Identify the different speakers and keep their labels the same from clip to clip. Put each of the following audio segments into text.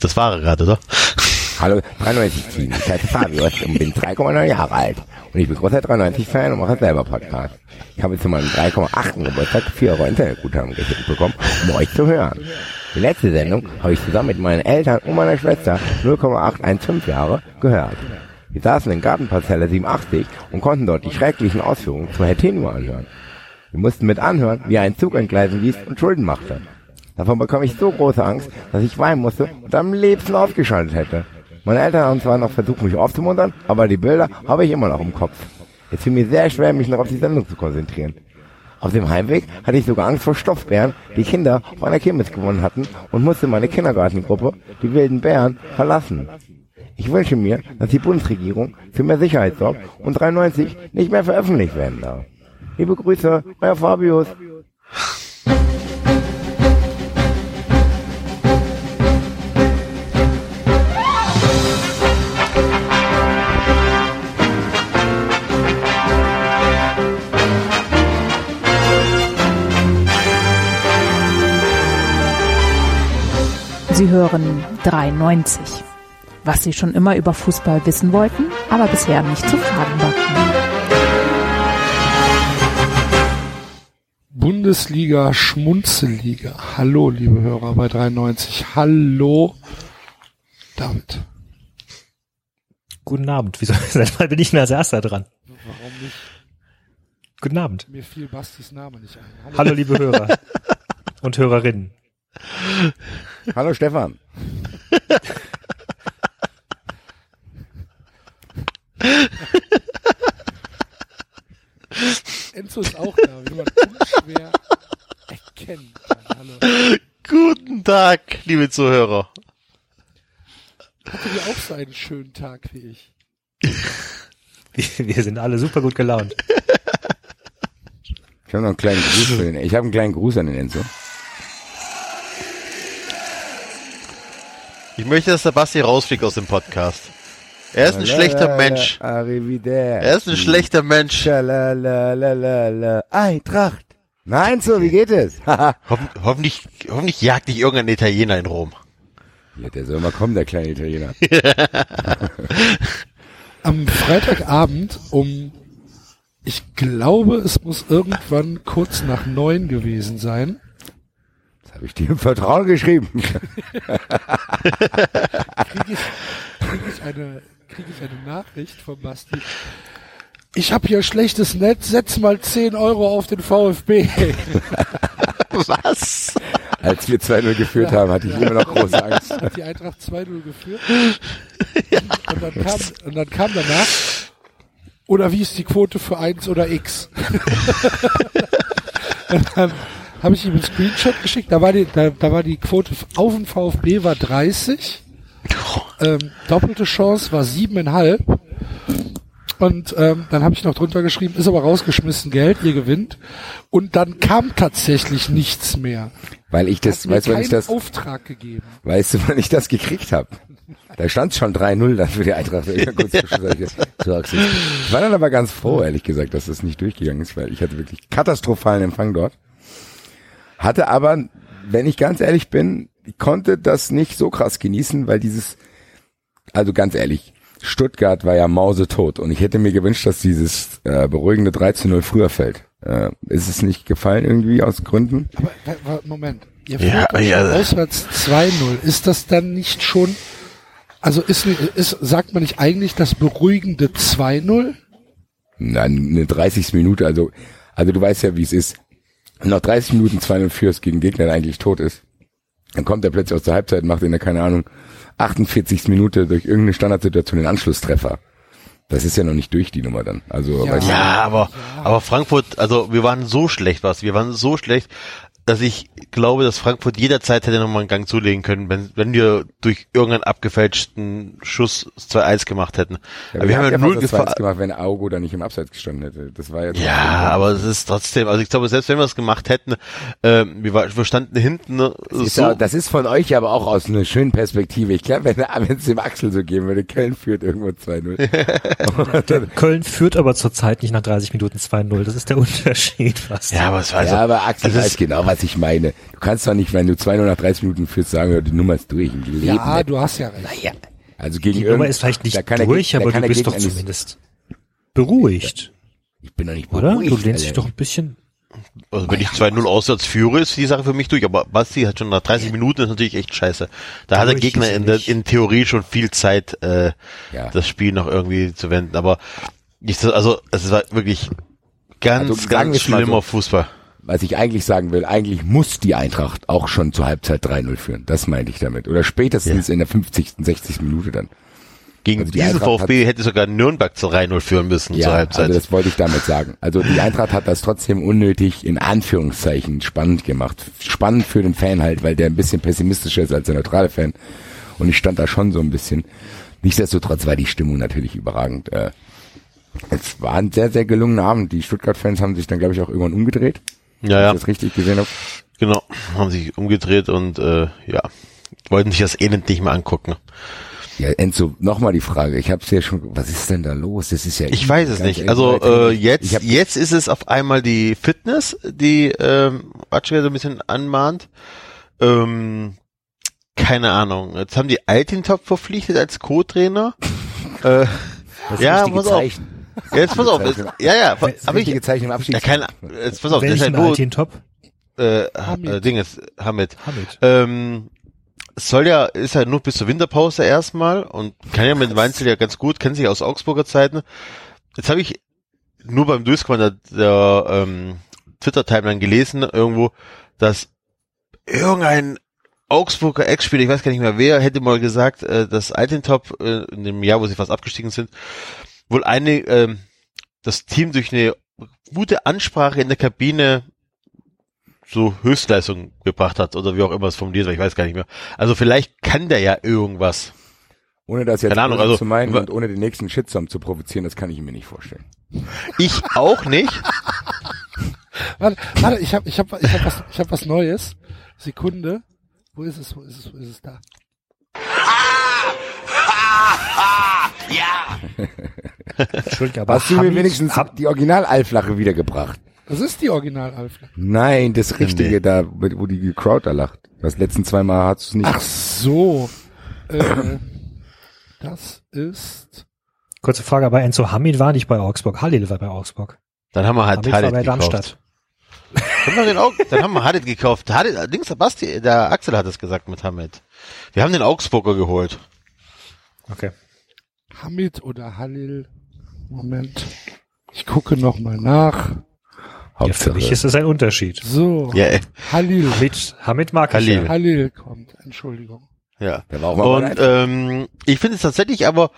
Speaker 1: Das war er gerade, oder?
Speaker 2: Hallo, 93 Team. Ich heiße Fabius und bin 3,9 Jahre alt. Und ich bin großer 93-Fan und mache selber Podcast. Ich habe zu meinem 3,8. Geburtstag 4 Euro Internetguthaben geschickt bekommen, um euch zu hören. Die letzte Sendung habe ich zusammen mit meinen Eltern und meiner Schwester 0,815 Jahre gehört. Wir saßen in Gartenparzelle 87 und konnten dort die schrecklichen Ausführungen zu Herr Tenua anhören. Wir mussten mit anhören, wie er einen Zug entgleisen ließ und Schulden machte. Davon bekam ich so große Angst, dass ich weinen musste und am liebsten ausgeschaltet hätte. Meine Eltern haben zwar noch versucht, mich aufzumuntern, aber die Bilder habe ich immer noch im Kopf. Es fiel mir sehr schwer, mich noch auf die Sendung zu konzentrieren. Auf dem Heimweg hatte ich sogar Angst vor Stoffbären, die Kinder auf einer Kirmes gewonnen hatten und musste meine Kindergartengruppe, die wilden Bären, verlassen. Ich wünsche mir, dass die Bundesregierung für mehr Sicherheit sorgt und 93 nicht mehr veröffentlicht werden darf. Liebe Grüße, euer Fabius.
Speaker 3: Sie hören 93. Was Sie schon immer über Fußball wissen wollten, aber bisher nicht zu fragen wagten.
Speaker 4: Bundesliga Schmunzelliga. Hallo, liebe Hörer bei 93. Hallo, David.
Speaker 5: Guten Abend. Wieso seit wann bin ich denn als erster dran?
Speaker 4: Warum nicht?
Speaker 5: Guten Abend.
Speaker 4: Mir fiel Bastis Name nicht ein.
Speaker 5: Hallo, liebe Hörer und Hörerinnen.
Speaker 2: Hallo Stefan.
Speaker 4: Enzo ist auch da, wie man unschwer erkennen kann. Hallo.
Speaker 1: Guten Tag, liebe Zuhörer.
Speaker 4: Hatte ihr auch so einen schönen Tag wie ich?
Speaker 5: Wir sind alle super gut gelaunt.
Speaker 2: Ich habe noch einen kleinen Gruß für den, ich habe einen kleinen Gruß an den Enzo.
Speaker 1: Ich möchte, dass der Basti rausfliegt aus dem Podcast. Er ist ein schlechter Mensch.
Speaker 2: Arrivederci.
Speaker 1: Er ist ein schlechter Mensch.
Speaker 2: Eintracht. Nein, so, wie geht es?
Speaker 1: Hoffen, hoffentlich, hoffentlich jagt dich irgendein Italiener in Rom.
Speaker 2: ja, der soll mal kommen, der kleine Italiener.
Speaker 4: Am Freitagabend um, ich glaube, es muss irgendwann kurz nach neun gewesen sein.
Speaker 2: Habe ich dir im Vertrauen geschrieben.
Speaker 4: kriege ich, krieg ich, eine, krieg ich eine Nachricht von Basti. Ich habe hier schlechtes Netz, setz mal 10 Euro auf den VfB.
Speaker 1: Was?
Speaker 2: Als wir 2-0 geführt haben, hatte ich immer noch große Angst.
Speaker 4: Hat die Eintracht 2-0 geführt. Und, dann kam, und dann kam danach, oder wie ist die Quote für 1 oder X? und dann habe ich ihm einen Screenshot geschickt, da war die, da, da war die Quote auf den VfB war 30. Ähm, doppelte Chance war siebeneinhalb. Und ähm, dann habe ich noch drunter geschrieben, ist aber rausgeschmissen Geld, ihr gewinnt. Und dann kam tatsächlich nichts mehr.
Speaker 2: Weil ich das, weißt du, wann ich das,
Speaker 4: Auftrag gegeben.
Speaker 2: weißt du, wann ich das gekriegt habe? Da stand schon 3-0 dann für die Eintracht. Ich war dann aber ganz froh, ehrlich gesagt, dass das nicht durchgegangen ist, weil ich hatte wirklich katastrophalen Empfang dort. Hatte aber, wenn ich ganz ehrlich bin, ich konnte das nicht so krass genießen, weil dieses, also ganz ehrlich, Stuttgart war ja mausetot und ich hätte mir gewünscht, dass dieses äh, beruhigende 13-0 früher fällt. Äh, ist es nicht gefallen irgendwie aus Gründen?
Speaker 4: Aber Moment, ihr
Speaker 1: Ja, ja.
Speaker 4: auswärts 2-0. Ist das dann nicht schon, also ist, ist sagt man nicht eigentlich das beruhigende 2-0?
Speaker 2: Nein, eine 30. Minute, also, also du weißt ja, wie es ist. Nach 30 Minuten 2-0 führst gegen einen Gegner, der eigentlich tot ist, dann kommt er plötzlich aus der Halbzeit und macht in der, keine Ahnung, 48. Minute durch irgendeine Standardsituation den Anschlusstreffer. Das ist ja noch nicht durch, die Nummer dann. Also,
Speaker 4: Ja.
Speaker 2: weißt du,
Speaker 1: Ja, aber, aber Frankfurt, also wir waren so schlecht, was, wir waren so schlecht, dass ich glaube, dass Frankfurt jederzeit hätte nochmal einen Gang zulegen können, wenn, wenn wir durch irgendeinen abgefälschten Schuss 2-1 gemacht hätten.
Speaker 2: ja,
Speaker 1: aber wir haben ja null
Speaker 2: das gemacht, wenn Augo da nicht im Abseits gestanden hätte. Das war ja,
Speaker 1: Ja, aber es ist trotzdem, also ich glaube, selbst wenn wir es gemacht hätten, ähm, wir, war, wir standen hinten ne,
Speaker 2: Ist
Speaker 1: so,
Speaker 2: ja, das ist von euch aber auch aus einer schönen Perspektive. Ich glaube, wenn wenn es dem Axel so geben würde, Köln führt irgendwo 2-0. Und dann-
Speaker 5: Köln führt aber zurzeit nicht nach 30 Minuten 2-0. Das ist der Unterschied fast.
Speaker 1: ja, aber es war also,
Speaker 2: ja, aber Axel
Speaker 1: das
Speaker 2: weiß
Speaker 1: ist-
Speaker 2: genau, was was ich meine. Du kannst doch nicht, wenn du 200 nach 30 Minuten führst, sagen, die Nummer ist durch. Die leben
Speaker 4: Ja,
Speaker 2: nicht.
Speaker 4: du hast ja recht.
Speaker 2: Naja. Also gegen
Speaker 5: Die Nummer ist vielleicht nicht durch,
Speaker 2: da
Speaker 5: aber
Speaker 2: kann
Speaker 5: du bist doch zumindest beruhigt,
Speaker 2: Ich bin doch nicht
Speaker 5: oder?
Speaker 2: beruhigt,
Speaker 5: Du lehnst dich doch ein bisschen.
Speaker 1: Also wenn ich 2-0 auswärts führe, ist die Sache für mich durch. Aber Basti hat schon nach 30 Minuten ist natürlich echt scheiße. Da hat der Gegner in, der, in Theorie schon viel Zeit, äh,
Speaker 2: Ja.
Speaker 1: das Spiel noch irgendwie zu wenden. Aber ich, so- also es war wirklich ganz,
Speaker 2: Also,
Speaker 1: ganz schlimmer
Speaker 2: so.
Speaker 1: Fußball.
Speaker 2: Was ich eigentlich sagen will, eigentlich muss die Eintracht auch schon zur Halbzeit 3-0 führen. Das meinte ich damit. Oder spätestens in der 50., 60. Minute dann.
Speaker 1: Gegen
Speaker 2: Also die
Speaker 1: diesen
Speaker 2: Eintracht
Speaker 1: VfB hätte sogar Nürnberg zu 3-0 führen müssen zur
Speaker 2: Ja,
Speaker 1: Halbzeit.
Speaker 2: also das wollte ich damit sagen. Also die Eintracht hat das trotzdem unnötig in Anführungszeichen spannend gemacht. Spannend für den Fan halt, weil der ein bisschen pessimistischer ist als der neutrale Fan. Und ich stand da schon so ein bisschen. Nichtsdestotrotz war die Stimmung natürlich überragend. Äh, Es war ein sehr, sehr gelungener Abend. Die Stuttgart-Fans haben sich dann, glaube ich, auch irgendwann umgedreht.
Speaker 1: Ja, ja,
Speaker 2: das richtig gesehen habe.
Speaker 1: genau. Haben sich umgedreht und äh, ja, wollten sich das Elend nicht mehr angucken.
Speaker 2: Ja, Enzo, nochmal die Frage. Ich habe es ja schon. Was ist denn da los? Das ist ja.
Speaker 1: Ich weiß es nicht. Also äh, jetzt,
Speaker 2: hab,
Speaker 1: jetzt ist es auf einmal die Fitness, die ähm, Atschke so ein bisschen anmahnt. Ähm, keine Ahnung. Jetzt haben die Altintop verpflichtet als Co-Trainer. äh,
Speaker 2: das
Speaker 1: ja,
Speaker 2: richtige
Speaker 1: pass auf.
Speaker 2: Zeichen.
Speaker 1: jetzt pass auf. Jetzt, ja, ja. Aber ich,
Speaker 2: Zeichen im Abschied.
Speaker 1: ja, keine, jetzt pass auf. Das ist
Speaker 5: Welchen
Speaker 1: halt nur,
Speaker 5: Altin Top?
Speaker 1: äh,
Speaker 4: Hamid.
Speaker 1: äh, Ding ist, Hamid.
Speaker 5: Hamid.
Speaker 1: Ähm, soll ja, ist ja nur bis zur Winterpause erstmal und kann ja mit Weinzel ja ganz gut, kennt sich aus Augsburger Zeiten. Jetzt habe ich nur beim Durchscrollen der, der ähm, Twitter-Timeline gelesen irgendwo, dass irgendein Augsburger Ex-Spieler, ich weiß gar nicht mehr wer, hätte mal gesagt, äh, dass Altintop äh, in dem Jahr, wo sie fast abgestiegen sind, wohl eine, ähm, das Team durch eine gute Ansprache in der Kabine so Höchstleistung gebracht hat oder wie auch immer es formuliert war, ich weiß gar nicht mehr. Also vielleicht kann der ja irgendwas.
Speaker 2: Ohne das jetzt
Speaker 1: Keine Ahnung, also-
Speaker 2: zu meinen und ohne den nächsten Shitstorm zu provozieren, das kann ich mir nicht vorstellen.
Speaker 1: Ich auch nicht.
Speaker 4: Warte, warte, ich habe ich hab, ich hab was, ich hab was Neues. Sekunde. Wo ist es? Wo ist es? Wo ist es da?
Speaker 5: Entschuldigung, aber
Speaker 2: Hast du mir wenigstens
Speaker 5: Hab,
Speaker 2: die Original-Alflache wiedergebracht?
Speaker 4: Das ist die Original-Alfla.
Speaker 2: Nein, das Richtige
Speaker 1: Nee.
Speaker 2: da, wo die Crowd da lacht. Das letzten zwei Mal hast du es nicht.
Speaker 4: Ach so. Äh, das ist.
Speaker 5: kurze Frage, aber Enzo Hamid war nicht bei Augsburg. Halil war bei Augsburg.
Speaker 1: Dann haben wir halt
Speaker 5: Hamid war
Speaker 1: Halit
Speaker 5: bei
Speaker 1: gekauft.
Speaker 5: Darmstadt.
Speaker 1: Haben wir den dann haben wir Halit gekauft. Halit, allerdings der Basti, der Axel hat es gesagt mit Hamid. Wir haben den Augsburger geholt.
Speaker 5: Okay.
Speaker 4: Hamid oder Halil. Moment. Ich gucke noch mal nach.
Speaker 5: Ja, für
Speaker 2: Hauptsache.
Speaker 5: mich ist das ein Unterschied.
Speaker 4: So.
Speaker 1: Ja, äh,
Speaker 4: Halil.
Speaker 5: Hamid, Hamid mag ich
Speaker 1: Halil.
Speaker 5: ja.
Speaker 4: Halil kommt. Entschuldigung.
Speaker 1: ja.
Speaker 2: Der war auch mal
Speaker 1: Und
Speaker 2: der
Speaker 1: ähm, ich finde es tatsächlich aber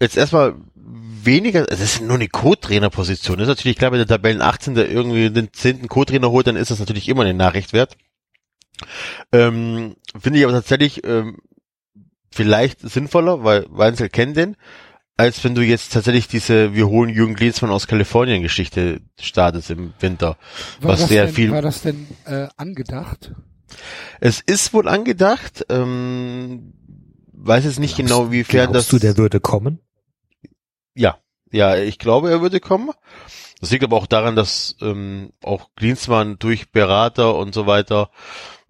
Speaker 1: jetzt erstmal weniger, es ist nur eine Co-Trainer-Position. Ist natürlich klar, wenn der Tabellen 18. irgendwie den 10. Co-Trainer holt, dann ist das natürlich immer eine Nachricht wert. Ähm, finde ich aber tatsächlich ähm, vielleicht sinnvoller, weil Weinzel kennt den, als wenn du jetzt tatsächlich diese Wir holen Jürgen Glitzmann aus Kalifornien Geschichte startest im Winter.
Speaker 4: War
Speaker 1: Was
Speaker 4: das
Speaker 1: sehr
Speaker 4: denn,
Speaker 1: viel-
Speaker 4: War das denn äh, angedacht?
Speaker 1: Es ist wohl angedacht, ähm, weiß jetzt nicht genau, wiefern das...
Speaker 5: Glaubst du, der würde kommen?
Speaker 1: Ja, ja, ich glaube, er würde kommen. Das liegt aber auch daran, dass ähm, auch Klinsmann durch Berater und so weiter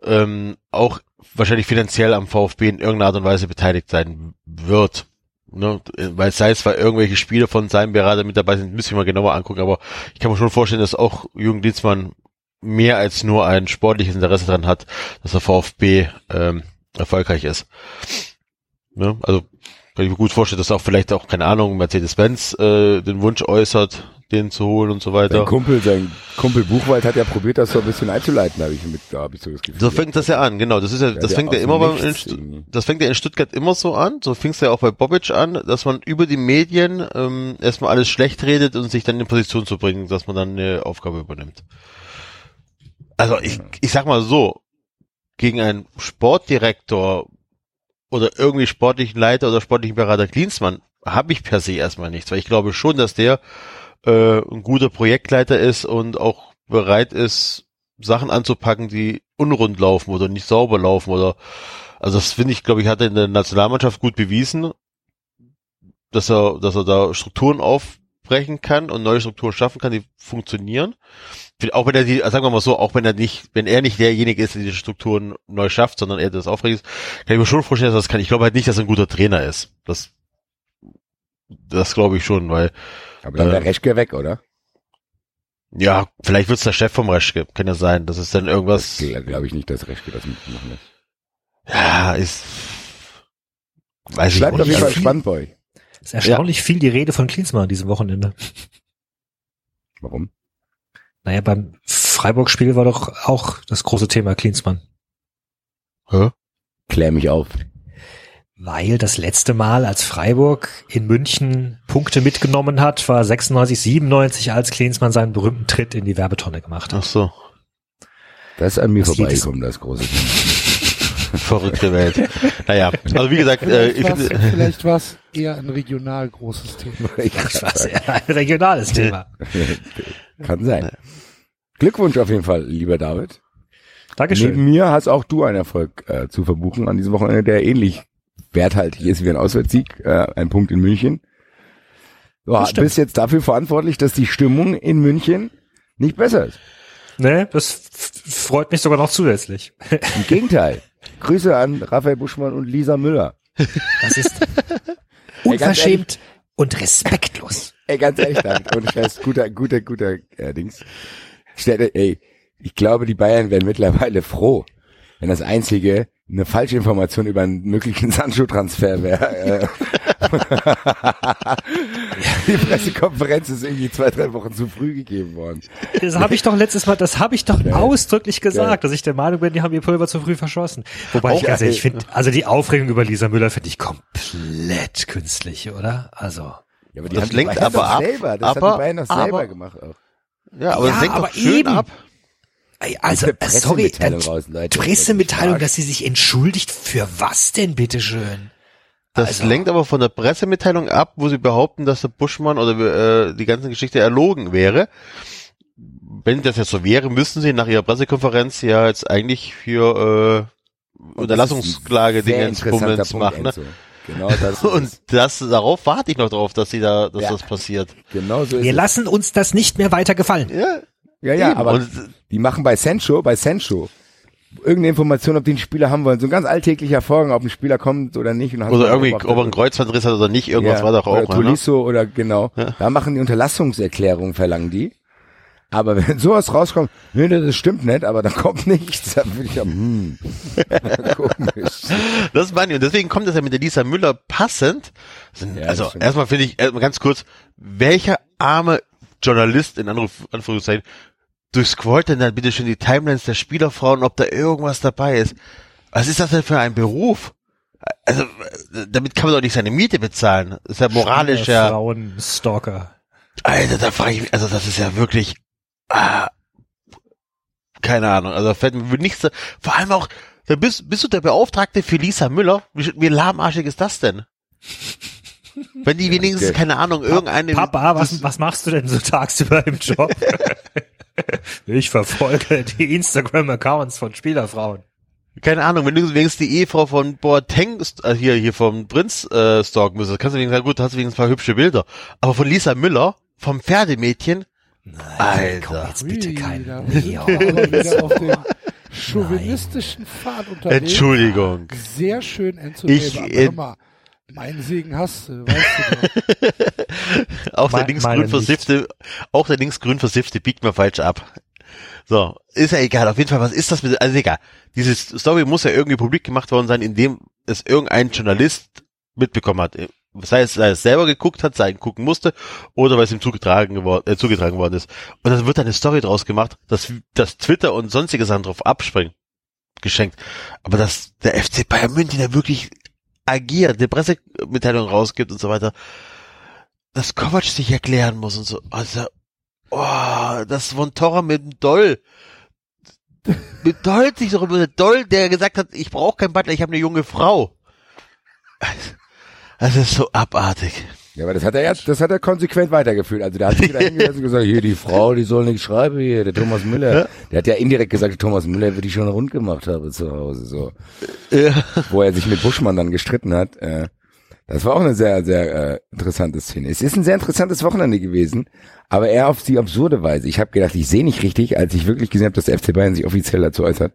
Speaker 1: ähm, auch wahrscheinlich finanziell am VfB in irgendeiner Art und Weise beteiligt sein wird. Ne? Weil sei es, weil irgendwelche Spiele von seinem Berater mit dabei sind, müsste ich mal genauer angucken, aber ich kann mir schon vorstellen, dass auch Jürgen Klinsmann mehr als nur ein sportliches Interesse daran hat, dass der VfB ähm, erfolgreich ist. Ne? Also kann ich mir gut vorstellen, dass auch vielleicht auch, keine Ahnung, Mercedes-Benz äh, den Wunsch äußert, den zu holen und so
Speaker 2: Sein
Speaker 1: weiter.
Speaker 2: Kumpel, sein Kumpel Buchwald hat ja probiert, das so ein bisschen einzuleiten, habe ich mit, da habe ich so das Gefühl.
Speaker 1: So fängt das ja an, genau. Das ist ja,
Speaker 2: Ja,
Speaker 1: das fängt ja immer beim, das fängt ja in Stuttgart immer so an. So fing es ja auch bei Bobic an, dass man über die Medien ähm, erstmal alles schlecht redet und sich dann in Position zu bringen, dass man dann eine Aufgabe übernimmt. Also ich, ich sag mal so, gegen einen Sportdirektor oder irgendwie sportlichen Leiter oder sportlichen Berater Klinsmann habe ich per se erstmal nichts, weil ich glaube schon, dass der äh, ein guter Projektleiter ist und auch bereit ist, Sachen anzupacken, die unrund laufen oder nicht sauber laufen oder also das finde ich, glaube ich, hat er in der Nationalmannschaft gut bewiesen, dass er, dass er da Strukturen auf aufbrechen kann und neue Strukturen schaffen kann, die funktionieren. Auch wenn er die, sagen wir mal so, auch wenn er nicht, wenn er nicht derjenige ist, der diese Strukturen neu schafft, sondern er das aufregt, kann ich mir schon vorstellen, dass das kann. Ich glaube halt nicht, dass er ein guter Trainer ist. Das, das glaube ich schon, weil,
Speaker 2: Aber dann
Speaker 1: Äh,
Speaker 2: wäre Reschke weg, oder?
Speaker 1: ja, vielleicht wird's der Chef vom Reschke, kann ja sein. Das ist dann irgendwas,
Speaker 2: Glaube ich nicht, dass Reschke das mitmachen lässt.
Speaker 1: ja, ist, weiß ich
Speaker 2: Bleibt auf jeden
Speaker 1: nicht.
Speaker 2: Fall spannend bei euch.
Speaker 5: ist erstaunlich viel die Rede von Klinsmann an diesem Wochenende.
Speaker 2: Warum?
Speaker 5: Naja, beim Freiburg-Spiel war doch auch das große Thema Klinsmann.
Speaker 1: Hä?
Speaker 2: Klär mich auf.
Speaker 5: Weil das letzte Mal, als Freiburg in München Punkte mitgenommen hat, war 96, 97, als Klinsmann seinen berühmten Tritt in die Werbetonne gemacht
Speaker 1: Ach
Speaker 5: hat.
Speaker 1: so,
Speaker 2: Das ist an mir
Speaker 5: Das
Speaker 2: vorbeigekommen, das große Ding.
Speaker 1: verrückte Welt. Naja, also wie gesagt, äh,
Speaker 4: Vielleicht
Speaker 1: ich
Speaker 4: war's-
Speaker 1: finde,
Speaker 4: vielleicht war es eher ein regional großes Thema.
Speaker 2: Ich
Speaker 5: Das war sehr ein regionales Thema.
Speaker 2: Kann sein. Glückwunsch auf jeden Fall, lieber David.
Speaker 5: Dankeschön.
Speaker 2: Neben mir hast auch du einen Erfolg äh, zu verbuchen an diesem Wochenende, der ähnlich werthaltig ist wie ein Auswärtssieg, äh, ein Punkt in München. Du bist jetzt dafür verantwortlich, dass die Stimmung in München nicht besser ist.
Speaker 5: Ne, das freut mich sogar noch zusätzlich.
Speaker 2: Im Gegenteil. Grüße an Raphael Buschmann und Lisa Müller.
Speaker 5: Das ist unverschämt und respektlos.
Speaker 2: Ey, ganz ehrlich, David, ohne Scheiß, guter, guter, guter äh, Dings. Stell ey, ich glaube, die Bayern wären mittlerweile froh, wenn das einzige eine falsche Information über einen möglichen Sancho-Transfer wäre. Äh, die Pressekonferenz ist irgendwie zwei, drei Wochen zu früh gegeben worden.
Speaker 5: Das habe ich doch letztes Mal, das habe ich doch
Speaker 2: Geil.
Speaker 5: ausdrücklich gesagt,
Speaker 2: Geil.
Speaker 5: dass ich der Meinung bin, die haben ihr Pulver zu früh verschossen. Wobei
Speaker 2: Auch
Speaker 5: ich
Speaker 2: geil.
Speaker 5: ehrlich finde, also die Aufregung über Lisa Müller finde ich komplett künstlich, oder? Also.
Speaker 2: Ja, aber
Speaker 1: Das
Speaker 2: die
Speaker 1: lenkt aber ab,
Speaker 2: selber, das
Speaker 1: aber-
Speaker 2: hat die Bayern
Speaker 1: aber-
Speaker 2: selber gemacht auch.
Speaker 1: ja, aber
Speaker 5: Ja,
Speaker 1: das lenkt
Speaker 5: aber
Speaker 1: doch schön
Speaker 5: eben.
Speaker 1: ab.
Speaker 5: Ey, Also, äh, sorry,
Speaker 2: Pressemitteilung
Speaker 5: äh,
Speaker 2: raus, Leute.
Speaker 5: Pressemitteilung,
Speaker 2: Stark.
Speaker 5: dass sie sich entschuldigt. Für was denn, bitteschön?
Speaker 1: Das
Speaker 5: Also-
Speaker 1: lenkt aber von der Pressemitteilung ab, wo sie behaupten, dass der Buschmann oder äh, die ganze Geschichte erlogen wäre. Wenn das jetzt so wäre, müssten sie nach ihrer Pressekonferenz ja jetzt eigentlich für äh, Unterlassungsklage Dinge
Speaker 2: interessanter
Speaker 1: Bummens machen. Ne?
Speaker 2: Genau das ist
Speaker 1: Und das, darauf warte ich noch drauf, dass sie da, dass
Speaker 2: Ja.
Speaker 1: das passiert.
Speaker 2: Genau so ist
Speaker 5: Wir
Speaker 2: es.
Speaker 5: lassen uns das nicht mehr weiter gefallen.
Speaker 1: Ja,
Speaker 2: Ja, ja,
Speaker 1: eben.
Speaker 2: aber
Speaker 1: Und,
Speaker 2: die machen bei Sancho, bei Sancho, irgendeine Information, ob die einen Spieler haben wollen. So ein ganz alltäglicher Vorgang, ob ein Spieler kommt oder nicht.
Speaker 1: Oder irgendwie, ob er einen Kreuzbandriss hat oder nicht, irgendwas
Speaker 2: Ja,
Speaker 1: war doch auch.
Speaker 2: Oder
Speaker 1: ne?
Speaker 2: Tolisso oder genau.
Speaker 1: Ja.
Speaker 2: Da machen die Unterlassungserklärung, verlangen die. Aber wenn sowas rauskommt, nee, das stimmt nicht, aber da kommt nichts, dann würde ich ja, hm, komisch.
Speaker 1: Das meine ich. Und deswegen kommt das ja mit der Lisa Müller passend.
Speaker 2: Ja,
Speaker 1: also
Speaker 2: stimmt.
Speaker 1: erstmal finde ich, erstmal ganz kurz, welcher arme Journalist in Anruf, Anführungszeichen durchscrollt denn dann bitte schon die Timelines der Spielerfrauen, ob da irgendwas dabei ist? Was ist das denn für ein Beruf? Also, damit kann man doch nicht seine Miete bezahlen. Das ist ja moralisch ja.
Speaker 5: Frauen-Stalker.
Speaker 1: Alter, da frage ich mich, also das ist ja wirklich, ah, keine Ahnung, also fällt mir nichts, vor allem auch, da bist, bist du der Beauftragte für Lisa Müller? Wie, wie lahmarschig ist das denn? Wenn die wenigstens,
Speaker 2: Okay.
Speaker 1: keine Ahnung, irgendeine...
Speaker 5: Papa, was, was machst du denn so tagsüber im Job? ich verfolge die Instagram-Accounts von Spielerfrauen.
Speaker 1: Keine Ahnung, wenn du wenigstens die Ehefrau von Boateng, äh, hier, hier vom Prinz, äh, stalken müsstest, kannst du wenigstens sagen, gut, hast du wenigstens ein paar hübsche Bilder. Aber von Lisa Müller, vom Pferdemädchen,
Speaker 5: Komm
Speaker 1: Alter.
Speaker 5: jetzt bitte kein.
Speaker 4: dem chauvinistischen Pfad unterwegs.
Speaker 1: Entschuldigung.
Speaker 4: Sehr schön, Enzo
Speaker 1: Ich,
Speaker 4: Weber. Meinen Segen hast du, weißt du doch.
Speaker 1: Auch der linksgrün versiffte, auch der linksgrün versiffte biegt mir falsch ab. So, ist ja egal. Auf jeden Fall, was ist das mit, also egal. Diese Story muss ja irgendwie publik gemacht worden sein, indem es irgendein Journalist mitbekommen hat. Sei es, sei es selber geguckt hat, sei es gucken musste, oder weil es ihm zugetragen, geworden, äh, zugetragen worden ist. Und dann wird eine Story draus gemacht, dass, dass Twitter und sonstige Sachen drauf abspringen. Geschenkt. Aber dass der FC Bayern München ja wirklich agiert, eine Pressemitteilung rausgibt und so weiter, dass Kovac sich erklären muss und so. Also, oh, das von Torra mit dem Doll. Mit Doll sich darüber, der Doll, der gesagt hat, ich brauche keinen Butler, ich habe eine junge Frau. Das ist so abartig.
Speaker 2: Ja, aber das hat er jetzt, das hat er konsequent weitergeführt. Also der hat sich wieder hingesetzt und gesagt, hier, die Frau, die soll nicht schreiben hier, der Thomas Müller. Der hat ja indirekt gesagt, der Thomas Müller wird die schon rund gemacht haben zu Hause, so.
Speaker 1: Ja.
Speaker 2: Wo er sich mit Buschmann dann gestritten hat. Äh, Das war auch eine sehr, sehr äh, interessante Szene. Es ist ein sehr interessantes Wochenende gewesen, aber eher auf die absurde Weise. Ich habe gedacht, ich sehe nicht richtig, als ich wirklich gesehen habe, dass der FC Bayern sich offiziell dazu äußert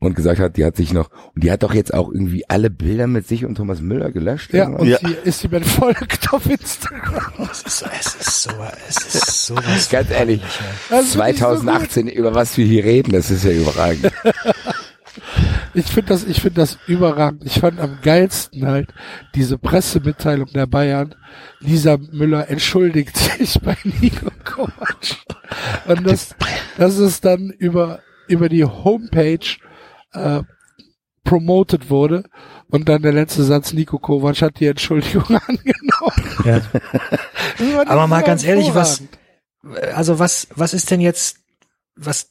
Speaker 2: und gesagt hat, die hat sich noch, und die hat doch jetzt auch irgendwie alle Bilder mit sich und Thomas Müller gelöscht.
Speaker 4: Ja, und
Speaker 1: Ja.
Speaker 4: sie ist ihm entfolgt auf Instagram.
Speaker 5: Es ist, es ist so, es ist sowas.
Speaker 2: Ganz ehrlich,
Speaker 4: Das ist wirklich so gut.
Speaker 2: 2018, über was wir hier reden, das ist ja überragend.
Speaker 4: Ich finde das, ich finde das überragend. Ich fand am geilsten halt diese Pressemitteilung der Bayern. Lisa Müller entschuldigt sich bei Nico Kovac. Und das, das ist dann über, über die Homepage, äh, promoted wurde. Und dann der letzte Satz, Nico Kovac hat die Entschuldigung angenommen.
Speaker 5: Ja. Aber mal ganz ehrlich, was, also was, was ist denn jetzt, was,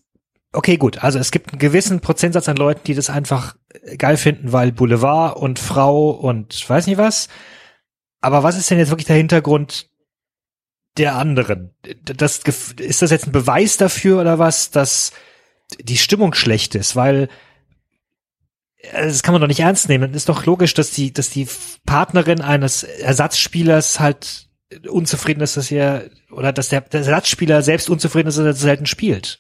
Speaker 5: okay, gut, also es gibt einen gewissen Prozentsatz an Leuten, die das einfach geil finden, weil Boulevard und Frau und weiß nicht was. Aber was ist denn jetzt wirklich der Hintergrund der anderen? Das, ist das jetzt ein Beweis dafür oder was, dass die Stimmung schlecht ist? Weil das kann man doch nicht ernst nehmen. Dann ist doch logisch, dass die, dass die Partnerin eines Ersatzspielers halt unzufrieden ist, dass er oder dass der, der Ersatzspieler selbst unzufrieden ist, dass er selten spielt.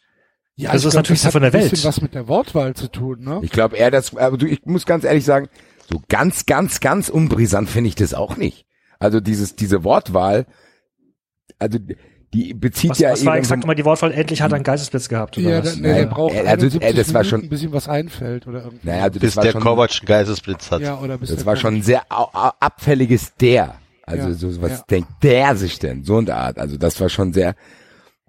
Speaker 4: Ja,
Speaker 5: Also
Speaker 4: ich
Speaker 5: das ist natürlich
Speaker 4: das hat
Speaker 5: von der
Speaker 4: ein bisschen
Speaker 5: Welt.
Speaker 4: was mit der Wortwahl zu tun, ne?
Speaker 2: Ich glaube eher, dass, aber du, ich muss ganz ehrlich sagen, so ganz, ganz, ganz unbrisant finde ich das auch nicht. Also dieses, diese Wortwahl, also die bezieht
Speaker 5: Was,
Speaker 2: ja
Speaker 5: was war
Speaker 2: eben
Speaker 5: exakt
Speaker 2: so-
Speaker 5: mal die Wortwahl, endlich hat er einen Geistesblitz gehabt, oder
Speaker 4: Ja,
Speaker 5: was?
Speaker 4: der, der
Speaker 2: Nein,
Speaker 4: braucht
Speaker 2: also,
Speaker 4: 71
Speaker 2: äh, das war schon-
Speaker 4: bis ihm was einfällt oder irgendwie.
Speaker 2: naja, also das
Speaker 1: bis
Speaker 2: war
Speaker 1: der
Speaker 2: schon,
Speaker 1: Kovac einen Geistesblitz hat.
Speaker 4: ja, oder bis
Speaker 2: das war
Speaker 4: Kovac-
Speaker 2: schon ein sehr abfälliges der. Also
Speaker 4: Ja,
Speaker 2: so was
Speaker 4: ja.
Speaker 2: denkt der sich denn? So eine Art. Also das war schon sehr,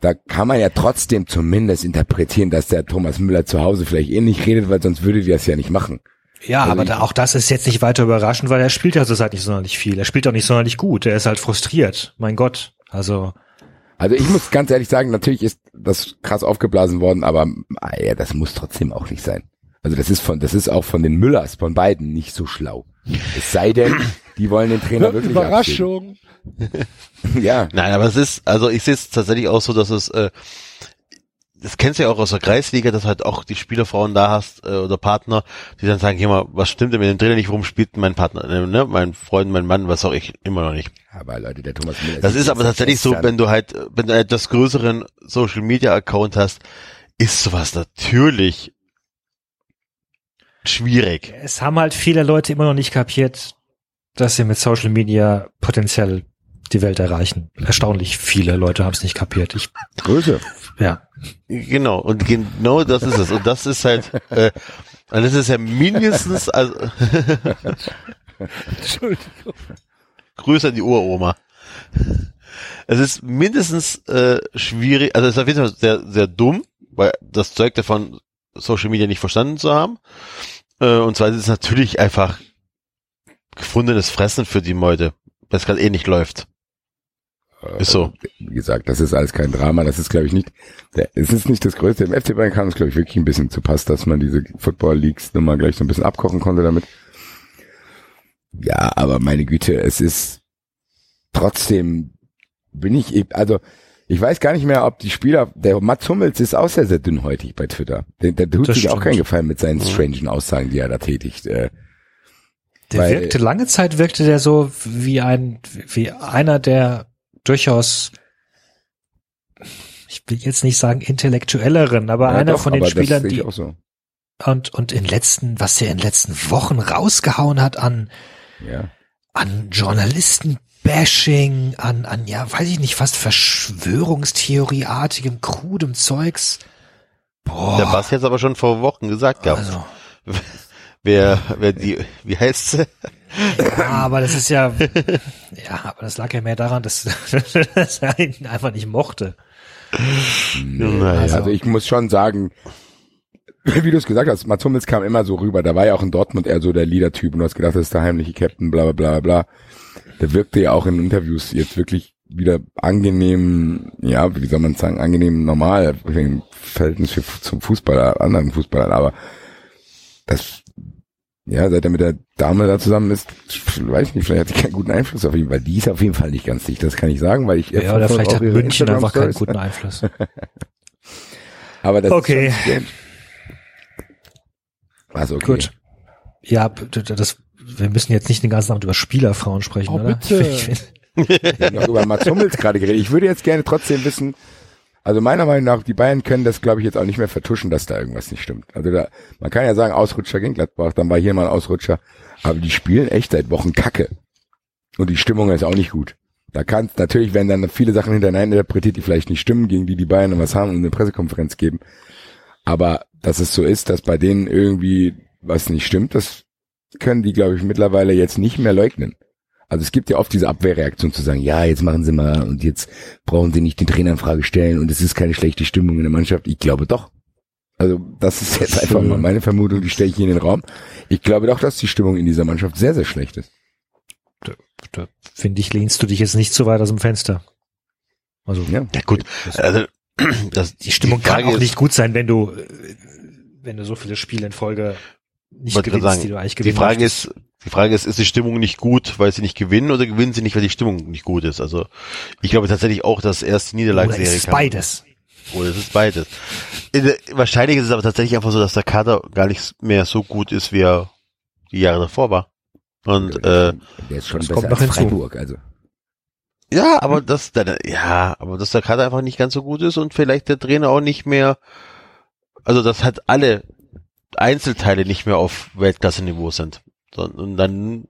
Speaker 2: da kann man ja trotzdem zumindest interpretieren, dass der Thomas Müller zu Hause vielleicht eh nicht redet, weil sonst würde die das ja nicht machen.
Speaker 5: Ja,
Speaker 2: Also
Speaker 5: aber da, auch das ist jetzt nicht weiter überraschend, weil er spielt ja zurzeit nicht sonderlich viel. Er spielt auch nicht sonderlich gut. Er ist halt frustriert. Mein Gott. Also,
Speaker 2: Also ich muss ganz ehrlich sagen, natürlich ist das krass aufgeblasen worden, aber ah, ja, das muss trotzdem auch nicht sein. Also das ist von, das ist auch von den Müllers, von beiden nicht so schlau. Es sei denn, die wollen den Trainer wirklich
Speaker 4: Überraschung.
Speaker 2: Ja,
Speaker 1: Nein, aber es ist, also ich sehe es tatsächlich auch so, dass es, äh, das kennst du ja auch aus der Kreisliga, dass halt auch die Spielerfrauen da hast äh, oder Partner, die dann sagen, hier mal, was stimmt denn mit dem Trainer nicht, warum spielt mein Partner, äh, ne, mein Freund, mein Mann, was auch ich, immer noch nicht.
Speaker 2: aber Leute, der Thomas Müller.
Speaker 1: Das ist aber tatsächlich so, wenn du halt, wenn du einen etwas größeren Social Media Account hast, ist sowas natürlich schwierig.
Speaker 5: es haben halt viele Leute immer noch nicht kapiert, dass sie mit Social Media potenziell die Welt erreichen. Erstaunlich viele Leute haben es nicht kapiert. Ich,
Speaker 2: Größe.
Speaker 5: ja.
Speaker 1: Genau, und genau das ist es. Und das ist halt, äh, und das ist ja mindestens, also,
Speaker 4: Entschuldigung.
Speaker 1: Grüße an die Uroma. Es ist mindestens äh, schwierig, also es ist auf jeden Fall sehr, sehr dumm, weil das Zeug davon Social Media nicht verstanden zu haben. Äh, und zweitens ist es natürlich einfach gefundenes Fressen für die Meute, weil es gerade eh nicht läuft. Ist so.
Speaker 2: Wie gesagt, das ist alles kein Drama, das ist glaube ich nicht, der, es ist nicht das Größte. Im FC Bayern kam es glaube ich wirklich ein bisschen zu Pass, dass man diese Football Leagues nochmal gleich so ein bisschen abkochen konnte damit. Ja, aber meine Güte, es ist trotzdem, bin ich, also ich weiß gar nicht mehr, ob die Spieler, der Mats Hummels ist auch sehr, sehr dünnhäutig bei Twitter. Der, der tut
Speaker 5: Das
Speaker 2: sich auch
Speaker 5: stimmt.
Speaker 2: keinen Gefallen mit seinen strangen Aussagen, die er da tätigt. Äh,
Speaker 5: Der
Speaker 2: Weil-
Speaker 5: wirkte, lange Zeit wirkte der so wie ein, wie einer der durchaus, ich will jetzt nicht sagen intellektuelleren, aber
Speaker 2: ja,
Speaker 5: einer
Speaker 2: doch,
Speaker 5: von den Spielern, die,
Speaker 2: auch so.
Speaker 5: und, und in letzten, was der in den letzten Wochen rausgehauen hat an,
Speaker 2: Ja.
Speaker 5: an Journalisten-Bashing, an, an, ja, weiß ich nicht, fast Verschwörungstheorieartigem, krudem Zeugs. Boah.
Speaker 1: Der Bass jetzt aber schon vor Wochen gesagt gehabt.
Speaker 5: also,
Speaker 1: Wer, wer die, wie heißt sie?
Speaker 5: ja, aber das ist ja, ja, aber das lag ja mehr daran, dass, dass er ihn einfach nicht mochte.
Speaker 1: Naja.
Speaker 2: Also, ich muss schon sagen, wie du es gesagt hast, Mats Hummels kam immer so rüber. Da war ja auch in Dortmund eher so der Leader-Typ und du hast gedacht, das ist der heimliche Captain, bla bla bla bla. Der wirkte ja auch in Interviews jetzt wirklich wieder angenehm, ja, wie soll man sagen, angenehm normal im Verhältnis zum Fußballer, anderen Fußballern, aber das, ja, seit er mit der Dame da zusammen ist, weiß ich nicht, vielleicht hat sie keinen guten Einfluss auf ihn, weil die ist auf jeden Fall nicht ganz dicht, das kann ich sagen, weil ich
Speaker 5: Ja, oder vielleicht
Speaker 2: auch
Speaker 5: hat
Speaker 2: ihre
Speaker 5: München einfach keinen guten Einfluss.
Speaker 2: Aber das
Speaker 5: Okay.
Speaker 2: ist schon. Also okay.
Speaker 5: Gut. Ja, das, wir müssen jetzt nicht den ganzen Abend über Spielerfrauen sprechen,
Speaker 4: Oh,
Speaker 5: oder?
Speaker 4: bitte.
Speaker 5: Ich find-
Speaker 2: Wir haben noch über Mats Hummels gerade geredet. Ich würde jetzt gerne trotzdem wissen, also meiner Meinung nach, die Bayern können das, glaube ich, jetzt auch nicht mehr vertuschen, dass da irgendwas nicht stimmt. Also da, man kann ja sagen, Ausrutscher gegen Gladbach, dann war hier mal ein Ausrutscher. Aber die spielen echt seit Wochen Kacke. Und die Stimmung ist auch nicht gut. Da kann natürlich werden dann viele Sachen hintereinander interpretiert, die vielleicht nicht stimmen, gegen die die Bayern was haben und eine Pressekonferenz geben. Aber dass es so ist, dass bei denen irgendwie was nicht stimmt, das können die, glaube ich, mittlerweile jetzt nicht mehr leugnen. Also es gibt ja oft diese Abwehrreaktion zu sagen, ja, jetzt machen sie mal und jetzt brauchen sie nicht den Trainer in Frage stellen und es ist keine schlechte Stimmung in der Mannschaft. Ich glaube doch. Also das ist jetzt einfach mal meine Vermutung, die stelle ich hier in den Raum. Ich glaube doch, dass die Stimmung in dieser Mannschaft sehr, sehr schlecht ist.
Speaker 5: da finde ich, lehnst du dich jetzt nicht so weit aus dem Fenster. Also,
Speaker 2: Ja.
Speaker 1: Ja gut, also das,
Speaker 5: die Stimmung kann
Speaker 1: Frage
Speaker 5: auch
Speaker 1: ist-
Speaker 5: nicht gut sein, wenn du, wenn du so viele Spiele in Folge nicht
Speaker 1: wollte gerade
Speaker 5: gewinnst,
Speaker 1: sagen,
Speaker 5: die du eigentlich
Speaker 1: Die
Speaker 5: gewinnen
Speaker 1: Frage
Speaker 5: möchtest.
Speaker 1: ist, die Frage ist, ist die Stimmung nicht gut, weil sie nicht gewinnen oder gewinnen sie nicht, weil die Stimmung nicht gut ist? Also ich glaube tatsächlich auch, dass erst die
Speaker 5: Oder
Speaker 1: Niederlagenserie
Speaker 5: ist es
Speaker 1: kam.
Speaker 5: beides?
Speaker 1: Oder es ist beides. Wahrscheinlich ist es aber tatsächlich einfach so, dass der Kader gar nicht mehr so gut ist, wie er die Jahre davor war. Und äh,
Speaker 2: Der ist schon
Speaker 5: das
Speaker 2: besser
Speaker 5: kommt noch
Speaker 2: als. Freiburg. Also
Speaker 1: ja, aber das, ja, aber dass der Kader einfach nicht ganz so gut ist und vielleicht der Trainer auch nicht mehr, also dass halt alle Einzelteile nicht mehr auf Weltklasse-Niveau sind. So, Und dann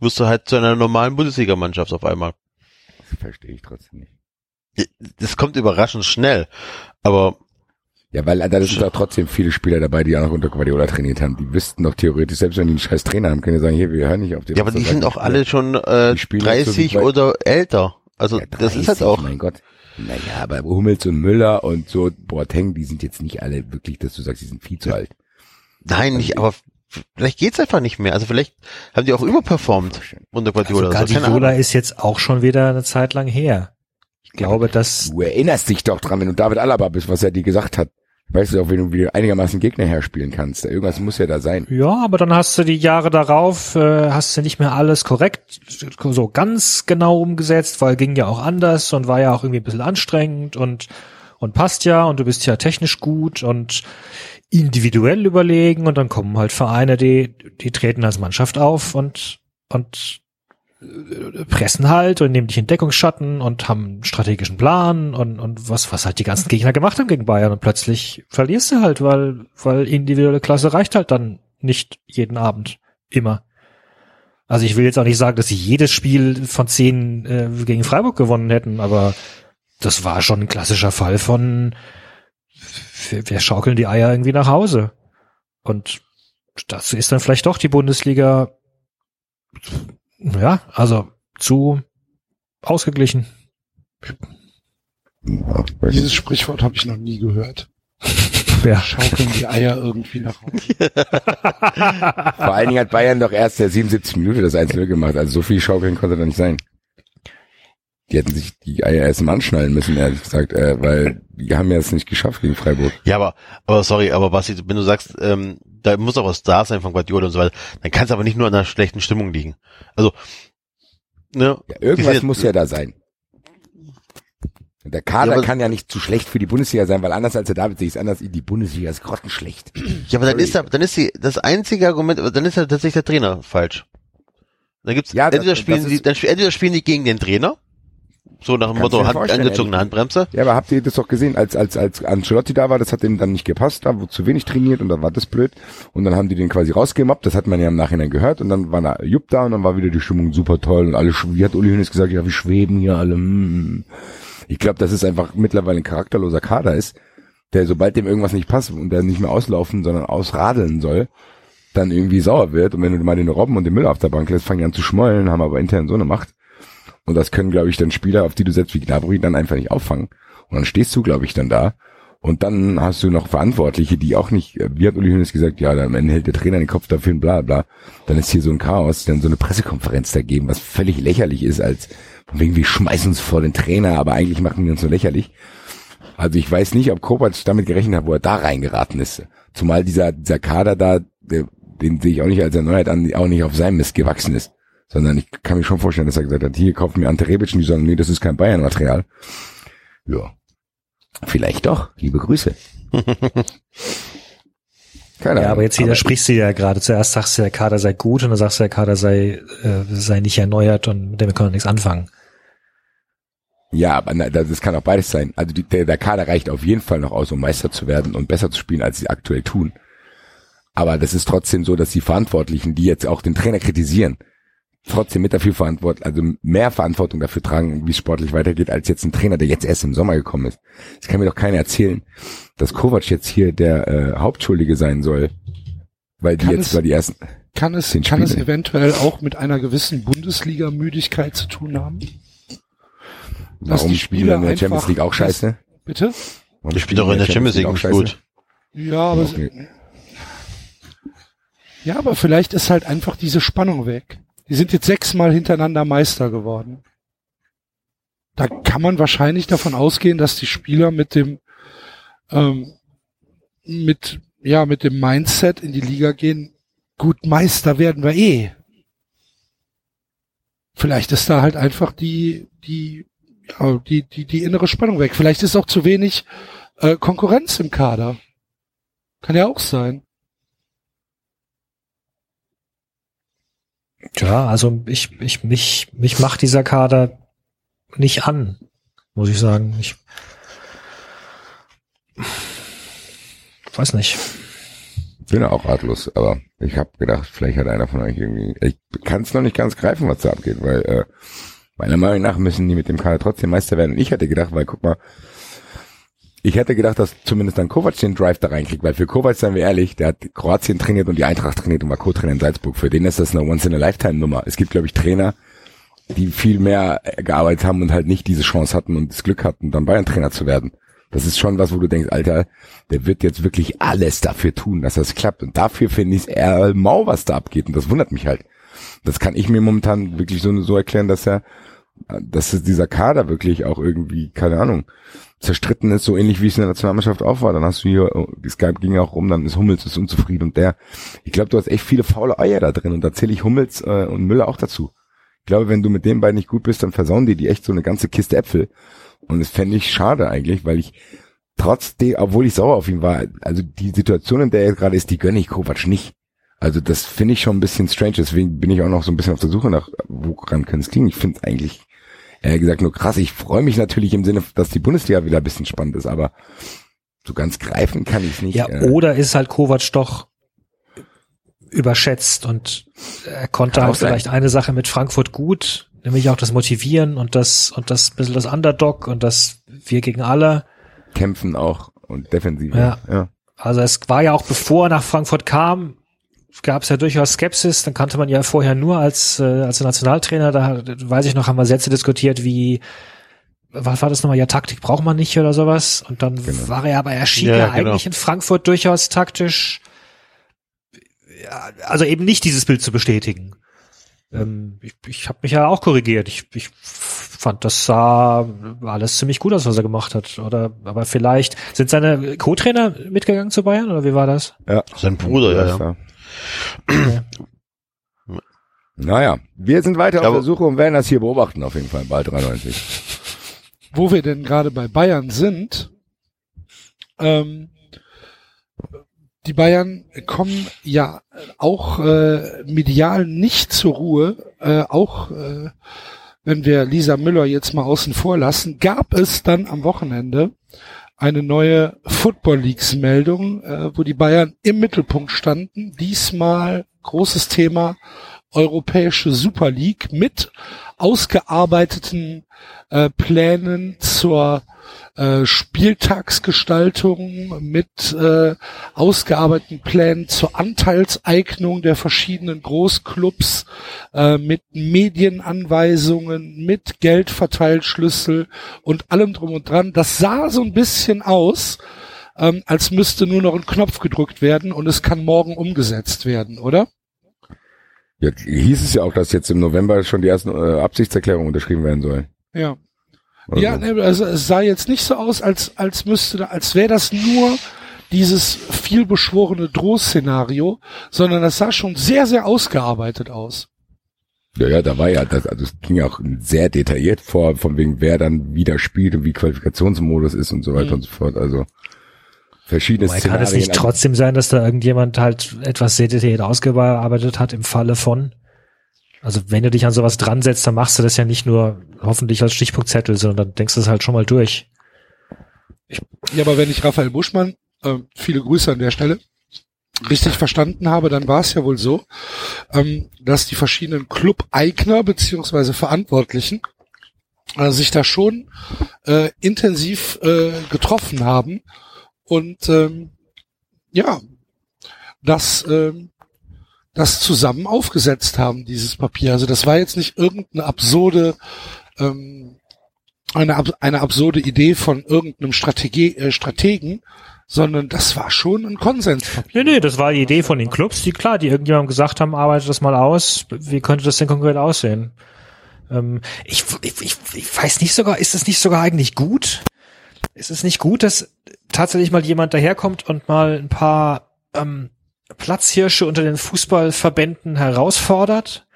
Speaker 1: wirst du halt zu einer normalen Bundesligamannschaft auf einmal.
Speaker 2: das verstehe ich trotzdem nicht.
Speaker 1: Das kommt überraschend schnell, aber
Speaker 2: Ja, weil da sind doch trotzdem viele Spieler dabei, die auch noch unter Guardiola trainiert haben. Die wüssten doch theoretisch, selbst wenn die einen scheiß Trainer haben, können die sagen, hier, wir hören nicht auf die
Speaker 1: ja, aber die sind auch alle schon äh,
Speaker 2: Die spielen jetzt so
Speaker 1: 30
Speaker 2: wie bei-
Speaker 1: oder älter. Also
Speaker 2: Ja,
Speaker 1: das ist halt
Speaker 2: 30,
Speaker 1: auch.
Speaker 2: Mein Gott. Naja, aber Hummels und Müller und so Boateng, die sind jetzt nicht alle wirklich, dass du sagst, die sind viel zu alt.
Speaker 1: Nein, nicht, aber vielleicht geht's einfach nicht mehr. Also vielleicht haben die auch überperformt unter Guardiola.
Speaker 5: Also
Speaker 1: so, keine
Speaker 5: Guardiola
Speaker 1: Ahnung.
Speaker 5: ist jetzt auch schon wieder eine Zeit lang her. Ich glaube, dass
Speaker 2: Du erinnerst dich doch dran, wenn du David Alaba bist, was er dir gesagt hat. Weißt du auch, wenn du wieder einigermaßen Gegner herspielen kannst. Irgendwas muss ja da sein.
Speaker 5: Ja, aber dann hast du die Jahre darauf, äh, hast du nicht mehr alles korrekt, so ganz genau umgesetzt, weil ging ja auch anders und war ja auch irgendwie ein bisschen anstrengend und, und passt ja und du bist ja technisch gut und individuell überlegen und dann kommen halt Vereine, die, die treten als Mannschaft auf und, und äh, pressen halt und nehmen dich in Deckungsschatten und haben einen strategischen Plan und, und was, was halt die ganzen Gegner gemacht haben gegen Bayern und plötzlich verlierst du halt, weil, weil individuelle Klasse reicht halt dann nicht jeden Abend immer. Also ich will jetzt auch nicht sagen, dass sie jedes Spiel von zehn äh, gegen Freiburg gewonnen hätten, aber das war schon ein klassischer Fall von wir, wir schaukeln die Eier irgendwie nach Hause. Und dazu ist dann vielleicht doch die Bundesliga ja, also zu ausgeglichen.
Speaker 4: Dieses. Sprichwort habe ich noch nie gehört.
Speaker 5: Ja.
Speaker 4: Schaukeln die Eier irgendwie nach Hause.
Speaker 2: Vor allen Dingen hat Bayern doch erst der 77 Minute das 1 gemacht. Also so viel Schaukeln konnte da nicht sein. Die hätten sich die Eier erst mal anschnallen müssen, ehrlich gesagt, äh, weil die haben ja es nicht geschafft gegen Freiburg.
Speaker 1: Ja, aber, aber sorry, aber Basti, wenn du sagst, ähm, da muss auch was da sein von Guardiola und so weiter, dann kann es aber nicht nur an einer schlechten Stimmung liegen. Also, ne?
Speaker 2: Ja, irgendwas
Speaker 1: Wir-
Speaker 2: muss ja da sein. Der Kader
Speaker 1: Ja,
Speaker 2: kann ja nicht zu schlecht für die Bundesliga sein, weil anders als der David sehe ich es anders, die Bundesliga ist grottenschlecht.
Speaker 1: Ja, aber dann
Speaker 2: Sorry.
Speaker 1: ist da, dann ist die, das einzige Argument, dann ist ja tatsächlich der Trainer falsch. Dann gibt's,
Speaker 2: Ja, das-
Speaker 1: entweder spielen
Speaker 2: das
Speaker 1: die, dann entweder spielen die gegen den Trainer, so nach dem
Speaker 2: Kannst
Speaker 1: Motto, Hand, angezogene. Handbremse.
Speaker 2: Ja, aber habt ihr das doch gesehen, als, als, als Ancelotti da war, das hat dem dann nicht gepasst, da wurde zu wenig trainiert und dann war das blöd. Und dann haben die den quasi rausgemobbt, das hat man ja im Nachhinein gehört und dann war da Jupp da und dann war wieder die Stimmung super toll und alle, wie hat Uli Hoeneß gesagt, ja, wir schweben hier alle. mm. Ich glaube, dass es einfach mittlerweile ein charakterloser Kader ist, der sobald dem irgendwas nicht passt und der nicht mehr auslaufen, sondern ausradeln soll, dann irgendwie sauer wird. Und wenn du mal den Robben und den Müller auf der Bank lässt, fangen die an zu schmollen, haben aber intern so eine Macht. Und das können, glaube ich, dann Spieler, auf die du setzt wie Gnabry, dann einfach nicht auffangen. Und dann stehst du, glaube ich, dann da. Und dann hast du noch Verantwortliche, die auch nicht, äh, wie hat Uli Hoeneß gesagt, ja, dann am Ende hält der Trainer den Kopf dafür und bla bla. Dann ist hier so ein Chaos, dann so eine Pressekonferenz da geben, was völlig lächerlich ist, als von wegen, wir schmeißen uns vor den Trainer, aber eigentlich machen wir uns so lächerlich. Also ich weiß nicht, ob Kovac damit gerechnet hat, wo er da reingeraten ist. Zumal dieser, dieser Kader da, den sehe ich auch nicht als Erneuert an, auch nicht auf seinem Mist gewachsen ist. Sondern ich kann mir schon vorstellen, dass er gesagt hat, hier kaufen wir Ante Rebic und die sagen, nee, das ist kein Bayern-Material. Ja. Vielleicht doch. Liebe Grüße. Keine
Speaker 5: Ja,
Speaker 2: Ahnung.
Speaker 5: aber jetzt widersprichst du ja gerade. Zuerst sagst du, der Kader sei gut und dann sagst du, der Kader sei, äh, sei nicht erneuert und mit dem können wir nichts anfangen.
Speaker 2: Ja, aber na, das kann auch beides sein. Also die, der, der Kader reicht auf jeden Fall noch aus, um Meister zu werden und besser zu spielen, als sie aktuell tun. Aber das ist trotzdem so, dass die Verantwortlichen, die jetzt auch den Trainer kritisieren, trotzdem mit dafür verantwortlich, also mehr Verantwortung dafür tragen, wie es sportlich weitergeht, als jetzt ein Trainer, der jetzt erst im Sommer gekommen ist. Das kann mir doch keiner erzählen, dass Kovac jetzt hier der äh, Hauptschuldige sein soll. Weil die
Speaker 4: Kann
Speaker 2: jetzt
Speaker 4: es-
Speaker 2: zwar die ersten.
Speaker 4: Kann es, kann es eventuell auch mit einer gewissen Bundesliga-Müdigkeit zu tun haben? dass
Speaker 2: Warum
Speaker 4: die
Speaker 2: spielen
Speaker 4: Spieler
Speaker 2: in der Champions League auch scheiße?
Speaker 4: Bitte?
Speaker 2: Warum
Speaker 1: Die spielt auch in der Champions League nicht gut.
Speaker 4: Ja, aber
Speaker 2: Okay.
Speaker 4: ja, aber vielleicht ist halt einfach diese Spannung weg. Die sind jetzt sechsmal hintereinander Meister geworden. Da kann man wahrscheinlich davon ausgehen, dass die Spieler mit dem ähm, mit ja mit dem Mindset in die Liga gehen. Gut, Meister werden wir eh. Vielleicht ist da halt einfach die die ja, die die die innere Spannung weg. Vielleicht ist auch zu wenig äh, Konkurrenz im Kader. Kann ja auch sein.
Speaker 5: Ja, also ich, ich, mich, mich macht dieser Kader nicht an, muss ich sagen. Ich weiß nicht.
Speaker 2: bin auch ratlos, aber ich habe gedacht, vielleicht hat einer von euch irgendwie, ich kann es noch nicht ganz greifen, was da abgeht, weil äh, meiner Meinung nach müssen die mit dem Kader trotzdem Meister werden. Und ich hätte gedacht, weil guck mal, ich hätte gedacht, dass zumindest dann Kovac den Drive da reinkriegt, weil für Kovac, seien wir ehrlich, der hat Kroatien trainiert und die Eintracht trainiert und war Co-Trainer in Salzburg. Für den ist das eine Once-in-a-Lifetime-Nummer. Es gibt, glaube ich, Trainer, die viel mehr gearbeitet haben und halt nicht diese Chance hatten und das Glück hatten, dann Bayern-Trainer zu werden. Das ist schon was, wo du denkst, Alter, der wird jetzt wirklich alles dafür tun, dass das klappt. Und dafür finde ich es eher mau, was da abgeht. Und das wundert mich halt. Das kann ich mir momentan wirklich so, so erklären, dass er, dass es dieser Kader wirklich auch irgendwie, keine Ahnung, zerstritten ist, so ähnlich wie es in der Nationalmannschaft auch war. Dann hast du hier, oh, die Skype ging ja auch rum, dann ist Hummels ist unzufrieden und der, ich glaube, du hast echt viele faule Eier da drin und da zähle ich Hummels äh, und Müller auch dazu. Ich glaube, wenn du mit den beiden nicht gut bist, dann versauen die die echt so eine ganze Kiste Äpfel. Und das fände ich schade eigentlich, weil ich trotzdem, obwohl ich sauer auf ihn war, also die Situation, in der er gerade ist, die gönne ich Kovac nicht. Also das finde ich schon ein bisschen strange, deswegen bin ich auch noch so ein bisschen auf der Suche nach, woran kann es liegen. Ich finde es eigentlich, ehrlich gesagt, nur krass. Ich freue mich natürlich im Sinne, dass die Bundesliga wieder ein bisschen spannend ist, aber so ganz greifen kann ich es nicht.
Speaker 5: Ja,
Speaker 2: äh.
Speaker 5: oder ist halt Kovac doch überschätzt und er konnte
Speaker 2: Kann
Speaker 5: halt
Speaker 2: auch sein.
Speaker 5: vielleicht eine Sache mit Frankfurt gut, nämlich auch das Motivieren und das und das bisschen das Underdog und das wir gegen alle.
Speaker 2: kämpfen auch und defensiv.
Speaker 5: Ja.
Speaker 2: ja.
Speaker 5: Also es war ja auch bevor er nach Frankfurt kam, gab es ja durchaus Skepsis. Dann kannte man ja vorher nur als äh, als Nationaltrainer. Da weiß ich noch, haben wir Sätze diskutiert wie was war das nochmal? Ja, Taktik braucht man nicht oder sowas. Und dann
Speaker 2: Genau.
Speaker 5: war er aber, er schien
Speaker 1: Ja,
Speaker 5: ja,
Speaker 1: genau.
Speaker 5: eigentlich in Frankfurt durchaus taktisch, ja, also eben nicht dieses Bild zu bestätigen. Ähm, ich ich habe mich ja auch korrigiert. Ich, ich fand, das sah alles ziemlich gut aus, was er gemacht hat. Oder, aber vielleicht sind seine Co-Trainer mitgegangen zu Bayern oder wie war das?
Speaker 2: ja.
Speaker 1: Sein Bruder, ja, ja.
Speaker 2: Ja. Naja, wir sind weiter auf der Suche und werden das hier beobachten auf jeden Fall bald 93.
Speaker 4: wo wir denn gerade bei Bayern sind, ähm, die Bayern kommen ja auch äh, medial nicht zur Ruhe, äh, auch äh, wenn wir Lisa Müller jetzt mal außen vor lassen, gab es dann am Wochenende eine neue Football Leagues Meldung, äh, wo die Bayern im Mittelpunkt standen. Diesmal großes Thema Europäische Super League mit ausgearbeiteten äh, Plänen zur äh, Spieltagsgestaltung, mit äh, ausgearbeiteten Plänen zur Anteilseignung der verschiedenen Großclubs, äh, mit Medienanweisungen, mit Geldverteilschlüssel und allem drum und dran. Das sah so ein bisschen aus, ähm, als müsste nur noch ein Knopf gedrückt werden und es kann morgen umgesetzt werden, oder?
Speaker 2: Jetzt hieß es ja auch, dass jetzt im November schon die ersten äh, Absichtserklärungen unterschrieben werden sollen.
Speaker 4: Ja.
Speaker 2: Also,
Speaker 4: Ja, ne, also es sah jetzt nicht so aus, als als müsste, da- als wäre das nur dieses vielbeschworene Drohszenario, sondern das sah schon sehr, sehr ausgearbeitet aus.
Speaker 2: ja, ja, da war ja, das, also es ging ja auch sehr detailliert vor, von wegen wer dann wieder spielt und wie Qualifikationsmodus ist und so weiter
Speaker 4: Mhm.
Speaker 2: und so fort. Also verschiedene
Speaker 5: Wobei kann
Speaker 2: Szenarien.
Speaker 5: es nicht trotzdem sein, dass da irgendjemand halt etwas sehr detailliert ausgearbeitet hat im Falle von? Also wenn du dich an sowas dran setzt, dann machst du das ja nicht nur hoffentlich als Stichpunktzettel, sondern dann denkst du es halt schon mal durch.
Speaker 4: Ja, aber wenn ich Raphael Buschmann, äh, viele Grüße an der Stelle, richtig verstanden habe, dann war es ja wohl so, ähm, dass die verschiedenen Club-Eigner beziehungsweise Verantwortlichen äh, sich da schon äh, intensiv äh, getroffen haben und ähm, ja, das ähm, das zusammen aufgesetzt haben, dieses Papier. Also das war jetzt nicht irgendeine absurde ähm, eine, eine absurde Idee von irgendeinem Strategie, äh, Strategen, sondern das war schon ein Konsenspapier.
Speaker 5: Nee, nee, das war die Idee von den Clubs, die klar, die irgendjemandem gesagt haben, arbeitet das mal aus. Wie könnte das denn konkret aussehen? Ähm, ich, ich, ich, ich weiß nicht sogar, ist es nicht sogar eigentlich gut? Ist es nicht gut, dass tatsächlich mal jemand daherkommt und mal ein paar ähm, Platzhirsche unter den Fußballverbänden herausfordert?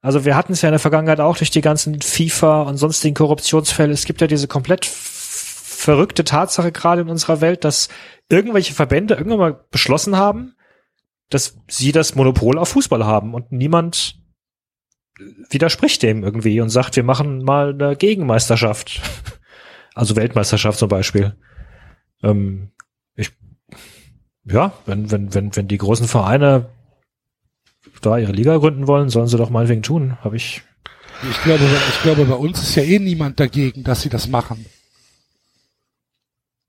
Speaker 5: Also wir hatten es ja in der Vergangenheit auch durch die ganzen FIFA und sonstigen Korruptionsfälle. Es gibt ja diese komplett verrückte Tatsache gerade in unserer Welt, dass irgendwelche Verbände irgendwann mal beschlossen haben, dass sie das Monopol auf Fußball haben und niemand widerspricht dem irgendwie und sagt, wir machen mal eine Gegenmeisterschaft. Also Weltmeisterschaft zum Beispiel. Ähm, ja, wenn, wenn, wenn, wenn die großen Vereine da ihre Liga gründen wollen, sollen sie doch meinetwegen tun. Habe ich.
Speaker 4: Ich glaube, ich glaube, bei uns ist ja eh niemand dagegen, dass sie das machen.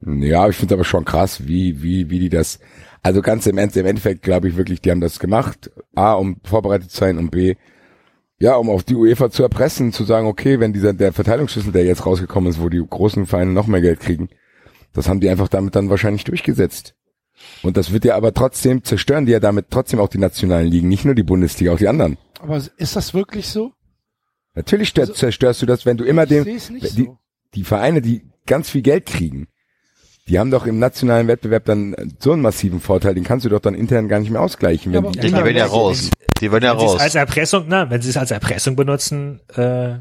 Speaker 2: Ja, ich finde aber schon krass, wie, wie, wie die das, also ganz im, End, im Endeffekt glaube ich wirklich, die haben das gemacht, A, um vorbereitet zu sein und B, ja, um auf die UEFA zu erpressen, zu sagen, okay, wenn dieser, der Verteilungsschlüssel, der jetzt rausgekommen ist, wo die großen Vereine noch mehr Geld kriegen, das haben die einfach damit dann wahrscheinlich durchgesetzt. Und das wird ja aber trotzdem, zerstören die ja damit trotzdem auch die nationalen Ligen, nicht nur die Bundesliga, auch die anderen.
Speaker 4: Aber ist das wirklich so?
Speaker 2: Natürlich stör, zerstörst du das, wenn du immer
Speaker 4: Ich
Speaker 2: dem, die,
Speaker 4: so.
Speaker 2: die Vereine, die ganz viel Geld kriegen, die haben doch im nationalen Wettbewerb dann so einen massiven Vorteil, den kannst du doch dann intern gar nicht mehr ausgleichen. Wenn
Speaker 4: Ja,
Speaker 2: die,
Speaker 1: Die werden ja raus. Die werden ja
Speaker 5: Wenn sie es
Speaker 1: raus.
Speaker 5: als Erpressung, na, wenn sie es als Erpressung benutzen, äh,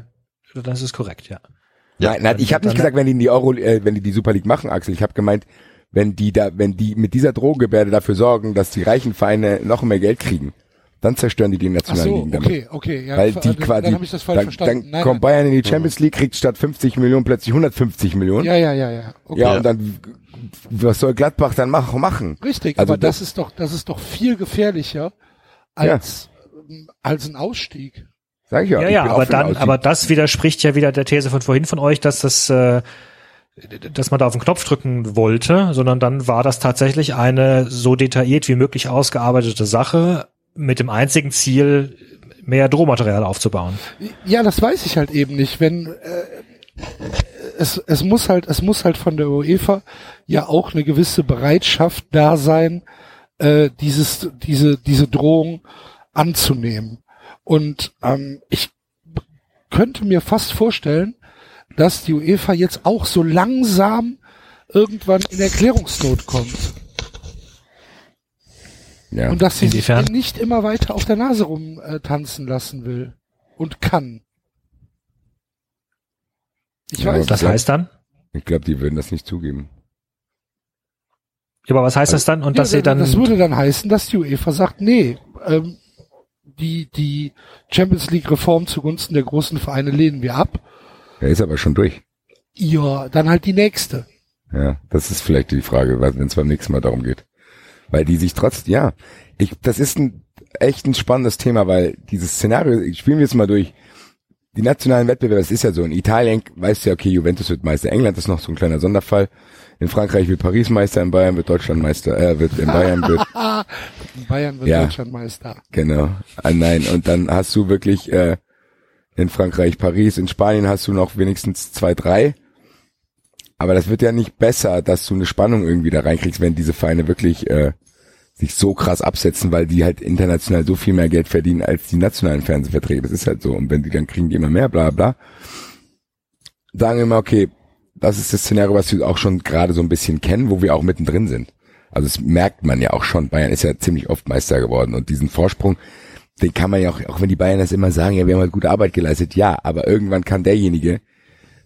Speaker 5: dann ist es korrekt, ja.
Speaker 2: nein, nein, ich habe nicht gesagt, wenn die in die Euro, äh, wenn die die Super League machen, Axel. Ich habe gemeint, wenn die da, wenn die mit dieser Drohgebärde dafür sorgen, dass die reichen Vereine noch mehr Geld kriegen, dann zerstören die die nationalen
Speaker 4: so,
Speaker 2: Ligen damit.
Speaker 4: okay, okay. Ja,
Speaker 2: Weil die
Speaker 4: dann,
Speaker 2: quasi,
Speaker 4: dann habe ich das falsch
Speaker 2: dann,
Speaker 4: verstanden.
Speaker 2: dann
Speaker 4: Nein,
Speaker 2: kommt
Speaker 4: nein.
Speaker 2: Bayern in die Champions League, kriegt statt 50 Millionen plötzlich 150 Millionen.
Speaker 4: Ja, ja, ja, ja. Okay.
Speaker 2: Ja,
Speaker 1: Ja.
Speaker 2: und dann, was soll Gladbach dann machen?
Speaker 4: Richtig,
Speaker 2: Also
Speaker 4: aber das
Speaker 2: das-
Speaker 4: ist doch, das ist doch viel gefährlicher als, ähm, als ein Ausstieg.
Speaker 2: Sag ich ja.
Speaker 5: Ja,
Speaker 2: ich
Speaker 5: ja, aber dann,
Speaker 2: Ausstieg.
Speaker 5: aber das widerspricht ja wieder der These von vorhin von euch, dass das, äh, dass man da auf den Knopf drücken wollte, sondern dann war das tatsächlich eine so detailliert wie möglich ausgearbeitete Sache mit dem einzigen Ziel, mehr Drohmaterial aufzubauen.
Speaker 4: Ja, das weiß ich halt eben nicht. Wenn äh, es, es muss halt, es muss halt von der UEFA ja auch eine gewisse Bereitschaft da sein, äh, dieses, diese, diese Drohung anzunehmen. Und ähm, ich könnte mir fast vorstellen, dass die UEFA jetzt auch so langsam irgendwann in Erklärungsnot kommt.
Speaker 2: ja.
Speaker 4: Und dass sie sich nicht immer weiter auf der Nase rum äh, lassen will. Und kann. Ich
Speaker 2: Ja,
Speaker 4: weiß
Speaker 5: Das
Speaker 2: Ja.
Speaker 5: heißt dann?
Speaker 2: ich glaube, die würden das nicht zugeben.
Speaker 5: Ja, aber was heißt das dann? Und
Speaker 4: Ja,
Speaker 5: dass sie dann,
Speaker 4: das würde dann heißen, dass die UEFA sagt, nee, ähm, die, die Champions League Reform zugunsten der großen Vereine lehnen wir ab.
Speaker 2: Er ist aber schon durch.
Speaker 4: Ja, dann halt die nächste.
Speaker 2: Ja, das ist vielleicht die Frage, wenn es beim nächsten Mal darum geht. Weil die sich trotz, ja, ich, das ist ein echt ein spannendes Thema, weil dieses Szenario, ich spielen wir es mal durch. Die nationalen Wettbewerbe, das ist ja so. In Italien weißt du ja, okay, Juventus wird Meister. England ist noch so ein kleiner Sonderfall. In Frankreich wird Paris Meister, in Bayern wird Deutschland Meister, äh, wird in Bayern wird
Speaker 4: In Bayern wird
Speaker 2: Ja.
Speaker 4: Deutschland Meister.
Speaker 2: Genau. Ah, nein, und dann hast du wirklich äh, in Frankreich Paris, in Spanien hast du noch wenigstens zwei, drei. Aber das wird ja nicht besser, dass du eine Spannung irgendwie da reinkriegst, wenn diese Vereine wirklich äh, sich so krass absetzen, weil die halt international so viel mehr Geld verdienen als die nationalen Fernsehverträge. Das ist halt so. Und wenn die dann kriegen die immer mehr, bla bla. Sagen wir mal, okay, das ist das Szenario, was wir auch schon gerade so ein bisschen kennen, wo wir auch mittendrin sind. Also das merkt man ja auch schon. Bayern ist ja ziemlich oft Meister geworden und diesen Vorsprung, den kann man ja auch, auch wenn die Bayern das immer sagen, ja, wir haben halt gute Arbeit geleistet, ja, aber irgendwann kann derjenige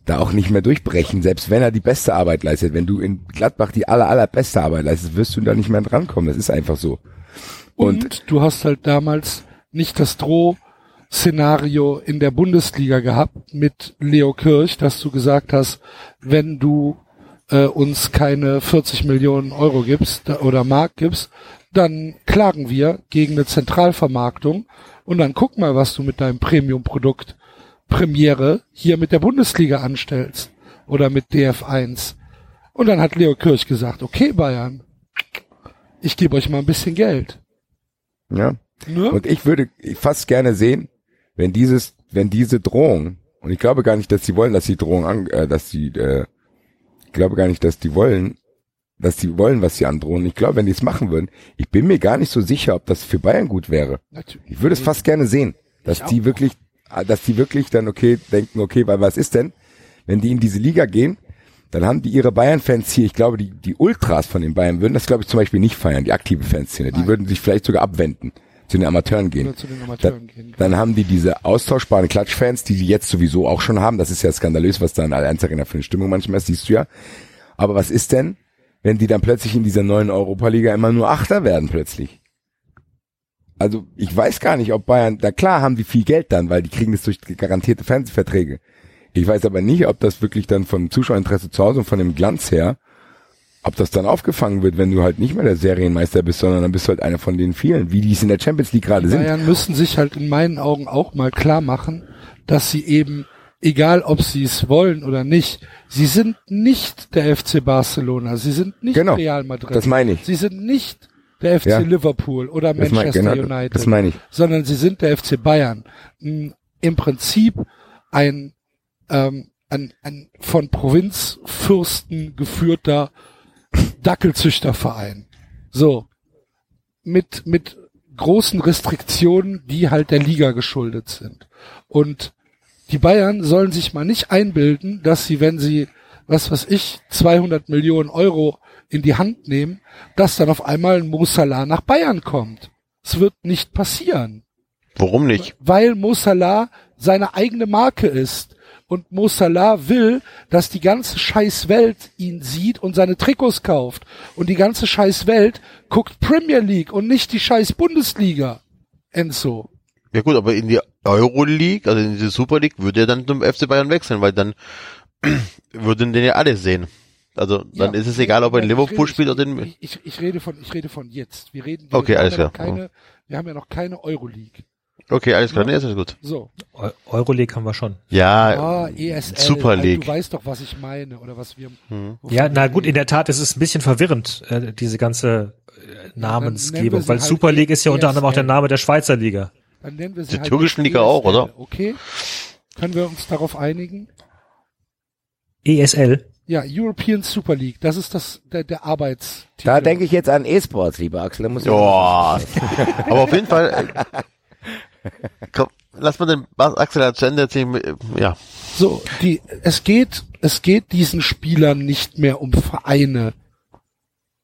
Speaker 2: da auch nicht mehr durchbrechen, selbst wenn er die beste Arbeit leistet. Wenn du in Gladbach die aller, allerbeste Arbeit leistest, wirst du da nicht mehr drankommen. Das ist einfach so.
Speaker 4: Und,
Speaker 2: Und,
Speaker 4: du hast halt damals nicht das Droh-Szenario in der Bundesliga gehabt mit Leo Kirch, dass du gesagt hast, wenn du äh, uns keine 40 Millionen Euro gibst oder Mark gibst, dann klagen wir gegen eine Zentralvermarktung und dann guck mal, was du mit deinem Premium-Produkt Premiere hier mit der Bundesliga anstellst oder mit DF1. Und dann hat Leo Kirch gesagt, okay Bayern, ich gebe euch mal ein bisschen Geld.
Speaker 2: ja.
Speaker 4: Ne?
Speaker 2: Und ich würde fast gerne sehen, wenn dieses, wenn diese Drohung, und ich glaube gar nicht, dass sie wollen, dass die Drohung an, äh, dass sie, äh, ich glaube gar nicht, dass die wollen, dass die wollen, was sie androhen. Ich glaube, wenn die es machen würden, ich bin mir gar nicht so sicher, ob das für Bayern gut wäre.
Speaker 4: Natürlich.
Speaker 2: Ich würde es fast gerne sehen, dass die wirklich, dass die wirklich dann okay denken, okay, weil was ist denn, wenn die in diese Liga gehen, dann haben die ihre Bayern-Fans hier, ich glaube, die, die Ultras von den Bayern würden das, glaube ich, zum Beispiel nicht feiern, die aktive Fanszene. Die würden sich vielleicht sogar abwenden, zu den Amateuren gehen.
Speaker 4: Zu den Amateuren
Speaker 2: Da-
Speaker 4: gehen.
Speaker 2: Dann haben die diese austauschbaren Klatschfans, die die jetzt sowieso auch schon haben. Das ist ja skandalös, was da in Allianz Arena für eine Stimmung manchmal ist, siehst du ja. Aber was ist denn, wenn die dann plötzlich in dieser neuen Europa-Liga immer nur Achter werden plötzlich? Also ich weiß gar nicht, ob Bayern, da klar haben die viel Geld dann, weil die kriegen das durch garantierte Fernsehverträge. Ich weiß aber nicht, ob das wirklich dann vom Zuschauerinteresse zu Hause und von dem Glanz her, ob das dann aufgefangen wird, wenn du halt nicht mehr der Serienmeister bist, sondern dann bist du halt einer von den vielen, wie die es in der Champions League gerade sind.
Speaker 4: Bayern müssen sich halt in meinen Augen auch mal klar machen, dass sie eben, egal ob sie es wollen oder nicht, sie sind nicht der FC Barcelona, sie sind nicht
Speaker 2: Genau,
Speaker 4: Real Madrid.
Speaker 2: das meine ich.
Speaker 4: Sie sind nicht der FC
Speaker 2: Ja.
Speaker 4: Liverpool oder
Speaker 2: Das mein-
Speaker 4: Manchester
Speaker 2: genau,
Speaker 4: United,
Speaker 2: das meine ich.
Speaker 4: sondern sie sind der FC Bayern. M, Im Prinzip ein, ähm, ein, ein von Provinzfürsten geführter Dackelzüchterverein. So. Mit, mit großen Restriktionen, die halt der Liga geschuldet sind. Und die Bayern sollen sich mal nicht einbilden, dass sie, wenn sie, was weiß ich, 200 Millionen Euro in die Hand nehmen, dass dann auf einmal ein Mo Salah nach Bayern kommt. Es wird nicht passieren
Speaker 1: Warum nicht?
Speaker 4: weil Mo Salah seine eigene Marke ist. Und Mo Salah will, dass die ganze scheiß Welt ihn sieht und seine Trikots kauft. Und die ganze scheiß Welt guckt Premier League und nicht die scheiß Bundesliga. Enzo.
Speaker 1: Ja gut, aber in die Euroleague, also in die Super League, würde er dann zum FC Bayern wechseln, weil dann würden den ja alle sehen. Also dann
Speaker 4: Ja,
Speaker 1: ist es egal, ob er in Liverpool
Speaker 4: rede-
Speaker 1: spielt oder in...
Speaker 4: ich, ich, ich rede von, ich rede von jetzt. Wir reden, wir
Speaker 1: Okay,
Speaker 4: haben
Speaker 1: alles
Speaker 4: ja noch
Speaker 1: klar.
Speaker 4: Keine, wir haben ja noch keine Euroleague.
Speaker 1: Okay, alles klar, nee, ist alles gut.
Speaker 4: So.
Speaker 5: Eu- Euroleague haben wir schon.
Speaker 1: Ja,
Speaker 4: Ah, ESL.
Speaker 1: Super
Speaker 4: Also,
Speaker 1: League.
Speaker 4: Du weißt doch, was ich meine oder was wir.
Speaker 1: Hm.
Speaker 5: Ja, na gut, in der Tat ist es ein bisschen verwirrend, äh, diese ganze äh, Namensgebung,
Speaker 4: sie
Speaker 5: weil
Speaker 4: halt
Speaker 5: Super League ist ja unter anderem auch der
Speaker 4: ESL.
Speaker 5: Name der Schweizer Liga.
Speaker 4: Dann nennen wir sie
Speaker 1: Die
Speaker 4: halt
Speaker 1: türkischen Liga
Speaker 4: ESL,
Speaker 1: auch, oder?
Speaker 4: Okay. Können wir uns darauf einigen?
Speaker 5: ESL.
Speaker 4: Ja, European Super League, das ist das der, der Arbeitstitel.
Speaker 2: Da denke ich jetzt an E-Sports, lieber Axel. Da muss ich
Speaker 1: ja. aber auf jeden Fall, äh, komm, lass mal den Axel zu Ende erzählen. äh, Ja,
Speaker 4: So, die es geht es geht diesen Spielern nicht mehr um Vereine.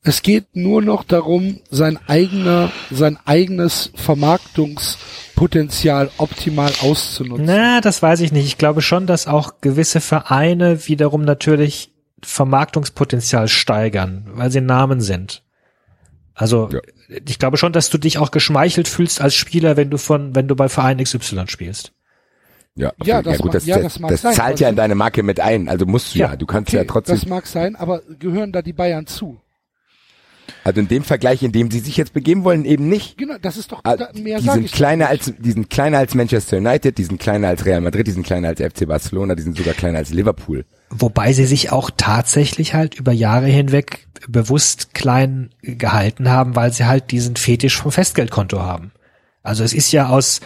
Speaker 4: Es geht nur noch darum, sein eigener sein eigenes Vermarktungspotenzial optimal auszunutzen.
Speaker 5: Na, das weiß ich nicht. Ich glaube schon, dass auch gewisse Vereine wiederum natürlich Vermarktungspotenzial steigern, weil sie Namen sind. Also
Speaker 2: Ja.
Speaker 5: ich glaube schon, dass du dich auch geschmeichelt fühlst als Spieler, wenn du von, wenn du bei Verein XY spielst.
Speaker 2: Ja,
Speaker 4: Ja,
Speaker 2: ja,
Speaker 4: das
Speaker 2: gut,
Speaker 4: mag-
Speaker 2: das,
Speaker 4: ja,
Speaker 2: das,
Speaker 4: das mag
Speaker 2: das
Speaker 4: sein,
Speaker 2: zahlt ja in
Speaker 4: so-
Speaker 2: deine Marke mit ein. Also musst du ja.
Speaker 5: Ja,
Speaker 2: Du kannst
Speaker 4: Okay,
Speaker 2: ja trotzdem,
Speaker 4: das mag sein, aber gehören da die Bayern zu?
Speaker 2: Also in dem Vergleich, in dem sie sich jetzt begeben wollen, eben nicht.
Speaker 4: Genau, das ist doch
Speaker 2: Ah,
Speaker 4: da, mehr
Speaker 2: die sind
Speaker 4: ich
Speaker 2: kleiner als, die sind kleiner als Manchester United, die sind kleiner als Real Madrid, die sind kleiner als FC Barcelona, die sind sogar kleiner als Liverpool.
Speaker 5: Wobei sie sich auch tatsächlich halt über Jahre hinweg bewusst klein gehalten haben, weil sie halt diesen Fetisch vom Festgeldkonto haben. Also es ist ja aus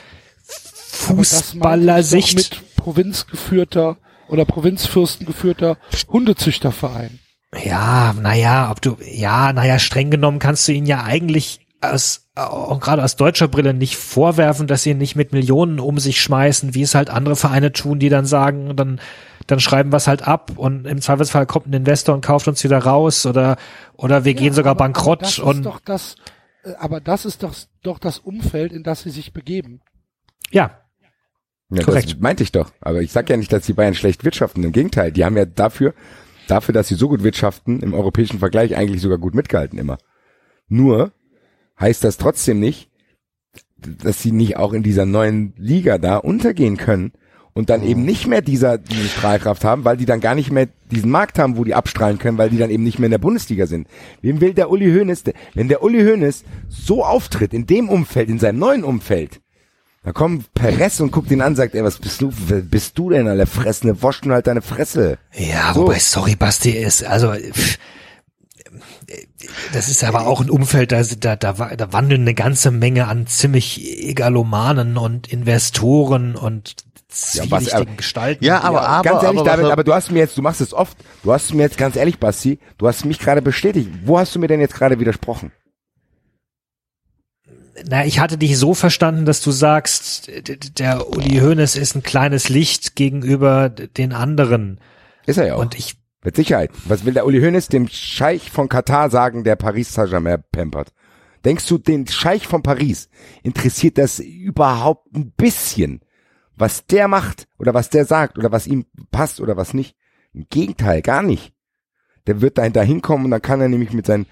Speaker 5: Fußballersicht.
Speaker 4: mit provinzgeführter oder provinzfürstengeführter Hundezüchterverein.
Speaker 5: Ja, naja, ob du, ja, naja, streng genommen kannst du ihnen ja eigentlich aus, auch gerade aus deutscher Brille nicht vorwerfen, dass sie nicht mit Millionen um sich schmeißen, wie es halt andere Vereine tun, die dann sagen, dann, dann schreiben wir es halt ab und im Zweifelsfall kommt ein Investor und kauft uns wieder raus oder, oder wir gehen
Speaker 4: Ja,
Speaker 5: sogar
Speaker 4: aber-
Speaker 5: bankrott
Speaker 4: aber das
Speaker 5: und,
Speaker 4: Ist doch das, äh, aber das ist doch, doch das Umfeld, in das sie sich begeben.
Speaker 5: ja,
Speaker 2: Ja,
Speaker 5: Korrekt.
Speaker 2: Das meinte ich doch. Aber ich sag ja nicht, dass die Bayern schlecht wirtschaften. Im Gegenteil, die haben ja dafür, dafür, dass sie so gut wirtschaften, im europäischen Vergleich eigentlich sogar gut mitgehalten immer. Nur heißt das trotzdem nicht, dass sie nicht auch in dieser neuen Liga da untergehen können und dann eben nicht mehr dieser, diese Strahlkraft haben, weil die dann gar nicht mehr diesen Markt haben, wo die abstrahlen können, weil die dann eben nicht mehr in der Bundesliga sind. Wem will der Uli Hoeneß, wenn der Uli Hoeneß so auftritt, in dem Umfeld, in seinem neuen Umfeld, da kommt Perez und guckt ihn an, sagt, ey, was bist du, wer bist du denn, Alter, fressende Wosch und halt deine Fresse.
Speaker 5: Ja,
Speaker 2: So.
Speaker 5: wobei, sorry, Basti, ist, also, pff, das ist aber auch ein Umfeld, da, da, da, da wandeln eine ganze Menge an ziemlich Egalomanen und Investoren und
Speaker 2: Ja, was- aber-
Speaker 5: Gestalten.
Speaker 1: Ja, aber, aber,
Speaker 2: ganz ehrlich,
Speaker 1: aber,
Speaker 2: David, aber du hast mir jetzt, du machst es oft, du hast mir jetzt ganz ehrlich, Basti, du hast mich gerade bestätigt. Wo hast du mir denn jetzt gerade widersprochen?
Speaker 5: Na, ich hatte dich so verstanden, dass du sagst, der Uli Hoeneß ist ein kleines Licht gegenüber den anderen.
Speaker 2: Ist er ja auch.
Speaker 5: Und ich,
Speaker 2: Mit Sicherheit. Was will der Uli Hoeneß dem Scheich von Katar sagen, der Paris Saint-Germain pampert? Denkst du, den Scheich von Paris interessiert das überhaupt ein bisschen, was der macht oder was der sagt oder was ihm passt oder was nicht? Im Gegenteil, gar nicht. Der wird dahin dahin kommen und dann kann er nämlich mit seinen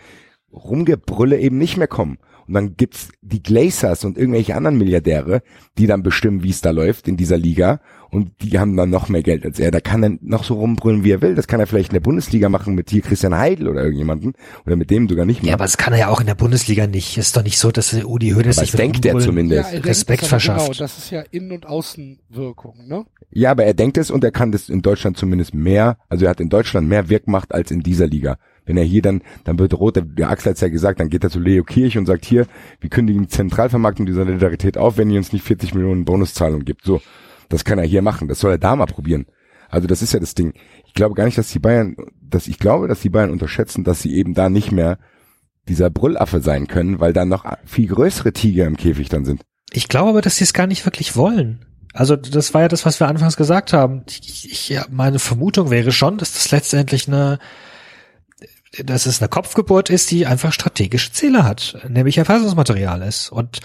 Speaker 2: Rumgebrülle eben nicht mehr kommen. Und dann gibt's die Glazers und irgendwelche anderen Milliardäre, die dann bestimmen, wie es da läuft in dieser Liga. Und die haben dann noch mehr Geld als er. Da kann er noch so rumbrüllen, wie er will. Das kann er vielleicht in der Bundesliga machen mit hier Christian Heidel oder irgendjemanden. Oder mit dem sogar nicht mehr.
Speaker 5: ja, aber das kann er ja auch in der Bundesliga nicht. Ist doch nicht so, dass der Uli Hoeneß sich
Speaker 2: das denkt er zumindest.
Speaker 4: er denkt
Speaker 5: Respekt
Speaker 4: es aber
Speaker 5: verschafft.
Speaker 4: Genau, das ist ja Innen- und Außenwirkung, ne?
Speaker 2: Ja, aber er denkt es und er kann das in Deutschland zumindest mehr, also er hat in Deutschland mehr Wirkmacht als in dieser Liga. Wenn er hier dann, dann wird rot, der, der Axel hat's ja gesagt, dann geht er zu Leo Kirch und sagt hier, wir kündigen Zentralvermarktung dieser Solidarität auf, wenn ihr uns nicht 40 Millionen Bonuszahlung gibt. So, das kann er hier machen, das soll er da mal probieren. Also das ist ja das Ding. Ich glaube gar nicht, dass die Bayern, dass ich glaube, dass die Bayern unterschätzen, dass sie eben da nicht mehr dieser Brüllaffe sein können, weil da noch viel größere Tiger im Käfig dann sind.
Speaker 5: Ich glaube aber, dass sie es gar nicht wirklich wollen. Also das war ja das, was wir anfangs gesagt haben. Ich, ich, ja, meine Vermutung wäre schon, dass das letztendlich eine, dass es eine Kopfgeburt ist, die einfach strategische Ziele hat, nämlich Erfassungsmaterial ist. Und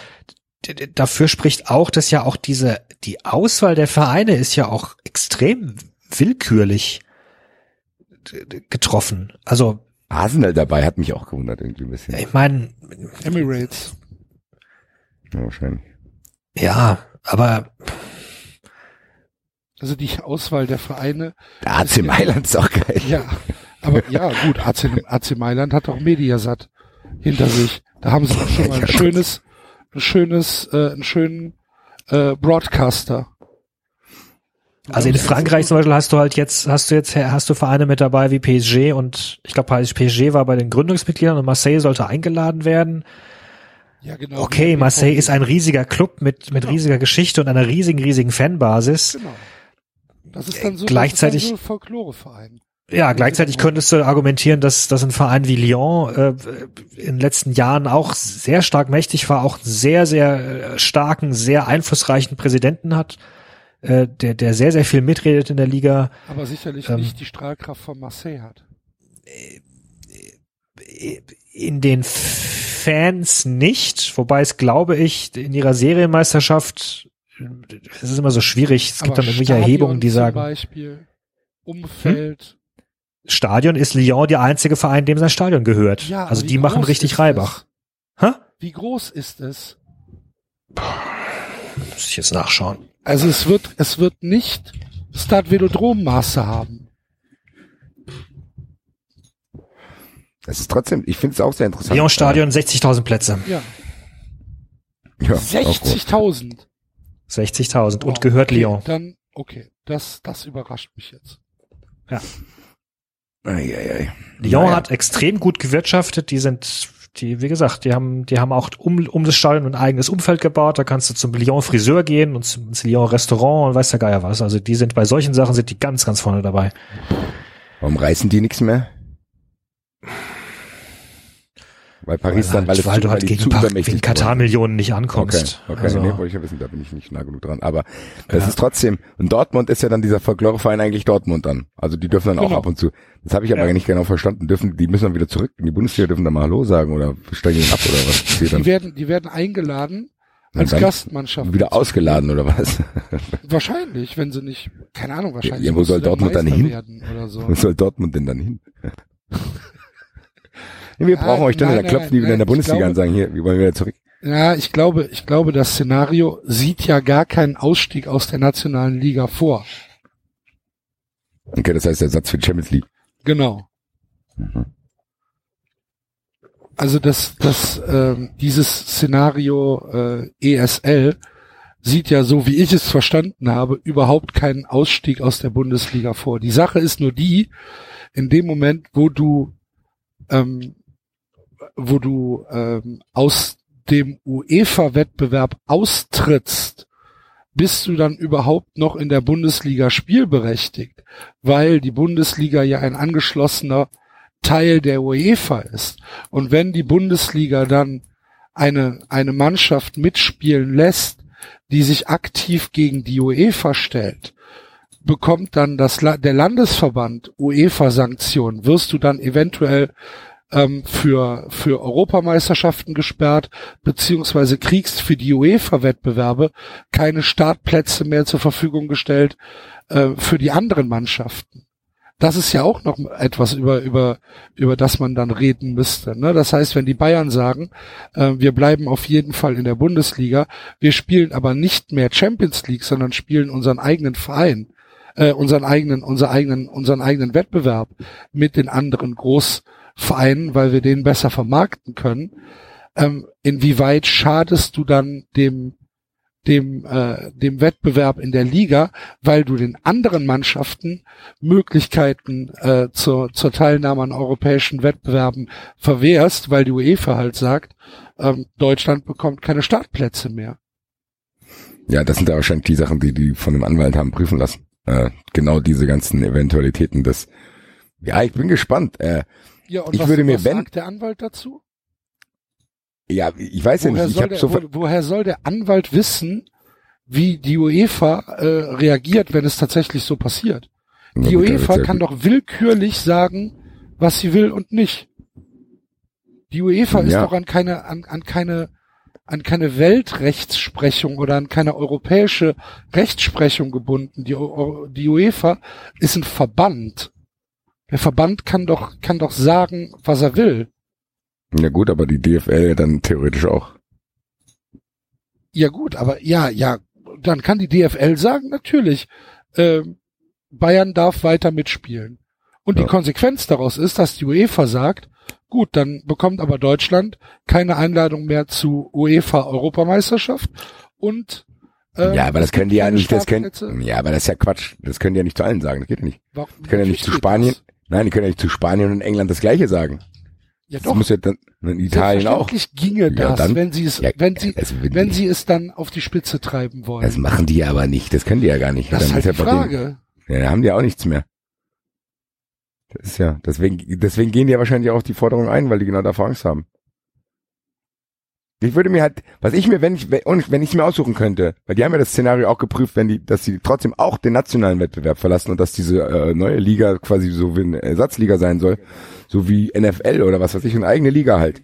Speaker 5: dafür spricht auch, dass ja auch diese, die Auswahl der Vereine ist ja auch extrem willkürlich getroffen. Also,
Speaker 2: Arsenal dabei hat mich auch gewundert irgendwie ein bisschen.
Speaker 5: ich meine,
Speaker 4: Emirates.
Speaker 2: Ja, wahrscheinlich.
Speaker 5: ja, aber
Speaker 4: Also die Auswahl der Vereine.
Speaker 2: Der AC Mailand ist auch geil.
Speaker 4: Ja, aber ja, gut, AC, AC Mailand hat auch Mediasat hinter sich. Da haben sie doch schon mal ein schönes, ein schönes, äh, einen schönen äh, Broadcaster.
Speaker 5: Also in Frankreich zum Beispiel hast du halt jetzt, hast du jetzt, hast du Vereine mit dabei wie PSG und ich glaube, PSG war bei den Gründungsmitgliedern und Marseille sollte eingeladen werden.
Speaker 4: Ja, genau.
Speaker 5: Okay, Marseille ist ein riesiger Club mit, mit riesiger Geschichte und einer riesigen, riesigen Fanbasis.
Speaker 4: Genau. Das ist dann so,
Speaker 5: Gleichzeitig-
Speaker 4: das ist dann so ein Folkloreverein.
Speaker 5: Ja, gleichzeitig könntest du argumentieren, dass, dass ein Verein wie Lyon äh, in den letzten Jahren auch sehr stark mächtig war, auch einen sehr, sehr äh, starken, sehr einflussreichen Präsidenten hat, äh, der, der sehr, sehr viel mitredet in der Liga.
Speaker 4: Aber sicherlich
Speaker 5: Ähm.
Speaker 4: nicht die Strahlkraft von Marseille hat.
Speaker 5: in den Fans nicht, wobei es glaube ich in ihrer Serienmeisterschaft es ist immer so schwierig. Es gibt
Speaker 4: Aber
Speaker 5: dann irgendwelche
Speaker 4: Stadion
Speaker 5: Erhebungen, die sagen,
Speaker 4: Beispiel, Umfeld.
Speaker 5: Stadion ist Lyon der einzige Verein, dem sein Stadion gehört.
Speaker 4: Ja,
Speaker 5: also die machen richtig Reibach. Hä?
Speaker 4: Wie groß ist es?
Speaker 5: Muss ich jetzt nachschauen.
Speaker 4: Also es wird, es wird nicht Stade Velodrom Maße haben.
Speaker 2: Das ist trotzdem, ich finde es auch sehr interessant.
Speaker 5: Lyon Stadion 60.000 Plätze.
Speaker 4: Ja.
Speaker 2: Ja, auch gut.
Speaker 4: 60.000.
Speaker 5: 60.000 und
Speaker 4: Wow,
Speaker 5: gehört
Speaker 4: okay,
Speaker 5: Lyon.
Speaker 4: Dann, okay, das, das überrascht mich jetzt.
Speaker 2: Ei, ei, ei.
Speaker 5: Lyon
Speaker 2: Naja.
Speaker 5: hat extrem gut gewirtschaftet. Die sind, die, wie gesagt, die haben, die haben auch um, um das Stadion ein eigenes Umfeld gebaut. Da kannst du zum Lyon Friseur gehen und zum, ins Lyon Restaurant und weiß der Geier was. Also die sind bei solchen Sachen sind die ganz, ganz vorne dabei.
Speaker 2: Warum reißen die nichts mehr? Weil Paris dann, weil, es
Speaker 5: weil
Speaker 2: zu,
Speaker 5: du halt
Speaker 2: die
Speaker 5: gegen,
Speaker 2: zu
Speaker 5: Pa-
Speaker 2: übermächtig
Speaker 5: gegen Katar-Millionen nicht
Speaker 2: Okay,
Speaker 5: ankommst.
Speaker 2: okay,
Speaker 5: Also,
Speaker 2: nee, wollte ich ja wissen, da bin ich nicht nah genug dran. Aber das
Speaker 5: Ja.
Speaker 2: ist trotzdem, und Dortmund ist ja dann dieser Folkloreverein eigentlich Dortmund dann. Also die dürfen dann auch
Speaker 4: Genau.
Speaker 2: ab und zu. Das habe ich aber
Speaker 4: Ja.
Speaker 2: nicht genau verstanden. Dürfen, die müssen dann wieder zurück in die Bundesliga, dürfen dann mal Hallo sagen oder steigen die ab oder was passiert dann?
Speaker 4: Die werden, die werden eingeladen, als
Speaker 2: dann
Speaker 4: Gastmannschaft.
Speaker 2: Wieder ausgeladen oder was?
Speaker 4: Wahrscheinlich, wenn sie nicht, keine Ahnung, wahrscheinlich.
Speaker 2: Ja, wo soll
Speaker 4: dann
Speaker 2: Dortmund dann hin?
Speaker 4: Oder so.
Speaker 2: Wo soll Dortmund denn dann hin? Ja, wir brauchen euch dann,
Speaker 4: nein,
Speaker 2: da
Speaker 4: nein,
Speaker 2: klopfen die wieder
Speaker 4: nein,
Speaker 2: in der Bundesliga
Speaker 4: glaube-
Speaker 2: und sagen, hier, wir wollen wieder zurück.
Speaker 4: Ja, ich glaube, ich glaube, das Szenario sieht ja gar keinen Ausstieg aus der nationalen Liga vor.
Speaker 2: Okay, das heißt der Satz für die Champions League.
Speaker 4: Genau.
Speaker 2: Mhm.
Speaker 4: Also das, das, ähm, dieses Szenario äh, ESL sieht ja, so wie ich es verstanden habe, überhaupt keinen Ausstieg aus der Bundesliga vor. Die Sache ist nur die, in dem Moment, wo du, ähm, wo du ähm, aus dem UEFA-Wettbewerb austrittst, bist du dann überhaupt noch in der Bundesliga spielberechtigt, weil die Bundesliga ja ein angeschlossener Teil der UEFA ist. Und wenn die Bundesliga dann eine, eine Mannschaft mitspielen lässt, die sich aktiv gegen die UEFA stellt, bekommt dann das, der Landesverband UEFA-Sanktionen, wirst du dann eventuell ähm, für, für Europameisterschaften gesperrt, beziehungsweise kriegst für die UEFA-Wettbewerbe keine Startplätze mehr zur Verfügung gestellt äh, für die anderen Mannschaften. Das ist ja auch noch etwas, über, über, über das man dann reden müsste. Ne? Das heißt, wenn die Bayern sagen, äh, wir bleiben auf jeden Fall in der Bundesliga, wir spielen aber nicht mehr Champions League, sondern spielen unseren eigenen Verein, äh, unseren eigenen, unseren eigenen, unseren eigenen Wettbewerb mit den anderen Großvereinen, weil wir den besser vermarkten können. Ähm, inwieweit schadest du dann dem dem äh, dem Wettbewerb in der Liga, weil du den anderen Mannschaften Möglichkeiten äh, zur zur Teilnahme an europäischen Wettbewerben verwehrst, weil die UEFA halt sagt, ähm, Deutschland bekommt keine Startplätze mehr.
Speaker 2: Ja, das sind ja wahrscheinlich die Sachen, die die von dem Anwalt haben prüfen lassen. Äh, genau diese ganzen Eventualitäten des. Ja, ich bin gespannt. Äh,
Speaker 4: Ja, und
Speaker 2: Ich
Speaker 4: was,
Speaker 2: würde mir,
Speaker 4: was
Speaker 2: wenn-
Speaker 4: sagt der Anwalt dazu?
Speaker 2: ja, ich weiß ja
Speaker 4: Woher
Speaker 2: nicht. Ich
Speaker 4: der,
Speaker 2: so
Speaker 4: wo, woher soll der Anwalt wissen, wie die UEFA äh, reagiert, wenn es tatsächlich so passiert? Die
Speaker 2: gut,
Speaker 4: UEFA kann doch willkürlich sagen, was sie will und nicht. Die UEFA ist
Speaker 2: Ja.
Speaker 4: doch an keine, an, an keine, an keine Weltrechtsprechung oder an keine europäische Rechtsprechung gebunden. Die, die UEFA ist ein Verband. Der Verband kann doch, kann doch sagen, was er will.
Speaker 2: Ja gut, aber die DFL ja dann theoretisch auch.
Speaker 4: Ja gut, aber ja, ja, dann kann die DFL sagen, natürlich, ähm, Bayern darf weiter mitspielen. Und
Speaker 2: Ja.
Speaker 4: die Konsequenz daraus ist, dass die UEFA sagt, gut, dann bekommt aber Deutschland keine Einladung mehr zu UEFA Europameisterschaft und ähm,
Speaker 2: ja, aber das können die ja nicht, das können, ja, aber das ist ja Quatsch. Das können die ja nicht zu allen sagen. Das geht ja nicht.
Speaker 4: Warum-
Speaker 2: Die können ja nicht zu Spanien,
Speaker 4: das.
Speaker 2: Nein, die können ja nicht zu Spanien und England das Gleiche sagen.
Speaker 4: Ja
Speaker 2: Das
Speaker 4: doch,
Speaker 2: muss ja dann in Italien auch.
Speaker 4: ginge
Speaker 2: Ja,
Speaker 4: das,
Speaker 2: dann-
Speaker 4: wenn sie es,
Speaker 2: Ja,
Speaker 4: wenn sie,
Speaker 2: das,
Speaker 4: wenn sie es dann auf die Spitze treiben wollen.
Speaker 2: das machen die ja aber nicht. Das können die ja gar nicht.
Speaker 4: das ist
Speaker 2: Dann
Speaker 4: halt
Speaker 2: ja
Speaker 4: die
Speaker 2: denen-
Speaker 4: Frage.
Speaker 2: Ja, da haben die ja auch nichts mehr. Das ist ja, deswegen, deswegen gehen die ja wahrscheinlich auch auf die Forderung ein, weil die genau davor Angst haben. Ich würde mir halt, was ich mir, wenn ich, und wenn ich es mir aussuchen könnte, weil die haben ja das Szenario auch geprüft, wenn die, dass sie trotzdem auch den nationalen Wettbewerb verlassen und dass diese äh, neue Liga quasi so wie eine Ersatzliga sein soll, so wie NFL oder was weiß ich, eine eigene Liga halt.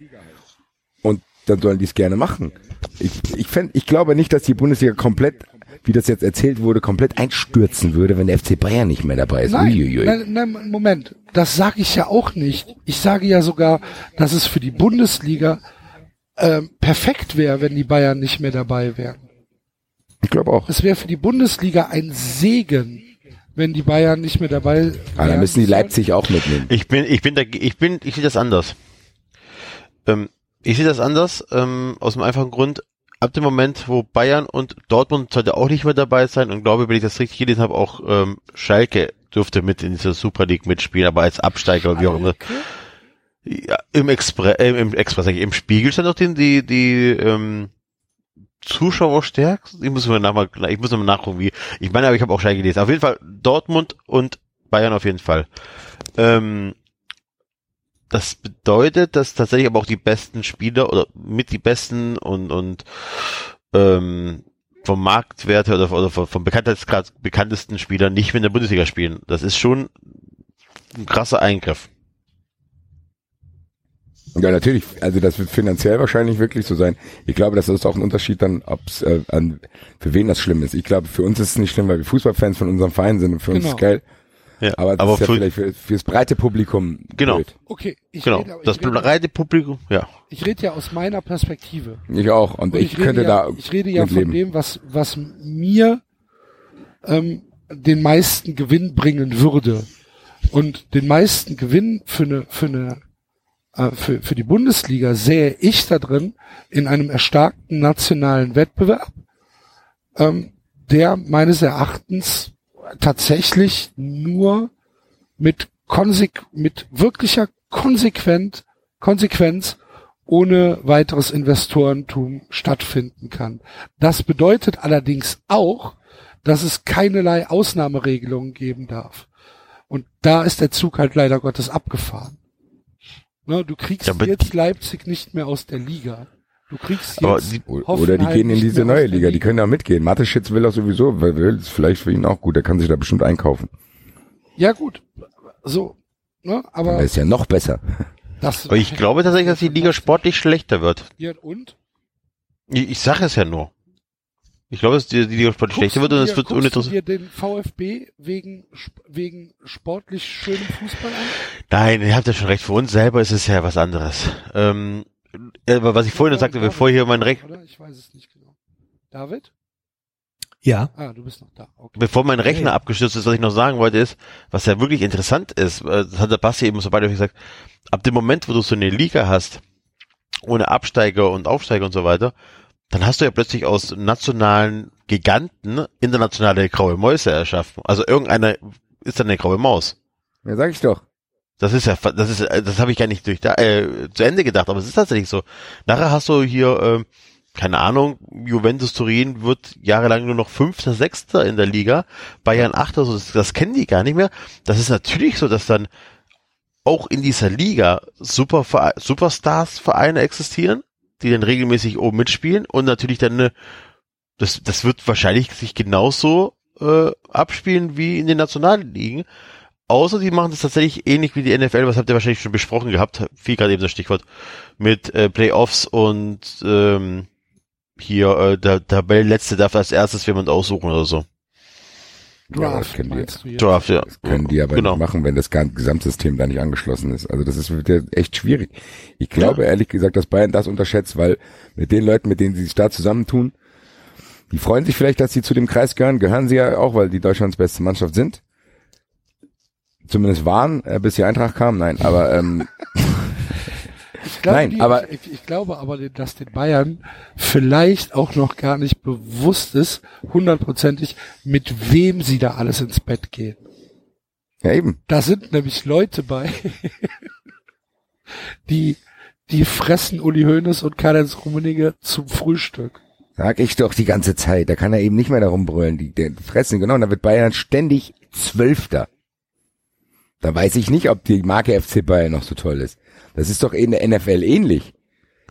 Speaker 2: Und dann sollen die es gerne machen. Ich, ich fänd, ich glaube nicht, dass die Bundesliga komplett, wie das jetzt erzählt wurde, komplett einstürzen würde, wenn der FC Bayern nicht mehr dabei ist.
Speaker 4: Nein,
Speaker 2: Uiuiui.
Speaker 4: nein, nein, Moment. Das sage ich ja auch nicht. Ich sage ja sogar, dass es für die Bundesliga ähm, perfekt wäre, wenn die Bayern nicht mehr dabei wären.
Speaker 2: Ich glaube auch.
Speaker 4: Es wäre für die Bundesliga ein Segen, wenn die Bayern nicht mehr dabei wären.
Speaker 2: Aber dann müssen die Leipzig auch mitnehmen.
Speaker 1: Ich bin, ich bin da, ich bin, ich sehe das anders. Ähm, ich sehe das anders, ähm, aus dem einfachen Grund, ab dem Moment, wo Bayern und Dortmund sollte auch nicht mehr dabei sein und glaube, wenn ich das richtig gelesen habe, auch ähm, Schalke dürfte mit in dieser Super League mitspielen, aber als Absteiger oder wie auch immer. Ja, im Express, äh, im Express, im Spiegel stand doch die, die, die ähm, Zuschauerstärke. Ich muss mal nach, ich muss mal nachgucken, wie. Ich meine, aber ich habe auch Schalke gelesen. Auf jeden Fall Dortmund und Bayern auf jeden Fall. Ähm, das bedeutet, dass tatsächlich aber auch die besten Spieler oder mit die besten und und ähm, vom Marktwert oder, oder vom Bekanntheitsgrad bekanntesten Spieler nicht mehr in der Bundesliga spielen. Das ist schon ein krasser Eingriff.
Speaker 2: Ja, natürlich. Also das wird finanziell wahrscheinlich wirklich so sein. Ich glaube, das ist auch ein Unterschied dann, ob's äh, an für wen das schlimm ist. Ich glaube, für uns ist es nicht schlimm, weil wir Fußballfans von unserem Verein sind und für uns
Speaker 4: Genau.
Speaker 2: ist geil.
Speaker 1: Ja,
Speaker 2: Aber das
Speaker 1: aber
Speaker 2: ist ja
Speaker 1: für,
Speaker 2: vielleicht für, fürs breite Publikum
Speaker 1: Genau.
Speaker 2: blöd.
Speaker 4: Okay, ich
Speaker 1: genau,
Speaker 4: rede,
Speaker 1: das
Speaker 4: ich rede,
Speaker 1: breite Publikum, ja.
Speaker 4: ich rede ja aus meiner Perspektive.
Speaker 2: Ich auch. Und,
Speaker 4: Und
Speaker 2: ich,
Speaker 4: rede
Speaker 2: könnte
Speaker 4: ja,
Speaker 2: da
Speaker 4: ich rede ja von
Speaker 2: leben.
Speaker 4: dem, was, was mir ähm, den meisten Gewinn bringen würde. Und den meisten Gewinn für eine, für eine, für, für die Bundesliga sehe ich da drin in einem erstarkten nationalen Wettbewerb, ähm, der meines Erachtens tatsächlich nur mit Konsek mit wirklicher konsequent Konsequenz ohne weiteres Investorentum stattfinden kann. Das bedeutet allerdings auch, dass es keinerlei Ausnahmeregelungen geben darf. Und da ist der Zug halt leider Gottes abgefahren. Ne, du kriegst
Speaker 1: Ja,
Speaker 4: jetzt Leipzig nicht mehr aus der Liga. Du kriegst jetzt
Speaker 1: die-
Speaker 2: Oder die gehen in diese neue
Speaker 4: der
Speaker 2: Liga, die
Speaker 4: Liga.
Speaker 2: können da mitgehen. Mateschitz will auch sowieso, weil will, ist vielleicht für ihn auch gut, der kann sich da bestimmt einkaufen.
Speaker 4: Ja gut, so. Ne, aber
Speaker 2: Der ist ja noch besser.
Speaker 4: das.
Speaker 1: Aber ich glaube tatsächlich, dass die Liga sportlich schlechter wird.
Speaker 4: Ja, und?
Speaker 1: Ich, ich sage es ja nur. Ich glaube, dass die, die Liga sportlich schlechter wird und es wird
Speaker 4: guckst du
Speaker 1: uninteressant.
Speaker 4: dir den VfB wegen, wegen sportlich schönem Fußball an?
Speaker 1: Nein, ihr habt ja schon recht. Für uns selber ist es ja was anderes. Ähm, aber was ich vorhin sagte,
Speaker 4: David,
Speaker 1: bevor hier mein Rechner,
Speaker 4: Oder? Ich weiß es nicht genau. David?
Speaker 5: Ja.
Speaker 4: Ah, du bist noch da. Okay.
Speaker 1: bevor mein Rechner abgestürzt ist, was ich noch sagen wollte, ist, was ja wirklich interessant ist, äh, das hat der Basti eben so beide gesagt, ab dem Moment, wo du so eine Liga hast, ohne Absteiger und Aufsteiger und so weiter, dann hast du ja plötzlich aus nationalen Giganten internationale graue Mäuse erschaffen. Also irgendeiner ist dann eine graue Maus.
Speaker 2: Ja, sag ich doch.
Speaker 1: Das ist ja, das ist, äh, das habe ich gar nicht durch da, äh, zu Ende gedacht, aber es ist tatsächlich so. Nachher hast du hier, ähm, keine Ahnung, Juventus Turin wird jahrelang nur noch Fünfter, Sechster in der Liga, Bayern Achter, so, das, das kennen die gar nicht mehr. Das ist natürlich so, dass dann auch in dieser Liga Super Superstars Vereine existieren, die dann regelmäßig oben mitspielen und natürlich dann eine, das, das wird wahrscheinlich sich genauso äh, abspielen wie in den nationalen Ligen. Außer die machen das tatsächlich ähnlich wie die NFL, was habt ihr wahrscheinlich schon besprochen gehabt, wie gerade eben das Stichwort, mit äh, Playoffs und ähm, hier äh, der Tabellenletzte darf als erstes jemand aussuchen oder so.
Speaker 2: Ja,
Speaker 4: Draft
Speaker 2: die.
Speaker 4: meinst jetzt?
Speaker 1: Draft, ja.
Speaker 2: Das können die aber
Speaker 1: genau.
Speaker 2: nicht machen, wenn das Gesamtsystem da nicht angeschlossen ist. Also das ist ja echt schwierig. Ich glaube ehrlich gesagt, dass Bayern das unterschätzt, weil mit den Leuten, mit denen sie sich da zusammentun, die freuen sich vielleicht, dass sie zu dem Kreis gehören. Gehören sie ja auch, weil die Deutschlands beste Mannschaft sind. Zumindest waren, äh, bis die Eintracht kam. Nein, aber ähm,
Speaker 4: Ich glaube,
Speaker 2: Nein,
Speaker 4: die,
Speaker 2: aber-
Speaker 4: ich, ich glaube aber, dass den Bayern vielleicht auch noch gar nicht bewusst ist, hundertprozentig, mit wem sie da alles ins Bett gehen.
Speaker 2: ja eben.
Speaker 4: Da sind nämlich Leute bei, die, die fressen Uli Hoeneß und Karl-Heinz Rummenigge zum Frühstück.
Speaker 2: Sag ich doch die ganze Zeit. Da kann er eben nicht mehr darum brüllen. Die, die fressen, genau. Und da wird Bayern ständig Zwölfter. Da weiß ich nicht, ob die Marke FC Bayern noch so toll ist. Das ist doch in der NFL ähnlich.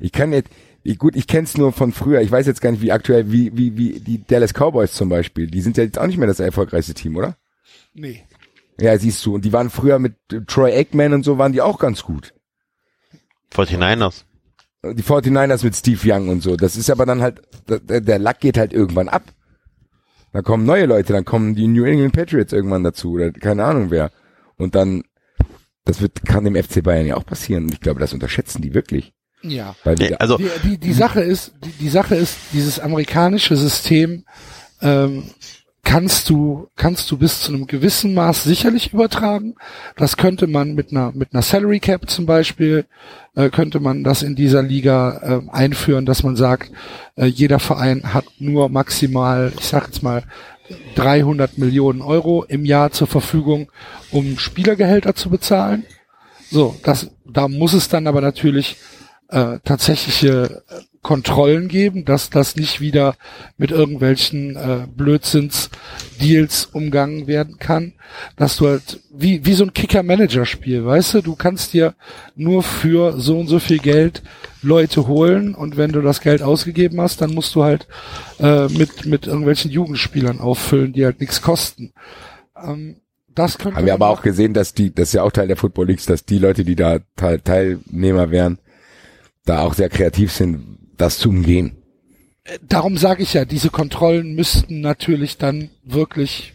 Speaker 2: Ich kann jetzt, ich, gut, ich kenn's nur von früher. Ich weiß jetzt gar nicht, wie aktuell, wie, wie, wie die Dallas Cowboys zum Beispiel. Die sind ja jetzt auch nicht mehr das erfolgreichste Team, oder?
Speaker 4: Nee.
Speaker 2: Ja, siehst du. Und die waren früher mit Troy Aikman und so waren die auch ganz gut.
Speaker 1: 49ers.
Speaker 2: Die 49ers mit Steve Young und so. Das ist aber dann halt, der, der Lack geht halt irgendwann ab. Da kommen neue Leute, dann kommen die New England Patriots irgendwann dazu oder keine Ahnung wer. Und dann, das wird, kann dem FC Bayern ja auch passieren. Und ich glaube, das unterschätzen die wirklich.
Speaker 4: Ja.
Speaker 2: Weil die,
Speaker 1: Nee, also,
Speaker 4: Die, die, die Sache ist, die, die Sache ist, dieses amerikanische System ähm, kannst du kannst du bis zu einem gewissen Maß sicherlich übertragen. Das könnte man mit einer mit einer Salary Cap zum Beispiel äh, könnte man das in dieser Liga äh, einführen, dass man sagt, äh, jeder Verein hat nur maximal, ich sag jetzt mal 300 Millionen Euro im Jahr zur Verfügung, um Spielergehälter zu bezahlen. So, das, da muss es dann aber natürlich äh, tatsächliche äh, Kontrollen geben, dass das nicht wieder mit irgendwelchen äh, Blödsinns-Deals umgangen werden kann, dass du halt wie wie so ein Kicker-Manager-Spiel, weißt du, du kannst dir nur für so und so viel Geld Leute holen und wenn du das Geld ausgegeben hast, dann musst du halt äh, mit mit irgendwelchen Jugendspielern auffüllen, die halt nichts kosten. Ähm, das könnte
Speaker 2: haben wir aber auch gesehen, dass die, das ist ja auch Teil der Football Leagues, dass die Leute, die da Teil, Teilnehmer wären, da auch sehr kreativ sind, das zu umgehen.
Speaker 4: Darum sage ich ja, diese Kontrollen müssten natürlich dann wirklich.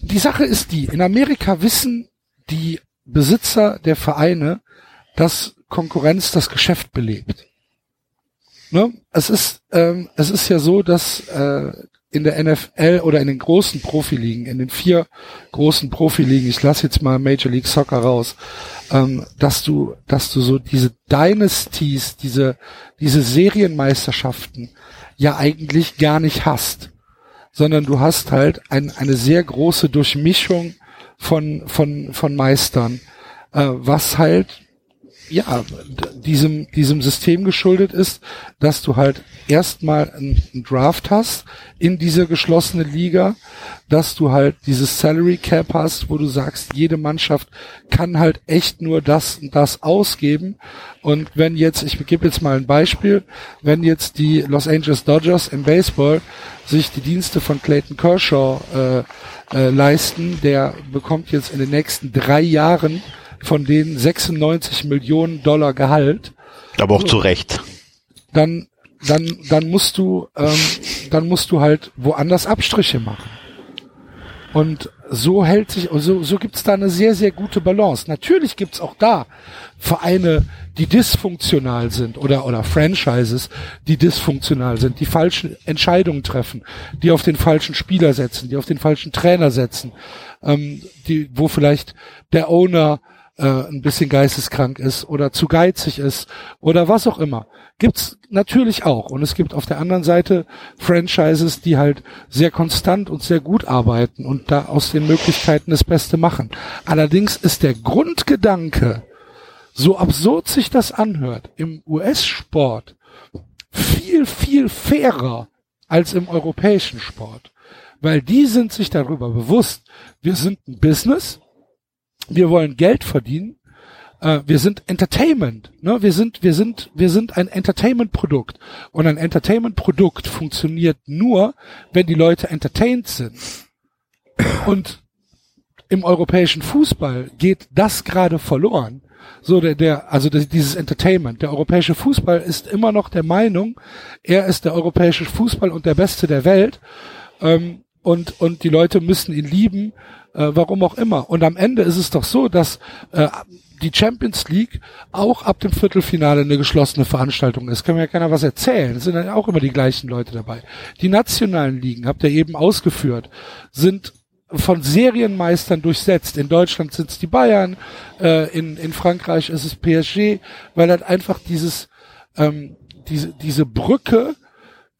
Speaker 4: Die Sache ist die, in Amerika wissen die Besitzer der Vereine, dass Konkurrenz das Geschäft belebt. Ne? Es ist ähm, es ist ja so, dass äh, in der NFL oder in den großen Profiligen, in den vier großen Profiligen, ich lasse jetzt mal Major League Soccer raus, ähm, dass du, dass du so diese Dynasties, diese, diese Serienmeisterschaften ja eigentlich gar nicht hast, sondern du hast halt ein, eine sehr große Durchmischung von, von, von Meistern, äh, was halt ja, diesem, diesem System geschuldet ist, dass du halt erstmal einen Draft hast in dieser geschlossene Liga, dass du halt dieses Salary Cap hast, wo du sagst, jede Mannschaft kann halt echt nur das und das ausgeben. Und wenn jetzt, ich gebe jetzt mal ein Beispiel, wenn jetzt die Los Angeles Dodgers im Baseball sich die Dienste von Clayton Kershaw äh, äh, leisten, der bekommt jetzt in den nächsten drei Jahren von denen 96 Millionen Dollar Gehalt.
Speaker 1: Aber auch zu Recht.
Speaker 4: Dann, dann, dann musst du, ähm, dann musst du halt woanders Abstriche machen. Und so hält sich, so, so gibt's da eine sehr, sehr gute Balance. Natürlich gibt's auch da Vereine, die dysfunktional sind oder, oder Franchises, die dysfunktional sind, die falschen Entscheidungen treffen, die auf den falschen Spieler setzen, die auf den falschen Trainer setzen, ähm, die, wo vielleicht der Owner äh, ein bisschen geisteskrank ist oder zu geizig ist oder was auch immer. Gibt's natürlich auch. Und es gibt auf der anderen Seite Franchises, die halt sehr konstant und sehr gut arbeiten und da aus den Möglichkeiten das Beste machen. Allerdings ist der Grundgedanke, so absurd sich das anhört, im US-Sport viel, viel fairer als im europäischen Sport. Weil die sind sich darüber bewusst, wir sind ein Business, wir wollen Geld verdienen. Äh, wir sind Entertainment. Ne? Wir sind, wir sind, wir sind ein Entertainment-Produkt. Und ein Entertainment-Produkt funktioniert nur, wenn die Leute entertained sind. Und im europäischen Fußball geht das gerade verloren. So der, der, also dieses Entertainment. Der europäische Fußball ist immer noch der Meinung, er ist der europäische Fußball und der Beste der Welt. Ähm, und, und die Leute müssen ihn lieben äh, warum auch immer. Und am Ende ist es doch so, dass äh, die Champions League auch ab dem Viertelfinale eine geschlossene Veranstaltung ist. Kann mir ja keiner was erzählen. Es sind ja auch immer die gleichen Leute dabei. Die nationalen Ligen, habt ihr eben ausgeführt, sind von Serienmeistern durchsetzt. In Deutschland sind es die Bayern, äh, in, in Frankreich ist es PSG, weil halt einfach dieses, ähm, diese, diese Brücke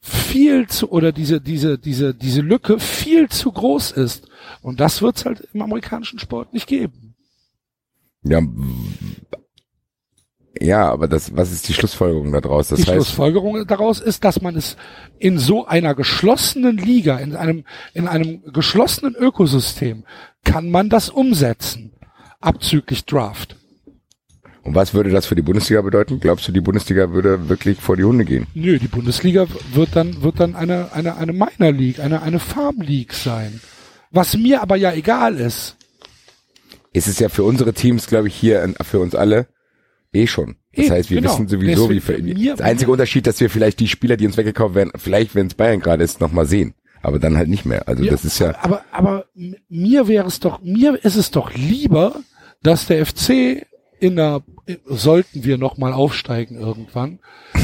Speaker 4: viel zu, oder diese, diese, diese, diese Lücke viel zu groß ist. Und das wird es halt im amerikanischen Sport nicht geben.
Speaker 2: Ja, ja, aber das, was ist die Schlussfolgerung daraus? Das
Speaker 4: die
Speaker 2: heißt,
Speaker 4: Schlussfolgerung daraus ist, dass man es in so einer geschlossenen Liga, in einem, in einem geschlossenen Ökosystem, kann man das umsetzen. Abzüglich Draft.
Speaker 2: Und was würde das für die Bundesliga bedeuten? Glaubst du, die Bundesliga würde wirklich vor die Hunde gehen?
Speaker 4: Nö, die Bundesliga wird dann, wird dann eine, eine, eine Minor League, eine, eine Farm League sein. Was mir aber ja egal ist.
Speaker 2: Es ist ja für unsere Teams, glaube ich, hier, für uns alle, eh schon. Das
Speaker 4: Eben,
Speaker 2: heißt, wir
Speaker 4: genau.
Speaker 2: wissen sowieso,
Speaker 4: Deswegen,
Speaker 2: wie Der einzige Unterschied, dass wir vielleicht die Spieler, die uns weggekauft werden, vielleicht, wenn es Bayern gerade ist, nochmal sehen. Aber dann halt nicht mehr. Also
Speaker 4: Ja,
Speaker 2: das ist ja,
Speaker 4: Aber, aber mir wäre es doch, mir ist es doch lieber, dass der FC in einer, sollten wir noch mal aufsteigen irgendwann,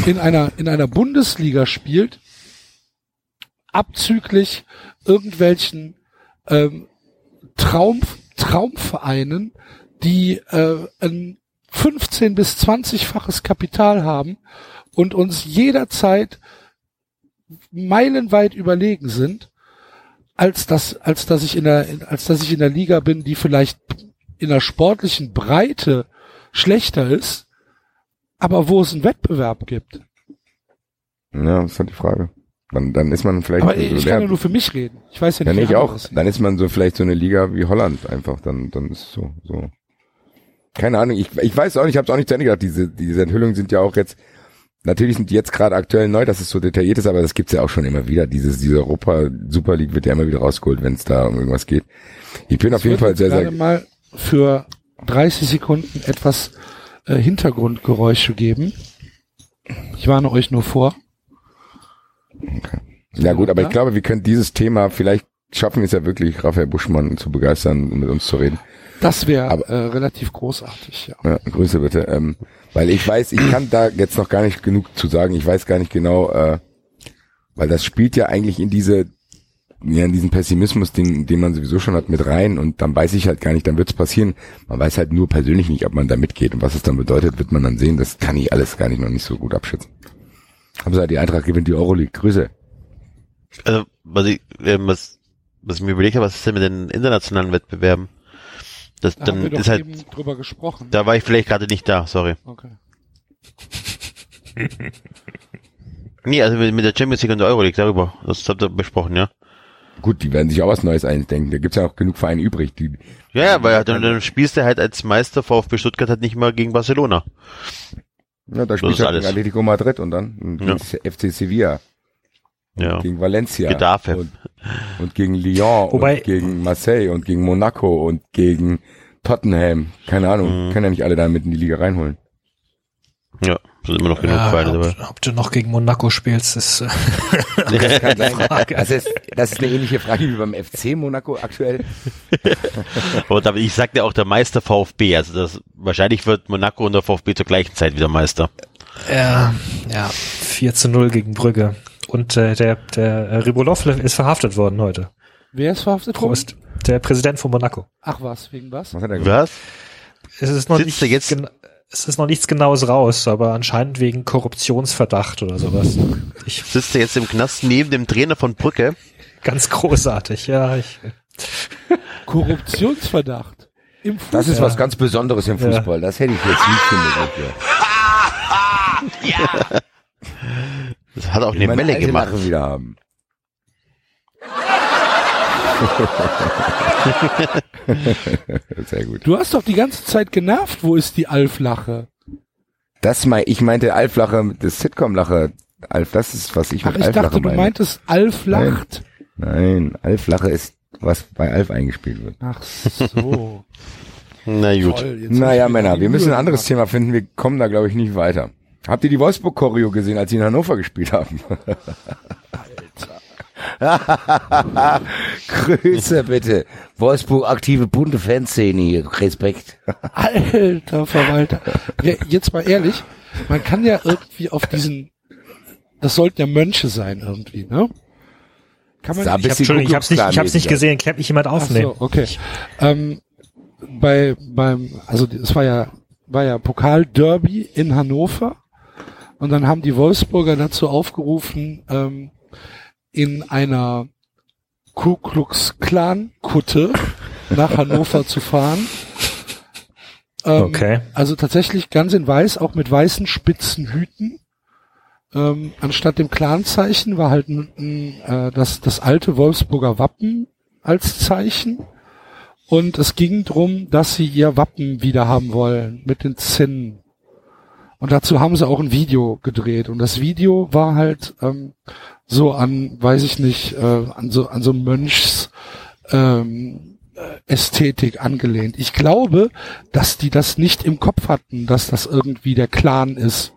Speaker 4: in einer, in einer Bundesliga spielt, abzüglich irgendwelchen ähm, Traum, Traumvereinen, die äh, ein 15 bis 20-faches Kapital haben und uns jederzeit meilenweit überlegen sind, als dass, als dass ich in der, als dass ich in der Liga bin, die vielleicht in der sportlichen Breite schlechter ist, aber wo es einen Wettbewerb gibt.
Speaker 2: ja, das ist halt die Frage. Dann, dann ist man vielleicht
Speaker 4: Aber
Speaker 2: so
Speaker 4: ich kann ja nur für mich reden. Ich weiß ja
Speaker 2: Ja,
Speaker 4: nicht, wie
Speaker 2: ich auch.
Speaker 4: anderes.
Speaker 2: Dann ist man so vielleicht so eine Liga wie Holland einfach. Dann, dann ist es so, so. Keine Ahnung. Ich, ich weiß auch nicht. Ich habe es auch nicht zu Ende gedacht. Diese, diese Enthüllungen sind ja auch jetzt. Natürlich sind die jetzt gerade aktuell neu, dass es so detailliert ist, aber das gibt's ja auch schon immer wieder. Dieses, diese Europa Super League wird ja immer wieder rausgeholt, wenn es da um irgendwas geht. Ich bin auf
Speaker 4: Ich
Speaker 2: jeden Fall sehr, sehr.
Speaker 4: mal für 30 Sekunden etwas äh, Hintergrundgeräusche geben. Ich warne euch nur vor.
Speaker 2: Ja gut, aber ich glaube, wir können dieses Thema, vielleicht schaffen wir es ja wirklich, Raphael Buschmann zu begeistern, um mit uns zu reden.
Speaker 4: Das wäre äh, relativ großartig, ja.
Speaker 2: Ja, Grüße bitte. Ähm, weil ich weiß, ich kann da jetzt noch gar nicht genug zu sagen. Ich weiß gar nicht genau, äh, weil das spielt ja eigentlich in diese, ja, in diesen Pessimismus, den, den man sowieso schon hat, mit rein. Und dann weiß ich halt gar nicht, dann wird's passieren. Man weiß halt nur persönlich nicht, ob man da mitgeht. Und was es dann bedeutet, wird man dann sehen. Das kann ich alles gar nicht noch nicht so gut abschätzen. Haben Sie die Eintracht gewinnt die Euroleague. Grüße.
Speaker 1: Also, was ich, ähm, was, was ich mir überlegt habe, was ist denn mit den internationalen Wettbewerben? Das,
Speaker 4: Da haben wir
Speaker 1: dann
Speaker 4: doch
Speaker 1: ist halt,
Speaker 4: eben drüber gesprochen.
Speaker 1: da war ich vielleicht gerade nicht da, sorry.
Speaker 4: Okay.
Speaker 1: Nee, also mit, mit der Champions League und der Euroleague, darüber, das habt ihr besprochen, ja?
Speaker 2: Gut, die werden sich auch was Neues eindenken. Da gibt's ja auch genug Vereine übrig. Die,
Speaker 1: Ja, ja, weil dann, dann spielst du halt als Meister VfB Stuttgart halt nicht mal gegen Barcelona.
Speaker 2: ja, da
Speaker 1: ist
Speaker 2: spielt halt
Speaker 1: alles.
Speaker 2: gegen Atletico Madrid und dann gegen FC Sevilla.
Speaker 1: Ja.
Speaker 2: gegen Valencia
Speaker 1: Getafe.
Speaker 2: und, und gegen Lyon
Speaker 5: Wobei-
Speaker 2: und gegen Marseille und gegen Monaco und gegen Tottenham. Keine Ahnung,
Speaker 1: Mhm.
Speaker 2: können ja nicht alle da mit in die Liga reinholen.
Speaker 1: Ja, sind immer noch genug
Speaker 5: Ja,
Speaker 1: Vereine dabei.
Speaker 5: ob, ob du noch gegen Monaco spielst, ist äh,
Speaker 2: Das kann sein.
Speaker 5: Frage.
Speaker 2: Das ist, das ist eine ähnliche Frage wie beim FC Monaco aktuell.
Speaker 1: Und aber ich sagte auch der Meister VfB, also das, wahrscheinlich wird Monaco und der VfB zur gleichen Zeit wieder Meister.
Speaker 5: ja, ja 4 zu 0 gegen Brügge. Und äh, der, der äh, Ribolov ist verhaftet worden heute.
Speaker 4: Wer ist verhaftet worden?
Speaker 5: Der Präsident von Monaco.
Speaker 4: Ach was, wegen was?
Speaker 2: Was hat er?
Speaker 1: Was?
Speaker 5: Es ist noch
Speaker 1: Sitzt
Speaker 5: nicht
Speaker 1: er jetzt-
Speaker 5: es ist noch nichts Genaues raus, aber anscheinend wegen Korruptionsverdacht oder sowas. Ich
Speaker 1: Sitzt er jetzt im Knast neben dem Trainer von Brücke?
Speaker 5: ganz großartig, ja. Ich,
Speaker 4: Korruptionsverdacht. Im Fußball.
Speaker 2: Das ist was ganz Besonderes im Fußball. Das hätte ich jetzt nicht gedacht.
Speaker 1: Das hat auch
Speaker 2: Ja.
Speaker 1: eine Melle gemacht.
Speaker 2: Wieder haben. Sehr gut.
Speaker 4: Du hast doch die ganze Zeit genervt. Wo ist die Alf-Lache?
Speaker 2: Das mein, ich meinte Alf-Lache, das Sitcom-Lache. Alf, das ist, was ich
Speaker 4: Ach,
Speaker 2: mit
Speaker 4: ich
Speaker 2: Alf-Lache
Speaker 4: dachte, du
Speaker 2: meine.
Speaker 4: meintest Alf lacht.
Speaker 2: Nein, Alf-Lache ist, was bei Alf eingespielt wird.
Speaker 4: Ach so.
Speaker 1: Na gut.
Speaker 4: Toll,
Speaker 2: Naja,
Speaker 4: ich
Speaker 2: Männer, wir müssen ein anderes. Thema finden. Wir kommen da, glaube ich, nicht weiter. Habt ihr die Wolfsburg-Choreo gesehen, als sie in Hannover gespielt haben? Grüße bitte. Wolfsburg aktive bunte Fanszene hier. Respekt.
Speaker 4: Alter Verwalter. Ja, jetzt mal ehrlich, man kann ja irgendwie auf diesen, das sollten ja Mönche sein irgendwie, ne? Kann man
Speaker 5: ich hab, ich hab's nicht, ich hab's nicht gesehen. Klemmt mich jemand
Speaker 4: Ach
Speaker 5: aufnehmen?
Speaker 4: so, okay. Ähm, bei beim, also es war ja war ja Pokalderby in Hannover und dann haben die Wolfsburger dazu aufgerufen, ähm, in einer Ku Klux Klan Kutte nach Hannover zu fahren. Ähm,
Speaker 5: Okay.
Speaker 4: Also tatsächlich ganz in weiß, auch mit weißen spitzen Hüten. Ähm, anstatt dem Clanzeichen war halt äh, das, das alte Wolfsburger Wappen als Zeichen. Und es ging drum, dass sie ihr Wappen wieder haben wollen mit den Zinnen. Und dazu haben sie auch ein Video gedreht. Und das Video war halt ähm, so an, weiß ich nicht, äh, an so an so Mönchs ähm, äh, Ästhetik angelehnt. Ich glaube, dass die das nicht im Kopf hatten, dass das irgendwie der Clan ist,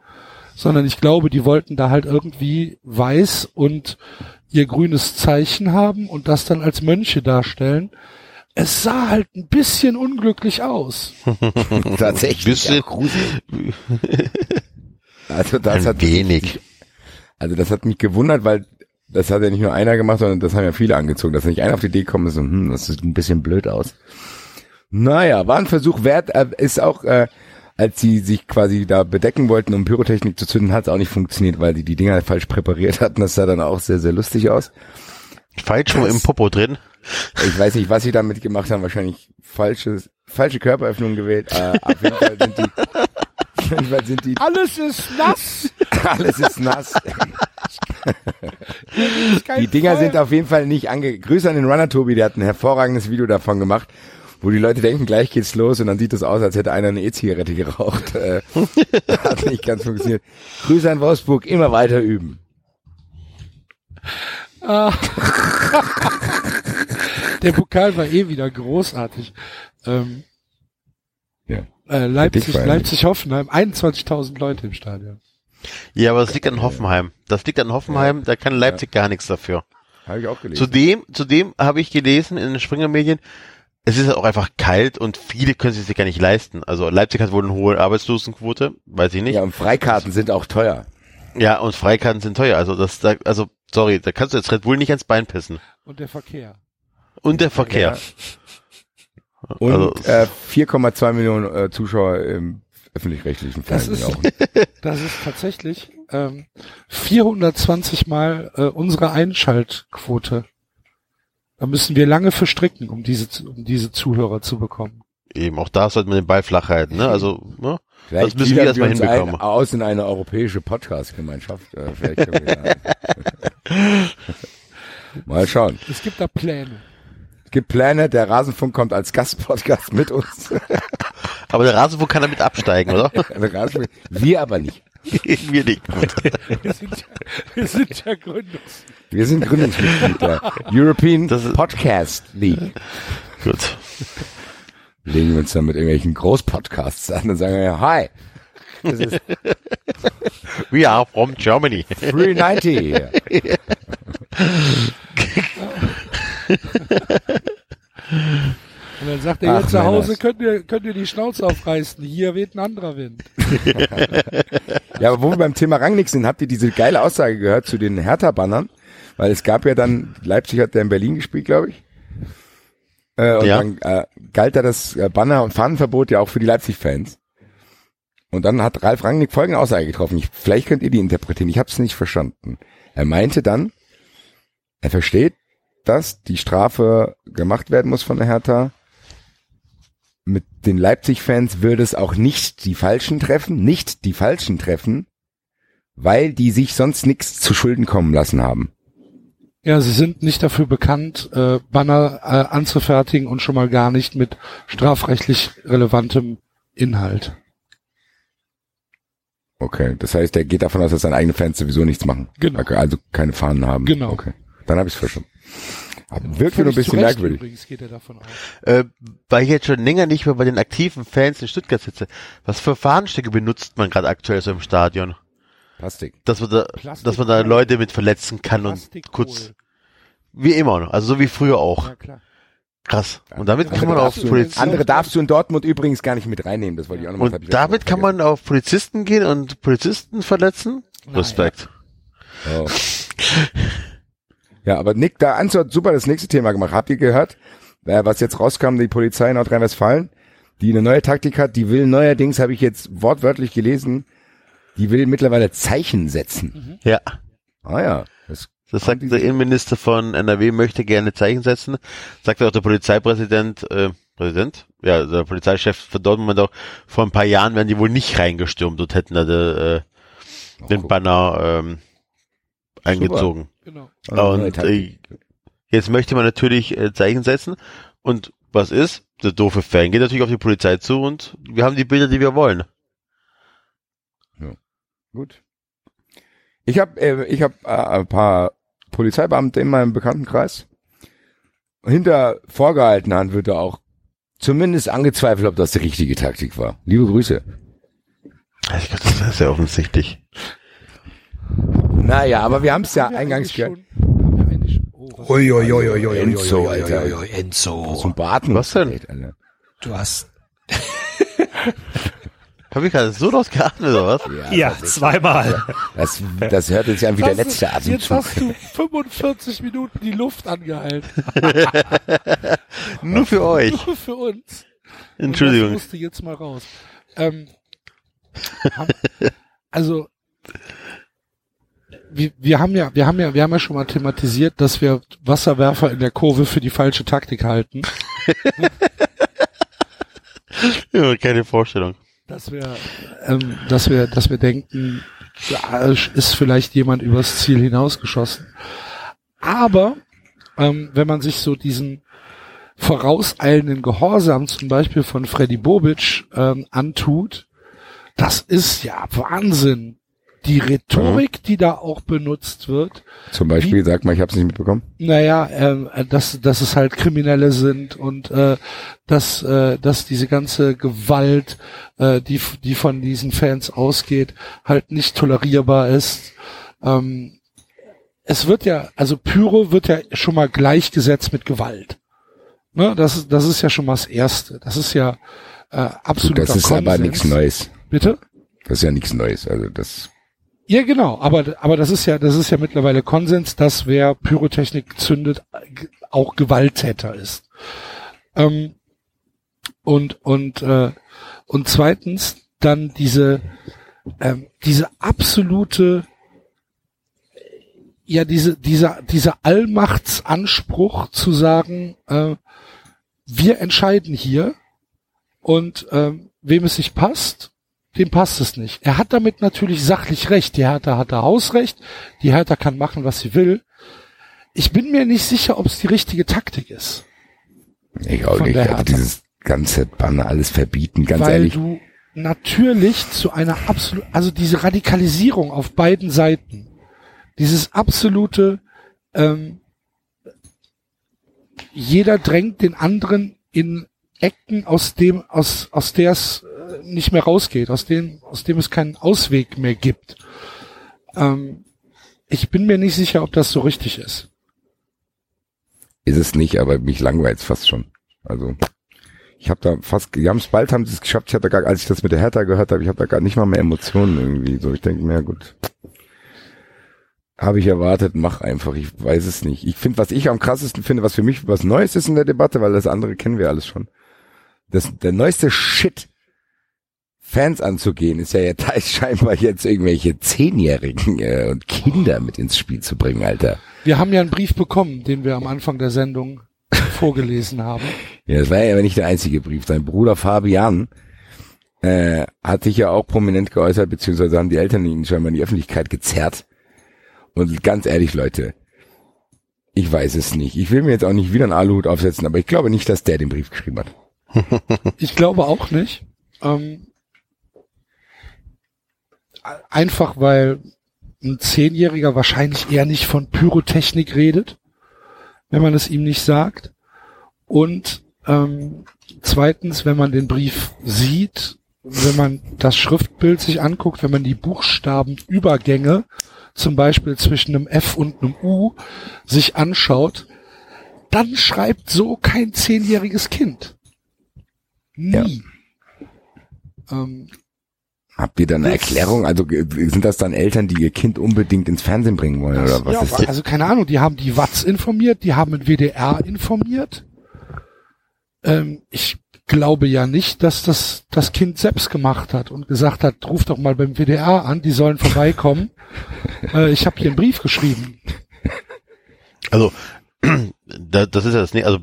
Speaker 4: sondern ich glaube, die wollten da halt irgendwie weiß und ihr grünes Zeichen haben und das dann als Mönche darstellen. Es sah halt ein bisschen unglücklich aus.
Speaker 2: Tatsächlich.
Speaker 1: Bisschen.
Speaker 2: Also das
Speaker 1: Ein
Speaker 2: hat
Speaker 1: wenig.
Speaker 2: Also das hat mich gewundert, weil das hat ja nicht nur einer gemacht, sondern das haben ja viele angezogen, dass nicht einer auf die Idee kommt, so, hm, das sieht ein bisschen blöd aus. Naja, war ein Versuch wert, äh, ist auch, äh, als sie sich quasi da bedecken wollten, um Pyrotechnik zu zünden, hat es auch nicht funktioniert, weil die die Dinger falsch präpariert hatten. Das sah dann auch sehr, sehr lustig aus.
Speaker 1: Falsch schon im Popo drin.
Speaker 2: Ich weiß nicht, was sie damit gemacht haben. Wahrscheinlich falsches, falsche Körperöffnung gewählt. Äh, auf jeden Fall sind die, auf jeden Fall sind die,
Speaker 4: Alles ist nass.
Speaker 2: alles ist nass. Die Dinger
Speaker 4: Fall.
Speaker 2: sind auf jeden Fall nicht ange... Grüße an den Runner Tobi, der hat ein hervorragendes Video davon gemacht, wo die Leute denken, gleich geht's los und dann sieht es aus, als hätte einer eine E-Zigarette geraucht. Äh, hat nicht ganz funktioniert. Grüße an Wolfsburg, immer weiter üben.
Speaker 4: Der Pokal war eh wieder großartig. Ähm, Äh, Leipzig,
Speaker 2: feiern.
Speaker 4: Leipzig-Hoffenheim, 21.000 Leute im Stadion.
Speaker 1: Ja, aber das liegt an Hoffenheim. Das liegt an Hoffenheim, da kann Leipzig gar nichts dafür.
Speaker 2: Habe ich auch gelesen.
Speaker 1: Zudem, zudem habe ich gelesen in den Springer-Medien, es ist auch einfach kalt und viele können es sich gar nicht leisten. Also Leipzig hat wohl eine hohe Arbeitslosenquote, weiß ich nicht.
Speaker 2: ja, und Freikarten sind auch teuer.
Speaker 1: Ja, und Freikarten sind teuer. Also das, da, also sorry, da kannst du jetzt Red Bull nicht ans Bein pissen.
Speaker 4: Und der Verkehr.
Speaker 1: Und der Verkehr.
Speaker 2: Und
Speaker 1: Also-
Speaker 2: äh, 4,2 Millionen äh, Zuschauer im öffentlich-rechtlichen
Speaker 4: Das
Speaker 2: Fernsehen
Speaker 4: ist,
Speaker 2: auch.
Speaker 4: das ist tatsächlich ähm, 420 Mal äh, unsere Einschaltquote. Da müssen wir lange verstricken, um diese, um diese Zuhörer zu bekommen.
Speaker 1: Eben, auch da sollte man den Ball flach halten. Ne? Also, ne?
Speaker 2: Vielleicht
Speaker 1: das müssen wir erstmal hinbekommen.
Speaker 2: Ein, aus in eine europäische Podcast-Gemeinschaft. Äh, vielleicht können wir da. Mal schauen.
Speaker 4: Es gibt da Pläne.
Speaker 2: Es gibt Pläne, der Rasenfunk kommt als Gastpodcast mit uns.
Speaker 1: Aber der Rasenfunk kann damit absteigen, oder?
Speaker 2: Der Rasenfunk- wir aber nicht.
Speaker 1: wir nicht.
Speaker 4: Wir sind ja, wir sind ja Gründungs.
Speaker 2: Wir sind Gründungsmitglied der European Podcast League.
Speaker 1: Gut.
Speaker 2: Legen wir uns dann mit irgendwelchen Großpodcasts an und sagen, ja, hi, das ist
Speaker 1: We are from Germany.
Speaker 2: 390 hier.
Speaker 4: Und dann sagt er,
Speaker 2: Ach,
Speaker 4: jetzt zu Hause
Speaker 2: Männers.
Speaker 4: könnt ihr, könnt ihr die Schnauze aufreißen. Hier weht ein anderer Wind.
Speaker 2: Ja, aber wo wir beim Thema Rangnick sind, habt ihr diese geile Aussage gehört zu den Hertha-Bannern? Weil es gab ja dann, Leipzig hat der in Berlin gespielt, glaube ich. Äh, und
Speaker 1: Ja.
Speaker 2: dann äh, galt da das äh, Banner- und Fahnenverbot ja auch für die Leipzig-Fans. Und dann hat Ralf Rangnick folgende Aussage getroffen. Ich, vielleicht könnt ihr die interpretieren. Ich habe es nicht verstanden. Er meinte dann, er versteht, dass die Strafe gemacht werden muss von der Hertha. Mit den Leipzig-Fans würde es auch nicht die Falschen treffen, nicht die Falschen treffen, weil die sich sonst nichts zu Schulden kommen lassen haben.
Speaker 4: Ja, sie sind nicht dafür bekannt, äh, Banner äh, anzufertigen und schon mal gar nicht mit strafrechtlich relevantem Inhalt.
Speaker 2: Okay, das heißt, er geht davon aus, dass seine eigenen Fans sowieso nichts machen.
Speaker 4: Genau.
Speaker 2: Also keine Fahnen haben.
Speaker 4: Genau.
Speaker 2: Okay, dann habe ich es verstanden. Wirkt mir nur ein bisschen merkwürdig.
Speaker 4: Übrigens geht er davon aus.
Speaker 1: Äh, weil ich jetzt schon länger nicht mehr bei den aktiven Fans in Stuttgart sitze. Was für Fahnenstücke benutzt man gerade aktuell so im Stadion?
Speaker 2: Plastik.
Speaker 1: Dass man da,
Speaker 4: Plastik-
Speaker 1: dass man da Leute mit verletzen kann und kurz, wie immer, also so wie früher auch.
Speaker 4: Ja, klar.
Speaker 1: Krass. Und damit kann
Speaker 2: Andere
Speaker 1: man auf Polizisten,
Speaker 2: andere darfst du in Dortmund übrigens gar nicht mit reinnehmen. Das wollte ich auch noch mal- das hab
Speaker 1: und damit kann man auf Polizisten gehen und Polizisten verletzen? Respekt.
Speaker 2: Oh. Ja, aber Nick, da Anzo hat super das nächste Thema gemacht. Habt ihr gehört, äh, was jetzt rauskam, die Polizei in Nordrhein-Westfalen, die eine neue Taktik hat, die will neuerdings, habe ich jetzt wortwörtlich gelesen, die will mittlerweile Zeichen setzen.
Speaker 1: Ja.
Speaker 2: Ah ja, das,
Speaker 1: Das sagt der Innenminister von NRW, möchte gerne Zeichen setzen. Sagt auch der Polizeipräsident, äh, Präsident? Ja, der Polizeichef von Dortmund auch, vor ein paar Jahren wären die wohl nicht reingestürmt und hätten da de, äh, den. Banner ähm, eingezogen.
Speaker 4: Genau.
Speaker 2: neue
Speaker 1: Und äh, jetzt möchte man natürlich äh, Zeichen setzen. Und was ist? Der doofe Fan geht natürlich auf die Polizei zu und wir haben die Bilder, die wir wollen.
Speaker 2: Gut. Ich habe äh, ich hab, äh, ein paar Polizeibeamte in meinem Bekanntenkreis. Hinter vorgehaltener Hand wird da auch zumindest angezweifelt, ob das die richtige Taktik war. Liebe Grüße.
Speaker 1: Ich glaube, das ist ja offensichtlich.
Speaker 2: Naja, aber wir haben es ja eingangs gehört.
Speaker 4: schon- oh,
Speaker 2: Enzo, Alter.
Speaker 5: Enzo.
Speaker 2: Zum Baten.
Speaker 1: Was denn?
Speaker 2: Alter.
Speaker 5: Du hast,
Speaker 1: Habe ich gerade so laut geatmet oder was?
Speaker 5: ja, zweimal.
Speaker 2: Das, das hört jetzt an wie der
Speaker 4: Hast du-
Speaker 2: letzte
Speaker 4: Jetzt
Speaker 2: Atemzug.
Speaker 4: hast du 45 Minuten die Luft angehalten.
Speaker 1: Nur für euch.
Speaker 4: Nur für uns. Und Das
Speaker 1: Entschuldigung.
Speaker 4: musste jetzt mal raus. Ähm, also wir, wir haben ja, wir haben ja, wir haben ja schon mal thematisiert, dass wir Wasserwerfer in der Kurve für die falsche Taktik halten.
Speaker 1: Ja, keine Vorstellung.
Speaker 4: Dass wir, ähm, dass wir, dass wir denken, da ist vielleicht jemand übers Ziel hinausgeschossen. Aber ähm, wenn man sich so diesen vorauseilenden Gehorsam zum Beispiel von Freddy Bobic ähm, antut, das ist ja Wahnsinn. Die Rhetorik, die da auch benutzt wird,
Speaker 2: Zum Beispiel, sag mal, ich habe es nicht mitbekommen.
Speaker 4: naja, äh, dass, dass es halt Kriminelle sind und äh, dass, äh, dass diese ganze Gewalt, äh, die, die von diesen Fans ausgeht, halt nicht tolerierbar ist. Ähm, es wird ja, also Pyro wird ja schon mal gleichgesetzt mit Gewalt. Ne, das, ist, das ist ja schon mal das Erste. Das ist ja äh,
Speaker 2: Gut,
Speaker 4: absoluter
Speaker 2: das ist
Speaker 4: Konsens.
Speaker 2: aber nichts Neues.
Speaker 4: Bitte?
Speaker 2: Das ist ja nichts Neues. Also das,
Speaker 4: Ja, genau, aber, aber das ist ja, das ist ja mittlerweile Konsens, dass wer Pyrotechnik zündet, auch Gewalttäter ist. Ähm, und, und, äh, und zweitens dann diese, ähm, diese absolute, ja, diese, dieser, dieser Allmachtsanspruch zu sagen, äh, wir entscheiden hier und ähm, wem es nicht passt, dem passt es nicht. Er hat damit natürlich sachlich recht. Die Hertha hat da Hausrecht. Die Hertha kann machen, was sie will. Ich bin mir nicht sicher, ob es die richtige Taktik ist.
Speaker 2: ich auch nicht. Also dieses ganze Banner, alles verbieten, ganz
Speaker 4: weil
Speaker 2: ehrlich.
Speaker 4: du natürlich zu einer absolut, also diese Radikalisierung auf beiden Seiten, dieses absolute, ähm, jeder drängt den anderen in Ecken, aus dem, aus, aus der es nicht mehr rausgeht, aus dem, aus dem es keinen Ausweg mehr gibt. Ähm, ich bin mir nicht sicher, ob das so richtig ist.
Speaker 2: Ist es nicht, aber mich langweilt fast schon. Also ich habe da fast, die haben es bald, haben sie es geschafft. Ich hatte gar, als ich das mit der Hertha gehört habe, ich habe da gar nicht mal mehr Emotionen irgendwie. So, ich denke mir, ja gut, habe ich erwartet, mach einfach. Ich weiß es nicht. Ich finde, was ich am krassesten finde, was für mich was Neues ist in der Debatte, weil das andere kennen wir alles schon. Das, der neueste Shit, Fans anzugehen, ist ja jetzt scheinbar jetzt irgendwelche Zehnjährigen äh, und Kinder mit ins Spiel zu bringen, Alter.
Speaker 4: Wir haben ja einen Brief bekommen, den wir am Anfang der Sendung vorgelesen haben.
Speaker 2: Ja, das war ja aber nicht der einzige Brief. Sein Bruder Fabian äh, hat sich ja auch prominent geäußert, beziehungsweise haben die Eltern ihn scheinbar in die Öffentlichkeit gezerrt. Und ganz ehrlich, Leute, ich weiß es nicht. Ich will mir jetzt auch nicht wieder einen Aluhut aufsetzen, aber ich glaube nicht, dass der den Brief geschrieben hat.
Speaker 4: Ich glaube auch nicht. Ähm, einfach weil ein Zehnjähriger wahrscheinlich eher nicht von Pyrotechnik redet, wenn man es ihm nicht sagt. Und ähm, zweitens, wenn man den Brief sieht, wenn man das Schriftbild sich anguckt, wenn man die Buchstabenübergänge, zum Beispiel zwischen einem F und einem U, sich anschaut, dann schreibt so kein zehnjähriges Kind. Nie. Ähm,
Speaker 2: Habt ihr da eine
Speaker 4: Das-
Speaker 2: Erklärung? Also sind das dann Eltern, die ihr Kind unbedingt ins Fernsehen bringen wollen oder was
Speaker 4: ja,
Speaker 2: ist das?
Speaker 4: also keine Ahnung, die haben die Watz informiert, die haben den WDR informiert. Ähm, ich glaube ja nicht, dass das das Kind selbst gemacht hat und gesagt hat, ruf doch mal beim WDR an, die sollen vorbeikommen. äh, ich habe hier einen Brief geschrieben.
Speaker 1: Also, da, das ist ja das nicht, also,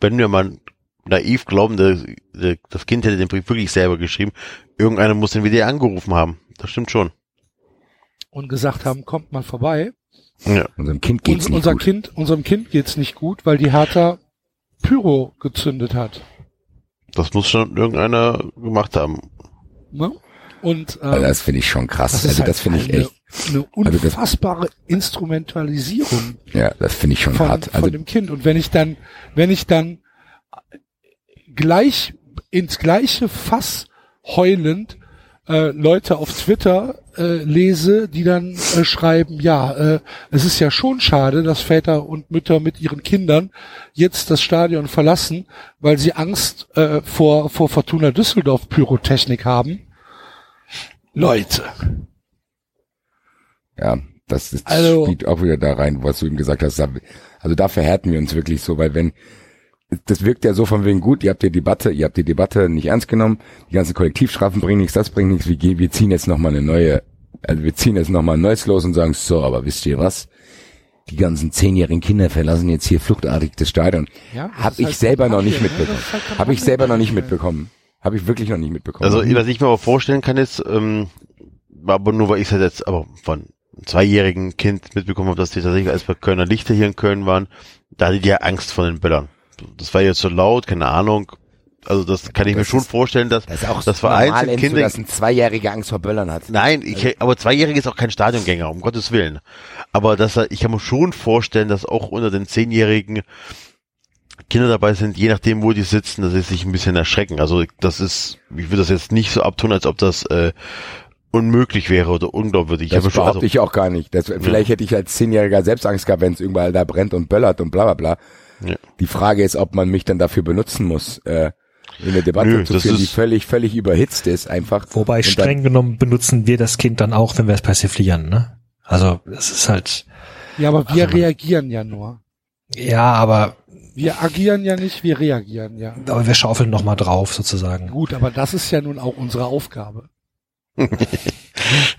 Speaker 1: wenn wir mal naiv glauben, der, der, das Kind hätte den Brief wirklich selber geschrieben, irgendeiner muss den WDR angerufen haben. Das stimmt schon.
Speaker 4: und gesagt haben, kommt mal vorbei.
Speaker 1: Ja.
Speaker 2: Unserem Kind geht's
Speaker 4: Uns,
Speaker 2: nicht
Speaker 4: unser
Speaker 2: gut.
Speaker 4: Kind, unserem Kind geht's nicht gut, weil die Hertha Pyro gezündet hat.
Speaker 1: Das muss schon irgendeiner gemacht haben.
Speaker 4: Ne? Und ähm,
Speaker 2: Also das finde ich schon krass.
Speaker 4: das
Speaker 2: also
Speaker 4: halt
Speaker 2: das finde ich
Speaker 4: eine,
Speaker 2: echt,
Speaker 4: eine
Speaker 2: also das-
Speaker 4: unfassbare Instrumentalisierung
Speaker 2: ja, das finde ich schon
Speaker 4: von,
Speaker 2: hart. Also
Speaker 4: von dem Kind. Und wenn ich dann, wenn ich dann gleich ins gleiche Fass heulend äh, Leute auf Twitter äh, lese, die dann äh, schreiben, ja, äh, es ist ja schon schade, dass Väter und Mütter mit ihren Kindern jetzt das Stadion verlassen, weil sie Angst äh, vor, vor Fortuna Düsseldorf Pyrotechnik haben. Leute,
Speaker 2: Ja, das ist,
Speaker 4: Also-
Speaker 2: spielt auch wieder da rein, was du ihm gesagt hast. Also da verhärten wir uns wirklich so, weil wenn, das wirkt ja so von wegen gut, ihr habt die Debatte, ihr habt die Debatte nicht ernst genommen, die ganzen Kollektivstrafen bringen nichts, das bringt nichts, wir, gehen- wir ziehen jetzt nochmal eine neue, also wir ziehen jetzt nochmal ein neues los und sagen, so, aber wisst ihr was? Die ganzen zehnjährigen Kinder verlassen jetzt hier fluchtartig das Stadion.
Speaker 4: Ja, das
Speaker 2: Hab ich
Speaker 4: halt
Speaker 2: selber noch nicht
Speaker 4: ne?
Speaker 2: mitbekommen.
Speaker 4: Halt
Speaker 2: Habe ich selber noch nicht
Speaker 4: Kampagne.
Speaker 2: mitbekommen. Habe ich wirklich noch nicht mitbekommen.
Speaker 1: Also, was ich mir aber vorstellen kann, ist, ähm, aber nur weil ich es jetzt aber von einem zweijährigen Kind mitbekommen habe, dass die tatsächlich als bei Kölner Lichter hier in Köln waren, da hatte die ja Angst vor den Böllern. Das war jetzt so laut, keine Ahnung. Also das kann ich
Speaker 2: Das
Speaker 1: mir schon
Speaker 2: ist-
Speaker 1: vorstellen, dass
Speaker 2: Das ist auch
Speaker 1: das vereinzelt Kinder.
Speaker 2: dass ein Zweijähriger Angst vor Böllern hat.
Speaker 1: Nein, ich, aber Zweijährige ist auch kein Stadiongänger, um Gottes Willen. Aber dass er, ich kann mir schon vorstellen, dass auch unter den Zehnjährigen Kinder dabei sind, je nachdem, wo die sitzen, dass sie sich ein bisschen erschrecken. Also das ist, ich würde das jetzt nicht so abtun, als ob das äh, unmöglich wäre oder unglaubwürdig. Ich
Speaker 2: Das
Speaker 1: habe schon,
Speaker 2: behaupte
Speaker 1: also,
Speaker 2: ich auch gar nicht. Das, Vielleicht hätte ich als Zehnjähriger selbst Angst gehabt, wenn es überall da brennt und böllert und bla bla bla.
Speaker 1: Ja.
Speaker 2: Die Frage ist, ob man mich dann dafür benutzen muss, äh, in eine Debatte
Speaker 1: Nö,
Speaker 2: zu führen, die völlig, völlig überhitzt ist einfach.
Speaker 5: Wobei streng genommen benutzen wir das Kind dann auch, wenn wir es persiflieren, ne? Also es ist halt,
Speaker 4: Ja, aber wir
Speaker 5: Also-
Speaker 4: reagieren ja nur.
Speaker 5: ja, aber,
Speaker 4: Wir agieren ja nicht, wir reagieren ja.
Speaker 5: aber wir schaufeln noch mal drauf sozusagen.
Speaker 4: Gut, aber das ist ja nun auch unsere Aufgabe.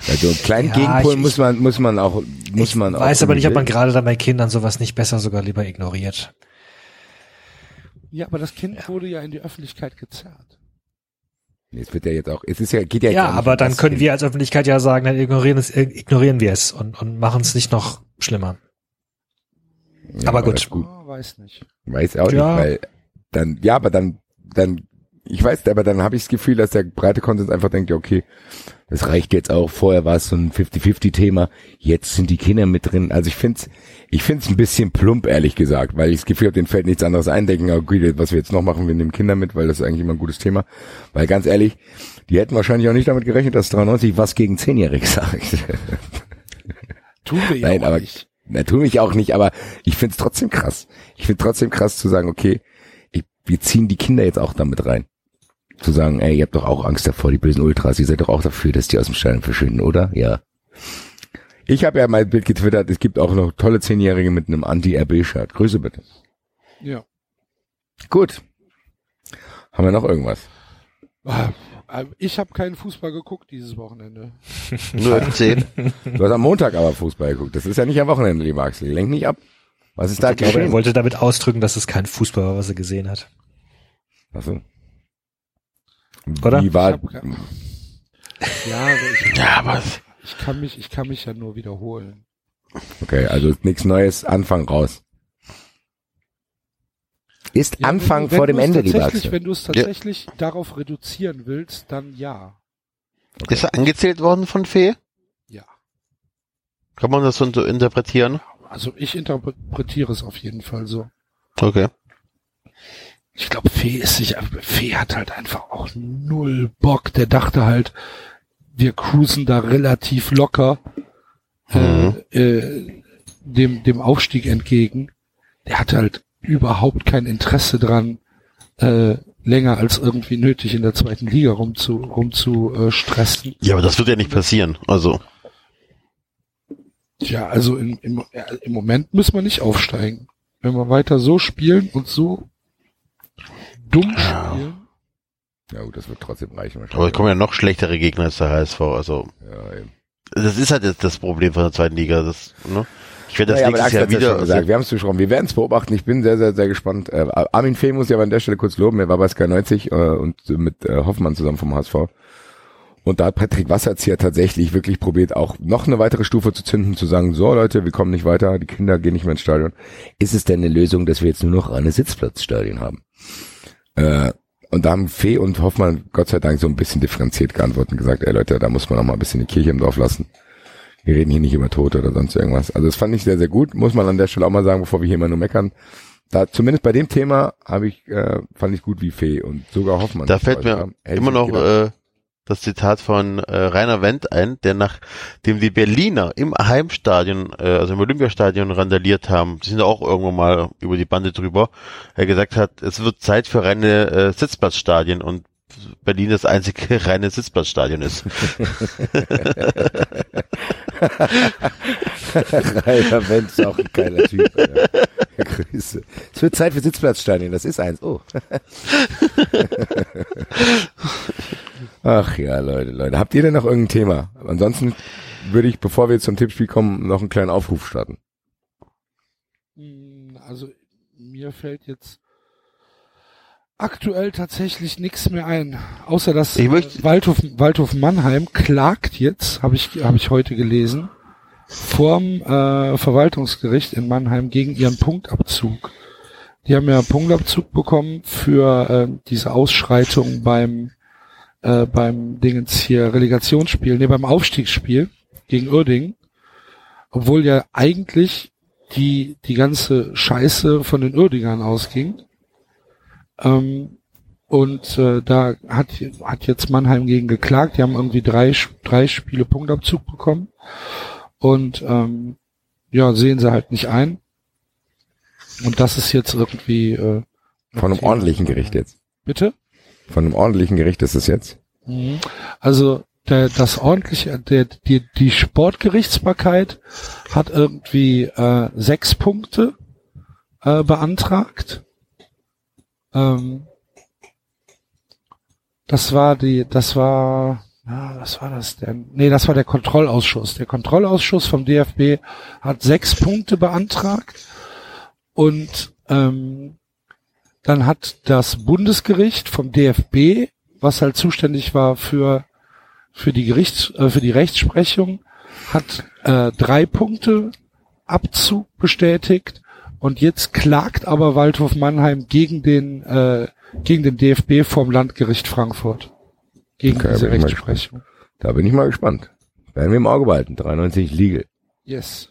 Speaker 2: Also einen kleinen
Speaker 5: Ja,
Speaker 2: Gegenpol
Speaker 5: ich-
Speaker 2: muss man, muss man auch, muss man auch.
Speaker 5: Weiß aber nicht, ob man gerade dann bei Kindern sowas nicht besser sogar lieber ignoriert.
Speaker 4: Ja, aber das Kind wurde ja in die Öffentlichkeit gezerrt.
Speaker 2: Nee, Es wird ja jetzt auch, es ist ja, geht ja jetzt
Speaker 5: Ja, aber dann können
Speaker 2: Kind.
Speaker 5: wir als Öffentlichkeit ja sagen, dann ignorieren, es, äh, ignorieren wir es und, und machen es nicht noch schlimmer.
Speaker 2: Ja,
Speaker 5: aber gut.
Speaker 2: gut.
Speaker 4: Ah, weiß nicht.
Speaker 2: Weiß auch
Speaker 5: Ja.
Speaker 2: nicht, weil dann, ja, aber dann, dann, ich weiß, aber dann habe ich das Gefühl, dass der breite Konsens einfach denkt, ja, okay, das reicht jetzt auch. Vorher war es so ein 50-50-Thema, jetzt sind die Kinder mit drin. Also ich find's, ich find's ein bisschen plump, ehrlich gesagt, weil ich das Gefühl habe, denen fällt nichts anderes ein, denken, okay, was wir jetzt noch machen, wir nehmen Kinder mit, weil das ist eigentlich immer ein gutes Thema. Weil ganz ehrlich, die hätten wahrscheinlich auch nicht damit gerechnet, dass 93 was gegen 10-Jährig sagt.
Speaker 4: Tun wir ja
Speaker 2: Nein, aber
Speaker 4: nicht.
Speaker 2: na, tu mich auch nicht, aber ich find's trotzdem krass. Ich find trotzdem krass zu sagen, okay, ich, wir ziehen die Kinder jetzt auch damit rein. Zu sagen, ey, ihr habt doch auch Angst davor, die bösen Ultras, ihr seid doch auch dafür, dass die aus dem Stadion verschwinden, oder? Ja. Ich habe ja mal ein Bild getwittert, es gibt auch noch tolle Zehnjährige mit einem Anti-RB-Shirt. Grüße bitte.
Speaker 4: Ja.
Speaker 2: Gut. Haben wir noch irgendwas?
Speaker 4: Ah, Ich habe keinen Fußball geguckt dieses Wochenende.
Speaker 1: nur FC.
Speaker 2: Du hast am Montag aber Fußball geguckt. Das ist ja nicht am Wochenende, lieber Axel. Lenk nicht ab. Was ist da
Speaker 5: Ich glaube, er wollte damit ausdrücken, dass es kein Fußball war, was er gesehen hat.
Speaker 2: Achso.
Speaker 5: Oder?
Speaker 2: Wie war,
Speaker 4: Ja, aber ich,
Speaker 1: Ja, aber
Speaker 4: ich kann mich, ich kann mich ja nur wiederholen.
Speaker 2: Okay, also nichts Neues, Anfang raus. Ist
Speaker 4: Ja,
Speaker 2: Anfang
Speaker 4: wenn wenn
Speaker 2: vor dem Ende, lieber
Speaker 4: tatsächlich-
Speaker 2: Axel.
Speaker 4: Wenn du es tatsächlich darauf reduzieren willst, dann ja.
Speaker 1: ist er angezählt worden von Fee?
Speaker 4: Ja.
Speaker 1: Kann man das so inter- interpretieren?
Speaker 4: Also ich interpretiere es auf jeden Fall so.
Speaker 1: Okay.
Speaker 4: Ich glaube, Fee ist sich, Fee hat halt einfach auch null Bock. Der dachte halt, wir cruisen da relativ locker
Speaker 1: Mhm.
Speaker 4: äh, äh, dem, dem Aufstieg entgegen. Der hatte halt überhaupt kein Interesse dran, äh, länger als irgendwie nötig in der zweiten Liga rumzu, rumzu äh, stressen.
Speaker 1: Ja, aber das wird ja nicht passieren. Also,
Speaker 4: Ja, also im, im, im Moment müssen wir nicht aufsteigen. Wenn wir weiter so spielen und so dumm spielen,
Speaker 2: Ja gut, das wird trotzdem reichen
Speaker 1: aber es
Speaker 2: wahrscheinlich.
Speaker 1: kommen ja noch schlechtere Gegner als der HSV. Also,
Speaker 2: Ja, eben.
Speaker 1: das ist halt jetzt das Problem von der zweiten Liga. Das, ne? Ich werde das
Speaker 2: Naja,
Speaker 1: nächstes Jahr
Speaker 2: ja
Speaker 1: wieder.
Speaker 2: schon gesagt. Wir haben es besprochen. Wir werden es beobachten. Ich bin sehr, sehr, sehr gespannt. Äh, Armin Fee muss ich aber an der Stelle kurz loben. Er war bei Sky 90 äh, und mit äh, Hoffmann zusammen vom HSV. Und da hat Patrick Wasserzieher tatsächlich wirklich probiert, auch noch eine weitere Stufe zu zünden, zu sagen, so Leute, wir kommen nicht weiter, die Kinder gehen nicht mehr ins Stadion. Ist es denn eine Lösung, dass wir jetzt nur noch eine Sitzplatzstadien haben? Äh, und da haben Fee und Hoffmann Gott sei Dank so ein bisschen differenziert geantwortet und gesagt, ey Leute, da muss man auch mal ein bisschen die Kirche im Dorf lassen. Wir reden hier nicht über Tote oder sonst irgendwas. Also das fand ich sehr, sehr gut. Muss man an der Stelle auch mal sagen, bevor wir hier immer nur meckern. Da, zumindest bei dem Thema habe ich, äh, fand ich gut wie Fee und sogar Hoffmann.
Speaker 1: Da fällt mir
Speaker 2: haben-
Speaker 1: immer noch äh, das Zitat von äh, Rainer Wendt ein, der nachdem die Berliner im Heimstadion, äh, also im Olympiastadion randaliert haben, die sind auch irgendwann mal über die Bande drüber, er gesagt hat, es wird Zeit für reine äh, Sitzplatzstadien und Berlin das einzige reine Sitzplatzstadion ist.
Speaker 2: Rainer Wendt ist auch ein geiler Typ. Alter. Grüße. Es wird Zeit für Sitzplatzstadien, das ist eins. Oh. Ach ja, Leute, Leute. Habt ihr denn noch irgendein Thema? Ansonsten würde ich, bevor wir zum Tippspiel kommen, noch einen kleinen Aufruf starten.
Speaker 4: Also mir fällt jetzt aktuell tatsächlich nichts mehr ein, außer dass
Speaker 1: Ich möchte-
Speaker 4: äh, Waldhof, Waldhof Mannheim klagt jetzt, habe ich habe ich heute gelesen, vorm äh, Verwaltungsgericht in Mannheim gegen ihren Punktabzug. Die haben ja einen Punktabzug bekommen für äh, diese Ausschreitung beim äh, beim Dingens hier Relegationsspiel, nee, beim Aufstiegsspiel gegen Uerdingen. Obwohl ja eigentlich die die ganze Scheiße von den Uerdingern ausging. Ähm, und äh, da hat, hat jetzt Mannheim gegen geklagt. Die haben irgendwie drei, drei Spiele Punktabzug bekommen. Und ähm, ja, sehen sie halt nicht ein. Und das ist jetzt irgendwie äh,
Speaker 2: Von einem ordentlichen Gericht jetzt.
Speaker 4: Bitte?
Speaker 2: Von einem ordentlichen Gericht ist es jetzt.
Speaker 4: Mhm. Also der, das ordentliche, der, die, die Sportgerichtsbarkeit hat irgendwie äh, sechs Punkte äh, beantragt. Ähm, das war die, das war, ja, was war das denn? Nee, das war der Kontrollausschuss. Der Kontrollausschuss vom DFB hat sechs Punkte beantragt und ähm, dann hat das Bundesgericht vom DFB, was halt zuständig war für für die Gerichts äh, für die Rechtsprechung, hat äh, drei Punkte Abzug bestätigt und jetzt klagt aber Waldhof Mannheim gegen den äh, gegen den DFB vom Landgericht Frankfurt gegen
Speaker 2: Okay,
Speaker 4: diese Rechtsprechung.
Speaker 2: Da bin ich mal gespannt. Werden wir im Auge behalten. 93 Legal.
Speaker 4: Yes.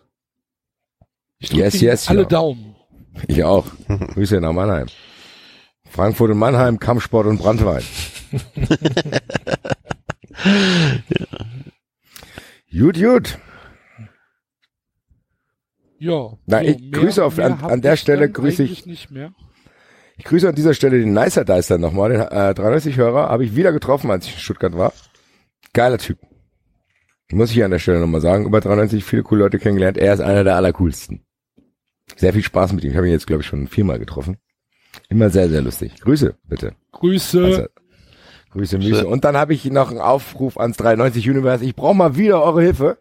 Speaker 4: Ich
Speaker 2: Yes, yes,
Speaker 4: alle
Speaker 2: ja.
Speaker 4: Daumen.
Speaker 2: Ich auch. Grüße nach Mannheim. Frankfurt und Mannheim, Kampfsport und Brandwein. Gut, gut.
Speaker 4: Ja.
Speaker 2: Na, ich grüße auf- an- an der Stelle grüße ich-
Speaker 4: Nicht mehr.
Speaker 2: Ich grüße an dieser Stelle den Nicer Deister nochmal, den äh, 93-Hörer, habe ich wieder getroffen, als ich in Stuttgart war. Geiler Typ. Muss ich hier an der Stelle nochmal sagen. Über 93 viele coole Leute kennengelernt. Er ist einer der allercoolsten. Sehr viel Spaß mit ihm. Ich habe ihn jetzt, glaube ich, schon viermal getroffen. Immer sehr, sehr lustig. Grüße, bitte.
Speaker 4: Grüße.
Speaker 2: Also, Grüße, Müsse. Und dann habe ich noch einen Aufruf ans 93 Universe. Ich brauche mal wieder eure Hilfe.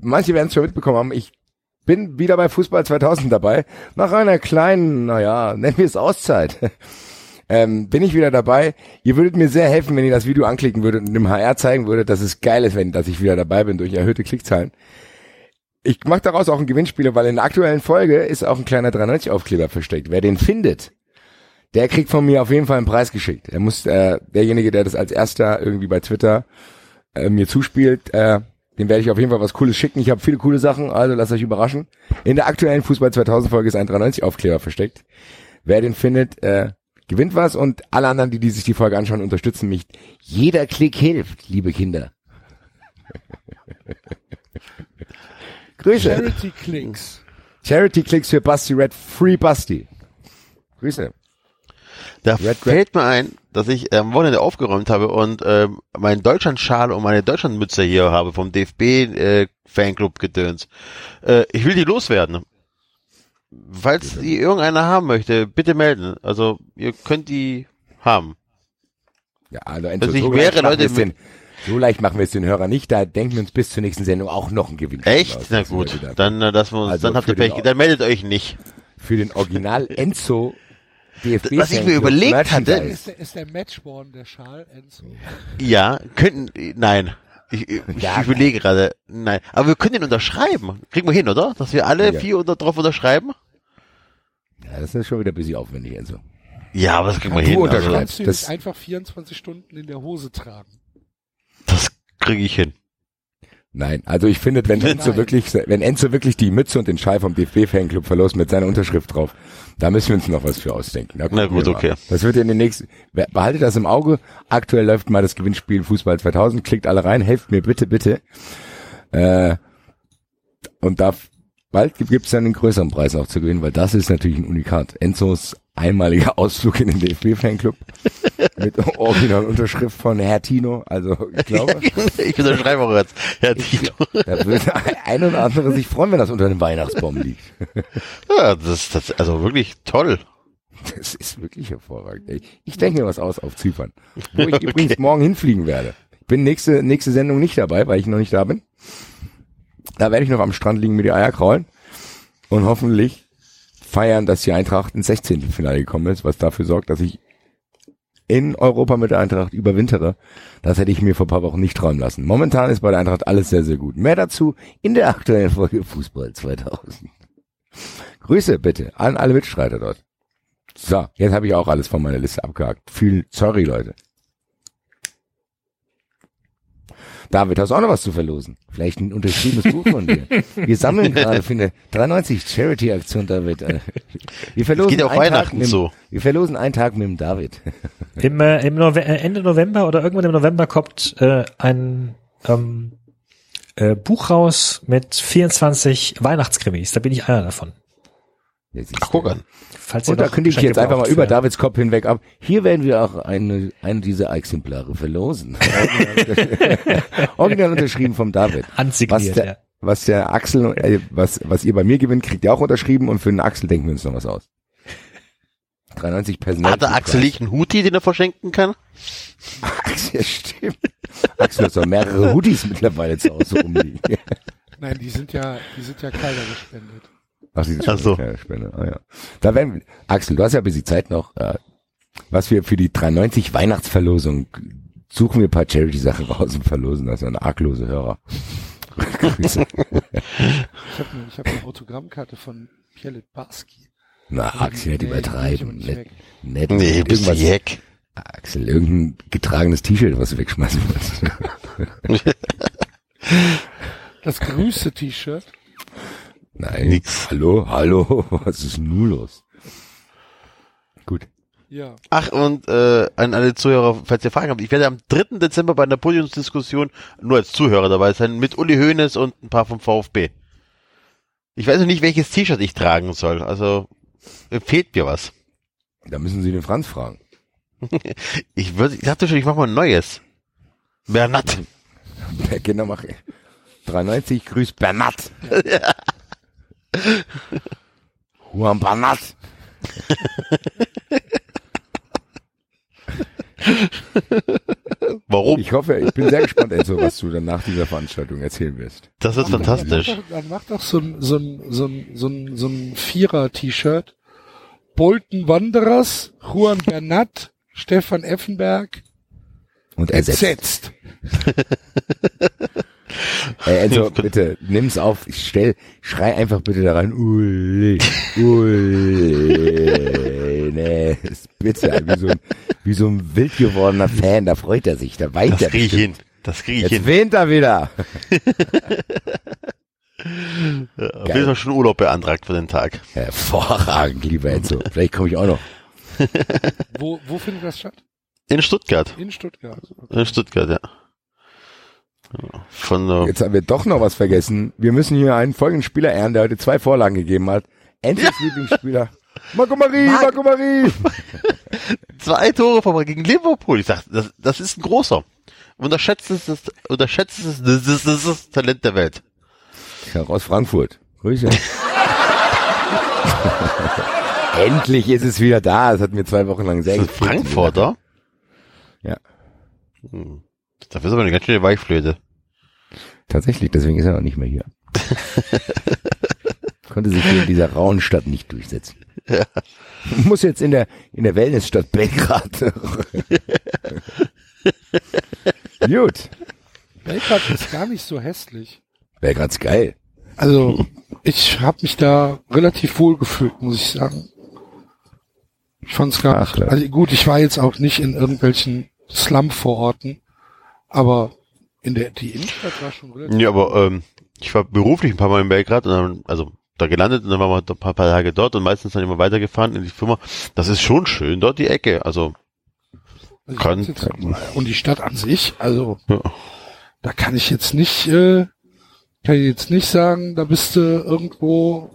Speaker 2: Manche werden es schon mitbekommen haben. Ich bin wieder bei Fußball 2000 dabei. Nach einer kleinen, naja, nennen wir es Auszeit. ähm, bin ich wieder dabei. Ihr würdet mir sehr helfen, wenn ihr das Video anklicken würdet und dem HR zeigen würdet, dass es geil ist, wenn dass ich wieder dabei bin durch erhöhte Klickzahlen. Ich mache daraus auch ein Gewinnspiel, weil in der aktuellen Folge ist auch ein kleiner 93-Aufkleber versteckt. Wer den findet, der kriegt von mir auf jeden Fall einen Preis geschickt. Er muss, äh, derjenige, der das als erster irgendwie bei Twitter äh, mir zuspielt, äh, dem werde ich auf jeden Fall was Cooles schicken. Ich habe viele coole Sachen, also lasst euch überraschen. In der aktuellen Fußball 2000 Folge ist ein 93 Aufkleber versteckt. Wer den findet, äh, gewinnt was und alle anderen, die, die sich die Folge anschauen, unterstützen mich. Jeder Klick hilft, liebe Kinder. Grüße.
Speaker 4: Charity Clicks.
Speaker 2: Charity Clicks für Basti Red, Free Basti. Grüße.
Speaker 1: Da
Speaker 2: Red, red.
Speaker 1: fällt mir ein, dass ich am Wochenende aufgeräumt habe und ähm, meinen Deutschlandschal und meine Deutschlandmütze hier habe vom DFB äh, Fanclub gedöns. Äh, ich will die loswerden. Falls die irgendeiner haben möchte, bitte melden. Also ihr könnt die haben.
Speaker 2: Ja, also Enzo,
Speaker 1: Also
Speaker 2: so, machen
Speaker 1: Leute,
Speaker 2: den, so leicht machen wir es den Hörer nicht. Da denken wir uns bis zur nächsten Sendung auch noch ein Gewinn.
Speaker 1: Echt?
Speaker 2: aus.
Speaker 1: Na
Speaker 2: Das
Speaker 1: gut, dann äh, dass wir uns,
Speaker 2: Also
Speaker 1: dann habt ihr Pech, dann meldet euch nicht.
Speaker 2: Für den Original Enzo DFB.
Speaker 1: Was ich mir überlegt hatte-
Speaker 4: Ist der, ist der Matchborn der Schal, Enzo?
Speaker 1: Ja, könnten, nein. Ich, ich,
Speaker 2: Ja,
Speaker 1: ich überlege gerade, nein. Aber wir können den unterschreiben. Kriegen wir hin, oder? Dass wir alle
Speaker 2: Ja.
Speaker 1: vier unter, drauf unterschreiben?
Speaker 2: Ja, das ist schon wieder ein bisschen aufwendig, Enzo.
Speaker 1: Ja, aber das kriegen wir
Speaker 2: Du
Speaker 1: hin. Also,
Speaker 2: unterschreibst.
Speaker 4: Kannst du
Speaker 2: das-
Speaker 4: einfach 24 Stunden in der Hose tragen?
Speaker 1: das kriege ich hin.
Speaker 2: Nein, also ich finde, wenn Enzo wirklich, wenn Enzo wirklich die Mütze und den Schal vom DFB-Fanclub verlost mit seiner Unterschrift drauf, da müssen wir uns noch was für ausdenken.
Speaker 1: Na gut, okay.
Speaker 2: Das wird ja in den nächsten, behaltet das im Auge. Aktuell läuft mal das Gewinnspiel Fußball 2000. Klickt alle rein, helft mir bitte, bitte. Äh, und da, bald gibt es dann einen größeren Preis auch zu gewinnen, weil das ist natürlich ein Unikat. Enzos einmaliger Ausflug in den DFB-Fanclub mit original Unterschrift von Herr Tino. Also ich glaube,
Speaker 1: ich unterschreibe auch jetzt. Ja, Tito.
Speaker 2: da würde ein oder andere sich freuen, wenn das unter dem Weihnachtsbaum liegt.
Speaker 1: Ja, das, das, also wirklich toll.
Speaker 2: Das ist wirklich hervorragend. ey. Ich denke mir was aus auf Zypern, wo ich übrigens morgen hinfliegen werde. Ich bin nächste, nächste Sendung nicht dabei, weil ich noch nicht da bin. Da werde ich noch am Strand liegen, mir die Eier kraulen und hoffentlich feiern, dass die Eintracht ins 16. Finale gekommen ist, was dafür sorgt, dass ich in Europa mit der Eintracht überwintere. Das hätte ich mir vor paar Wochen nicht träumen lassen. Momentan ist bei der Eintracht alles sehr, sehr gut. Mehr dazu in der aktuellen Folge Fußball 2000. Grüße bitte an alle Mitstreiter dort. So, jetzt habe ich auch alles von meiner Liste abgehakt. Viel, sorry, Leute. David, hast du auch noch was zu verlosen? Vielleicht ein unterschriebenes Buch von dir. Wir sammeln gerade für eine 93 Charity-Aktion, David. Äh, Wir verlosen
Speaker 1: geht auch
Speaker 2: einen Tag
Speaker 1: Weihnachten
Speaker 2: mit, dem-
Speaker 1: so.
Speaker 2: Wir verlosen einen Tag mit dem David.
Speaker 5: Im, äh, im Nove äh, Ende November oder irgendwann im November kommt äh, ein ähm, äh, Buch raus mit 24 Weihnachtskrimis. Da bin ich einer davon.
Speaker 1: Ach, guck an.
Speaker 5: Falls
Speaker 2: Und da kündige ich jetzt einfach mal über Davids Kopf hinweg ab. Hier werden wir auch eine, eine dieser Exemplare verlosen. Original unterschrieben vom David.
Speaker 5: Handsigniert,
Speaker 2: was der,
Speaker 5: ja.
Speaker 2: was der Axel, äh, was, was ihr bei mir gewinnt, kriegt ihr auch unterschrieben und für den Axel denken wir uns noch was aus. 93 Personal.
Speaker 1: Hat der Axel nicht einen Huti, den er verschenken kann?
Speaker 2: Axel, ja, stimmt. Axel hat so mehrere Hoodies mittlerweile zu Hause rumliegen.
Speaker 4: Nein, die sind ja, die sind ja Kleider gespendet.
Speaker 2: Ach, die
Speaker 1: Ach so.
Speaker 2: Ja, Spende. Ah, ja. Da werden Axel, du hast ja ein bisschen Zeit noch, äh, was wir für die 390 Weihnachtsverlosung suchen wir ein paar Charity-Sachen raus und verlosen das an arglose Hörer. Grüße.
Speaker 4: Ich habe eine, ich hab eine Autogrammkarte von Pierlet Barski.
Speaker 2: Na, Axel hätte
Speaker 4: Nee, die
Speaker 2: übertreiben.
Speaker 4: nicht
Speaker 2: nett.
Speaker 1: Nee, bist du Jack.
Speaker 2: Axel, irgendein getragenes T-Shirt, was du wegschmeißen willst.
Speaker 4: Das größte T-Shirt.
Speaker 2: Nein.
Speaker 1: Nix.
Speaker 2: Hallo, hallo, was ist nun los? Gut.
Speaker 4: Ja.
Speaker 1: Ach, und äh, an alle Zuhörer, falls ihr Fragen habt, ich werde am 3. Dezember bei einer Podiumsdiskussion nur als Zuhörer dabei sein, mit Uli Hoeneß und ein paar vom VfB. Ich weiß noch nicht, welches T-Shirt ich tragen soll, also empfehlt mir was.
Speaker 2: Da müssen Sie den Franz fragen.
Speaker 1: Ich würde, ich dachte schon, ich mache mal ein neues. Bernat.
Speaker 2: Der Kinder mache 93, grüß Bernat. Juan Bernat.
Speaker 1: Warum?
Speaker 2: Ich hoffe, ich bin sehr gespannt, Enzo, was du dann nach dieser Veranstaltung erzählen wirst.
Speaker 1: Das wird
Speaker 4: Dann
Speaker 1: fantastisch.
Speaker 4: mach doch, dann mach doch so ein, so ein, so ein, so ein, so ein Vierer-T-Shirt. Bolton Wanderers, Juan Bernat, Stefan Effenberg,
Speaker 2: Und ersetzt.
Speaker 4: setzt.
Speaker 2: Ey, Enzo, bitte, nimm's auf. Ich stell, schrei einfach bitte da rein. Uli, Uli. Nee, ist bitte, wie so, ein, wie so ein wild gewordener Fan, da freut er sich, da weint
Speaker 1: Das
Speaker 2: er
Speaker 1: kriege ich
Speaker 2: bestimmt.
Speaker 1: hin. Das kriege ich
Speaker 2: Jetzt
Speaker 1: hin.
Speaker 2: weint er wieder.
Speaker 1: Ja, Auf jeden Fall schon Urlaub beantragt für den Tag.
Speaker 2: Hervorragend, lieber Enzo. Vielleicht komme ich auch noch.
Speaker 4: Wo, wo findet das statt?
Speaker 1: In Stuttgart.
Speaker 4: In Stuttgart.
Speaker 1: In Stuttgart, ja. Ja,
Speaker 2: Jetzt haben wir doch noch was vergessen. Wir müssen hier einen folgenden Spieler ehren, der heute zwei Vorlagen gegeben hat. Enzos Lieblingsspieler. Marco Marie, Marco Marie.
Speaker 1: zwei Tore vorbei gegen Liverpool. Ich sag, das, das ist ein großer. Unterschätzt es, das, unterschätzt es, das das, das Talent der Welt.
Speaker 2: Ja, aus Frankfurt. Grüße. Endlich ist es wieder da. Es hat mir zwei Wochen lang sehr
Speaker 1: Frankfurter?
Speaker 2: Ja.
Speaker 1: Hm. Dafür ist aber eine ganz schöne Weichflöte.
Speaker 2: Tatsächlich, deswegen ist er auch nicht mehr hier. Konnte sich hier in dieser rauen Stadt nicht durchsetzen. Muss jetzt in der, in der Wellnessstadt Belgrad. Gut.
Speaker 4: Belgrad ist gar nicht so hässlich.
Speaker 2: Belgrad ist geil.
Speaker 4: Also, ich habe mich da relativ wohl gefühlt, muss ich sagen. Ich fand's gar
Speaker 2: Ach,
Speaker 4: nicht.
Speaker 2: klar.
Speaker 4: Also gut, ich war jetzt auch nicht in irgendwelchen Slum-Vororten, aber in der die Innenstadt war schon relativ.
Speaker 1: Ja, aber ähm, ich war beruflich ein paar Mal in Belgrad und dann, also da gelandet und dann waren wir ein paar, paar Tage dort und meistens dann immer weitergefahren in die Firma. Das ist schon schön, dort die Ecke. Also
Speaker 4: Also
Speaker 1: kann-
Speaker 4: jetzt, und die Stadt an sich, also
Speaker 1: Ja.
Speaker 4: da kann ich jetzt nicht, äh, kann ich jetzt nicht sagen, da bist du irgendwo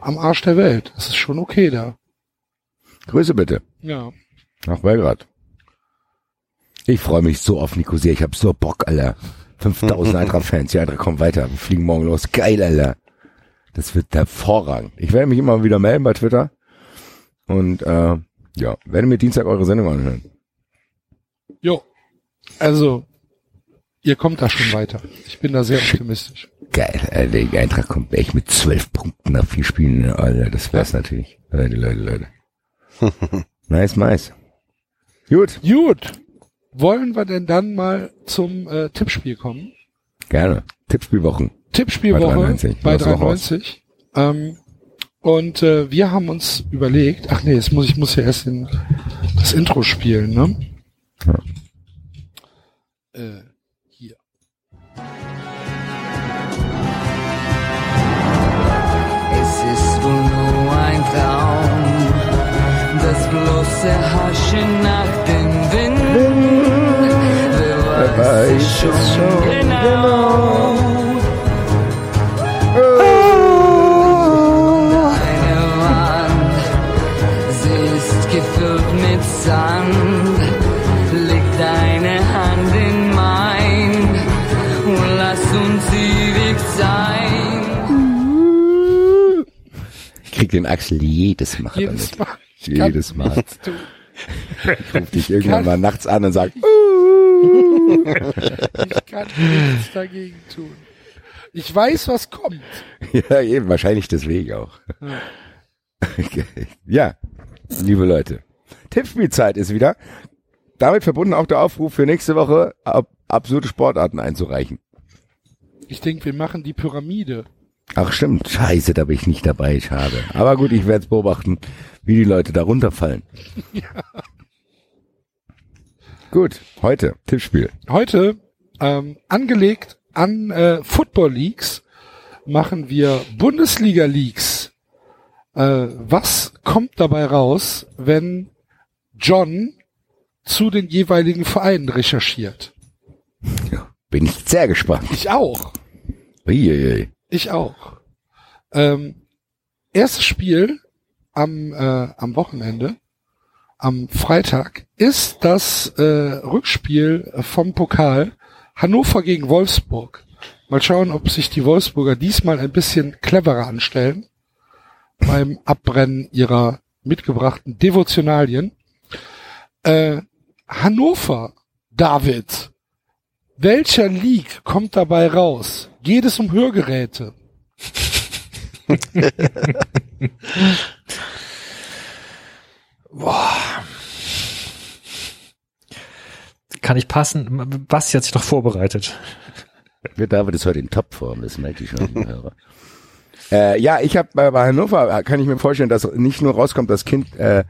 Speaker 4: am Arsch der Welt. Das ist schon okay da.
Speaker 2: Grüße bitte.
Speaker 4: Ja.
Speaker 2: Nach Belgrad. Ich freue mich so auf Nicosia. Ich habe so Bock, Alter. 5000 Eintracht-Fans. Die Eintracht kommt weiter. Wir fliegen morgen los. Geil, Alter. Das wird hervorragend. Ich werde mich immer wieder melden bei Twitter. Und äh, ja, werde mir Dienstag eure Sendung anhören.
Speaker 4: Jo. Also, ihr kommt da schon weiter. Ich bin da sehr optimistisch.
Speaker 2: Geil, Alter. Die Eintracht kommt echt mit zwölf Punkten nach vier Spielen. Alter, das wär's natürlich. Leute, Leute, Leute. nice, nice. Gut,
Speaker 4: Gut. Wollen wir denn dann mal zum äh, Tippspiel kommen?
Speaker 2: gerne. Tippspielwochen.
Speaker 4: Tippspielwoche
Speaker 2: Bei 93.
Speaker 4: bei
Speaker 2: Was noch
Speaker 4: 93. Ähm, Und äh, wir haben uns überlegt, ach nee, jetzt muss ich muss ja erst den, das Intro spielen, ne? Äh, hier.
Speaker 6: Es ist wohl nur ein Traum, das bloße Haschen nach weiß schon genau. Eine Wand, sie ist gefüllt mit Sand. Leg deine Hand in mein und lass uns ewig sein.
Speaker 2: Ich krieg den Axel jedes Mal
Speaker 4: Jedes
Speaker 2: damit.
Speaker 4: Mal.
Speaker 2: Jedes Mal. Ich ruf dich irgendwann mal nachts an und sag,
Speaker 4: Ich kann nichts dagegen tun. Ich weiß, was kommt.
Speaker 2: ja, eben, wahrscheinlich deswegen auch. Okay. Ja, liebe Leute. Tippspielzeit ist wieder. Damit verbunden auch der Aufruf für nächste Woche, ab absurde Sportarten einzureichen.
Speaker 4: Ich denke, wir machen die Pyramide.
Speaker 2: Ach stimmt, scheiße, da bin ich nicht dabei, schade. Aber gut, ich werde beobachten, wie die Leute da runterfallen. Gut, heute Tippspiel.
Speaker 4: Heute, ähm, angelegt an äh, Football Leagues, machen wir Bundesliga Leagues. Äh, was kommt dabei raus, wenn John zu den jeweiligen Vereinen recherchiert?
Speaker 2: Bin ich sehr gespannt.
Speaker 4: Ich auch.
Speaker 2: Uiuiui.
Speaker 4: Ich auch. Ähm, erstes Spiel am, äh, am Wochenende, am Freitag, ist das äh, Rückspiel vom Pokal Hannover gegen Wolfsburg. Mal schauen, ob sich die Wolfsburger diesmal ein bisschen cleverer anstellen beim Abbrennen ihrer mitgebrachten Devotionalien. Äh, Hannover, David, welcher League kommt dabei raus? Geht es um Hörgeräte?
Speaker 5: Kann ich passen? Basti hat sich doch vorbereitet.
Speaker 2: Wir David ist heute in Topform, das merke ich schon. Hörer. äh, ja, ich habe bei, bei Hannover, äh, kann ich mir vorstellen, dass nicht nur rauskommt, dass Kind äh,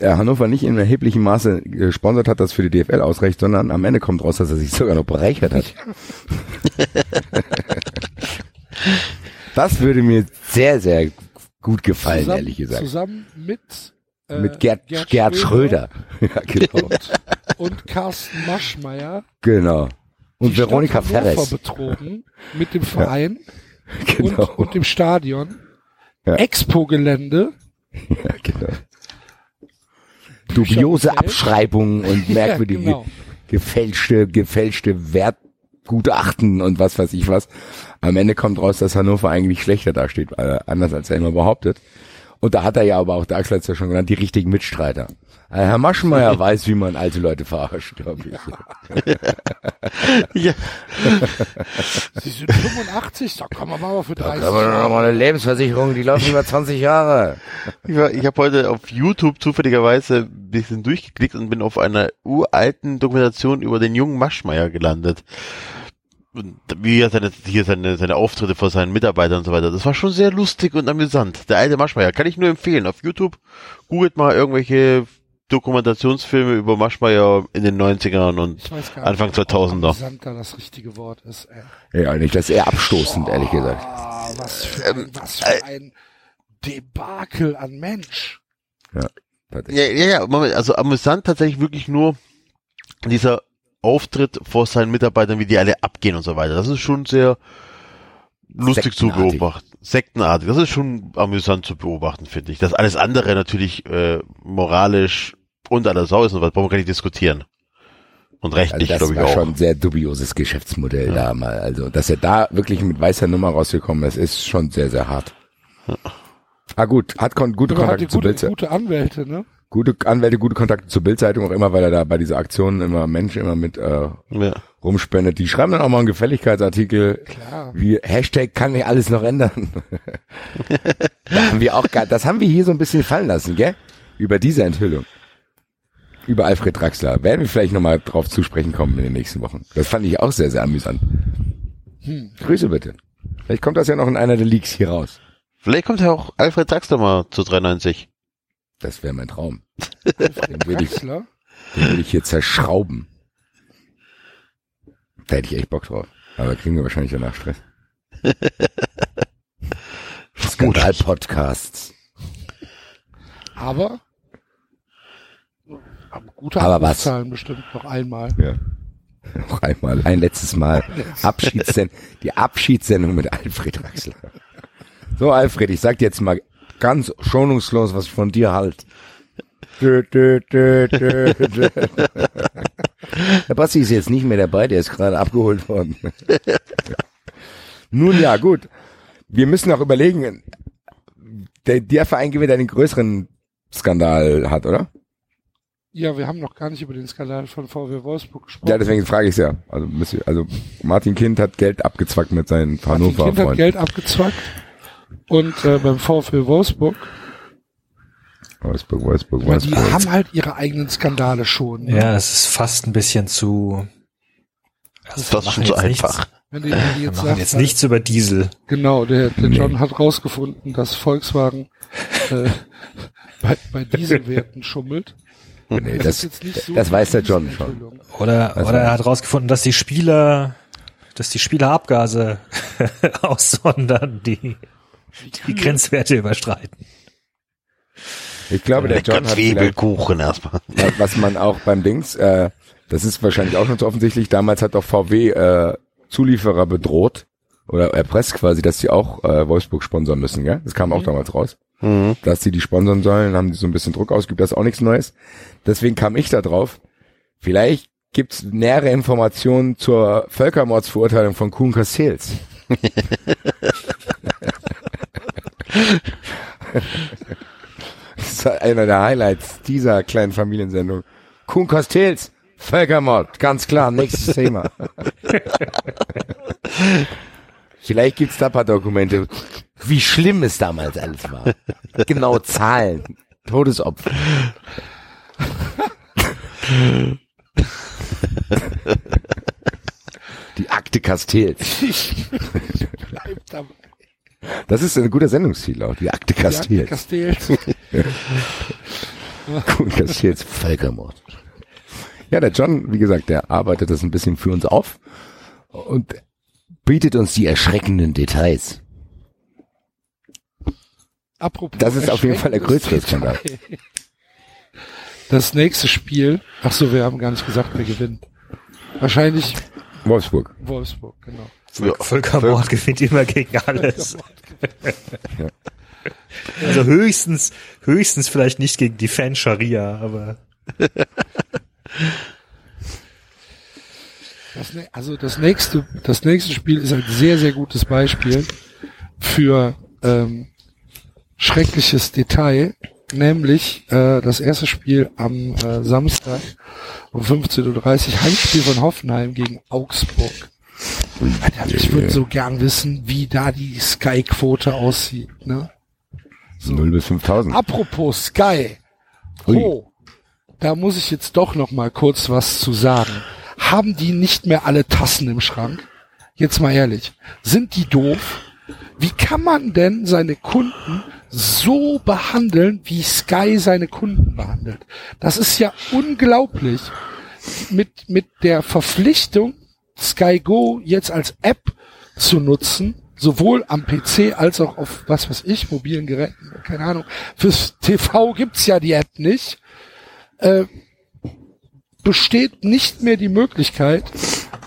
Speaker 2: äh, Hannover nicht in erheblichem Maße gesponsert hat, das für die DFL ausreicht, sondern am Ende kommt raus, dass er sich sogar noch bereichert hat. das würde mir sehr, sehr gut gefallen,
Speaker 4: zusammen,
Speaker 2: ehrlich gesagt.
Speaker 4: Zusammen mit, äh,
Speaker 2: Mit Gerd, Gerd, Schröder. ja, genau.
Speaker 4: Und, und Carsten Maschmeyer.
Speaker 2: genau. Und
Speaker 4: die
Speaker 2: Veronika
Speaker 4: Stadt Hannover
Speaker 2: Ferres.
Speaker 4: betrogen mit dem Verein
Speaker 2: Genau.
Speaker 4: und, und dem Stadion.
Speaker 2: Ja.
Speaker 4: Expo-Gelände.
Speaker 2: Ja, genau. Dubiose. Abschreibungen und
Speaker 4: Ja,
Speaker 2: merkwürdige
Speaker 4: genau.
Speaker 2: gefälschte, gefälschte Wertgutachten und was weiß ich was. Am Ende kommt raus, dass Hannover eigentlich schlechter dasteht, äh, anders als er immer behauptet. Und da hat er ja aber auch, der Axel hat es ja schon genannt, die richtigen Mitstreiter. Äh, Herr Maschmeyer weiß, wie man alte Leute verarscht, glaube ich.
Speaker 1: Ja,
Speaker 4: Sie sind 85, da kann man mal für 30
Speaker 2: Aber noch mal eine Lebensversicherung, die läuft über 20 Jahre.
Speaker 1: ich, war- ich habe heute auf YouTube zufälligerweise ein bisschen durchgeklickt und bin auf einer uralten Dokumentation über den jungen Maschmeyer gelandet. Wie er seine, hier seine, seine Auftritte vor seinen Mitarbeitern und so weiter. Das war schon sehr lustig und amüsant. Der alte Maschmeyer kann ich nur empfehlen. Auf YouTube googelt mal irgendwelche Dokumentationsfilme über Maschmeyer in den 90ern und
Speaker 4: Ich weiß gar
Speaker 1: Anfang
Speaker 4: nicht, ob
Speaker 1: 2000er.
Speaker 4: amüsant da das richtige Wort ist. Ey.
Speaker 2: Ja, nicht, das ist eher abstoßend, ehrlich gesagt.
Speaker 4: Ah, was für ein, was für ein Debakel an Mensch.
Speaker 1: Ja, ja, ja, Moment, also amüsant tatsächlich wirklich nur dieser Auftritt vor seinen Mitarbeitern, wie die alle abgehen und so weiter. Das ist schon sehr lustig zu beobachten. Sektenartig. Das ist schon amüsant zu beobachten, finde ich. Das alles andere natürlich äh, moralisch unter aller Sau ist und was brauchen wir gar nicht diskutieren. Und
Speaker 2: Also
Speaker 1: rechtlich,
Speaker 2: das
Speaker 1: glaube ich,
Speaker 2: war
Speaker 1: auch.
Speaker 2: schon ein sehr dubioses Geschäftsmodell da mal. Also, dass er da wirklich mit weißer Nummer rausgekommen ist, ist schon sehr, sehr hart. Ah gut, hat kon gute
Speaker 4: die
Speaker 2: Kontakte zur
Speaker 4: gute,
Speaker 2: Bildzeitung.
Speaker 4: gute Anwälte, ne?
Speaker 2: Gute Anwälte, gute Kontakte zur Bildzeitung, auch immer, weil er da bei dieser Aktion immer Menschen immer mit äh,
Speaker 1: Ja.
Speaker 2: rumspendet. Die schreiben dann auch mal einen Gefälligkeitsartikel,
Speaker 4: Klar.
Speaker 2: wie Hashtag kann ich alles noch ändern. da haben wir auch, das haben wir hier so ein bisschen fallen lassen, gell? Über diese Enthüllung. Über Alfred Draxler. Werden wir vielleicht nochmal drauf zu sprechen kommen in den nächsten Wochen. Das fand ich auch sehr, sehr amüsant.
Speaker 4: Hm.
Speaker 2: Grüße bitte. Vielleicht kommt das ja noch in einer der Leaks hier raus.
Speaker 1: Vielleicht kommt ja auch Alfred Draxler mal zu 93.
Speaker 2: Das wäre mein Traum.
Speaker 4: Alfred
Speaker 2: würde ich-. Den ich hier zerschrauben. Da hätte ich echt Bock drauf. Aber kriegen wir wahrscheinlich danach Stress. Skandal-Podcasts.
Speaker 4: Aber, aber gute
Speaker 2: Aber was?
Speaker 4: Bestimmt noch einmal.
Speaker 2: Ja. Noch einmal, ein letztes Mal. Abschiedssendung, die Abschiedssendung mit Alfred Draxler. So, Alfred, ich sag dir jetzt mal ganz schonungslos, was ich von dir halt. Dö, dö, dö, dö, dö. Der Basti ist jetzt nicht mehr dabei, der ist gerade abgeholt worden. Nun ja, gut. Wir müssen auch überlegen, der, der Verein gewinnt einen größeren Skandal hat, oder?
Speaker 4: Ja, wir haben noch gar nicht über den Skandal von VW Wolfsburg gesprochen.
Speaker 2: Ja, deswegen frage ich ja. Also, also Martin Kind hat Geld abgezwackt mit seinen
Speaker 4: Martin Kind hat
Speaker 2: Hannover-Freunden.
Speaker 4: Geld abgezwackt. Und äh, beim VfL Wolfsburg,
Speaker 2: Wolfsburg, Wolfsburg,
Speaker 4: meine, die
Speaker 2: Wolfsburg.
Speaker 4: haben halt ihre eigenen Skandale schon. Ne?
Speaker 5: Ja, es ist fast ein bisschen zu.
Speaker 1: Das ist fast schon so
Speaker 5: jetzt nichts-
Speaker 1: einfach.
Speaker 4: Wenn die, wenn die
Speaker 5: Wir
Speaker 4: jetzt
Speaker 5: machen
Speaker 4: sagt,
Speaker 5: jetzt nichts über Diesel.
Speaker 4: Genau, der, der
Speaker 2: Nee.
Speaker 4: John hat rausgefunden, dass Volkswagen äh, bei, bei Dieselwerten schummelt.
Speaker 2: Nee, das,
Speaker 4: jetzt nicht so
Speaker 2: das weiß der John schon.
Speaker 5: Oder,
Speaker 2: Also-
Speaker 5: oder er hat rausgefunden, dass die Spieler, dass die Spieler Abgase aussondern, die die Grenzwerte überstreiten.
Speaker 2: Ich glaube, der John hat
Speaker 1: Zwiebelkuchen erstmal.
Speaker 2: was man auch beim Dings, äh, das ist wahrscheinlich auch schon so offensichtlich, damals hat doch VW äh, Zulieferer bedroht oder erpresst quasi, dass sie auch äh, Wolfsburg sponsern müssen, gell? Das kam auch damals raus.
Speaker 1: Mhm.
Speaker 2: Dass sie die sponsern sollen, haben die so ein bisschen Druck ausgeübt, das ist auch nichts Neues. Deswegen kam ich da drauf. Vielleicht gibt's nähere Informationen zur Völkermordsverurteilung von Kuhn Castells. das ist einer der Highlights dieser kleinen Familiensendung. Kuhn Castells, Völkermord, ganz klar, nächstes Thema. Vielleicht gibt's da ein paar Dokumente, wie schlimm es damals alles war. Genau Zahlen, Todesopfer. Die Akte Castells.
Speaker 4: Bleib dabei.
Speaker 2: Das ist ein guter Sendungsziel auch, die Akte Castells.
Speaker 4: Castells.
Speaker 2: Kuhn Castells, Völkermord. Ja, der John, wie gesagt, der arbeitet das ein bisschen für uns auf und bietet uns die erschreckenden Details.
Speaker 4: Apropos
Speaker 2: Das ist auf jeden Fall der
Speaker 4: erschreckendes
Speaker 2: Skandal.
Speaker 4: Das nächste Spiel, ach so, wir haben gar nicht gesagt, wer gewinnt. Wahrscheinlich
Speaker 2: Wolfsburg.
Speaker 4: Wolfsburg, genau.
Speaker 1: Ja,
Speaker 5: Völkermord gewinnt immer gegen alles.
Speaker 2: Ja.
Speaker 5: Also höchstens, höchstens vielleicht nicht gegen die Fan-Scharia, aber
Speaker 4: Das, also das nächste, das nächste Spiel ist ein sehr, sehr gutes Beispiel für ähm, schreckliches Detail, nämlich äh, das erste Spiel am äh, Samstag um 15.30 Uhr, Heimspiel von Hoffenheim gegen Augsburg. Alter, ich würde so gern wissen, wie da die Sky-Quote aussieht. Ne?
Speaker 2: 0 bis 5000.
Speaker 4: Apropos Sky.
Speaker 2: Ui.
Speaker 4: Oh, da muss ich jetzt doch noch mal kurz was zu sagen. Haben die nicht mehr alle Tassen im Schrank? Jetzt mal ehrlich. Sind die doof? Wie kann man denn seine Kunden so behandeln, wie Sky seine Kunden behandelt? Das ist ja unglaublich. Mit, mit der Verpflichtung, Sky Go jetzt als App zu nutzen, sowohl am PC als auch auf, was weiß ich, mobilen Geräten, keine Ahnung. Fürs TV gibt's ja die App nicht. Äh, besteht nicht mehr die Möglichkeit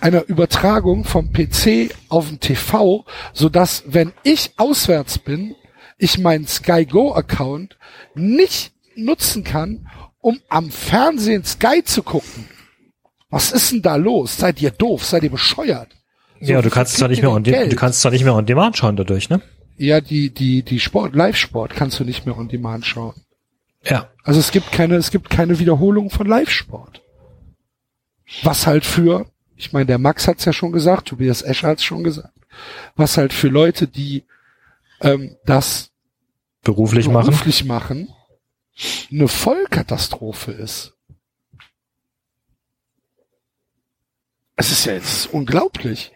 Speaker 4: einer Übertragung vom PC auf den TV, so dass wenn ich auswärts bin, ich meinen Sky Go Account nicht nutzen kann, um am Fernsehen Sky zu gucken. Was ist denn da los? Seid ihr doof? Seid ihr bescheuert? So,
Speaker 5: ja, du kannst zwar nicht mehr on
Speaker 4: denn
Speaker 5: du
Speaker 4: Geld?
Speaker 5: kannst zwar nicht mehr on demand schauen dadurch, ne?
Speaker 4: Ja, die, die, die Sport, Live-Sport kannst du nicht mehr on demand schauen.
Speaker 5: Ja.
Speaker 4: Also es gibt keine, es gibt keine Wiederholung von Live-Sport. Was halt für, ich meine, der Max hat's ja schon gesagt, Tobias Escher hat's schon gesagt, was halt für Leute, die ähm, das
Speaker 5: Beruflich machen.
Speaker 4: beruflich machen, eine Vollkatastrophe ist. Es ist ja jetzt unglaublich.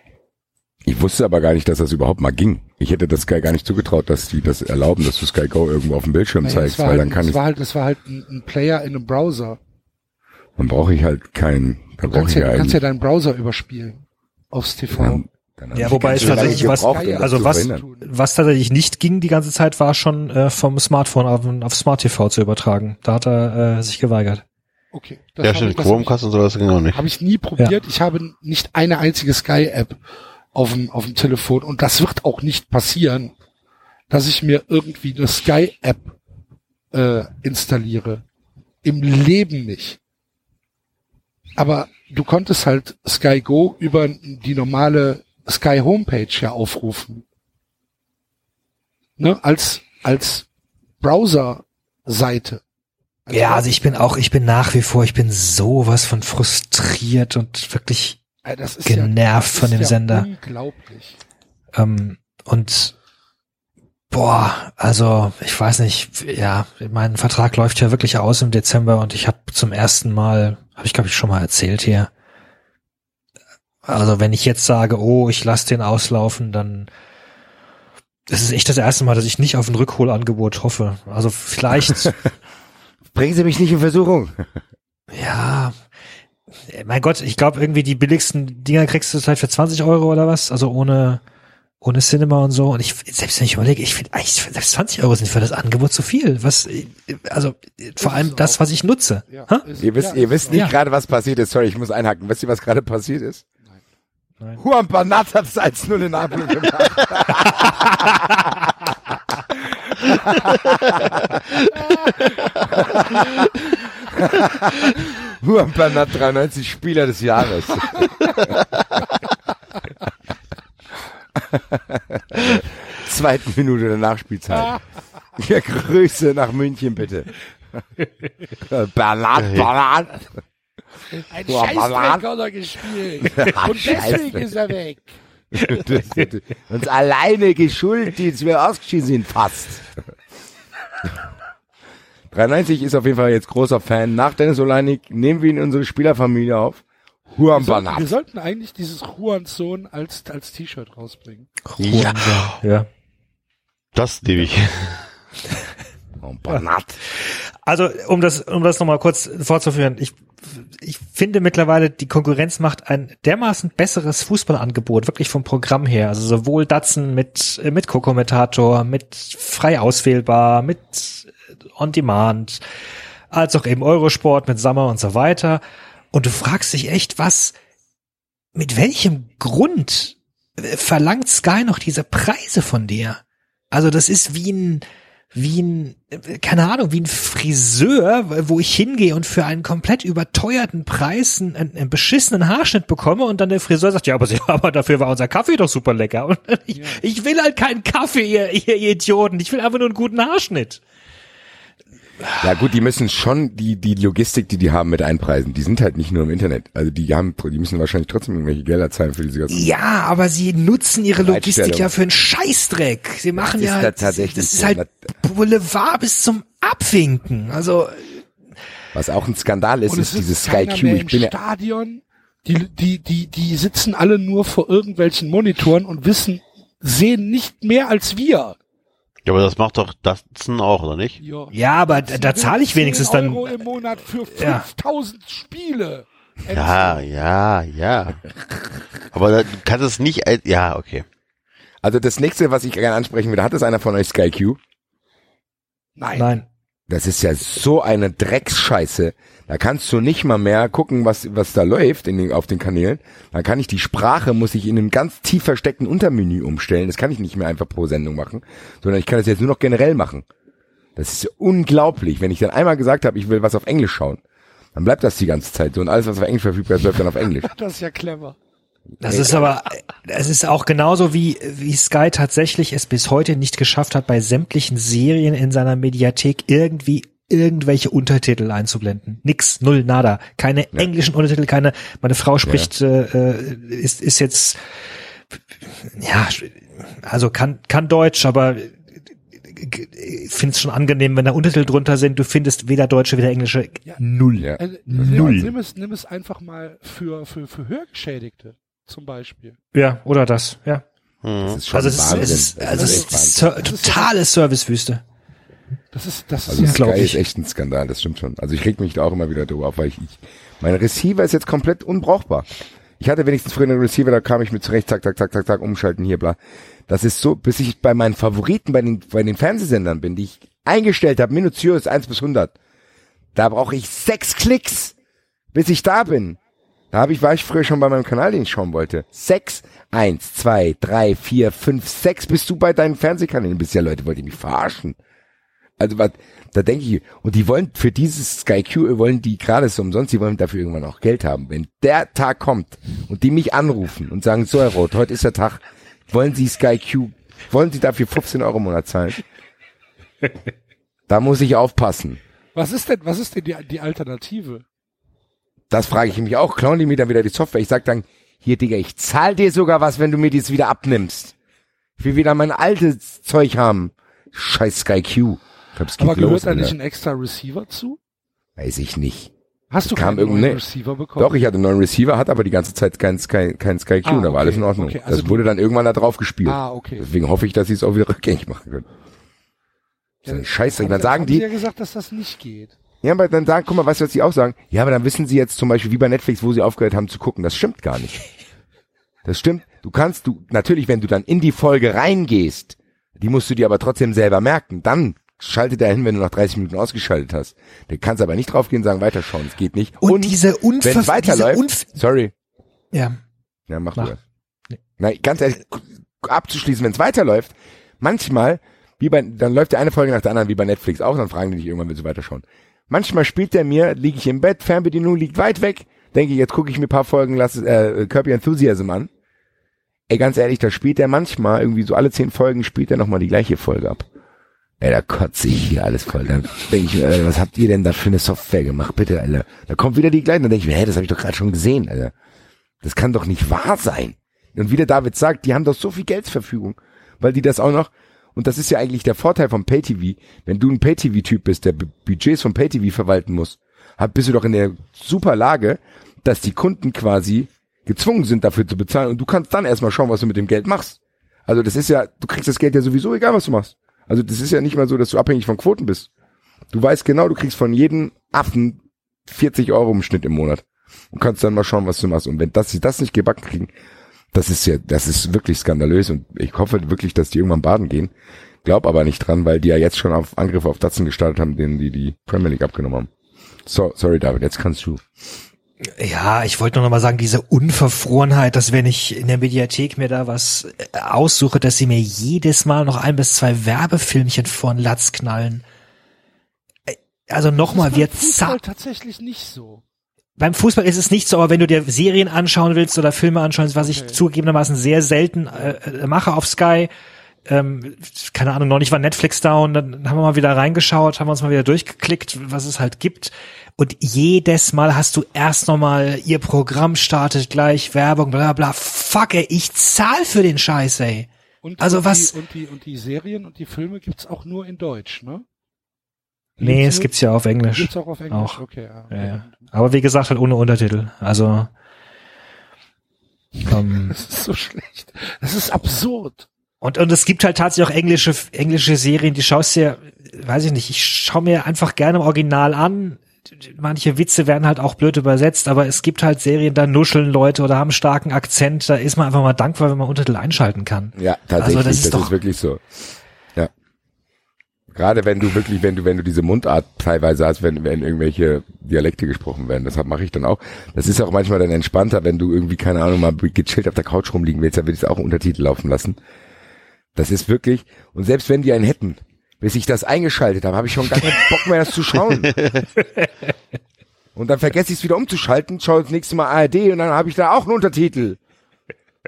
Speaker 2: Ich wusste aber gar nicht, dass das überhaupt mal ging. Ich hätte das Sky gar nicht zugetraut, dass die das erlauben, dass du Sky Go irgendwo auf dem Bildschirm
Speaker 4: Naja,
Speaker 2: zeigst, weil
Speaker 4: halt,
Speaker 2: dann kann
Speaker 4: es
Speaker 2: ich,
Speaker 4: war halt, es war halt ein, ein Player in einem Browser.
Speaker 2: dann brauche ich halt keinen, dann
Speaker 4: Du
Speaker 2: brauche
Speaker 4: kannst
Speaker 2: ich
Speaker 4: ja,
Speaker 2: ja
Speaker 4: du kannst ja
Speaker 2: einen.
Speaker 4: deinen Browser überspielen. Aufs TV.
Speaker 2: Dann, dann
Speaker 5: Ja, wobei es tatsächlich was-
Speaker 2: gebraucht, um das
Speaker 5: also was-. Was tatsächlich nicht ging die ganze Zeit, war schon äh, vom Smartphone auf, auf Smart TV zu übertragen. Da hat er äh, sich geweigert.
Speaker 4: Okay.
Speaker 1: Ja,
Speaker 4: hab
Speaker 1: stimmt,
Speaker 4: ich- das hab ich-
Speaker 1: Chromecast und sowas ging auch nicht.
Speaker 4: Habe ich nie probiert. Ich habe nicht eine einzige Sky-App auf dem, auf dem Telefon und das wird auch nicht passieren, dass ich mir irgendwie eine Sky-App äh, installiere. Im Leben nicht. Aber du konntest halt Sky Go über die normale Sky Homepage ja aufrufen. Ne? Als, als Browser-Seite. Als
Speaker 5: Ja, also ich bin auch, ich bin nach wie vor, ich bin sowas von frustriert und wirklich genervt
Speaker 4: das
Speaker 5: von dem
Speaker 4: ja
Speaker 5: Sender.
Speaker 4: Unglaublich.
Speaker 5: Ähm, und boah, also ich weiß nicht, ja, mein Vertrag läuft ja wirklich aus im Dezember und ich habe zum ersten Mal, habe ich glaube ich schon mal erzählt hier. Also wenn ich jetzt sage, oh, ich lasse den auslaufen, dann das ist echt das erste Mal, dass ich nicht auf ein Rückholangebot hoffe. Also vielleicht,
Speaker 2: Bringen Sie mich nicht in Versuchung.
Speaker 5: ja, mein Gott, ich glaube irgendwie die billigsten Dinger kriegst du halt für 20 Euro oder was, also ohne ohne Cinema und so. Und ich selbst wenn ich überlege, ich finde eigentlich selbst 20 Euro sind für das Angebot zu viel. Was, also vor allem das, was ich nutze.
Speaker 4: Ja, ist-
Speaker 2: Ihr wisst,
Speaker 4: ja,
Speaker 2: ihr wisst
Speaker 4: so.
Speaker 2: nicht
Speaker 5: Ja.
Speaker 2: gerade, was passiert ist. Sorry, ich muss einhaken. Wisst ihr, was gerade passiert ist?
Speaker 5: Nein.
Speaker 2: Juan Banat hat es 1-0 in Napoli gemacht. Juan Banat 93 Spieler des Jahres. Zweiten Minute der Nachspielzeit. Ja, Grüße nach München, bitte. Bernat, Bernat.
Speaker 4: Ein Scheißdreck hat er gespielt. Und deswegen ist er weg.
Speaker 2: Uns alleine geschuld, die wir ausgeschieden sind, fast. 93 ist auf jeden Fall jetzt großer Fan. Nach Dennis Oleinik nehmen wir ihn in unsere Spielerfamilie auf. Huan
Speaker 4: Wir sollten, wir sollten eigentlich dieses Juan-Sohn als, als T-Shirt rausbringen.
Speaker 1: Ja,
Speaker 5: Ja.
Speaker 1: das liebe ich.
Speaker 2: Huan Banat.
Speaker 5: Also, um das, um das nochmal kurz fortzuführen, ich, ich finde mittlerweile, die Konkurrenz macht ein dermaßen besseres Fußballangebot, wirklich vom Programm her. Also sowohl Datsen mit, äh, mit Co-Kommentator, mit frei auswählbar, mit äh, On Demand, als auch eben Eurosport mit Sommer und so weiter. Und du fragst dich echt, was, mit welchem Grund äh, verlangt Sky noch diese Preise von dir? Also das ist wie ein, wie ein, keine Ahnung, wie ein Friseur, wo ich hingehe und für einen komplett überteuerten Preis einen, einen beschissenen Haarschnitt bekomme und dann der Friseur sagt, ja, aber, Sie, aber dafür war unser Kaffee doch super lecker. Und ich, ich will halt keinen Kaffee, ihr, ihr Idioten. Ich will einfach nur einen guten Haarschnitt.
Speaker 2: Ja gut, die müssen schon die, die Logistik, die die haben, mit einpreisen. Die sind halt nicht nur im Internet. Also die haben, die müssen wahrscheinlich trotzdem irgendwelche Gelder zahlen für diese ganzen.
Speaker 5: Ja, aber sie nutzen ihre Logistik ja für einen Scheißdreck. Sie machen
Speaker 2: ist
Speaker 5: ja,
Speaker 2: da tatsächlich
Speaker 5: das ist halt Boulevard bis zum Abwinken. Also,
Speaker 2: Was auch ein Skandal ist, ist
Speaker 4: es
Speaker 2: dieses Sky Q.
Speaker 4: mehr
Speaker 2: Ich bin ja,
Speaker 4: Stadion. Die, die, die, die sitzen alle nur vor irgendwelchen Monitoren und wissen, sehen nicht mehr als wir.
Speaker 1: Ja, aber das macht doch Datsun auch, oder nicht?
Speaker 4: Ja,
Speaker 5: ja, aber da, da zahle ich wenigstens
Speaker 4: 10
Speaker 5: dann.
Speaker 4: Euro im Monat für
Speaker 5: Ja.
Speaker 4: 5000 Spiele.
Speaker 1: Ja, ja, ja. Aber da, du kannst es nicht, ja, okay.
Speaker 2: also das nächste, was ich gerne ansprechen will, hat es einer von euch Sky Q?
Speaker 4: Nein.
Speaker 5: Nein.
Speaker 2: Das ist ja so eine Drecksscheiße. Da kannst du nicht mal mehr gucken, was, was da läuft in den, auf den Kanälen. Dann kann ich die Sprache, muss ich in einem ganz tief versteckten Untermenü umstellen. Das kann ich nicht mehr einfach pro Sendung machen, sondern ich kann das jetzt nur noch generell machen. Das ist ja unglaublich. Wenn ich dann einmal gesagt habe, ich will was auf Englisch schauen, dann bleibt das die ganze Zeit so. Und alles, was auf Englisch verfügbar ist, läuft dann auf Englisch.
Speaker 4: Das ist ja clever.
Speaker 5: Das ist aber, es ist auch genauso wie, wie Sky tatsächlich es bis heute nicht geschafft hat, bei sämtlichen Serien in seiner Mediathek irgendwie irgendwelche Untertitel einzublenden. Nix, null, nada. Keine englischen Untertitel, keine, meine Frau spricht, äh, äh, ist, ist jetzt, ja, also kann, kann Deutsch, aber ich finde es schon angenehm, wenn da Untertitel drunter sind. Du findest weder deutsche, weder englische.
Speaker 4: Ja.
Speaker 5: Null.
Speaker 2: Ja.
Speaker 4: Also,
Speaker 5: Null.
Speaker 4: Nimm es, nimm es einfach mal für, für, für Hörgeschädigte. zum Beispiel.
Speaker 5: Ja, oder das, ja.
Speaker 2: Das ist schon
Speaker 5: Also es ist, es ist, also es ist
Speaker 2: Wahnsinn.
Speaker 5: Ser totale Servicewüste.
Speaker 4: Das ist, das ist
Speaker 2: Also
Speaker 4: ja,
Speaker 5: glaub
Speaker 2: Sky
Speaker 5: ich.
Speaker 2: ist echt ein Skandal, das stimmt schon. Also ich reg mich da auch immer wieder drüber auf, weil ich, ich mein Receiver ist jetzt komplett unbrauchbar. Ich hatte wenigstens früher einen Receiver, da kam ich mit zurecht, zack, zack, zack, zack, zack, umschalten, hier, bla. Das ist so, bis ich bei meinen Favoriten, bei den, bei den Fernsehsendern bin, die ich eingestellt habe, minutiös 1 bis 100. Da brauche ich sechs Klicks, bis ich da bin. Da habe ich, war ich früher schon bei meinem Kanal, den ich schauen wollte. Sechs, eins, zwei, drei, vier, fünf, sechs, bist du bei deinen Fernsehkanälen bist. Ja, Leute, wollt ihr mich verarschen? Also was, da denke ich, und die wollen für dieses Sky Q, wollen die gerade so umsonst, die wollen dafür irgendwann auch Geld haben. Wenn der Tag kommt und die mich anrufen und sagen, so Herr Roth, heute ist der Tag, wollen Sie Sky Q, wollen Sie dafür 15 Euro im Monat zahlen? Da muss ich aufpassen.
Speaker 4: was ist denn, was ist denn die, die Alternative?
Speaker 2: Das frage ich mich auch. Klauen die mir dann wieder die Software? Ich sag dann, hier Digga, ich zahl dir sogar was, wenn du mir dies wieder abnimmst. Ich will wieder mein altes Zeug haben. Scheiß Sky Q. Ich glaub,
Speaker 4: Aber gehört
Speaker 2: los,
Speaker 4: da nicht ein extra Receiver zu?
Speaker 2: Weiß ich nicht.
Speaker 4: Hast du
Speaker 2: kam
Speaker 4: keinen neuen
Speaker 2: irgendein-
Speaker 4: Receiver bekommen?
Speaker 2: Doch, ich hatte einen neuen Receiver, hat aber die ganze Zeit kein Sky, kein Sky Q,
Speaker 4: Ah,
Speaker 2: da war alles in Ordnung.
Speaker 4: okay, also
Speaker 2: das wurde dann irgendwann da drauf gespielt.
Speaker 4: Ah, okay.
Speaker 2: Deswegen hoffe ich, dass sie es auch wieder rückgängig machen können. Das ist ein Scheißdreck. Dann sagen die,
Speaker 4: Sie ja gesagt, dass das nicht geht.
Speaker 2: ja, aber dann sagen, guck mal, weißt du, was die auch sagen? Ja, aber dann wissen sie jetzt zum Beispiel wie bei Netflix, wo sie aufgehört haben zu gucken. Das stimmt gar nicht. Das stimmt. Du kannst, du, natürlich, wenn du dann in die Folge reingehst, die musst du dir aber trotzdem selber merken. Dann schaltet er hin, wenn du nach 30 Minuten ausgeschaltet hast. Du kannst aber nicht draufgehen und sagen, weiterschauen. Es geht nicht.
Speaker 5: Und, diese
Speaker 2: wenn es
Speaker 5: Unver
Speaker 2: weiterläuft,
Speaker 5: diese Unf
Speaker 2: sorry,
Speaker 5: ja.
Speaker 2: ja, mach,
Speaker 5: Mach.
Speaker 2: du das. Nein, ganz ehrlich, abzuschließen, wenn es weiterläuft, manchmal, wie bei, dann läuft der eine Folge nach der anderen, wie bei Netflix auch, dann fragen die dich irgendwann, willst du weiterschauen. Manchmal spielt der mir, liege ich im Bett, Fernbedienung liegt weit weg, denke ich, jetzt gucke ich mir ein paar Folgen lass, äh, Kirby Enthusiasm an. Ey, ganz ehrlich, da spielt er manchmal, irgendwie so alle zehn Folgen spielt er nochmal die gleiche Folge ab. Ey, da kotze ich hier alles voll. Dann denke ich mir, Alter, was habt ihr denn da für eine Software gemacht, bitte, Alter? Da kommt wieder die gleichen, dann denke ich mir, hä, das habe ich doch gerade schon gesehen, Alter. Das kann doch nicht wahr sein. Und wie der David sagt, die haben doch so viel Geld zur Verfügung, weil die das auch noch, und das ist ja eigentlich der Vorteil vom Pay-TV, wenn du ein Pay-TV-Typ bist, der Bu- Budgets vom Pay-TV verwalten muss, bist du doch in der super Lage, dass die Kunden quasi gezwungen sind, dafür zu bezahlen und du kannst dann erstmal schauen, was du mit dem Geld machst. Also das ist ja, du kriegst das Geld ja sowieso, egal was du machst. Also das ist ja nicht mal so, dass du abhängig von Quoten bist. Du weißt genau, du kriegst von jedem Affen 40 Euro im Schnitt im Monat und kannst dann mal schauen, was du machst. Und wenn das, sie das nicht gebacken kriegen, das ist ja, das ist wirklich skandalös und ich hoffe wirklich, dass die irgendwann baden gehen. Glaub aber nicht dran, weil die ja jetzt schon auf Angriffe auf Datsen gestartet haben, denen die die Premier League abgenommen haben. So, sorry David, jetzt kannst du.
Speaker 5: Ja, ich wollte nur noch mal sagen, diese Unverfrorenheit, dass wenn ich in der Mediathek mir da was äh, aussuche, dass sie mir jedes Mal noch ein bis zwei Werbefilmchen vor den Latz knallen. Äh, Also nochmal,
Speaker 4: Das
Speaker 5: wir
Speaker 4: ist beim Fußball
Speaker 5: za
Speaker 4: tatsächlich nicht so.
Speaker 5: beim Fußball ist es nicht so, aber wenn du dir Serien anschauen willst oder Filme anschauen willst, was ich
Speaker 4: Okay.
Speaker 5: zugegebenermaßen sehr selten äh, äh, mache auf Sky, ähm, keine Ahnung, noch nicht war Netflix down, dann haben wir mal wieder reingeschaut, haben wir uns mal wieder durchgeklickt, was es halt gibt. Und jedes Mal hast du erst nochmal, ihr Programm startet gleich, Werbung, bla bla. Fuck, ey, ich zahl für den Scheiß, ey.
Speaker 4: Und,
Speaker 5: Also
Speaker 4: und
Speaker 5: was-
Speaker 4: Die, und, die, und die Serien und die Filme gibt's auch nur in Deutsch, ne?
Speaker 5: Nee, es gibt's ja auf Englisch.
Speaker 4: Gibt's auch auf Englisch,
Speaker 5: Auch.
Speaker 4: okay. Ja,
Speaker 5: Ja, ja. Aber wie gesagt, halt ohne Untertitel. Also, ähm,
Speaker 4: Das ist so schlecht. Das ist absurd.
Speaker 5: Und, und es gibt halt tatsächlich auch englische, englische Serien, die schaust dir, weiß ich nicht, ich schaue mir einfach gerne im Original an. Manche Witze werden halt auch blöd übersetzt, aber es gibt halt Serien, da nuscheln Leute oder haben starken Akzent, da ist man einfach mal dankbar, wenn man Untertitel einschalten kann.
Speaker 2: Ja, tatsächlich,
Speaker 5: Also das
Speaker 2: das,
Speaker 5: ist
Speaker 2: ist,
Speaker 5: doch-
Speaker 2: wirklich so. Ja. Gerade wenn du wirklich, wenn du, wenn du diese Mundart teilweise hast, wenn, wenn irgendwelche Dialekte gesprochen werden, das mache ich dann auch. Das ist auch manchmal dann entspannter, wenn du irgendwie, keine Ahnung, mal gechillt auf der Couch rumliegen willst, dann will ich auch einen Untertitel laufen lassen. Das ist wirklich, und selbst wenn die einen hätten, bis ich das eingeschaltet habe, habe ich schon gar keinen Bock mehr, das zu schauen. Und dann vergesse ich es wieder umzuschalten, schaue das nächste Mal ARD und dann habe ich da auch einen Untertitel.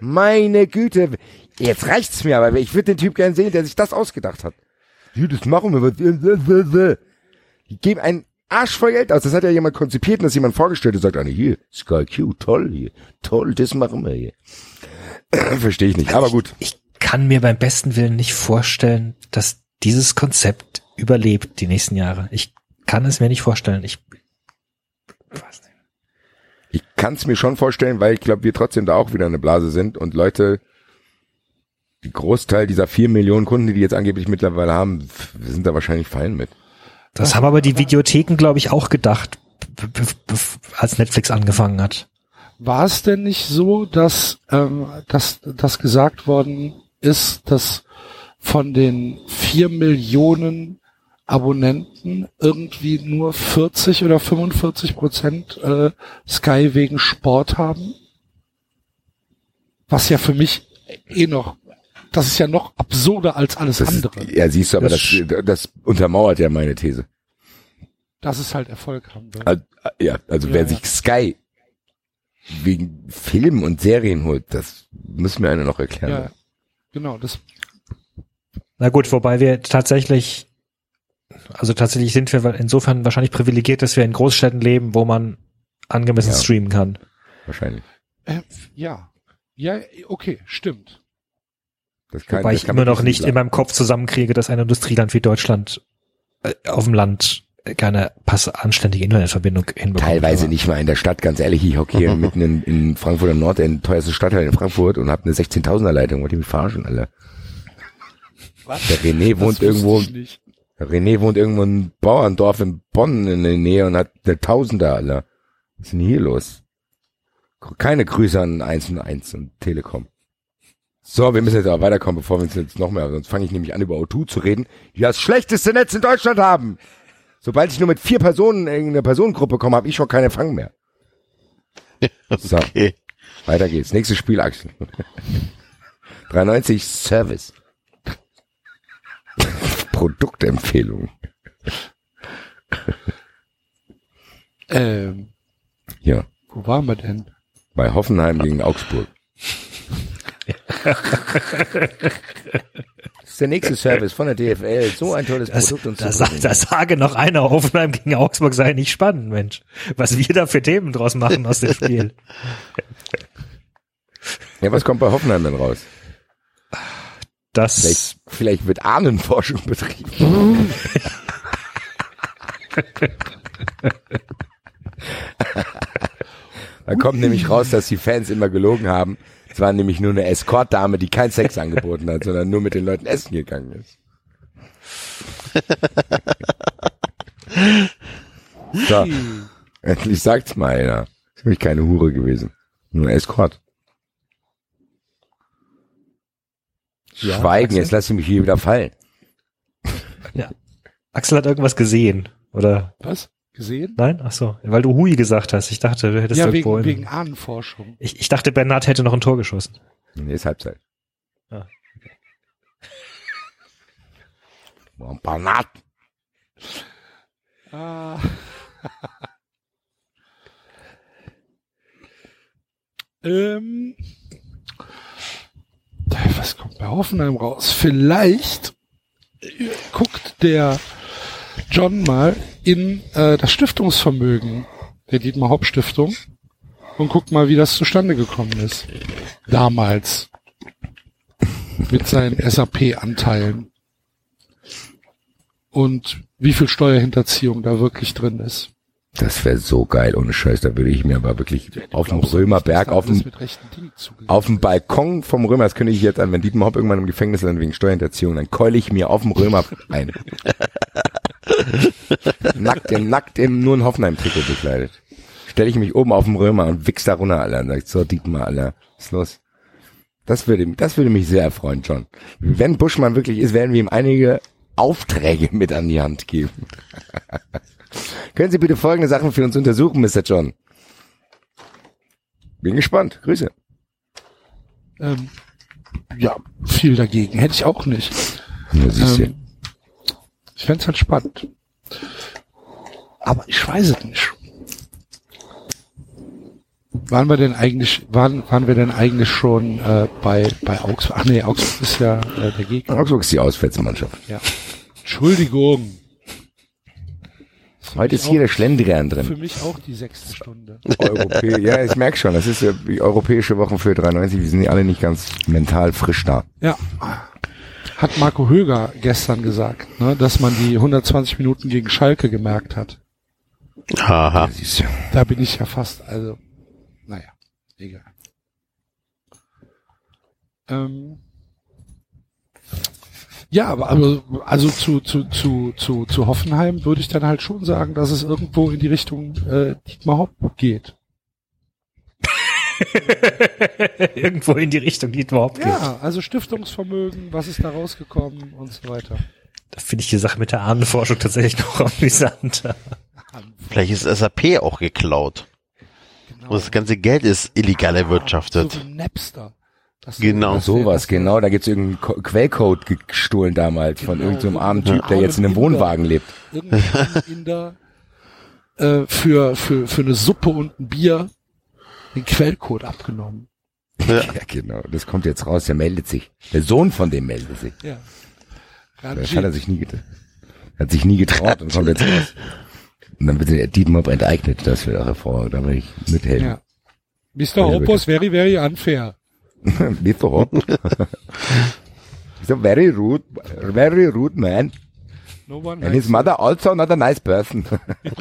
Speaker 2: Meine Güte, jetzt reicht's mir, aber ich würde den Typ gern sehen, der sich das ausgedacht hat. Das machen wir. was- Die geben einen Arsch voll Geld aus. Das hat ja jemand konzipiert und das jemand vorgestellt und sagt, ah, hier, Sky Q, toll hier, toll, das machen wir hier. Verstehe ich nicht, aber gut.
Speaker 5: Ich kann mir beim besten Willen nicht vorstellen, dass dieses Konzept überlebt die nächsten Jahre. Ich kann es mir nicht vorstellen. Ich weiß nicht.
Speaker 2: Ich kann es mir schon vorstellen, weil ich glaube, wir trotzdem da auch wieder eine Blase sind und Leute, die Großteil dieser vier Millionen Kunden, die die jetzt angeblich mittlerweile haben, sind da wahrscheinlich fein mit.
Speaker 5: Das haben aber die Videotheken, glaube ich, auch gedacht, als Netflix angefangen hat.
Speaker 4: War es denn nicht so, dass, ähm, dass, dass gesagt worden ist, dass von den vier Millionen Abonnenten irgendwie nur 40 oder 45 Prozent äh, Sky wegen Sport haben? Was ja für mich eh noch, das ist ja noch absurder als alles
Speaker 2: Das ist,
Speaker 4: andere.
Speaker 2: ja, siehst du, aber
Speaker 4: Das
Speaker 2: das, das, untermauert ja meine These.
Speaker 4: dass es halt Erfolg haben wird.
Speaker 2: Also, ja, also
Speaker 4: Ja,
Speaker 2: wer
Speaker 4: ja.
Speaker 2: sich Sky wegen Filmen und Serien holt, das muss mir einer noch erklären.
Speaker 4: Ja, genau, das
Speaker 5: Na gut, wobei wir tatsächlich, also tatsächlich sind wir insofern wahrscheinlich privilegiert, dass wir in Großstädten leben, wo man angemessen
Speaker 2: Ja.
Speaker 5: streamen kann.
Speaker 2: Wahrscheinlich.
Speaker 4: Äh, ja. Ja, okay, stimmt.
Speaker 2: Das kann,
Speaker 5: Wobei
Speaker 2: das
Speaker 5: ich
Speaker 2: kann
Speaker 5: immer noch nicht in meinem Kopf zusammenkriege, dass ein Industrieland wie Deutschland äh, auf dem Land keine pass anständige Internetverbindung hinbekommt.
Speaker 2: Teilweise
Speaker 5: Aber-
Speaker 2: nicht mal in der Stadt, ganz ehrlich, ich hocke hier mitten in, in Frankfurt am Nordend, teuerste Stadtteil in Frankfurt und habe eine 16.000er Leitung, wollt ihr mich verarschen, Alter. Der René wohnt
Speaker 4: Das wusste
Speaker 2: irgendwo,
Speaker 4: ich nicht.
Speaker 2: der René wohnt irgendwo in einem Bauerndorf in Bonn in der Nähe und hat eine Tausender, Alter. Was ist denn hier los? Keine Grüße an 1&1 und Telekom. So, wir müssen jetzt aber weiterkommen, bevor wir uns jetzt noch mehr, sonst fange ich nämlich an, über O2 zu reden, die das schlechteste Netz in Deutschland haben. Sobald ich nur mit vier Personen in eine Personengruppe komme, habe ich schon keinen Empfang mehr. So,
Speaker 1: Okay.
Speaker 2: weiter geht's. Nächstes Spiel, Axel. 93 Service. Produktempfehlung.
Speaker 4: Ähm,
Speaker 2: Hier,
Speaker 4: wo waren wir denn?
Speaker 2: bei Hoffenheim gegen Augsburg. Das ist der nächste Service von der DFL. So ein tolles
Speaker 5: Das,
Speaker 2: Produkt und
Speaker 5: das, sagt- das sage noch einer, Hoffenheim gegen Augsburg sei nicht spannend, Mensch. Was wir da für Themen draus machen aus dem Spiel.
Speaker 2: Ja, was kommt bei Hoffenheim denn raus?
Speaker 5: Das,
Speaker 2: Vielleicht, vielleicht wird Ahnenforschung betrieben. da kommt nämlich raus, dass die Fans immer gelogen haben. Es war nämlich nur eine Escort-Dame, die kein Sex angeboten hat, sondern nur mit den Leuten essen gegangen ist. So, endlich sagt's mal einer. Ist nämlich keine Hure gewesen. Nur ein Escort.
Speaker 4: Ja,
Speaker 2: Schweigen,
Speaker 5: Axel?
Speaker 2: jetzt lass ich mich hier wieder fallen.
Speaker 5: ja. Axel hat irgendwas gesehen, oder?
Speaker 4: Was? Gesehen?
Speaker 5: Nein? Ach so, weil du Hui gesagt hast. Ich dachte, du hättest
Speaker 4: Ja, wegen, wegen Ahnenforschung.
Speaker 5: ich, ich dachte, Bernhard hätte noch ein Tor geschossen.
Speaker 2: Nee, ist Halbzeit.
Speaker 5: Ah,
Speaker 2: ein paar Naht.
Speaker 4: Ah. ähm, was kommt bei Hoffenheim raus? Vielleicht äh, guckt der John mal in äh, das Stiftungsvermögen der Dietmar Hopp Stiftung und guckt mal, wie das zustande gekommen ist. Damals. Mit seinen SAP-Anteilen. Und wie viel Steuerhinterziehung da wirklich drin ist.
Speaker 2: Das wäre so geil, ohne Scheiß. Da würde ich mir aber wirklich auf dem Römerberg, auf dem, auf dem Balkon vom Römer, das könnte ich jetzt an, wenn Dietmar Hopp irgendwann im Gefängnis ist, wegen Steuerhinterziehung, dann keule ich mir auf dem Römer ein. nackt, im, nackt im, nur ein Hoffenheim-Trikot bekleidet. Stelle ich mich oben auf dem Römer und wichs da runter, Alter, und sag, so Dietmar, Alter, was ist los? Das würde, das würde mich sehr erfreuen, John. Wenn Buschmann wirklich ist, werden wir ihm einige Aufträge mit an die Hand geben. Können Sie bitte folgende Sachen für uns untersuchen, Mr. John? Bin gespannt. Grüße.
Speaker 4: Ähm, ja, viel dagegen. Hätte ich auch nicht.
Speaker 2: Ja.
Speaker 4: Ähm, ich fände halt spannend. Aber ich weiß es nicht. Waren wir denn eigentlich, waren, waren wir denn eigentlich schon äh, bei, bei Augsburg? Ach nee, Augsburg ist ja äh, der Gegner.
Speaker 2: Augsburg ist die Auswärtsmannschaft.
Speaker 4: Ja. Entschuldigung.
Speaker 2: Heute ist hier der Schlendrian
Speaker 4: Für
Speaker 2: drin.
Speaker 4: mich auch die sechste Stunde.
Speaker 2: Europä ja, ich merke schon, das ist ja die europäische Woche für 93. Wir sind ja alle nicht ganz mental frisch da.
Speaker 4: Ja. Hat Marco Höger gestern gesagt, ne, dass man die 120 Minuten gegen Schalke gemerkt hat.
Speaker 2: Du.
Speaker 4: Da bin ich ja fast, also Naja, egal. Ähm, ja, aber also, also zu, zu, zu, zu, zu Hoffenheim würde ich dann halt schon sagen, dass es irgendwo in die Richtung äh, Dietmar Hopp geht.
Speaker 5: Irgendwo in die Richtung, die überhaupt geht.
Speaker 4: Ja, also Stiftungsvermögen, was ist da rausgekommen und so weiter.
Speaker 5: Da finde ich die Sache mit der Ahnenforschung tatsächlich noch amüsanter.
Speaker 1: Vielleicht ist SAP auch geklaut.
Speaker 4: Genau.
Speaker 1: Und das ganze Geld ist illegal erwirtschaftet.
Speaker 4: So wie Napster. Das
Speaker 1: Genau.
Speaker 4: das
Speaker 2: Sowas,
Speaker 4: das
Speaker 2: genau. Da gibt's irgendeinen Ko- Quellcode gestohlen damals von
Speaker 4: Genau.
Speaker 2: irgendeinem armen Typ, der jetzt in einem
Speaker 4: Inder.
Speaker 2: Wohnwagen lebt.
Speaker 4: Irgendein Inder äh, für, für, für eine Suppe und ein Bier den Quellcode abgenommen.
Speaker 1: Ja.
Speaker 2: Ja, genau. Das kommt jetzt raus. Der meldet sich. Der Sohn von dem meldet sich.
Speaker 4: Ja.
Speaker 2: Das hat er sich nie getraut. Hat sich nie getraut und kommt jetzt raus. Und dann wird der Dietmar enteignet. Das wird auch hervorragend. Da will ich mithelfen.
Speaker 4: ja. Mr. Hoppus, very, very unfair.
Speaker 2: Mr. Hopp. He's a very rude, very rude man.
Speaker 4: No one
Speaker 2: And his mother also not a nice person.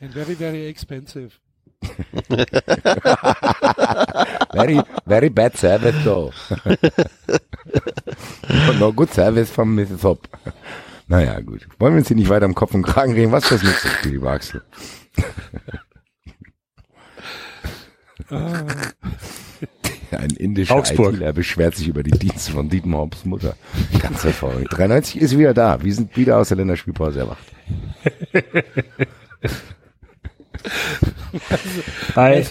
Speaker 4: and very, very expensive.
Speaker 2: very, very bad service though. no good service from Mrs. Hopp. Naja, gut. Wollen wir uns hier nicht weiter im Kopf und Kragen reden? Was ist das nächste Spiel, lieber Axel? Ein indischer
Speaker 5: Augsburg.
Speaker 2: ITler beschwert sich über die Dienste von Dietmar Hopps Mutter. Ganz hervorragend. 93 ist wieder da. Wir sind wieder aus der Länderspielpause erwacht.
Speaker 5: Hi.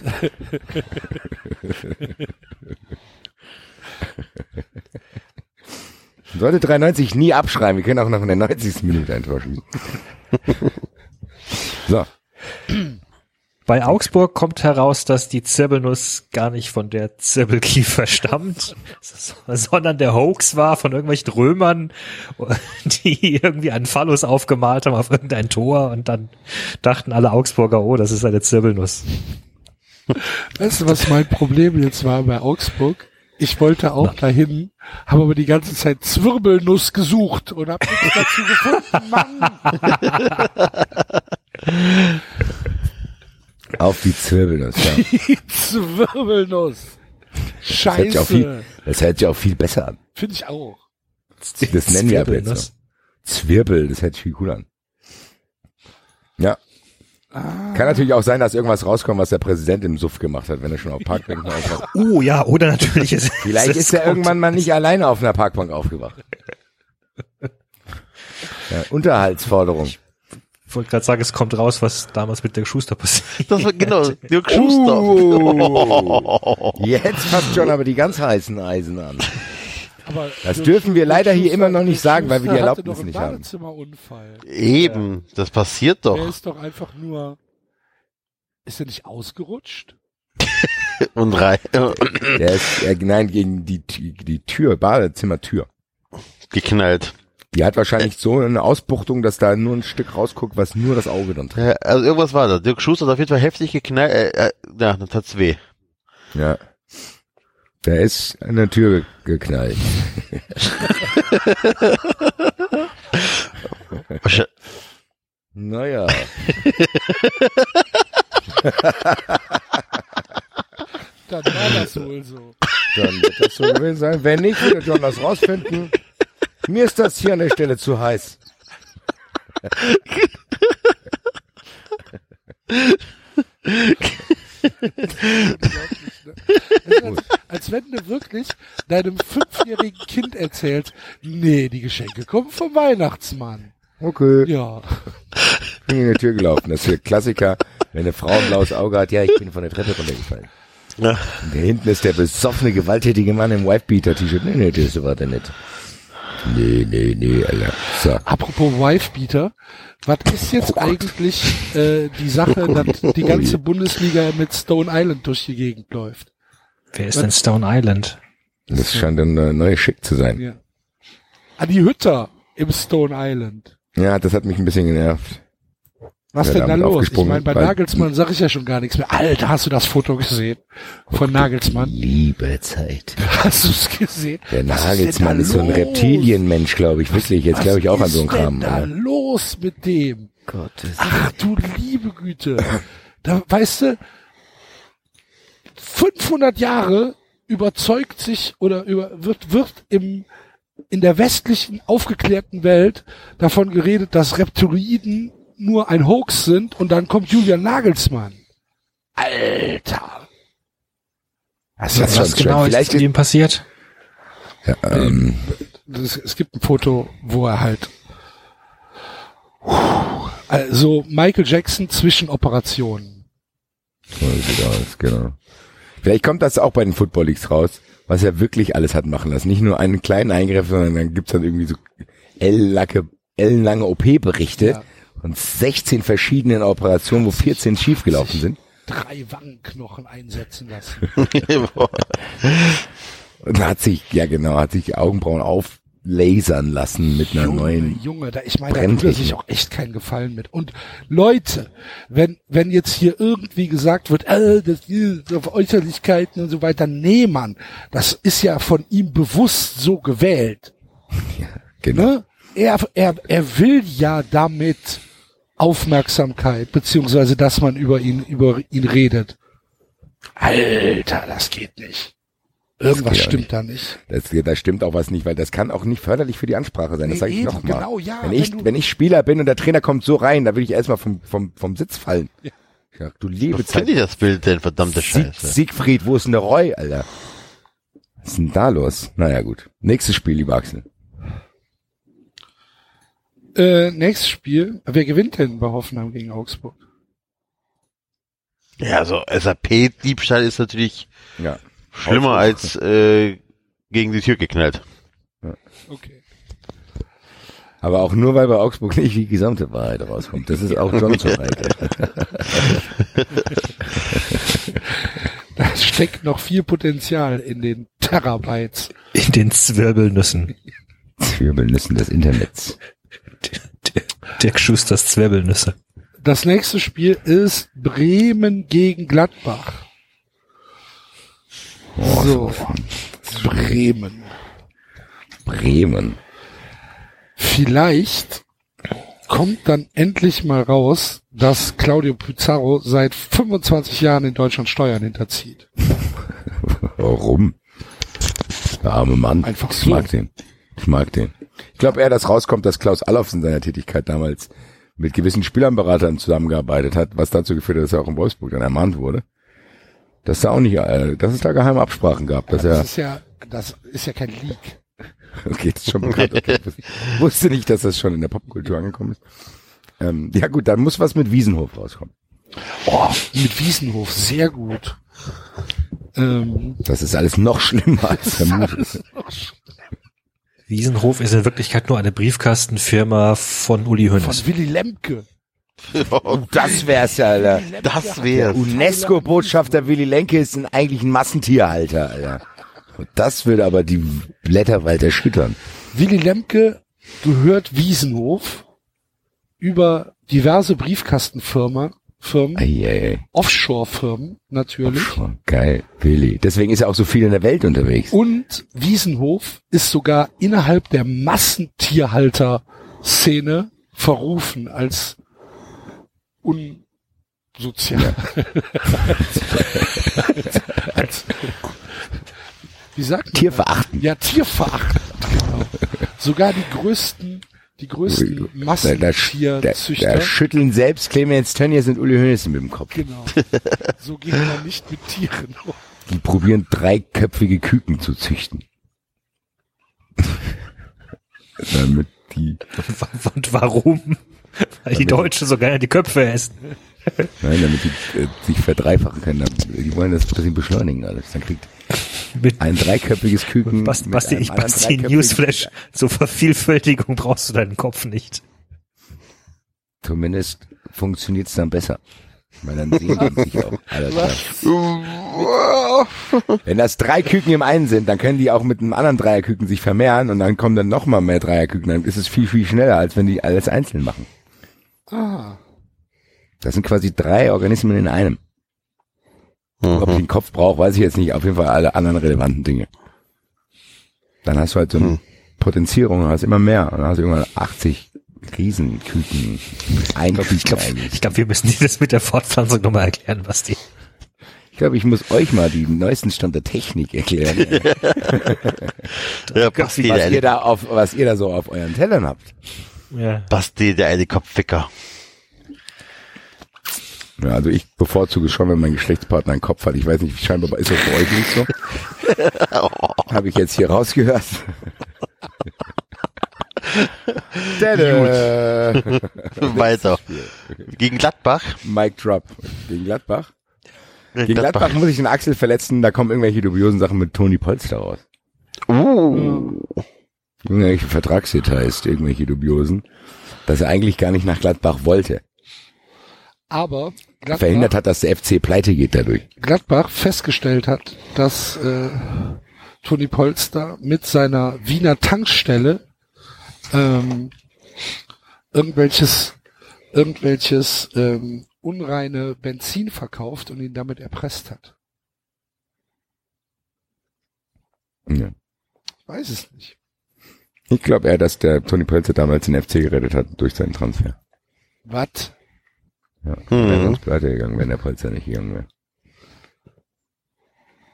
Speaker 2: Sollte 93 nie abschreiben. Wir können auch noch in der 90. Minute ein Tor schießen. So.
Speaker 5: Bei Augsburg kommt heraus, dass die Zirbelnuss gar nicht von der Zirbelkiefer stammt, sondern der Hoax war von irgendwelchen Römern, die irgendwie einen Phallus aufgemalt haben auf irgendein Tor und dann dachten alle Augsburger, oh, das ist eine Zirbelnuss.
Speaker 4: Weißt du, was mein Problem jetzt war bei Augsburg? Ich wollte auch dahin, habe aber die ganze Zeit Zwirbelnuss gesucht und habe nichts dazu gefunden, Mann.
Speaker 2: Auf die Zirbelnuss, ja.
Speaker 4: Zwirbelnuss.
Speaker 2: Das hört, sich auch viel,
Speaker 4: Scheiße.
Speaker 2: das hört sich auch viel besser an.
Speaker 4: Finde ich auch.
Speaker 2: Das nennen wir aber jetzt so. Zwirbel, das hört sich viel cooler an. Ja.
Speaker 4: Ah.
Speaker 2: Kann natürlich auch sein, dass irgendwas rauskommt, was der Präsident im Suff gemacht hat, wenn er schon auf Parkbänken aufwacht.
Speaker 5: Oh ja, oder natürlich ist
Speaker 2: Vielleicht ist er irgendwann mal nicht alleine auf einer Parkbank aufgewacht. Ja, Unterhaltsforderung.
Speaker 5: Ich wollte gerade sagen, es kommt raus, was damals mit der Schuster passiert.
Speaker 1: Das war genau, Dirk Schuster.
Speaker 2: Uh, jetzt fasst John aber die ganz heißen Eisen an.
Speaker 4: Aber
Speaker 2: Das dürfen wir
Speaker 4: Schuster-
Speaker 2: leider hier
Speaker 4: der
Speaker 2: immer noch nicht
Speaker 4: Schuster
Speaker 2: sagen, weil wir die Erlaubnis nicht haben.
Speaker 4: Badezimmerunfall.
Speaker 1: Eben, das passiert
Speaker 4: Der
Speaker 1: doch.
Speaker 4: ist doch einfach nur, ist er nicht ausgerutscht?
Speaker 1: Und rein, äh,
Speaker 2: Der ist, äh, nein, gegen die die Tür, Badezimmertür.
Speaker 1: geknallt.
Speaker 2: Die hat wahrscheinlich so eine Ausbuchtung, dass da nur ein Stück rausguckt, was nur das Auge dann trifft.
Speaker 1: Ja, also irgendwas war da. Dirk Schuster hat auf jeden Fall heftig geknallt. Äh, äh, ja, das hat's weh.
Speaker 2: Ja. Der ist an der Tür geknallt. Naja.
Speaker 4: Dann war das wohl so.
Speaker 2: Dann wird das so gewesen sein. Wenn nicht, wird John das rausfinden. Mir ist das hier an der Stelle zu heiß.
Speaker 4: Als, als wenn du wirklich deinem fünfjährigen Kind erzählst, nee, die Geschenke kommen vom Weihnachtsmann.
Speaker 2: Okay.
Speaker 4: Ja.
Speaker 2: bin in die Tür gelaufen. Das ist der Klassiker, wenn eine Frau ein blaues Auge hat, ja, ich bin von der Treppe runtergefallen.
Speaker 1: Ja.
Speaker 2: Und da hinten ist der besoffene, gewalttätige Mann im Wifebeater-T-Shirt. Nee, nee, das war der nicht. Nee, nee, nee, Alter. So.
Speaker 4: Apropos Wifebeater, was ist jetzt eigentlich äh, die Sache, dass die ganze Bundesliga mit Stone Island durch die Gegend läuft?
Speaker 5: Wer ist denn Stone Island?
Speaker 2: Das scheint ein äh, neues Schick zu sein.
Speaker 4: Ja. Adi Hütter im Stone Island.
Speaker 2: Ja, das hat mich ein bisschen genervt.
Speaker 4: Was denn da los? Ich meine, bei Nagelsmann sage ich ja schon gar nichts mehr. Alter, hast du das Foto gesehen? Von Nagelsmann?
Speaker 2: Liebe Zeit.
Speaker 4: Hast du es gesehen?
Speaker 2: Der
Speaker 4: Was
Speaker 2: Nagelsmann ist
Speaker 4: da
Speaker 2: so ein? Reptilienmensch, glaube ich. Wirklich, jetzt
Speaker 4: Was
Speaker 2: glaube ich auch an so einen
Speaker 4: ist
Speaker 2: Kram.
Speaker 4: denn da los mit dem?
Speaker 2: Gottes
Speaker 4: Ach du liebe Güte. Da, weißt du, 500 Jahre überzeugt sich oder über, wird, wird im, in der westlichen aufgeklärten Welt davon geredet, dass Reptiloiden nur ein Hoax sind und dann kommt Julian Nagelsmann. Alter.
Speaker 2: Das ist
Speaker 5: Was, genau ist
Speaker 2: Vielleicht
Speaker 5: mit ihm passiert?
Speaker 2: ähm,
Speaker 4: Das, es gibt ein Foto, wo er halt also Michael Jackson zwischen Operationen.
Speaker 2: aus, genau. Vielleicht kommt das auch bei den Football Leagues raus, was er wirklich alles hat machen lassen. Nicht nur einen kleinen Eingriff, sondern dann gibt's dann irgendwie so ellenlange, ellenlange OP-Berichte
Speaker 4: Ja.
Speaker 2: Und 16 verschiedenen Operationen, wo 14 schiefgelaufen sind.
Speaker 4: Drei Wangenknochen einsetzen lassen.
Speaker 2: Und hat sich, ja genau, hat sich die Augenbrauen auflasern lassen mit einer
Speaker 4: Junge,
Speaker 2: neuen.
Speaker 4: Junge, da, ich meine, da tut er sich auch echt keinen Gefallen mit. Und Leute, wenn, wenn jetzt hier irgendwie gesagt wird, äh, das auf Äußerlichkeiten und so weiter, nee, Mann, das ist ja von ihm bewusst so gewählt.
Speaker 2: Genau.
Speaker 4: Ne? Er, er, er will ja damit Aufmerksamkeit, beziehungsweise, dass man über ihn, über ihn redet. Alter, das geht nicht. Irgendwas
Speaker 2: geht
Speaker 4: stimmt da nicht.
Speaker 2: Das, da stimmt auch was nicht, weil das kann auch nicht förderlich für die Ansprache sein. Das
Speaker 4: Nee,
Speaker 2: sage ich nochmal.
Speaker 4: genau, ja,
Speaker 2: wenn,
Speaker 4: wenn
Speaker 2: ich, wenn ich Spieler bin und der Trainer kommt so rein, da will ich erstmal vom, vom, vom Sitz fallen. Ja. du liebe
Speaker 1: Was kennt ihr das Bild denn, verdammte
Speaker 2: Sieg,
Speaker 1: Scheiße?
Speaker 2: Siegfried, wo ist denn der Roy, Alter? Was ist denn da los? Naja, gut. Nächstes Spiel, lieber Axel.
Speaker 4: Äh, nächstes Spiel. Wer gewinnt denn bei Hoffenheim gegen Augsburg?
Speaker 1: Ja, also SAP-Diebstahl ist natürlich
Speaker 2: Ja.
Speaker 1: schlimmer als äh, gegen die Tür geknallt.
Speaker 4: Okay.
Speaker 2: Aber auch nur, weil bei Augsburg nicht die gesamte Wahrheit rauskommt. Das ist auch schon so weit.
Speaker 4: Da steckt noch viel Potenzial in den Terabytes.
Speaker 5: In den Zwirbelnüssen.
Speaker 2: Zwirbelnüssen des Internets.
Speaker 5: Dirk Schusters Zwirbelnüsse.
Speaker 4: Das nächste Spiel ist Bremen gegen Gladbach. so. Bremen.
Speaker 2: Bremen.
Speaker 4: Vielleicht kommt dann endlich mal raus, dass Claudio Pizarro seit 25 Jahren in Deutschland Steuern hinterzieht.
Speaker 2: Warum? Der arme Mann.
Speaker 4: Einfach
Speaker 2: Ich
Speaker 4: so.
Speaker 2: mag den. Ich mag den. Ich glaube eher, dass rauskommt, dass Klaus Allofs in seiner Tätigkeit damals mit gewissen Spielernberatern zusammengearbeitet hat, was dazu geführt hat, dass er auch in Wolfsburg dann ermahnt wurde. Dass da auch nicht, äh, dass es da geheime Absprachen gab, dass
Speaker 4: Das
Speaker 2: er,
Speaker 4: ist ja, das ist ja kein Leak.
Speaker 2: okay, das ist schon bekannt, okay, ich wusste nicht, dass das schon in der Popkultur angekommen ist. Ähm, ja gut, dann muss was mit Wiesenhof rauskommen.
Speaker 4: Oh, mit Wiesenhof, sehr gut. Ähm,
Speaker 2: Das ist alles noch schlimmer als vermutet.
Speaker 5: Wiesenhof ist in Wirklichkeit nur eine Briefkastenfirma von Uli
Speaker 4: von
Speaker 5: Hoeneß.
Speaker 4: Willy Lemke.
Speaker 2: Das wär's ja, Alter.
Speaker 1: Das wär's.
Speaker 2: UNESCO-Botschafter Willy Lenke ist ein, eigentlich ein Massentierhalter, Alter. Und das würde aber die Blätterwald erschüttern.
Speaker 4: Willy Lemke gehört Wiesenhof über diverse Briefkastenfirmen, Firmen. Offshore-Firmen natürlich.
Speaker 2: Oh, geil, Willy. Deswegen ist er auch so viel in der Welt unterwegs.
Speaker 4: Und Wiesenhof ist sogar innerhalb der Massentierhalter-Szene verrufen als unsozial. als, wie sagt man?
Speaker 2: Tierverachten.
Speaker 4: Ja, Tierverachtend, genau. Sogar die größten, die größten
Speaker 2: Da, da, da,
Speaker 4: Massentierzüchter.
Speaker 2: da schütteln selbst Clemens Tönnies und Uli Hoeneß mit dem Kopf.
Speaker 4: genau. So geht man nicht mit Tieren um.
Speaker 2: Die probieren dreiköpfige Küken zu züchten. Damit die,
Speaker 5: Und warum? Weil die Deutschen so gerne die Köpfe essen.
Speaker 2: nein, damit die äh, sich verdreifachen können. Die wollen das, das sie beschleunigen alles. Dann kriegt ein dreiköpfiges Küken.
Speaker 5: Basti,
Speaker 2: mit
Speaker 5: Basti ich Basti Newsflash. Zur Vervielfältigung brauchst du deinen Kopf nicht.
Speaker 2: Zumindest funktioniert's dann besser. Weil dann sehen die sich auch. Alles. Wenn das drei Küken im einen sind, dann können die auch mit einem anderen Dreierküken sich vermehren und dann kommen dann nochmal mehr Dreierküken. Dann ist es viel, viel schneller, als wenn die alles einzeln machen.
Speaker 4: Ah,
Speaker 2: Das sind quasi drei Organismen in einem. Ob ich den Kopf brauche, weiß ich jetzt nicht. Auf jeden Fall alle anderen relevanten Dinge. Dann hast du halt so eine Potenzierung, hast immer mehr. Und dann hast du irgendwann 80 Riesenküken. Ein
Speaker 5: Ich glaube, ich glaub, wir müssen dir das mit der Fortpflanzung nochmal erklären, Basti.
Speaker 2: glaube, ich muss euch mal die neuesten Stand der Technik erklären,
Speaker 1: Ja, Basti,
Speaker 2: was ihr da auf, was ihr da so auf euren Tellern habt.
Speaker 5: Ja.
Speaker 1: Basti, der eine Kopfwicker.
Speaker 2: Ja, also ich bevorzuge es schon, wenn mein Geschlechtspartner einen Kopf hat. Ich weiß nicht, scheinbar ist das bei euch nicht so. Habe ich jetzt hier rausgehört.
Speaker 1: Weiter. Gegen Gladbach.
Speaker 2: Mic drop. Gegen Gladbach. Gegen Gladbach muss ich den Axel verletzen, da kommen irgendwelche dubiosen Sachen mit Toni Polster raus.
Speaker 1: Uh.
Speaker 2: Irgendwelche Vertragsdetails, irgendwelche dubiosen, dass er eigentlich gar nicht nach Gladbach wollte.
Speaker 4: Aber Gladbach,
Speaker 2: Verhindert hat, dass der FC pleite geht dadurch.
Speaker 4: Gladbach festgestellt hat, dass äh, Toni Polster mit seiner Wiener Tankstelle ähm, irgendwelches irgendwelches ähm, unreine Benzin verkauft und ihn damit erpresst hat.
Speaker 2: Ja.
Speaker 4: Ich weiß es nicht.
Speaker 2: Ich glaube eher, dass der Toni Polster damals den FC gerettet hat durch seinen Transfer.
Speaker 4: Was?
Speaker 2: Ja,
Speaker 1: Mhm.
Speaker 2: wäre sonst pleite gegangen, wenn der Polster nicht gegangen wäre.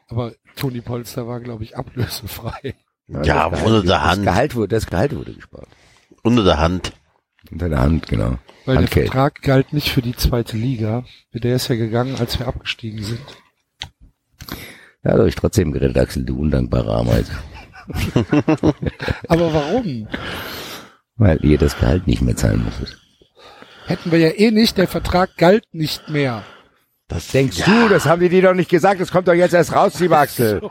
Speaker 4: Aber Toni Polster war, glaube ich, ablösefrei.
Speaker 1: Ja, unter
Speaker 2: Gehalt-
Speaker 1: der Hand.
Speaker 2: Das Gehalt wurde, das Gehalt wurde gespart.
Speaker 1: Unter der Hand.
Speaker 2: Unter der Hand, genau.
Speaker 4: Weil der
Speaker 2: Handgeld.
Speaker 4: Vertrag galt nicht für die zweite Liga. Der ist ja gegangen, als wir abgestiegen sind.
Speaker 2: Ja, hat euch trotzdem gerettet, Axel, du undankbarer Ameise.
Speaker 4: Aber warum?
Speaker 2: Weil ihr das Gehalt nicht mehr zahlen musstet.
Speaker 4: Hätten wir ja eh nicht, der Vertrag galt nicht mehr.
Speaker 1: Das
Speaker 2: Denkst du, das haben die dir doch nicht gesagt, das kommt doch jetzt erst raus, lieber Axel.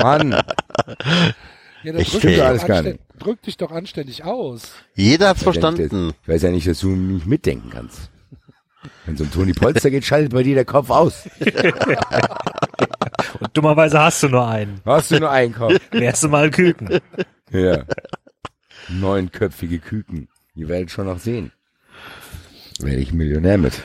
Speaker 2: Mann,
Speaker 4: Ja,
Speaker 1: Ich
Speaker 4: drück,
Speaker 1: stimmt
Speaker 4: dich
Speaker 1: ja
Speaker 4: doch
Speaker 2: alles gar
Speaker 4: anständig- drück dich doch anständig aus.
Speaker 1: Jeder hat's
Speaker 2: ja nicht,
Speaker 1: verstanden.
Speaker 2: dass- Ich weiß ja nicht, dass du nicht mitdenken kannst. Wenn so ein Toni Polster geht, schaltet bei dir der Kopf aus.
Speaker 5: Und dummerweise hast du nur einen.
Speaker 2: Hast du nur einen Kopf?
Speaker 5: Wärst du mal Küken.
Speaker 2: Ja. Neunköpfige Küken. Ihr werdet schon noch sehen. Werde ich Millionär mit.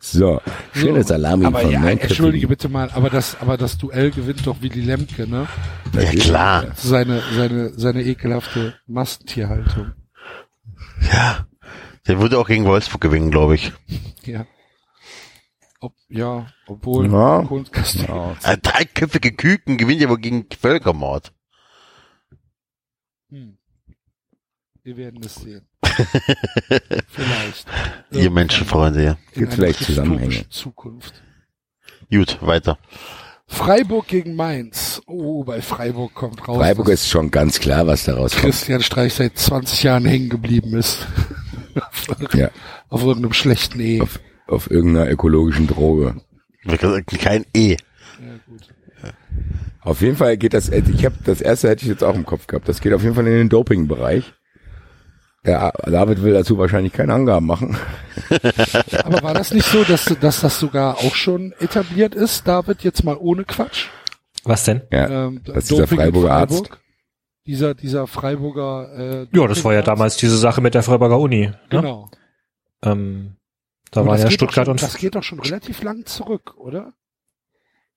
Speaker 2: So, schönes Salami
Speaker 4: Aber
Speaker 2: von
Speaker 4: ja, entschuldige bitte mal, aber das, aber das Duell gewinnt doch Willy Lemke, ne?
Speaker 1: Ja, klar.
Speaker 4: Seine, seine, seine ekelhafte Mastentierhaltung.
Speaker 1: Ja. Der würde auch gegen Wolfsburg gewinnen, glaube ich.
Speaker 4: Ja. Ob, ja, obwohl,
Speaker 2: Ja.
Speaker 4: obwohl
Speaker 2: Ja.
Speaker 1: Dreiköpfige Küken gewinnt ja wohl gegen Völkermord.
Speaker 4: Hm. Wir werden es sehen. Vielleicht.
Speaker 1: Ihr Menschenfreunde, ja.
Speaker 2: Gibt vielleicht Zusammenhänge.
Speaker 4: Zukunft.
Speaker 1: Gut, weiter.
Speaker 4: Freiburg gegen Mainz. Oh, bei Freiburg kommt raus.
Speaker 2: Freiburg ist schon ganz klar, was daraus kommt.
Speaker 4: Christian Streich seit 20 Jahren hängen geblieben ist.
Speaker 2: Ja,
Speaker 4: Auf irgendeinem schlechten E.
Speaker 2: auf, auf irgendeiner ökologischen Droge.
Speaker 1: Kein E.
Speaker 4: Ja, gut.
Speaker 2: Auf jeden Fall geht das, ich habe das erste hätte ich jetzt auch im Kopf gehabt. Das geht auf jeden Fall in den Doping-Bereich. Der David will dazu wahrscheinlich keine Angaben machen.
Speaker 4: Aber war das nicht so, dass, dass das sogar auch schon etabliert ist, David, jetzt mal ohne Quatsch?
Speaker 5: Was denn?
Speaker 2: Ja,
Speaker 4: Ähm,
Speaker 2: das ist dieser Freiburger
Speaker 4: Freiburg?
Speaker 2: Arzt.
Speaker 4: Dieser, dieser Freiburger, äh,
Speaker 5: Ja, das war ja damals diese Sache mit der Freiburger Uni. Ne?
Speaker 4: Genau.
Speaker 5: Ähm, da
Speaker 4: Aber
Speaker 5: waren
Speaker 4: das
Speaker 5: ja
Speaker 4: geht doch
Speaker 5: Stuttgart
Speaker 4: schon,
Speaker 5: und
Speaker 4: Das geht doch schon relativ lang zurück, oder?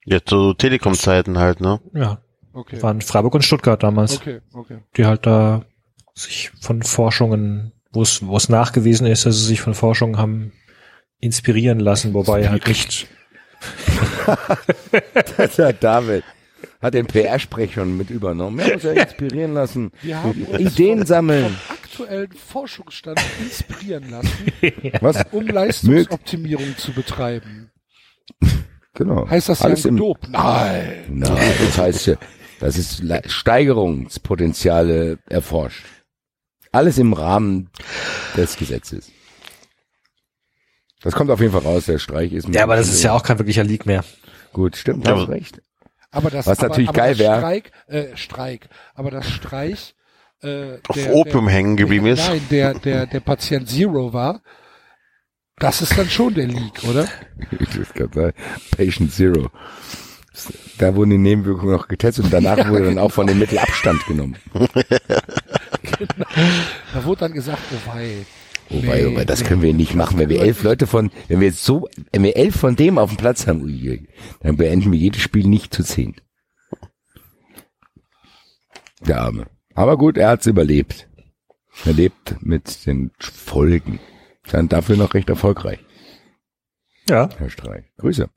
Speaker 1: Ja, zu Telekom-Zeiten halt, ne?
Speaker 5: ja,
Speaker 4: Okay.
Speaker 5: waren Freiburg und Stuttgart damals,
Speaker 4: Okay, okay.
Speaker 5: die halt da sich von Forschungen, wo es wo es nachgewiesen ist, dass sie sich von Forschungen haben inspirieren lassen, wobei halt nicht.
Speaker 2: Der David hat den PR-Sprech schon mit übernommen. Er muss ja inspirieren lassen.
Speaker 4: Wir haben uns
Speaker 2: Ideen
Speaker 4: vom,
Speaker 2: sammeln.
Speaker 4: vom aktuellen Forschungsstand inspirieren lassen,
Speaker 2: Was?
Speaker 4: um Leistungsoptimierung zu betreiben.
Speaker 2: Genau.
Speaker 4: Heißt das
Speaker 2: Alles
Speaker 4: ja
Speaker 2: im,
Speaker 4: Dop? Nein.
Speaker 2: Nein, das heißt, ja, das ist Le- Steigerungspotenziale erforscht. Alles im Rahmen des Gesetzes. Das kommt auf jeden Fall raus, der Streich ist.
Speaker 5: Ja, aber das ist ja auch kein wirklicher Leak mehr.
Speaker 2: Gut, stimmt,
Speaker 1: Ja,
Speaker 2: hast recht.
Speaker 4: Aber das,
Speaker 2: Was
Speaker 4: aber,
Speaker 2: natürlich
Speaker 4: aber
Speaker 2: geil
Speaker 4: das
Speaker 2: wär-
Speaker 4: Streik, äh, Streik, aber das Streich, äh,
Speaker 1: Auf
Speaker 4: der-
Speaker 1: Opium
Speaker 4: der-
Speaker 1: hängen geblieben ist.
Speaker 4: Nein, der, der, der Patient Zero war. Das ist dann schon der Leak, oder?
Speaker 2: Ich weiß grad sagen, Patient Zero. Da wurden die Nebenwirkungen noch getestet und danach wurde dann auch von dem Mittel Abstand genommen.
Speaker 4: Da wurde dann gesagt, oh wei.
Speaker 2: Wobei,
Speaker 4: Nee,
Speaker 2: wobei, das
Speaker 4: nee.
Speaker 2: können wir nicht machen, wenn wir elf Leute von, wenn wir jetzt so, wenn wir elf von dem auf dem Platz haben, ui, dann beenden wir jedes Spiel nicht zu zehn. Der Arme. Aber gut, er hat's überlebt. Er lebt mit den Folgen. Dann dafür noch recht erfolgreich,
Speaker 5: Ja.
Speaker 2: Herr Streich. Grüße.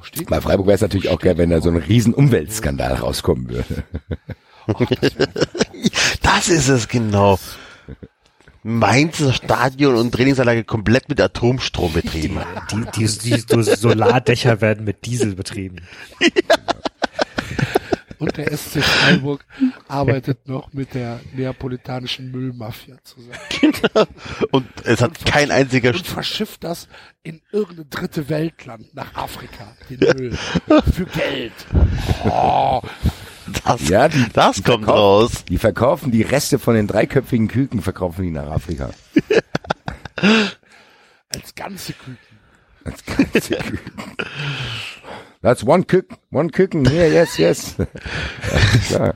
Speaker 4: Steht
Speaker 2: Bei Freiburg wäre es natürlich auch geil, wenn da so ein riesen Umweltskandal rauskommen würde.
Speaker 1: Das ist es genau. Mainzer Stadion und Trainingsanlage komplett mit Atomstrom betrieben.
Speaker 5: Die, die, die, die Solardächer werden mit Diesel betrieben.
Speaker 4: Und der SC Freiburg arbeitet noch mit der neapolitanischen Müllmafia zusammen.
Speaker 1: Und es hat kein einziger
Speaker 4: Und verschifft das in irgendein dritte Weltland nach Afrika, den Müll. Für Geld. Oh,
Speaker 1: das,
Speaker 2: Ja, die-
Speaker 1: das
Speaker 2: die
Speaker 1: kommt raus.
Speaker 2: Die verkaufen die Reste von den dreiköpfigen Küken, verkaufen die nach Afrika.
Speaker 4: als ganze Küken.
Speaker 2: Als ganze Küken. That's one Küken, one Küken, yeah, yes, yes. Ja, klar.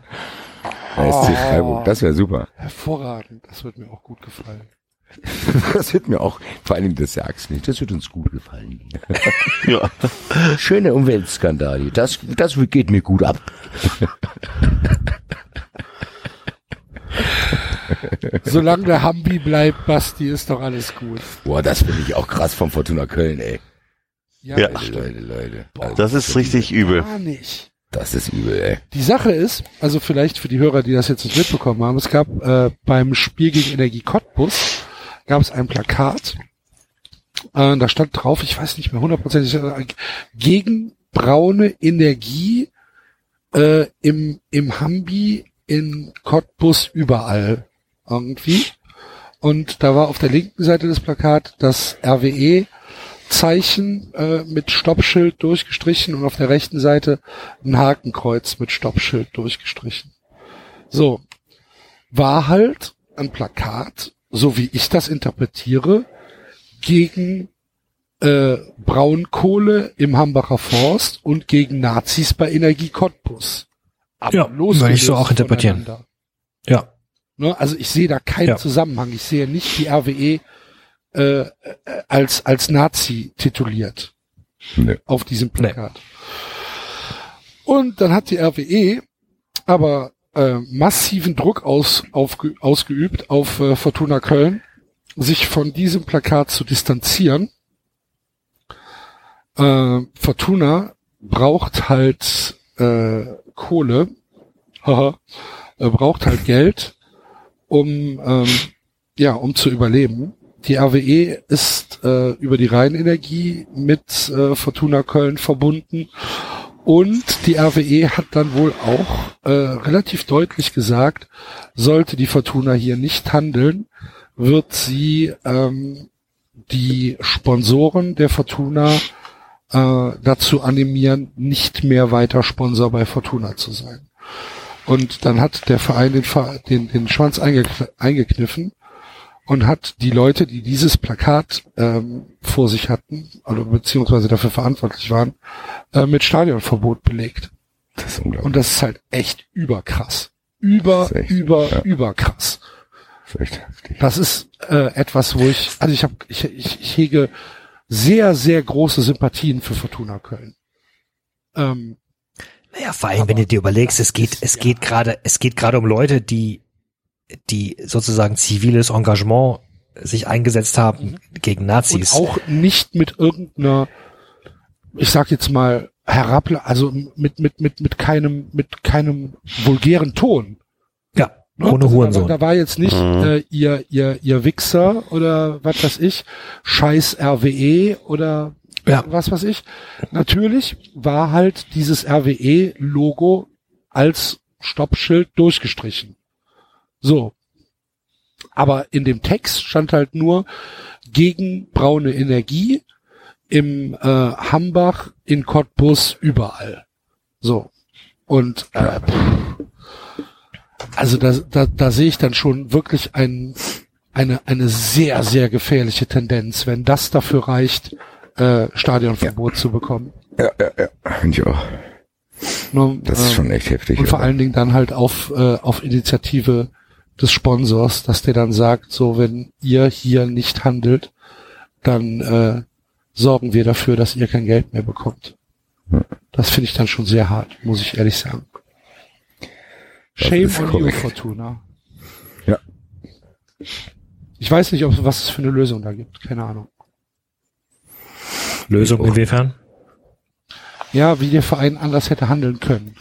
Speaker 2: Freiburg, das wäre super.
Speaker 4: Hervorragend. Das wird mir auch gut gefallen.
Speaker 2: Das wird mir auch, vor allem das sagst nicht, das wird uns gut gefallen.
Speaker 1: Ja.
Speaker 2: Schöne Umweltskandale, das, das geht mir gut ab.
Speaker 4: Solange der Hambi bleibt, Basti, ist doch alles gut.
Speaker 2: Boah, das finde ich auch krass vom Fortuna Köln, ey.
Speaker 4: Ja,
Speaker 1: Ja.
Speaker 4: das
Speaker 2: Leute. Leute, Leute. Also,
Speaker 1: Das ist richtig übel.
Speaker 4: Gar nicht.
Speaker 2: das ist übel, ey.
Speaker 4: Die Sache ist, also vielleicht für die Hörer, die das jetzt nicht mitbekommen haben, es gab äh, beim Spiel gegen Energie Cottbus gab es ein Plakat, äh, da stand drauf, ich weiß nicht mehr hundertprozentig, gegen braune Energie äh, im, im Hambi, in Cottbus, überall irgendwie. Und da war auf der linken Seite des Plakats das RWE Zeichen äh, mit Stoppschild durchgestrichen und auf der rechten Seite ein Hakenkreuz mit Stoppschild durchgestrichen. So, war halt ein Plakat, so wie ich das interpretiere, gegen äh, Braunkohle im Hambacher Forst und gegen Nazis bei Energie Cottbus. Aber
Speaker 5: Ja, würde ich so auch interpretieren. Ja.
Speaker 4: Ne? Also ich sehe da keinen
Speaker 5: Ja.
Speaker 4: Zusammenhang. Ich sehe nicht die RWE äh, äh, als, als Nazi tituliert
Speaker 2: Nee.
Speaker 4: auf diesem Plakat. Und dann hat die RWE aber äh, massiven Druck aus, aufge, ausgeübt auf äh, Fortuna Köln, sich von diesem Plakat zu distanzieren. Äh, Fortuna braucht halt äh, Kohle, haha, braucht halt Geld, um ähm, ja, um zu überleben. Die RWE ist äh, über die Rheinenergie mit äh, Fortuna Köln verbunden und die RWE hat dann wohl auch äh, relativ deutlich gesagt, sollte die Fortuna hier nicht handeln, wird sie ähm, die Sponsoren der Fortuna äh, dazu animieren, nicht mehr weiter Sponsor bei Fortuna zu sein. Und dann hat der Verein den, den, den Schwanz eingekn eingekniffen und hat die Leute, die dieses Plakat ähm, vor sich hatten, also beziehungsweise dafür verantwortlich waren, äh, mit Stadionverbot belegt.
Speaker 2: Das ist unglaublich.
Speaker 4: Und das ist halt echt überkrass. Über,
Speaker 2: Das ist echt,
Speaker 4: über,
Speaker 2: ja.
Speaker 4: überkrass.
Speaker 2: Das ist echt heftig.
Speaker 4: Das ist äh, etwas, wo ich, also ich habe, ich, ich, ich hege sehr, sehr große Sympathien für Fortuna Köln. Ähm,
Speaker 5: Naja, vor allem, wenn du dir überlegst, es geht, es geht gerade, es geht gerade um Leute, die, die sozusagen ziviles Engagement sich eingesetzt haben gegen
Speaker 4: und
Speaker 5: Nazis.
Speaker 4: auch nicht mit irgendeiner, ich sag jetzt mal, herable, also mit, mit, mit, mit keinem, mit keinem vulgären Ton.
Speaker 5: ja,
Speaker 4: Ne?
Speaker 5: ohne
Speaker 4: Also
Speaker 5: Hurensohn.
Speaker 4: Da, da war jetzt nicht
Speaker 1: Mhm.
Speaker 4: äh, ihr, ihr, ihr Wichser oder was weiß ich, scheiß RWE oder
Speaker 5: Ja.
Speaker 4: was weiß ich. Natürlich war halt dieses RWE-Logo als Stoppschild durchgestrichen. So. Aber in dem Text stand halt nur gegen braune Energie im äh, Hambach, in Cottbus, überall. So. Und äh, also da, da, da sehe ich dann schon wirklich ein, eine, eine sehr, sehr gefährliche Tendenz, wenn das dafür reicht, äh, Stadionverbot zu bekommen.
Speaker 2: Ja, ja, ja. Finde ich auch.
Speaker 4: Ne,
Speaker 2: Das ist
Speaker 4: äh,
Speaker 2: schon echt heftig.
Speaker 4: und vor
Speaker 2: aber-
Speaker 4: allen Dingen dann halt auf, äh, auf Initiative des Sponsors, dass der dann sagt, so wenn ihr hier nicht handelt, dann äh, sorgen wir dafür, dass ihr kein Geld mehr bekommt. Das finde ich dann schon sehr hart, muss ich ehrlich sagen.
Speaker 2: Das
Speaker 4: Shame on you. Fortuna.
Speaker 2: Ja.
Speaker 4: Ich weiß nicht, ob, was es für eine Lösung da gibt. Keine Ahnung.
Speaker 5: Lösung inwiefern?
Speaker 4: ja, wie der Verein anders hätte handeln können.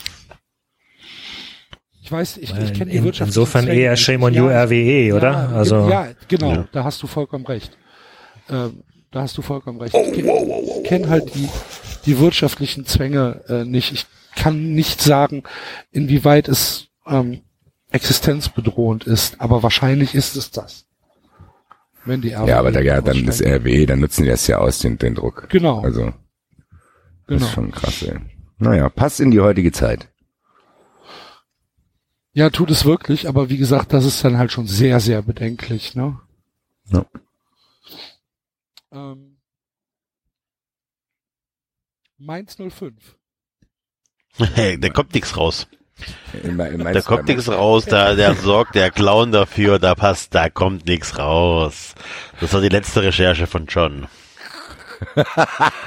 Speaker 4: Ich weiß, ich, ich kenne die
Speaker 5: In,
Speaker 4: Wirtschaft.
Speaker 5: insofern eher Shame on you RWE, oder?
Speaker 4: Ja,
Speaker 5: also
Speaker 4: ja, genau,
Speaker 1: Ja.
Speaker 4: da hast du vollkommen recht. Ähm, da hast du vollkommen recht. Ich kenne kenn halt die, die wirtschaftlichen Zwänge äh, nicht. Ich kann nicht sagen, inwieweit es ähm, existenzbedrohend ist, aber wahrscheinlich ist es das. Wenn die RWE
Speaker 2: Ja, aber da, ja, dann das
Speaker 4: aussteigen.
Speaker 2: RW, dann nutzen die das ja aus, den, den Druck.
Speaker 4: Genau,
Speaker 2: Also, das
Speaker 4: genau.
Speaker 2: ist schon krass, ey. Naja, passt in die heutige Zeit.
Speaker 4: Ja, tut es wirklich, aber wie gesagt, das ist dann halt schon sehr, sehr bedenklich, ne?
Speaker 2: Ja.
Speaker 4: Ähm, Mainz 05.
Speaker 1: Hey, da kommt nichts raus.
Speaker 2: In, in
Speaker 1: Da kommt nichts raus, da, der sorgt der Clown dafür, da passt, da kommt nichts raus. Das war die letzte Recherche von John.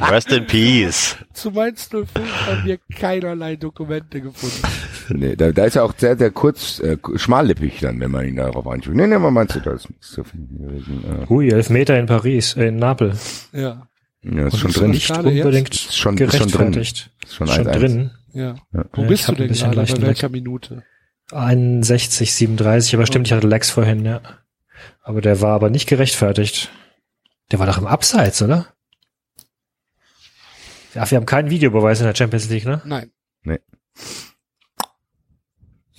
Speaker 1: Rest in Peace.
Speaker 4: Zu Mainz 05 haben wir keinerlei Dokumente gefunden.
Speaker 2: Nee, da, da ist er auch sehr, sehr kurz, äh, schmallippig dann, wenn man ihn darauf anspricht. Nee, nee, man meinst du, da ist nichts zu finden gewesen.
Speaker 5: hui, Elfmeter in Paris, äh, in Napel.
Speaker 4: Ja,
Speaker 2: ja, ist
Speaker 5: Und
Speaker 2: schon drin.
Speaker 5: Nicht unbedingt
Speaker 2: Ist schon- ist schon drin.
Speaker 5: gerechtfertigt.
Speaker 2: Ist schon
Speaker 5: Schon
Speaker 2: 1-1.
Speaker 5: drin.
Speaker 4: ja.
Speaker 2: Ja.
Speaker 4: Wo
Speaker 5: Ja,
Speaker 4: bist du denn gerade? Bei welcher Minute?
Speaker 5: 61, 37, aber stimmt, ich hatte Lex vorhin, ja. Aber der war aber nicht gerechtfertigt. Der war doch im Abseits, oder? Ja, wir haben keinen Videobeweis in der Champions League, ne?
Speaker 4: Nein.
Speaker 2: Nee.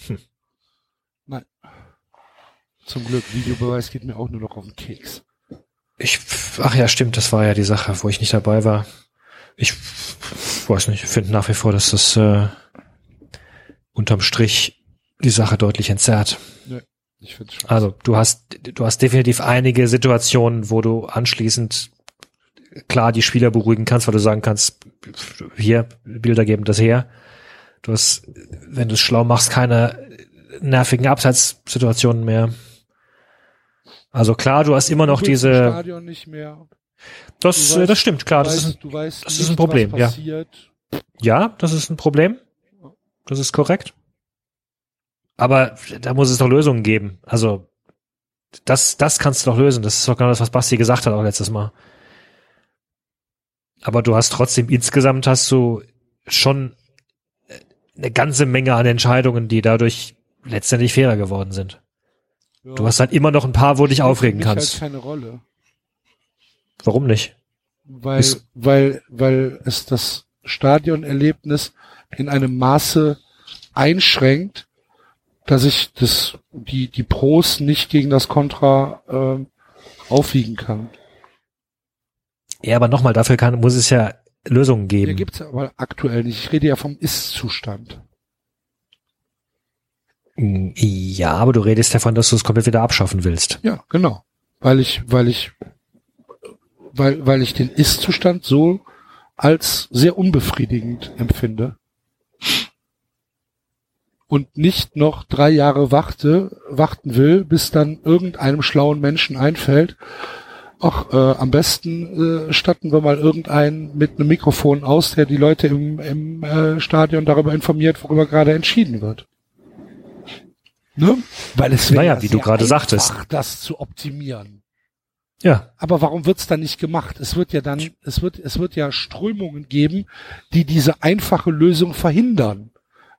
Speaker 5: Hm.
Speaker 4: Nein. Zum Glück, Videobeweis geht mir auch nur noch auf den Keks.
Speaker 5: Ich, ach ja, stimmt, das war ja die Sache, wo ich nicht dabei war. Ich weiß nicht, ich finde nach wie vor, dass das äh, unterm Strich die Sache deutlich entzerrt.
Speaker 4: Ich find's schon.
Speaker 5: Also du hast, du hast definitiv einige Situationen, wo du anschließend klar die Spieler beruhigen kannst, weil du sagen kannst, hier, Bilder geben das her. Du hast, wenn du es schlau machst, keine nervigen Abseitssituationen mehr. Also klar, du hast immer noch
Speaker 4: Du
Speaker 5: diese,
Speaker 4: Stadion nicht mehr.
Speaker 5: das, äh,
Speaker 4: weißt-
Speaker 5: das stimmt, klar,
Speaker 4: du
Speaker 5: das ist
Speaker 4: weißt,
Speaker 5: ein,
Speaker 4: du weißt
Speaker 5: das ist ein Problem, ja. ja, das ist ein Problem. Das ist korrekt. Aber da muss es doch Lösungen geben. Also, das, das kannst du doch lösen. Das ist doch genau das, was Basti gesagt hat auch letztes Mal. Aber du hast trotzdem, insgesamt hast du schon äh, eine ganze Menge an Entscheidungen, die dadurch letztendlich fairer geworden sind.
Speaker 4: Ja.
Speaker 5: Du hast dann immer noch ein paar, wo du dich aufregen kannst.
Speaker 4: Halt keine Rolle.
Speaker 5: Warum nicht?
Speaker 4: Weil,
Speaker 5: Ist-
Speaker 4: weil, weil es das Stadionerlebnis in einem Maße einschränkt, dass ich das, die, die Pros nicht gegen das Contra ähm, aufwiegen kann.
Speaker 5: Ja, aber nochmal, dafür kann, muss es ja Lösungen
Speaker 4: Hier
Speaker 5: geben.
Speaker 4: gibt's aber aktuell nicht. Ich rede ja vom Ist-Zustand.
Speaker 5: Ja, aber du redest davon, dass du es komplett wieder abschaffen willst.
Speaker 4: Ja, genau. Weil ich, weil ich, weil, weil ich den Ist-Zustand so als sehr unbefriedigend empfinde. Und nicht noch drei Jahre warte, warten will, bis dann irgendeinem schlauen Menschen einfällt, ach, äh, am besten äh, statten wir mal irgendeinen mit einem Mikrofon aus, der die Leute im, im äh, Stadion darüber informiert, worüber gerade entschieden wird. Ne? Weil es wäre
Speaker 5: Naja,
Speaker 4: ja
Speaker 5: wie du gerade sagtest.
Speaker 4: das zu optimieren.
Speaker 5: Ja,
Speaker 4: Aber warum wird's dann nicht gemacht? Es wird ja dann, es wird, es wird ja Strömungen geben, die diese einfache Lösung verhindern.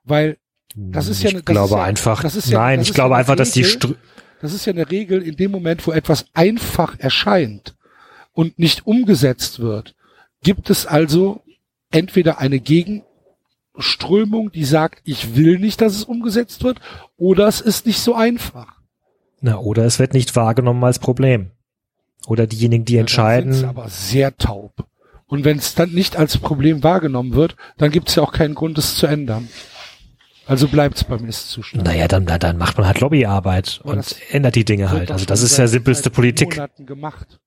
Speaker 4: Weil das ist ja
Speaker 5: ich
Speaker 4: eine- das
Speaker 5: glaube
Speaker 4: ist ja-
Speaker 5: einfach,
Speaker 4: das ist ja-
Speaker 5: nein, ich glaube
Speaker 4: ja
Speaker 5: einfach, dass die
Speaker 4: Regel.
Speaker 5: Str
Speaker 4: das ist ja eine Regel in dem Moment, wo etwas einfach erscheint und nicht umgesetzt wird, gibt es also entweder eine Gegenströmung, die sagt, ich will nicht, dass es umgesetzt wird, oder es ist nicht so einfach.
Speaker 5: na, oder es wird nicht wahrgenommen als Problem. Oder diejenigen, die
Speaker 4: Ja,
Speaker 5: entscheiden,
Speaker 4: sind's aber sehr taub. Und wenn es dann nicht als Problem wahrgenommen wird, dann gibt es ja auch keinen Grund, es zu ändern. Also bleibt's beim Ist-Zustand.
Speaker 5: naja, dann, dann dann macht man halt Lobbyarbeit
Speaker 4: Aber
Speaker 5: und ändert die Dinge halt. Also das ist ja simpelste Politik.
Speaker 4: Monaten gemacht.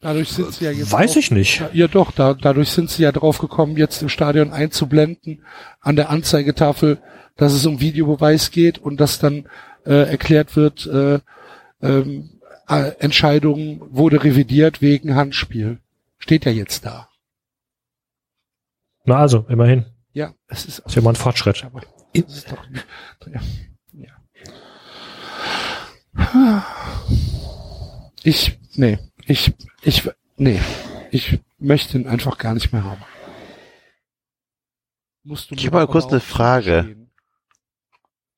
Speaker 4: Dadurch sind sie ja jetzt
Speaker 5: Weiß
Speaker 4: auch,
Speaker 5: ich nicht.
Speaker 4: Ja, doch, da, dadurch sind sie ja drauf gekommen, jetzt im Stadion einzublenden an der Anzeigetafel, dass es um Videobeweis geht und dass dann äh, erklärt wird, äh, ähm, äh, Entscheidung wurde revidiert wegen Handspiel. Steht ja jetzt da.
Speaker 5: Na also, immerhin.
Speaker 4: Ja, es ist
Speaker 5: Ist ja mal ein Fortschritt.
Speaker 4: aber das ist doch ja. ja. Ich, nee, ich, ich, nee, ich möchte ihn einfach gar nicht mehr haben. musst du
Speaker 1: Ich
Speaker 4: mit
Speaker 1: hab mal kurz eine Frage.
Speaker 4: stehen.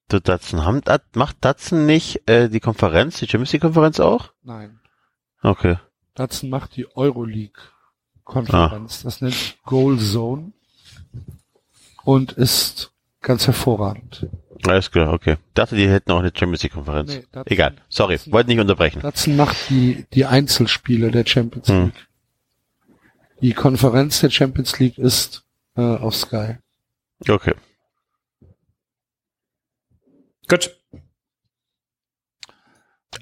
Speaker 1: Du Datsun, haben, macht Datsun nicht äh, die Konferenz, die Champions League Konferenz auch?
Speaker 4: Nein.
Speaker 1: Okay.
Speaker 4: Datsun macht die Euroleague-Konferenz. Das nennt sich Goal Zone und ist ganz hervorragend.
Speaker 1: Alles klar, okay. Dachte, die hätten auch eine Champions League Konferenz.
Speaker 4: Nee, Datsun-
Speaker 1: Egal, sorry,
Speaker 4: Datsun-
Speaker 1: wollte nicht unterbrechen.
Speaker 4: Datsun macht die, die Einzelspiele der Champions
Speaker 1: Hm.
Speaker 4: League. Die Konferenz der Champions League ist äh, auf Sky.
Speaker 1: Okay.
Speaker 5: Gut.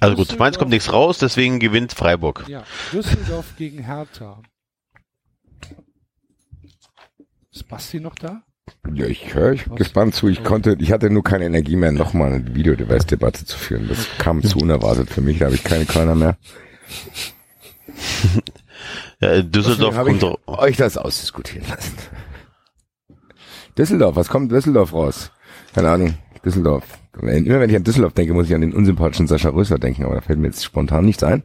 Speaker 1: Also gut, meins kommt nichts raus, deswegen gewinnt Freiburg.
Speaker 4: Ja, Düsseldorf gegen Hertha. Ist Basti noch da?
Speaker 2: Ja, ich höre ich gespannt zu. Ich konnte, ich hatte nur keine Energie mehr, nochmal eine Videodevice-Debatte zu führen. Das kam zu unerwartet für mich, da habe ich keine Körner mehr.
Speaker 1: Ja, Düsseldorf kommt
Speaker 2: habe
Speaker 1: doch,
Speaker 2: euch das ausdiskutieren lassen. Düsseldorf, was kommt Düsseldorf raus? Keine Ahnung, Düsseldorf. Immer wenn ich an Düsseldorf denke, muss ich an den unsympathischen Sascha Rösler denken, aber da fällt mir jetzt spontan nichts ein.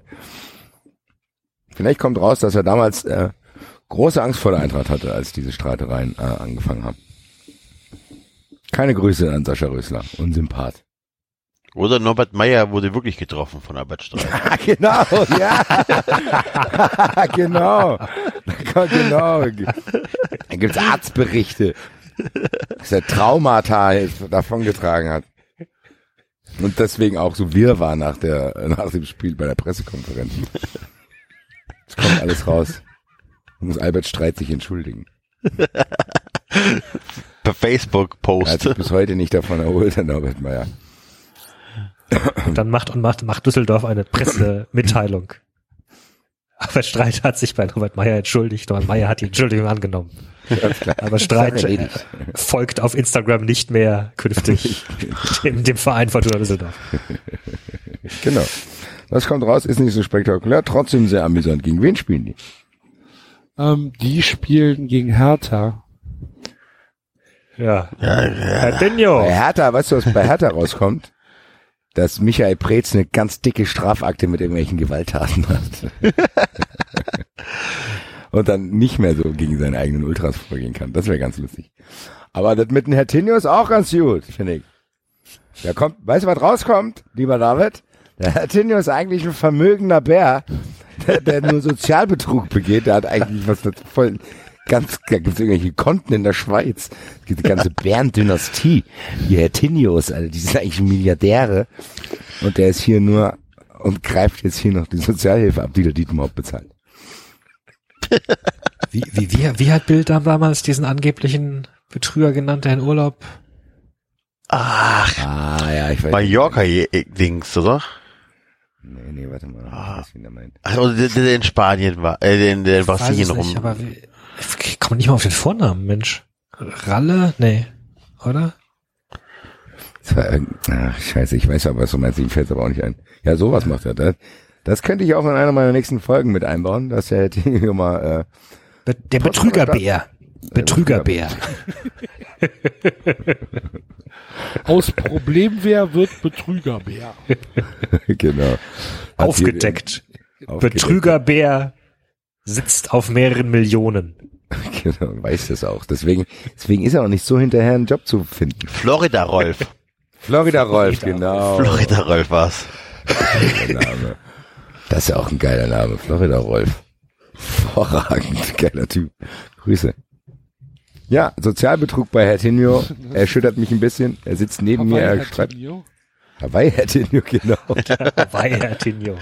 Speaker 2: Vielleicht kommt raus, dass er damals äh, große Angst vor der Eintracht hatte, als diese Streitereien äh, angefangen haben. Keine Grüße an Sascha Rösler, Unsympath.
Speaker 1: oder Norbert Meyer wurde wirklich getroffen von Albert Streit.
Speaker 2: Genau, ja. genau. genau. Da gibt's Arztberichte, dass er Traumata davongetragen hat. Und deswegen auch so wirr war nach der, nach dem Spiel bei der Pressekonferenz. Es kommt alles raus. Da muss Albert Streit sich entschuldigen.
Speaker 1: Per Facebook
Speaker 2: Er hat
Speaker 1: Post.
Speaker 2: sich bis heute nicht davon erholt, Herr Norbert Meyer.
Speaker 5: Und dann macht und macht, macht Düsseldorf eine Pressemitteilung. Aber Streit hat sich bei Robert Meyer entschuldigt und Meyer hat die Entschuldigung angenommen. Aber Streit folgt auf Instagram nicht mehr künftig dem, dem Verein Fortuna Düsseldorf.
Speaker 2: Genau. Das kommt raus, ist nicht so spektakulär, trotzdem sehr amüsant. Gegen wen spielen die?
Speaker 4: Ähm, die spielen gegen Hertha.
Speaker 5: Ja. Herr Dinho.
Speaker 2: Bei Hertha, weißt du, was bei Hertha rauskommt? Dass Michael Preetz eine ganz dicke Strafakte mit irgendwelchen Gewalttaten hat. Und dann nicht mehr so gegen seine eigenen Ultras vorgehen kann. Das wäre ganz lustig. Aber das mit dem Hertinho ist auch ganz gut, finde ich. Da kommt, weißt du, was rauskommt, lieber David? Der Hertinho ist eigentlich ein vermögender Bär, der, der nur Sozialbetrug begeht. Der hat eigentlich was voll, ganz, da gibt's irgendwelche Konten in der Schweiz. Es gibt die ganze Bärendynastie. Die Hertinios, also die sind eigentlich Milliardäre. Und der ist hier nur und greift jetzt hier noch die Sozialhilfe ab, die der Dietmar bezahlt.
Speaker 5: Wie, wie, wie, wie hat Bild damals diesen angeblichen Betrüger genannt, der in Urlaub?
Speaker 1: Ach,
Speaker 2: Ah, ja, ich weiß.
Speaker 1: Mallorca-Dings, oder?
Speaker 2: Nee, nee, warte mal.
Speaker 1: Ah.
Speaker 2: Ich weiß, wie der meint.
Speaker 1: Ach, oder der, der in Spanien war, äh, der in, der Brasilien
Speaker 5: es nicht,
Speaker 1: rum.
Speaker 5: aber wie, ich komme nicht mal auf den Vornamen, Mensch. Ralle? Nee. Oder?
Speaker 2: Das war, irgend- ach, scheiße, ich weiß aber, was du meinst, ihm fällt aber auch nicht ein. Ja, sowas macht er. Das, das könnte ich auch in einer meiner nächsten Folgen mit einbauen, dass er hier mal,
Speaker 5: Be der Betrügerbär. Betrügerbär.
Speaker 4: Aus Problemwehr wird Betrügerbär.
Speaker 2: äh, genau.
Speaker 5: Aufgedeckt.
Speaker 2: aufgedeckt.
Speaker 5: Betrügerbär sitzt auf mehreren Millionen.
Speaker 2: Genau, weiß das auch. Deswegen, deswegen ist er auch nicht so hinterher, einen Job zu finden.
Speaker 1: Florida Rolf.
Speaker 2: Florida Rolf, genau.
Speaker 1: Florida Rolf war's.
Speaker 2: Name. Das ist ja auch ein geiler Name. Florida Rolf. Hervorragend. Geiler Typ. Grüße. Ja, Sozialbetrug bei Hertinho erschüttert mich ein bisschen. Er sitzt neben mir, er schreibt,
Speaker 4: Hertinho.
Speaker 2: Hawaii Hertinho, genau.
Speaker 5: Weil Herr Tinio.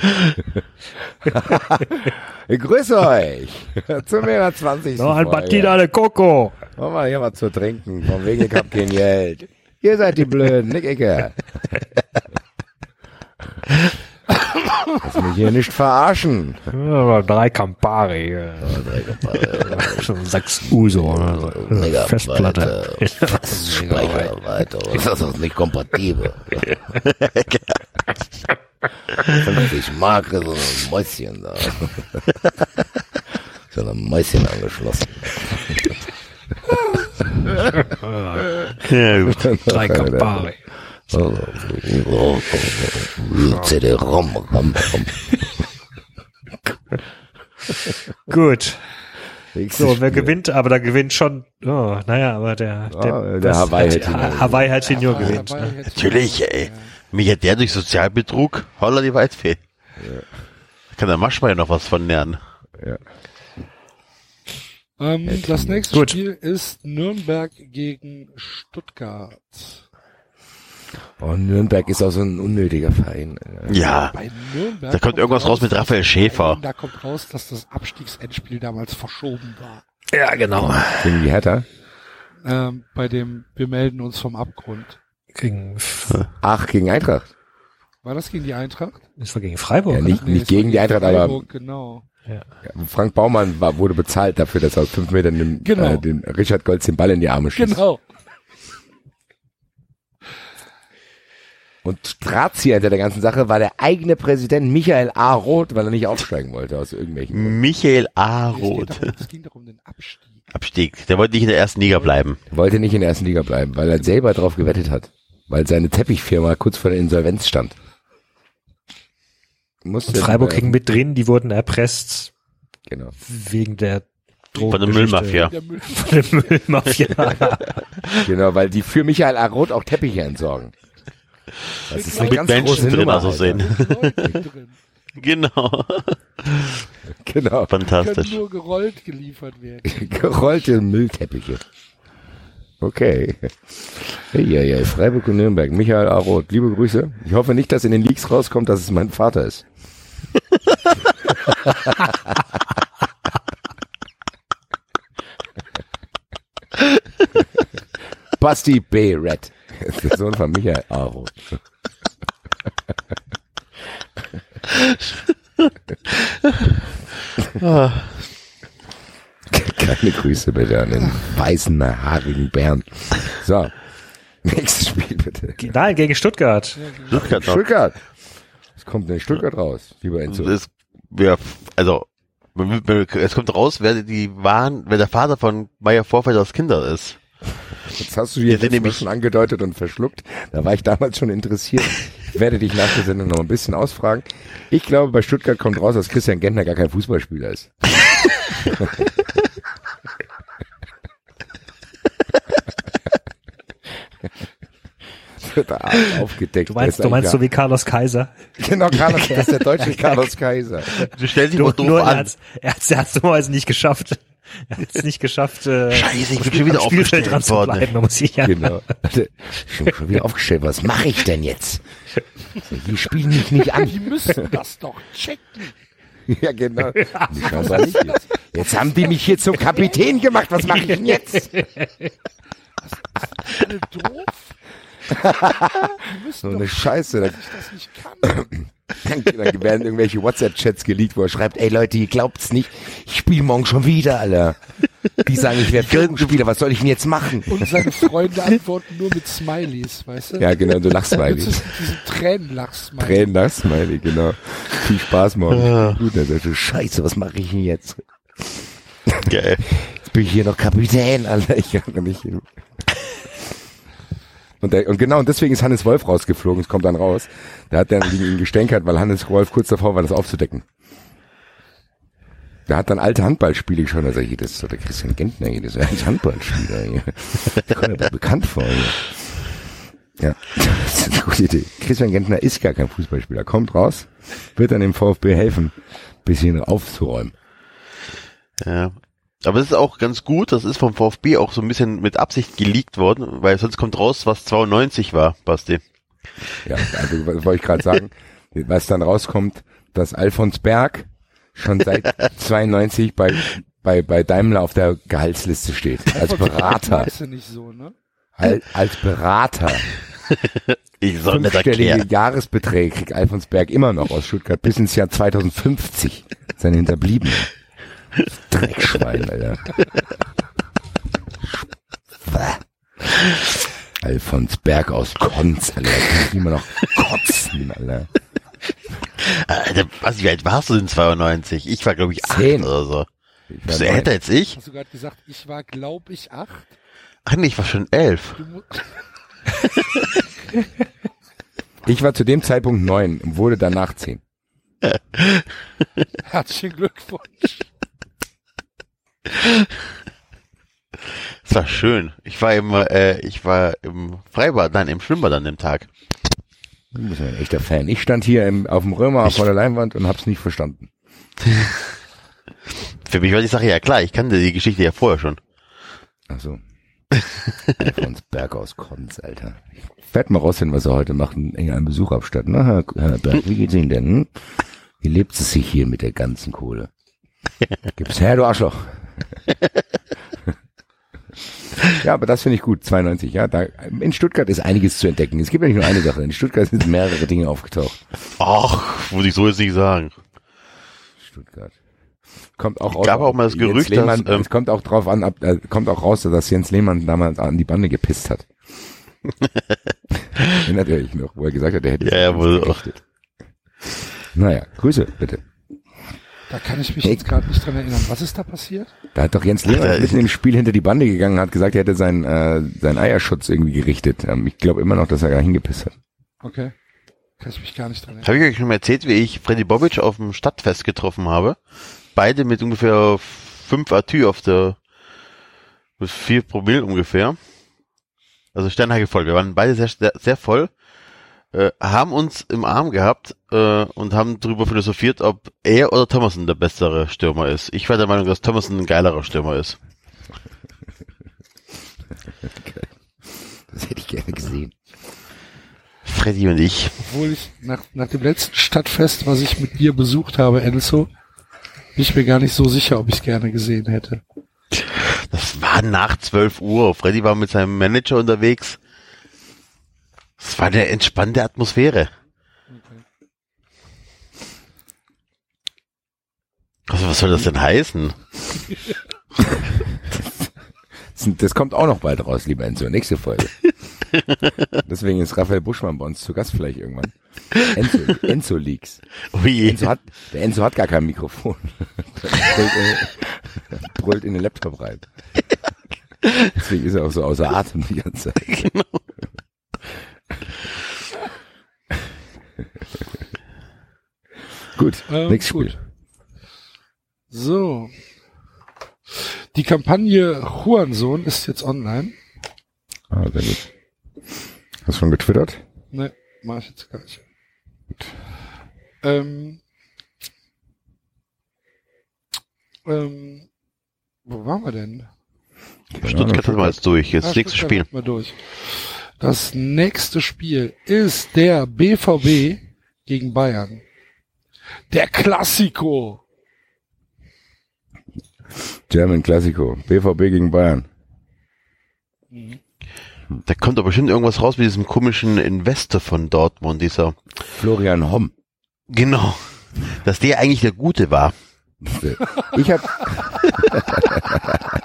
Speaker 2: Ich grüße euch zum 120.
Speaker 5: Noch ein. Batida de Coco.
Speaker 2: Machen wir hier was zu trinken. Von wegen, ich hab kein Geld. Ihr seid die Blöden, nicht ich. Lass mich hier nicht verarschen.
Speaker 5: Ja, drei Campari. äh, Schon sechs Uso. oder so.
Speaker 2: Mega
Speaker 5: Festplatte.
Speaker 2: Speicher weiter. Das ist nicht kompatibel. 50 Mark so ein Mäuschen da. So ein Mäuschen angeschlossen.
Speaker 1: Ja, gut.
Speaker 5: Drei Campari.
Speaker 2: CD-ROM, Rom, Rom.
Speaker 5: Gut. So, wer gewinnt, aber da gewinnt schon, oh, naja, aber der,
Speaker 2: Ah, der Hawaii
Speaker 5: hat,
Speaker 2: hätte ihn
Speaker 5: Ha- Hawaii hat ihn nur
Speaker 4: Dabei-
Speaker 5: gewinnt. Ne?
Speaker 1: Natürlich, ey. Mich hat der durch Sozialbetrug, holla die Waldfee. Kann der Maschmeyer noch was von lernen.
Speaker 4: Ähm, das nächste
Speaker 5: Gut.
Speaker 4: Spiel ist Nürnberg gegen Stuttgart.
Speaker 2: Oh, Nürnberg ist auch so ein unnötiger Verein. Alter.
Speaker 1: Ja,
Speaker 4: Bei Nürnberg
Speaker 1: da kommt irgendwas raus mit Raphael Schäfer.
Speaker 4: Da kommt raus, dass das Abstiegsendspiel damals verschoben war.
Speaker 5: Ja, genau.
Speaker 2: Gegen die Hertha.
Speaker 4: Ähm, bei dem wir melden uns vom Abgrund.
Speaker 5: Gegen,
Speaker 2: Ach, gegen Eintracht.
Speaker 4: War das gegen die Eintracht?
Speaker 5: das war gegen Freiburg,
Speaker 2: Ja, nicht,
Speaker 4: Nee,
Speaker 2: nicht gegen die Eintracht, aber
Speaker 4: Freiburg, genau.
Speaker 2: Ja, Frank Baumann war, wurde bezahlt dafür, dass er aus fünf Metern dem,
Speaker 4: Genau.
Speaker 2: äh, dem Richard Goltz den Ball in die Arme schießt.
Speaker 4: Genau.
Speaker 2: Und Drahtzieher hinter der ganzen Sache war der eigene Präsident Michael A. Roth, weil er nicht aufsteigen wollte aus irgendwelchen Gründen.
Speaker 1: Michael A. Roth.
Speaker 4: es ging doch um den Abstieg.
Speaker 1: Abstieg. Der wollte nicht in der ersten Liga bleiben.
Speaker 2: Er wollte nicht in der ersten Liga bleiben, weil er selber drauf gewettet hat. Weil seine Teppichfirma kurz vor der Insolvenz stand. Musste
Speaker 5: Und Freiburg hing mit drin, die wurden erpresst
Speaker 2: Genau.
Speaker 5: wegen der
Speaker 1: Von der. Müllmafia.
Speaker 5: Von der Müllmafia.
Speaker 2: Genau, weil die für Michael A. Roth auch Teppiche entsorgen. Das ist eine
Speaker 1: Mit
Speaker 2: ganz
Speaker 1: Menschen drin,
Speaker 2: Nummer,
Speaker 1: also sehen.
Speaker 4: Drin.
Speaker 1: Genau.
Speaker 2: Genau.
Speaker 4: Können
Speaker 1: Fantastisch.
Speaker 4: nur gerollt geliefert werden.
Speaker 2: Gerollte Müllteppiche. Okay. Hey, ja, ja, Freiburg und Nürnberg. Michael A. Roth, liebe Grüße. Ich hoffe nicht, dass in den Leaks rauskommt, dass es mein Vater ist. Basti B. Red. Der Sohn von Michael A. Roth. Keine Grüße bitte an den weißen, haarigen Bären. So. Nächstes Spiel bitte.
Speaker 5: Nein, gegen Stuttgart.
Speaker 1: Stuttgart.
Speaker 2: Stuttgart. Es kommt in Stuttgart raus, lieber Enzo.
Speaker 1: Das, ja, also, es kommt raus, wer die waren, wer der Vater von Meier Vorfelders Kinder ist.
Speaker 2: Jetzt hast du letztes Mal
Speaker 1: nämlich-
Speaker 2: schon angedeutet und verschluckt. Da war ich damals schon interessiert. Ich werde dich nach der Sendung noch ein bisschen ausfragen. Ich glaube, bei Stuttgart kommt raus, dass Christian Gentner gar kein Fußballspieler ist. da aufgedeckt.
Speaker 5: Du meinst,
Speaker 2: Der
Speaker 5: du meinst so wie Carlos Kaiser.
Speaker 2: Genau, Carlos, das ist der deutsche Carlos Kaiser.
Speaker 1: Du stellst dich
Speaker 5: Nur,
Speaker 1: mal doof
Speaker 5: nur er
Speaker 1: an.
Speaker 5: er hat's, er hat's dummerweise nicht geschafft. Er hat's nicht geschafft, äh,
Speaker 1: Scheiße, ich bin schon wieder
Speaker 5: Spielfeld dran
Speaker 1: aufgestellt
Speaker 5: zu
Speaker 1: worden.
Speaker 5: bleiben. Muss ich ja.
Speaker 2: Genau. Schon, schon wieder aufgestellt. Was mache ich denn jetzt? Die spielen mich nicht an.
Speaker 4: Die müssen das doch checken.
Speaker 2: Ja, genau. Jetzt. Jetzt haben die mich hier zum Kapitän gemacht. Was mache ich denn jetzt?
Speaker 4: Alle doof. Die müssen
Speaker 2: So
Speaker 4: doch
Speaker 2: eine Scheiße.
Speaker 4: Dass ich das nicht kann.
Speaker 2: Dann werden irgendwelche WhatsApp-Chats geleakt, wo er schreibt, ey Leute, ihr glaubt's nicht. Ich spiele morgen schon wieder, Alter. Die sagen, ich wäre Führungsspieler. Was soll ich denn jetzt machen?
Speaker 4: Und seine Freunde antworten nur mit Smileys, weißt du?
Speaker 2: Ja, genau. Du lachst
Speaker 4: so diesen Tränenlach-Smiley.
Speaker 2: Tränen lachst, Smiley, genau. Viel Spaß morgen. Gut, dann sagst du, Scheiße, was mache ich denn jetzt?
Speaker 1: Geil.
Speaker 2: Jetzt bin ich hier noch Kapitän, Alter. Ich kann nicht. Und, der, und genau, und deswegen ist Hannes Wolf rausgeflogen, es kommt dann raus. Da hat dann gegen ihn gestänkert, weil Hannes Wolf kurz davor war, das aufzudecken. Der hat dann alte Handballspiele geschaut, sag ich, das ist der Christian Gentner hier, das ist Handballspieler hier. Das kommt mir bekannt vor hier. Ja, das ist eine gute Idee. Christian Gentner ist gar kein Fußballspieler, kommt raus, wird dann dem VfB helfen, bisschen aufzuräumen.
Speaker 1: Ja. Aber es ist auch ganz gut, das ist vom VfB auch so ein bisschen mit Absicht geleakt worden, weil sonst kommt raus, was 92 war, Basti.
Speaker 2: Ja, also was wollte ich gerade sagen, was dann rauskommt, dass Alfons Berg schon seit 92 bei, bei, bei Daimler auf der Gehaltsliste steht. Als Berater.
Speaker 4: Weißt du nicht so, ne?
Speaker 2: Als, als Berater.
Speaker 1: Ich soll nicht
Speaker 2: Fünfstellige
Speaker 1: erklären.
Speaker 2: Jahresbeträge kriegt Alfons Berg immer noch aus Stuttgart bis ins Jahr 2050. Seine Hinterbliebenen. Dreckschwein, Alter. Alfons Berg aus Konz, Alter. Da kann ich immer noch kotzen, Alter.
Speaker 1: Alter, was, wie alt warst du denn 92? Ich war, glaube ich, acht
Speaker 2: Zehn.
Speaker 1: oder so.
Speaker 2: Ich
Speaker 1: Bist du älter als ich?
Speaker 4: Hast du gerade gesagt, ich war, glaub ich, acht?
Speaker 1: Ach nee, ich war schon elf.
Speaker 4: Du mu-
Speaker 2: Ich war zu dem Zeitpunkt neun und wurde danach zehn.
Speaker 4: Herzlichen Glückwunsch.
Speaker 1: Das war schön. Ich war im, äh, ich war im Freibad, nein, im Schwimmbad an dem Tag.
Speaker 2: Du bist ja ein echter Fan. Ich stand hier im, auf dem Römer vor der Leinwand und hab's nicht verstanden.
Speaker 1: Für mich war die Sache ja klar, ich kannte die Geschichte ja vorher schon.
Speaker 2: Ach so. Von Berg aus Konz, Alter. Ich werd mal rausfinden, was er heute macht, in irgendeinem Besuch abstatten. Na, Herr, Herr Berg, wie geht's Ihnen denn? Hm? Wie lebt es sich hier mit der ganzen Kohle? Gib's her, du Arschloch. Ja, aber das finde ich gut, 92, ja. Da, in Stuttgart ist einiges zu entdecken. Es gibt ja nicht nur eine Sache. In Stuttgart sind mehrere Dinge aufgetaucht.
Speaker 1: Ach, würde ich so jetzt nicht sagen.
Speaker 2: Stuttgart. Kommt auch
Speaker 1: Es gab auch mal das Gerücht,
Speaker 2: Lehmann,
Speaker 1: dass, ähm,
Speaker 2: es kommt auch drauf an, ab, äh, kommt auch raus, dass Jens Lehmann damals an die Bande gepisst hat. Erinnert ihr euch noch, wo er gesagt hat, er hätte
Speaker 1: Ja, ja, wohl auch.
Speaker 2: Naja, Grüße, bitte.
Speaker 4: Da kann ich mich
Speaker 1: Hey.
Speaker 4: jetzt gerade nicht dran erinnern. Was ist da passiert?
Speaker 2: Da hat doch Jens Lehmann mitten im Spiel hinter die Bande gegangen, hat gesagt, er hätte seinen, äh, seinen Eierschutz irgendwie gerichtet. Ähm, ich glaube immer noch, dass er da hingepisst hat.
Speaker 4: Okay. Kann ich mich gar nicht dran erinnern.
Speaker 1: Habe ich euch schon mal erzählt, wie ich Freddy Bobic auf dem Stadtfest getroffen habe? Beide mit ungefähr fünf Atü auf der, mit vier Promille ungefähr. Also Sternhage voll. Wir waren beide sehr, sehr, sehr voll, äh, haben uns im Arm gehabt äh, und haben darüber philosophiert, ob er oder Thomason der bessere Stürmer ist. Ich war der Meinung, dass Thomason ein geilerer Stürmer ist.
Speaker 2: Das hätte ich gerne gesehen.
Speaker 1: Freddy und ich.
Speaker 4: Obwohl ich nach, nach dem letzten Stadtfest, was ich mit dir besucht habe, Enzo, bin ich mir gar nicht so sicher, ob ich es gerne gesehen hätte.
Speaker 1: Das war nach 12 Uhr. Freddy war mit seinem Manager unterwegs. Es war eine entspannte Atmosphäre. Also was soll das denn heißen?
Speaker 2: Das, das kommt auch noch bald raus, lieber Enzo. Nächste Folge. Deswegen ist Raphael Buschmann bei uns zu Gast vielleicht irgendwann. Enzo, Enzo Leaks.
Speaker 1: Ui.
Speaker 2: Enzo hat, der Enzo hat gar kein Mikrofon. in, brüllt in den Laptop rein. Deswegen ist er auch so außer Atem die ganze Zeit. Gut,
Speaker 4: Ähm,
Speaker 2: nächstes Spiel.
Speaker 4: gut. So. Die Kampagne Hurensohn ist jetzt online.
Speaker 2: Ah, sehr gut. Hast du schon getwittert?
Speaker 4: Ne, mach ich jetzt gar nicht. Ähm, ähm, wo waren wir denn?
Speaker 1: Stuttgart hat mal jetzt durch. Jetzt
Speaker 4: Ah,
Speaker 1: das nächste
Speaker 4: Stuttgart
Speaker 1: Spiel.
Speaker 4: wir durch. Das nächste Spiel ist der BVB gegen Bayern. Der Klassiko.
Speaker 2: German Classico. BVB gegen Bayern.
Speaker 1: Da kommt aber bestimmt irgendwas raus mit diesem komischen Investor von Dortmund, dieser.
Speaker 2: Florian Homm.
Speaker 1: Genau. Dass der eigentlich der Gute war.
Speaker 2: Ich hab,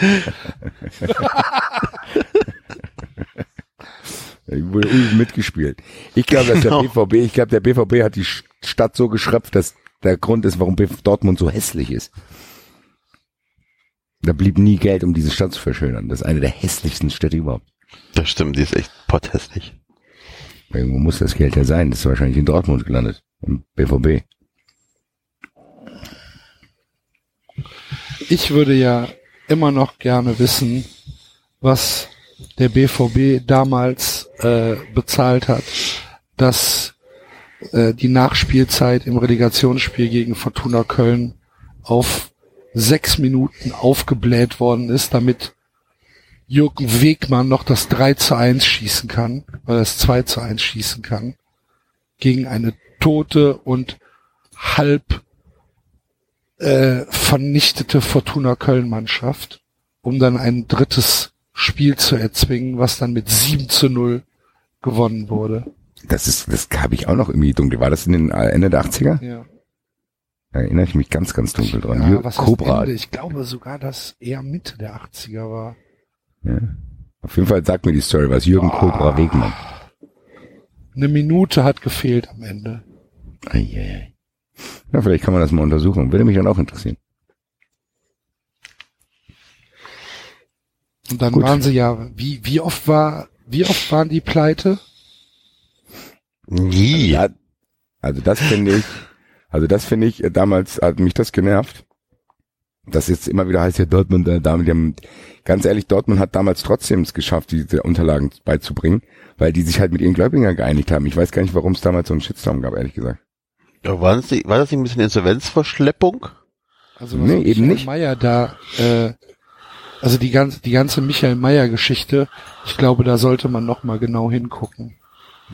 Speaker 2: wurde übel mitgespielt. Ich glaube, dass der
Speaker 1: Genau.
Speaker 2: BVB, ich glaube, der BVB hat die Stadt so geschröpft, dass der Grund ist, warum Dortmund so hässlich ist. Da blieb nie Geld, um diese Stadt zu verschönern. Das ist eine der hässlichsten Städte überhaupt.
Speaker 1: Das stimmt, die ist echt potthässlich.
Speaker 2: Irgendwo muss das Geld ja sein. Das ist wahrscheinlich in Dortmund gelandet. Im BVB.
Speaker 4: Ich würde ja immer noch gerne wissen, was der BVB damals äh, bezahlt hat, dass äh, die Nachspielzeit im Relegationsspiel gegen Fortuna Köln auf sechs Minuten aufgebläht worden ist, damit Jürgen Wegmann noch das 3 zu 1 schießen kann, oder das 2 zu 1 schießen kann, gegen eine tote und halb äh, vernichtete Fortuna Köln Mannschaft, um dann ein drittes Spiel zu erzwingen, was dann mit 7 zu 0 gewonnen wurde.
Speaker 2: Das ist, das habe ich auch noch irgendwie dunkel. War das in den äh, Ende der 80er?
Speaker 4: Ja.
Speaker 2: Da erinnere ich mich ganz, ganz dunkel dran.
Speaker 4: Ja, was
Speaker 2: Cobra.
Speaker 4: Ende? Ich glaube sogar, dass eher Mitte der 80er war.
Speaker 2: Ja. Auf jeden Fall sagt mir die Story was. Jürgen Cobra Wegmann.
Speaker 4: Eine Minute hat gefehlt am Ende.
Speaker 2: Eieiei. Ja, vielleicht kann man das mal untersuchen. Würde mich dann auch interessieren.
Speaker 4: Und dann
Speaker 2: Gut.
Speaker 4: waren sie ja, wie, wie oft war, wie oft waren die pleite?
Speaker 1: Nie.
Speaker 2: Ja, also das finde ich, also das finde ich, äh, damals hat mich das genervt. das jetzt immer wieder heißt ja Dortmund, äh, damit, die haben, ganz ehrlich, Dortmund hat damals trotzdem es geschafft, diese Unterlagen beizubringen, weil die sich halt mit ihren Gläubigern geeinigt haben. Ich weiß gar nicht, warum es damals so einen Shitstorm gab, ehrlich gesagt.
Speaker 1: Ja, war, das nicht, war das nicht ein bisschen Insolvenzverschleppung?
Speaker 4: Also
Speaker 2: Nee, eben nicht.
Speaker 4: Meyer da, äh, also die ganze, die ganze Michael Meyer Geschichte, ich glaube, da sollte man noch mal genau hingucken.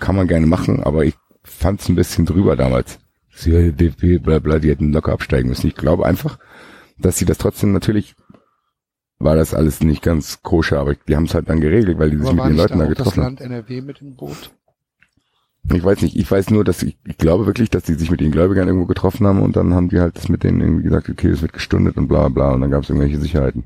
Speaker 2: Kann man gerne machen, aber ich fand es ein bisschen drüber damals. Sie, bla bla, die hätten locker absteigen müssen. Ich glaube einfach, dass sie das trotzdem natürlich war das alles nicht ganz koscher, aber die haben es halt dann geregelt, weil die sich
Speaker 4: Aber
Speaker 2: mit
Speaker 4: war
Speaker 2: den Leuten
Speaker 4: da
Speaker 2: da
Speaker 4: das
Speaker 2: getroffen haben.
Speaker 4: Land NRW mit dem Boot?
Speaker 2: Ich weiß nicht, ich weiß nur, dass ich, ich glaube wirklich, dass die sich mit den Gläubigern irgendwo getroffen haben und dann haben die halt das mit denen irgendwie gesagt, okay, es wird gestundet und bla bla und dann gab es irgendwelche Sicherheiten.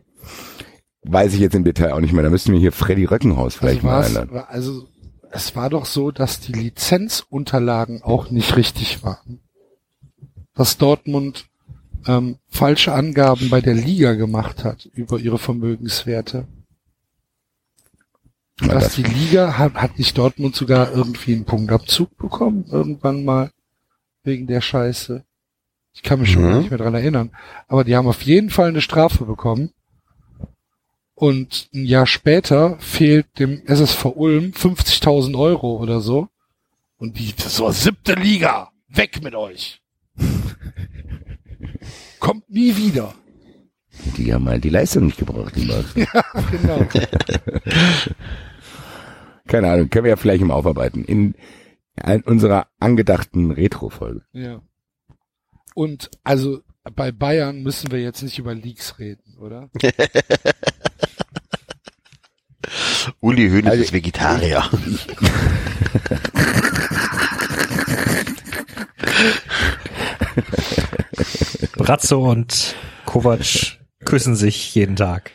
Speaker 2: Weiß ich jetzt im Detail auch nicht mehr. Da müssten wir hier Freddy Röckenhaus vielleicht
Speaker 4: also,
Speaker 2: mal
Speaker 4: war- also es war doch so, dass die Lizenzunterlagen auch nicht richtig waren. Dass Dortmund ähm, falsche Angaben bei der Liga gemacht hat über ihre Vermögenswerte.
Speaker 2: Ja,
Speaker 4: dass
Speaker 2: das-
Speaker 4: die Liga hat, hat nicht Dortmund sogar irgendwie einen Punktabzug bekommen, irgendwann mal wegen der Scheiße. Ich kann mich schon
Speaker 1: Mhm.
Speaker 4: gar nicht mehr dran erinnern. Aber die haben auf jeden Fall eine Strafe bekommen. Und ein Jahr später fehlt dem SSV Ulm 50.000 Euro oder so. Und die, so, siebte Liga, weg mit euch. Kommt nie wieder.
Speaker 2: Die haben halt die Leistung nicht gebraucht, die Leute.
Speaker 4: Genau.
Speaker 2: Keine Ahnung, können wir ja vielleicht im Aufarbeiten. In, in unserer angedachten Retro-Folge.
Speaker 4: Ja. Und also bei Bayern müssen wir jetzt nicht über Leaks reden, oder?
Speaker 1: Uli Hoeneß
Speaker 2: Also-
Speaker 1: ist Vegetarier.
Speaker 5: Brazzo und Kovac küssen sich jeden Tag.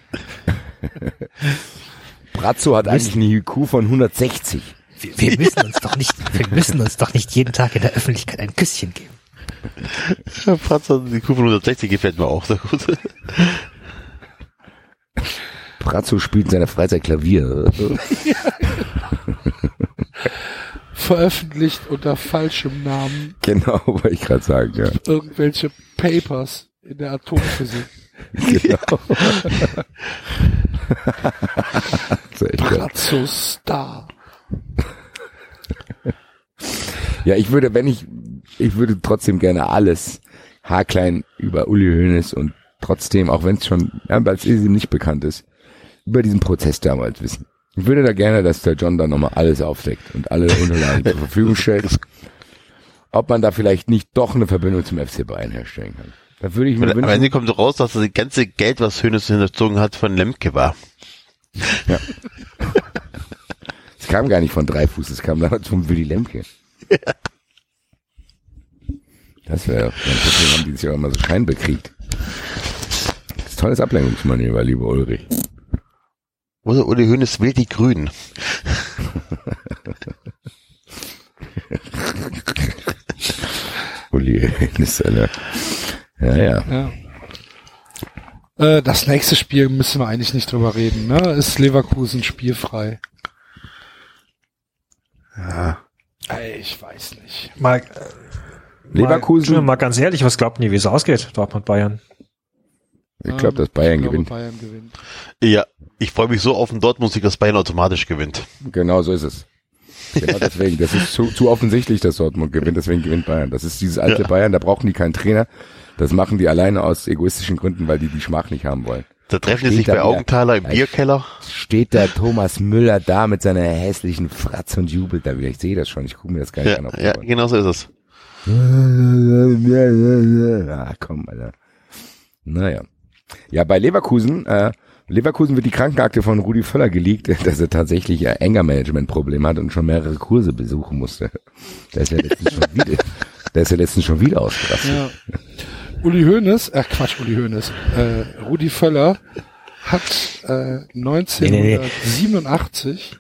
Speaker 2: Brazzo hat eigentlich eine IQ von 160.
Speaker 5: Wir, wir müssen uns doch nicht, wir müssen uns doch nicht jeden Tag in der Öffentlichkeit ein Küsschen geben.
Speaker 1: Fratzer, die Kurve 160 gefällt mir auch sehr gut.
Speaker 2: Brazzo spielt in seiner Freizeit Klavier.
Speaker 4: Veröffentlicht unter falschem Namen
Speaker 2: genau, wollte ich gerade sagen, ja.
Speaker 4: irgendwelche Papers in der Atomphysik.
Speaker 2: Genau.
Speaker 4: Brazzo Star.
Speaker 2: Ja, ich würde, wenn ich, ich würde trotzdem gerne alles haarklein über Uli Hoeneß und trotzdem, auch wenn es schon, ja, weil es ihm nicht bekannt ist, über diesen Prozess damals wissen. Ich würde da gerne, dass der John da nochmal alles aufdeckt und alle Unterlagen zur Verfügung stellt. Ob man da vielleicht nicht doch eine Verbindung zum FC Bayern herstellen kann. Da würde ich mir
Speaker 1: Am Ende kommt so raus, dass das ganze Geld, was Hoeneß hinterzogen hat, von Lemke war.
Speaker 2: es kam gar nicht von Dreifuß, es kam damals von Willy Lemke. Das wäre, deswegen haben die sich auch immer so scheinbekriegt. Das ist tolles Ablenkungsmanöver, lieber Ulrich.
Speaker 1: Oder Uli Hoeneß will die Grünen.
Speaker 2: Uli, das ist eine, ja, ja.
Speaker 4: Ja. Äh, das nächste Spiel müssen wir eigentlich nicht drüber reden, ne? Ist Leverkusen spielfrei.
Speaker 1: Ja.
Speaker 4: Ey, ich weiß nicht.
Speaker 5: Mal,
Speaker 2: Leverkusen,
Speaker 5: mal, mal ganz ehrlich, was glaubt ihr, wie es ausgeht, Dortmund Bayern?
Speaker 2: Ich glaube, dass Bayern
Speaker 4: ich glaube,
Speaker 2: gewinnt.
Speaker 4: Bayern gewinnt.
Speaker 1: Ja, ich freue mich so auf den Dortmund-Sieg, dass Bayern automatisch gewinnt.
Speaker 2: Genau so ist es. Genau deswegen. Das ist zu, zu offensichtlich, dass Dortmund gewinnt, deswegen gewinnt Bayern. Das ist dieses alte
Speaker 1: Ja.
Speaker 2: Bayern, da brauchen die keinen Trainer. Das machen die alleine aus egoistischen Gründen, weil die die Schmach nicht haben wollen.
Speaker 1: Da treffen die sich
Speaker 2: da
Speaker 1: bei. Augenthaler im Bierkeller.
Speaker 2: Steht der Thomas Müller da mit seiner hässlichen Fratze und jubelt da wieder. Ich sehe das schon, ich gucke mir das gar nicht
Speaker 1: Ja,
Speaker 2: an. auf
Speaker 1: ja, genau so ist es.
Speaker 2: Ah, komm, Alter. Naja. Ja, bei Leverkusen, äh, Leverkusen wird die Krankenakte von Rudi Völler geleakt, dass er tatsächlich ein Anger-Management-Problem hat und schon mehrere Kurse besuchen musste. Der ist ja letztens schon wieder, der ist ja letztens schon wieder ausgerastet.
Speaker 4: Ja. Uli Hoeneß, äh Quatsch, Uli Hoeneß, äh, Rudi Völler hat äh, 1987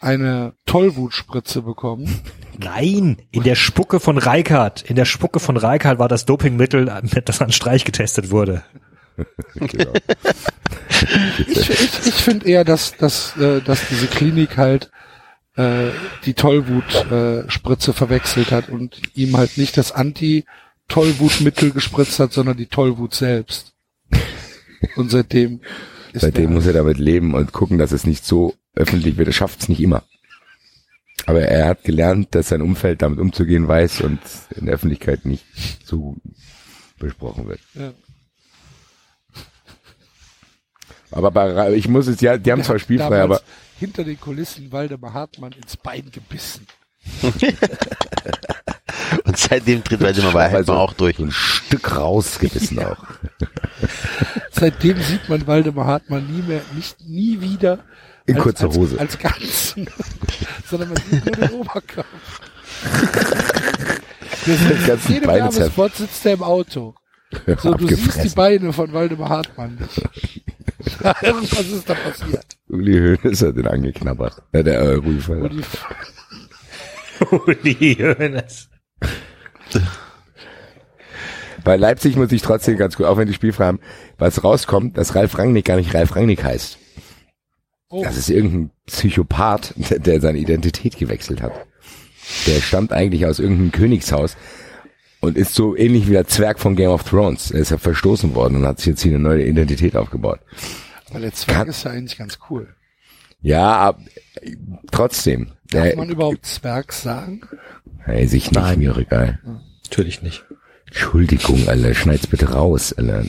Speaker 4: eine Tollwutspritze bekommen.
Speaker 5: Nein, in der Spucke von Reikard. In der Spucke von Reikard war das Dopingmittel, das an Streich getestet wurde.
Speaker 2: Genau.
Speaker 4: Ich, ich, ich finde eher, dass, dass, äh, dass diese Klinik halt äh, die Tollwut-Spritze äh, Spritze verwechselt hat und ihm halt nicht das Anti-Tollwutmittel gespritzt hat, sondern die Tollwut selbst. Und seitdem ist
Speaker 2: Seitdem muss er damit leben und gucken, dass es nicht so öffentlich wird. Er schafft es nicht immer. Aber er hat gelernt, dass sein Umfeld damit umzugehen weiß und in der Öffentlichkeit nicht so besprochen wird.
Speaker 4: Ja.
Speaker 2: Aber bei, ich muss es ja, die haben zwar spielfrei, aber
Speaker 4: hinter den Kulissen Waldemar Hartmann ins Bein gebissen.
Speaker 1: Und seitdem tritt Waldemar bei
Speaker 2: also
Speaker 1: Hartmann auch durch.
Speaker 2: ein Stück rausgebissen auch.
Speaker 4: Seitdem sieht man Waldemar Hartmann nie mehr, nicht nie wieder
Speaker 2: In
Speaker 4: als,
Speaker 2: kurzer
Speaker 4: als,
Speaker 2: Hose.
Speaker 4: als Ganzen, sondern man sieht nur den Oberkörper. Sitzt,
Speaker 2: ganzen
Speaker 4: in jedem
Speaker 2: Beine
Speaker 4: Werbespot sitzt er im Auto. So, du siehst die. Beine von Waldemar Hartmann nicht. Irgendwas ist da passiert.
Speaker 2: Uli Hoeneß hat den angeknabbert. Ja, der äh, Rudi Völler.
Speaker 4: die,
Speaker 5: Uli Hoeneß.
Speaker 2: Bei Leipzig muss ich trotzdem ganz gut, auch wenn die spielfrei haben, was rauskommt, dass Ralf Rangnick gar nicht Ralf Rangnick heißt.
Speaker 4: oh,
Speaker 2: Das ist irgendein Psychopath, der, der seine Identität gewechselt hat. Der stammt eigentlich aus irgendeinem Königshaus und ist so ähnlich wie der Zwerg von Game of Thrones. Er ist ja verstoßen worden und hat sich jetzt hier eine neue Identität aufgebaut.
Speaker 4: weil der Zwerg
Speaker 2: kann-
Speaker 4: ist ja eigentlich ganz cool.
Speaker 2: Ja, ab, trotzdem.
Speaker 4: Darf
Speaker 2: Der,
Speaker 4: man überhaupt Zwerg sagen?
Speaker 2: hey, sich nicht,
Speaker 5: Nein.
Speaker 2: mir egal.
Speaker 5: Natürlich nicht.
Speaker 2: Entschuldigung, Alter, schneid's bitte raus, Alter.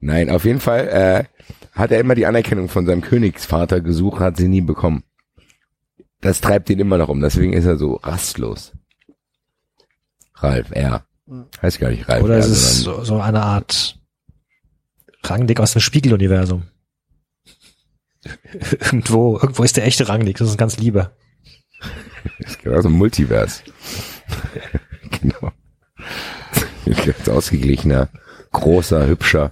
Speaker 2: Nein, auf jeden Fall äh, hat er immer die Anerkennung von seinem Königsvater gesucht, hat sie nie bekommen. Das treibt ihn immer noch um, deswegen ist er so rastlos. Ralf R. Heißt gar nicht Ralf
Speaker 5: Oder
Speaker 2: R,
Speaker 5: es ist so, so eine Art Rangnick aus dem Spiegeluniversum. irgendwo, irgendwo ist der echte Rangnick, das ist ganz lieber.
Speaker 2: ist genau so ein Multivers. genau. Ganz ausgeglichener, großer, hübscher.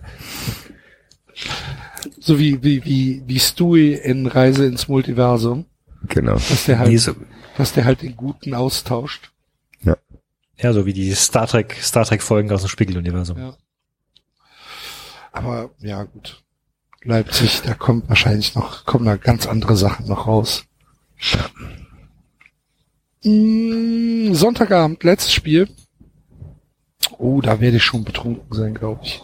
Speaker 4: So wie, wie, wie, wie Stewie in Reise ins Multiversum,
Speaker 2: Genau.
Speaker 4: dass der halt,
Speaker 5: Nee, so,
Speaker 4: dass der halt den Guten austauscht.
Speaker 5: Ja, so wie die Star Trek, Star Trek Folgen aus dem Spiegeluniversum.
Speaker 4: Ja. Aber ja gut. Leipzig, da kommt wahrscheinlich noch, kommen da ganz andere Sachen noch raus. Mm, Sonntagabend, letztes Spiel. Oh, da werde ich schon betrunken sein, glaube ich.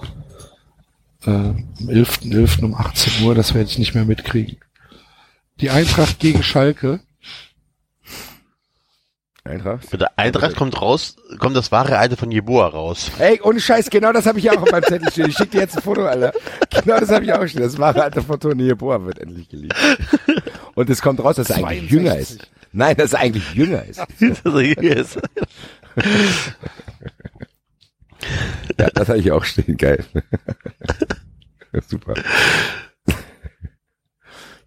Speaker 4: Äh, am 11.11. um 18 Uhr, das werde ich nicht mehr mitkriegen. Die Eintracht gegen Schalke.
Speaker 2: Eintracht.
Speaker 1: Mit der Eintracht kommt raus, kommt das wahre Alter von Jeboa raus.
Speaker 2: Ey, ohne Scheiß, genau das habe ich ja auch auf meinem Zettel stehen. Ich schicke dir jetzt ein Foto, Alter. Genau das habe ich auch stehen. Das wahre Alter von Toni Boa wird endlich geliebt. Und es kommt raus, dass er eigentlich
Speaker 4: 62.
Speaker 2: jünger ist. Nein, dass er eigentlich jünger ist.
Speaker 1: Also hier ist-
Speaker 2: Ja, das habe ich auch stehen. Geil. Super.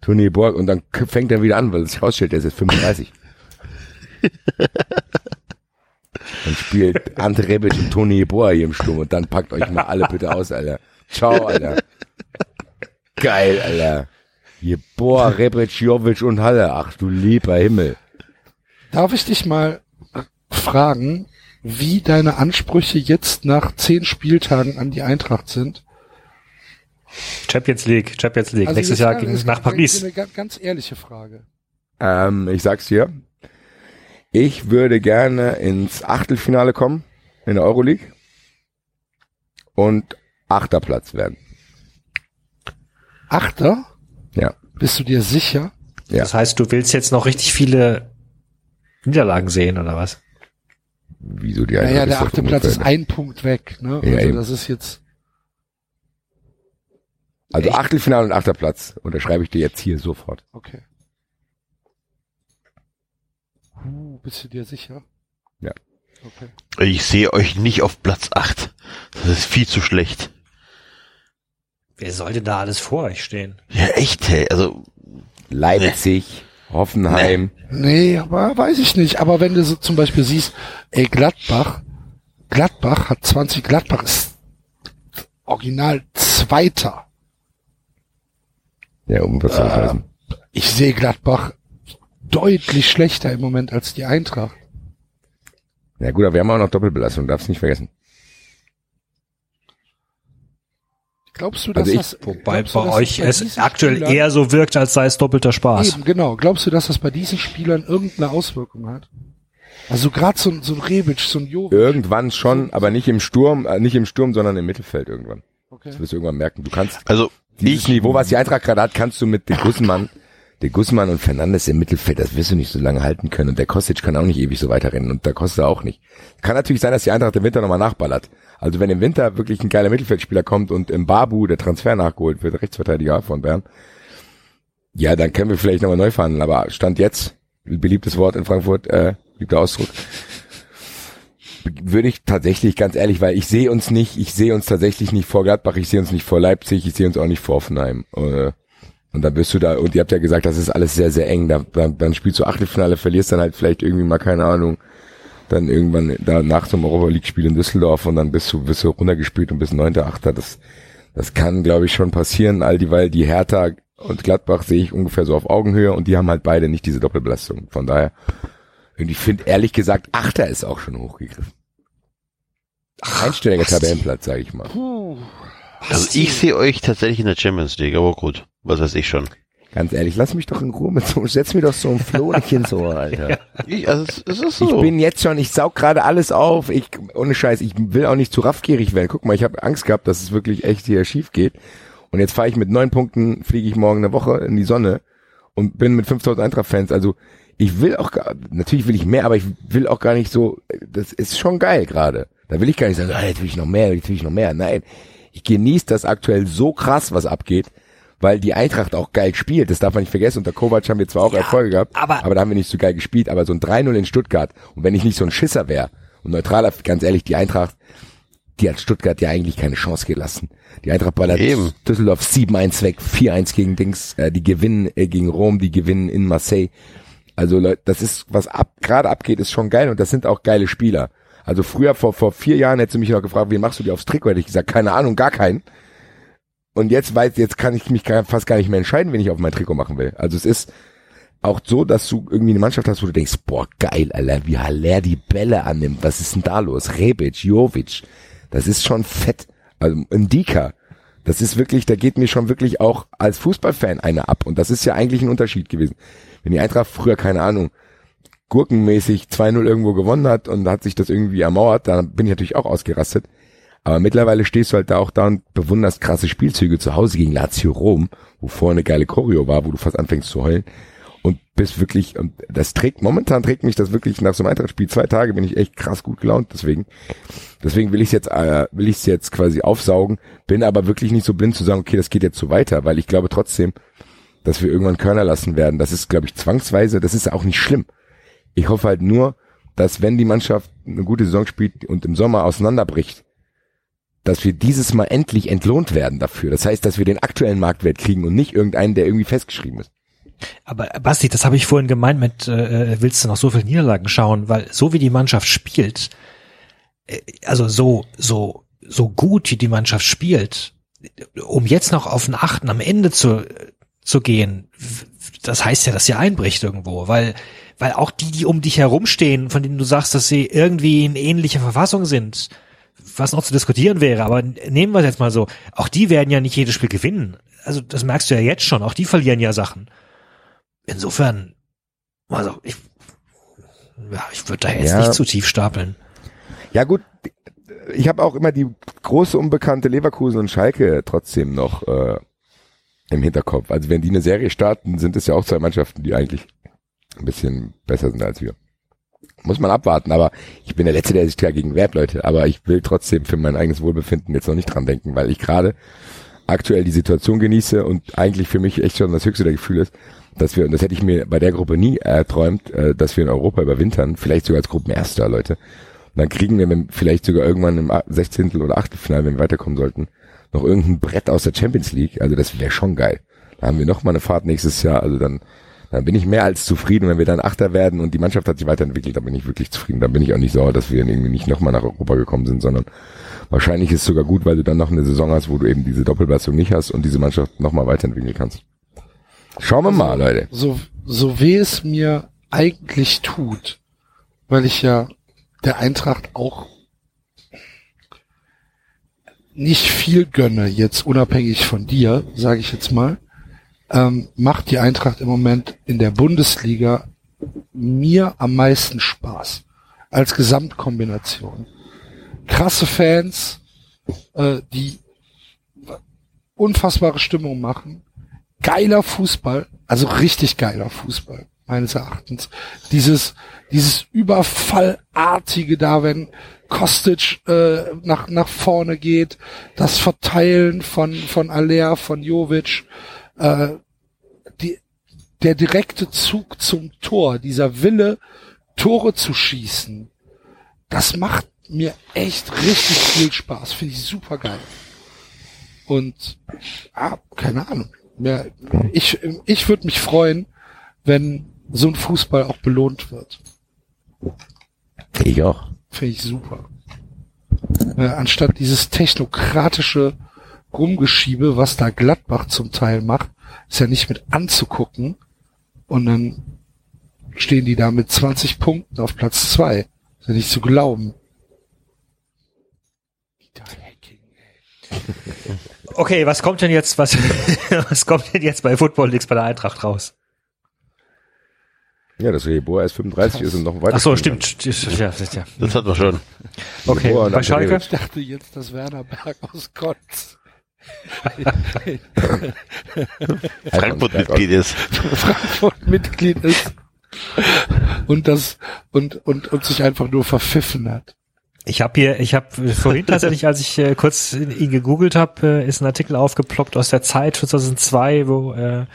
Speaker 2: Toni Borg und dann fängt er wieder an, weil es sich rausstellt, er ist jetzt 35. Dann spielt Ante Rebic und Toni Boa hier im Sturm und dann packt euch mal alle bitte aus, Alter. Ciao, Alter. Geil, Alter. Hier Boa, Rebic, Jovic und Halle. Ach du lieber Himmel.
Speaker 4: Darf ich dich mal fragen, wie deine Ansprüche jetzt nach zehn Spieltagen an die Eintracht sind?
Speaker 5: Champions League, Champions League.
Speaker 4: Also
Speaker 5: Nächstes
Speaker 4: jetzt
Speaker 5: Jahr ging es nach
Speaker 4: ist
Speaker 5: Paris.
Speaker 4: Eine ganz, ganz ehrliche Frage.
Speaker 2: Ähm, ich sag's dir. Ich würde gerne ins Achtelfinale kommen in der Euroleague und achter Platz werden.
Speaker 4: Achter?
Speaker 2: Ja.
Speaker 4: Bist du dir sicher?
Speaker 2: Ja.
Speaker 5: Das heißt, du willst jetzt noch richtig viele Niederlagen sehen, oder was?
Speaker 2: Wieso die
Speaker 4: Naja,
Speaker 2: Eintracht
Speaker 4: der achte Platz ist ein Punkt weg. Ne?
Speaker 2: Ja,
Speaker 4: Also
Speaker 2: eben.
Speaker 4: das ist jetzt
Speaker 2: Also
Speaker 5: Echt?
Speaker 2: Achtelfinale und achter Platz. Unterschreibe ich dir jetzt hier sofort.
Speaker 4: okay. Uh, bist du dir sicher?
Speaker 2: Ja.
Speaker 4: Okay.
Speaker 1: Ich sehe euch nicht auf Platz 8. Das ist viel zu schlecht.
Speaker 5: Wer sollte da alles vor euch stehen?
Speaker 1: Ja, echt, hey. Also,
Speaker 2: Leipzig, Hoffenheim.
Speaker 4: Nee, aber weiß ich nicht. Aber wenn du so zum Beispiel siehst, ey, Gladbach, Gladbach hat 20, Gladbach ist original Zweiter.
Speaker 2: Ja, um was soll das
Speaker 4: Äh,
Speaker 2: heißen?
Speaker 4: Ich sehe Gladbach deutlich schlechter im Moment als die Eintracht.
Speaker 2: Ja gut, aber wir haben auch noch Doppelbelastung, darfst nicht vergessen.
Speaker 4: Glaubst du, dass
Speaker 2: Also ich-
Speaker 4: das,
Speaker 5: Wobei
Speaker 4: du,
Speaker 5: bei euch
Speaker 4: das
Speaker 5: es aktuell
Speaker 4: Spielern-
Speaker 5: eher so wirkt, als sei es doppelter Spaß.
Speaker 4: Eben, genau. Glaubst du, dass das bei diesen Spielern irgendeine Auswirkung hat? Also gerade so, ein- so ein Rebic, so ein Jovic.
Speaker 2: Irgendwann schon, aber nicht im Sturm, äh, nicht im Sturm, sondern im Mittelfeld irgendwann. Das wirst du irgendwann merken. Du kannst
Speaker 1: Also
Speaker 2: dieses
Speaker 1: ich,
Speaker 2: Niveau, was die Eintracht gerade hat, kannst du mit de Guzman, de Guzman und Fernandes im Mittelfeld, das wirst du nicht so lange halten können. Und der Kostic kann auch nicht ewig so weiterrennen und der Costa auch nicht. Kann natürlich sein, dass die Eintracht im Winter nochmal nachballert. Also wenn im Winter wirklich ein geiler Mittelfeldspieler kommt und im Babu der Transfer nachgeholt wird, Rechtsverteidiger von Bern, ja, dann können wir vielleicht nochmal neu verhandeln. Aber Stand jetzt, beliebtes Wort in Frankfurt, äh, beliebter Ausdruck, würde ich tatsächlich ganz ehrlich, weil ich sehe uns nicht, ich sehe uns tatsächlich nicht vor Gladbach, ich sehe uns nicht vor Leipzig, ich sehe uns auch nicht vor Offenheim. Äh, Und dann bist du da, und ihr habt ja gesagt, das ist alles sehr, sehr eng. Da, dann, dann spielst du Achtelfinale, verlierst dann halt vielleicht irgendwie mal, keine Ahnung, dann irgendwann da nach zum Europa League Spiel in Düsseldorf und dann bist du, bist du runtergespielt und bist neunter, achter. Das, das kann, glaube ich, schon passieren, all die, weil die Hertha und Gladbach sehe ich ungefähr so auf Augenhöhe und die haben halt beide nicht diese Doppelbelastung. Von daher, und ich finde ehrlich gesagt, Achter ist auch schon hochgegriffen. Einstelliger Tabellenplatz, sage ich mal.
Speaker 1: also ich sehe euch tatsächlich in der Champions League, aber gut, was weiß ich schon.
Speaker 2: Ganz ehrlich, lass mich doch in Ruhe mit so, setz mir doch so ein Floh ins Ohr, Alter.
Speaker 1: Ich, also es, es ist so.
Speaker 2: Ich bin jetzt schon, ich saug gerade alles auf. Ich, ohne Scheiß, ich will auch nicht zu raffgierig werden. Guck mal, ich habe Angst gehabt, dass es wirklich echt hier schief geht. Und jetzt fahre ich mit neun Punkten, fliege ich morgen eine Woche in die Sonne und bin mit 5000 Eintracht-Fans. Also ich will auch, gar, natürlich will ich mehr, aber ich will auch gar nicht so, das ist schon geil gerade. Da will ich gar nicht sagen, ah, jetzt will ich noch mehr, jetzt will ich noch mehr. Nein, ich genieße das aktuell so krass, was abgeht, weil die Eintracht auch geil spielt. Das darf man nicht vergessen. Unter Kovac haben wir zwar auch
Speaker 5: Ja,
Speaker 2: Erfolge gehabt,
Speaker 5: aber-
Speaker 2: aber da haben wir nicht so geil gespielt. Aber so ein 3-0 in Stuttgart und wenn ich nicht so ein Schisser wäre und neutraler, ganz ehrlich, die Eintracht, die hat Stuttgart ja eigentlich keine Chance gelassen. Die Eintracht ballert
Speaker 1: Eben.
Speaker 2: Düsseldorf 7-1 weg, 4-1 gegen Dings, äh, die gewinnen äh, gegen Rom, die gewinnen in Marseille. Also Leute, das ist, was ab, gerade abgeht, ist schon geil und das sind auch geile Spieler. Also früher, vor, vor vier Jahren, hättest du mich noch gefragt, wen machst du dir aufs Trikot? Hätte ich gesagt, keine Ahnung, gar keinen. Und jetzt weiß, jetzt kann ich mich fast gar nicht mehr entscheiden, wen ich auf mein Trikot machen will. Also es ist auch so, dass du irgendwie eine Mannschaft hast, wo du denkst, boah, geil, Alter, wie Haller die Bälle annimmt. Was ist denn da los? Rebic, Jovic. Das ist schon fett. Also Ndika. Das ist wirklich, da geht mir schon wirklich auch als Fußballfan eine ab. Und das ist ja eigentlich ein Unterschied gewesen. Wenn die Eintracht früher, keine Ahnung, gurkenmäßig 2-0 irgendwo gewonnen hat und hat sich das irgendwie ermauert, dann bin ich natürlich auch ausgerastet. Aber mittlerweile stehst du halt da auch da und bewunderst krasse Spielzüge zu Hause gegen Lazio Rom, wo vorher eine geile Choreo war, wo du fast anfängst zu heulen. Und bist wirklich, und das trägt, momentan trägt mich das wirklich nach so einem Eintrachtspiel zwei Tage, bin ich echt krass gut gelaunt, deswegen. Deswegen will ich jetzt, äh, will ich es jetzt quasi aufsaugen, bin aber wirklich nicht so blind zu sagen, okay, das geht jetzt so weiter, weil ich glaube trotzdem, dass wir irgendwann Körner lassen werden. Das ist, glaube ich, zwangsweise, das ist auch nicht schlimm. Ich hoffe halt nur, dass wenn die Mannschaft eine gute Saison spielt und im Sommer auseinanderbricht, dass wir dieses Mal endlich entlohnt werden dafür. Das heißt, dass wir den aktuellen Marktwert kriegen und nicht irgendeinen, der irgendwie festgeschrieben ist.
Speaker 5: Aber Basti, das habe ich vorhin gemeint mit, äh, willst du noch so viele Niederlagen schauen? Weil so wie die Mannschaft spielt, äh, also so, so, so gut wie die Mannschaft spielt, um jetzt noch auf den Achten am Ende zu, zu gehen, das heißt ja, dass sie einbricht irgendwo, weil, weil auch die, die um dich herumstehen, von denen du sagst, dass sie irgendwie in ähnlicher Verfassung sind, was noch zu diskutieren wäre, aber nehmen wir es jetzt mal so, auch die werden ja nicht jedes Spiel gewinnen. Also das merkst du ja jetzt schon, auch die verlieren ja Sachen. Insofern, also ich, ja, ich würde da jetzt
Speaker 2: Ja.
Speaker 5: nicht zu tief stapeln.
Speaker 2: Ja gut, ich habe auch immer die große unbekannte Leverkusen und Schalke trotzdem noch äh, im Hinterkopf. Also wenn die eine Serie starten, sind es ja auch zwei Mannschaften, die eigentlich ein bisschen besser sind als wir. Muss man abwarten, aber ich bin der Letzte, der sich dagegen wehrt, Leute. Aber ich will trotzdem für mein eigenes Wohlbefinden jetzt noch nicht dran denken, weil ich gerade aktuell die Situation genieße und eigentlich für mich echt schon das höchste der Gefühle ist, dass wir, und das hätte ich mir bei der Gruppe nie erträumt, äh, dass wir in Europa überwintern, vielleicht sogar als Gruppenerster, Leute. Und dann kriegen wir vielleicht sogar irgendwann im 16. oder Achtelfinale, wenn wir weiterkommen sollten, noch irgendein Brett aus der Champions League. Also das wäre schon geil. Da haben wir noch mal eine Fahrt nächstes Jahr. Also dann, dann bin ich mehr als zufrieden. Wenn wir dann Achter werden und die Mannschaft hat sich weiterentwickelt, dann bin ich wirklich zufrieden. Dann bin ich auch nicht sauer, dass wir irgendwie nicht noch mal nach Europa gekommen sind, sondern wahrscheinlich ist es sogar gut, weil du dann noch eine Saison hast, wo du eben diese Doppelbelastung nicht hast und diese Mannschaft noch mal weiterentwickeln kannst. Schauen wir mal, Leute.
Speaker 4: so, so weh es mir eigentlich tut, weil ich ja der Eintracht auch nicht viel gönne, jetzt unabhängig von dir, sage ich jetzt mal, ähm, macht die Eintracht im Moment in der Bundesliga mir am meisten Spaß als Gesamtkombination. Krasse Fans, äh, die unfassbare Stimmung machen. Geiler Fußball, also richtig geiler Fußball, meines Erachtens. Dieses, dieses Überfallartige da, wenn Kostic äh, nach, nach vorne geht, das Verteilen von, von Aller, von Jovic, äh, die, der direkte Zug zum Tor, dieser Wille, Tore zu schießen, das macht mir echt richtig viel Spaß. Finde ich super geil. Und ah, keine Ahnung. Ja, ich ich würde mich freuen, wenn so ein Fußball auch belohnt wird.
Speaker 2: Ich auch.
Speaker 4: Finde ich super. Äh, anstatt dieses technokratische Rumgeschiebe, was da Gladbach zum Teil macht, ist ja nicht mit anzugucken. Und dann stehen die da mit 20 Punkten auf Platz zwei. Ist ja nicht zu glauben.
Speaker 5: Okay, was kommt denn jetzt, was, was kommt denn jetzt bei Football Leagues bei der Eintracht raus?
Speaker 2: Ja, dass Reboa erst 35 ist und noch weiter.
Speaker 5: Ach so, stimmt. Ja, ja, ja.
Speaker 1: Das hatten wir schon.
Speaker 5: Okay, bei Schalke?
Speaker 4: Ich dachte jetzt, dass Werner Berg aus Konz
Speaker 1: Frankfurt-Mitglied ist.
Speaker 4: Frankfurt Mitglied ist und das und und und sich einfach nur verpfiffen hat.
Speaker 5: Ich habe hier, ich habe vorhin tatsächlich, als ich äh, kurz ihn gegoogelt habe, äh, ist ein Artikel aufgeploppt aus der Zeit 2002, wo äh,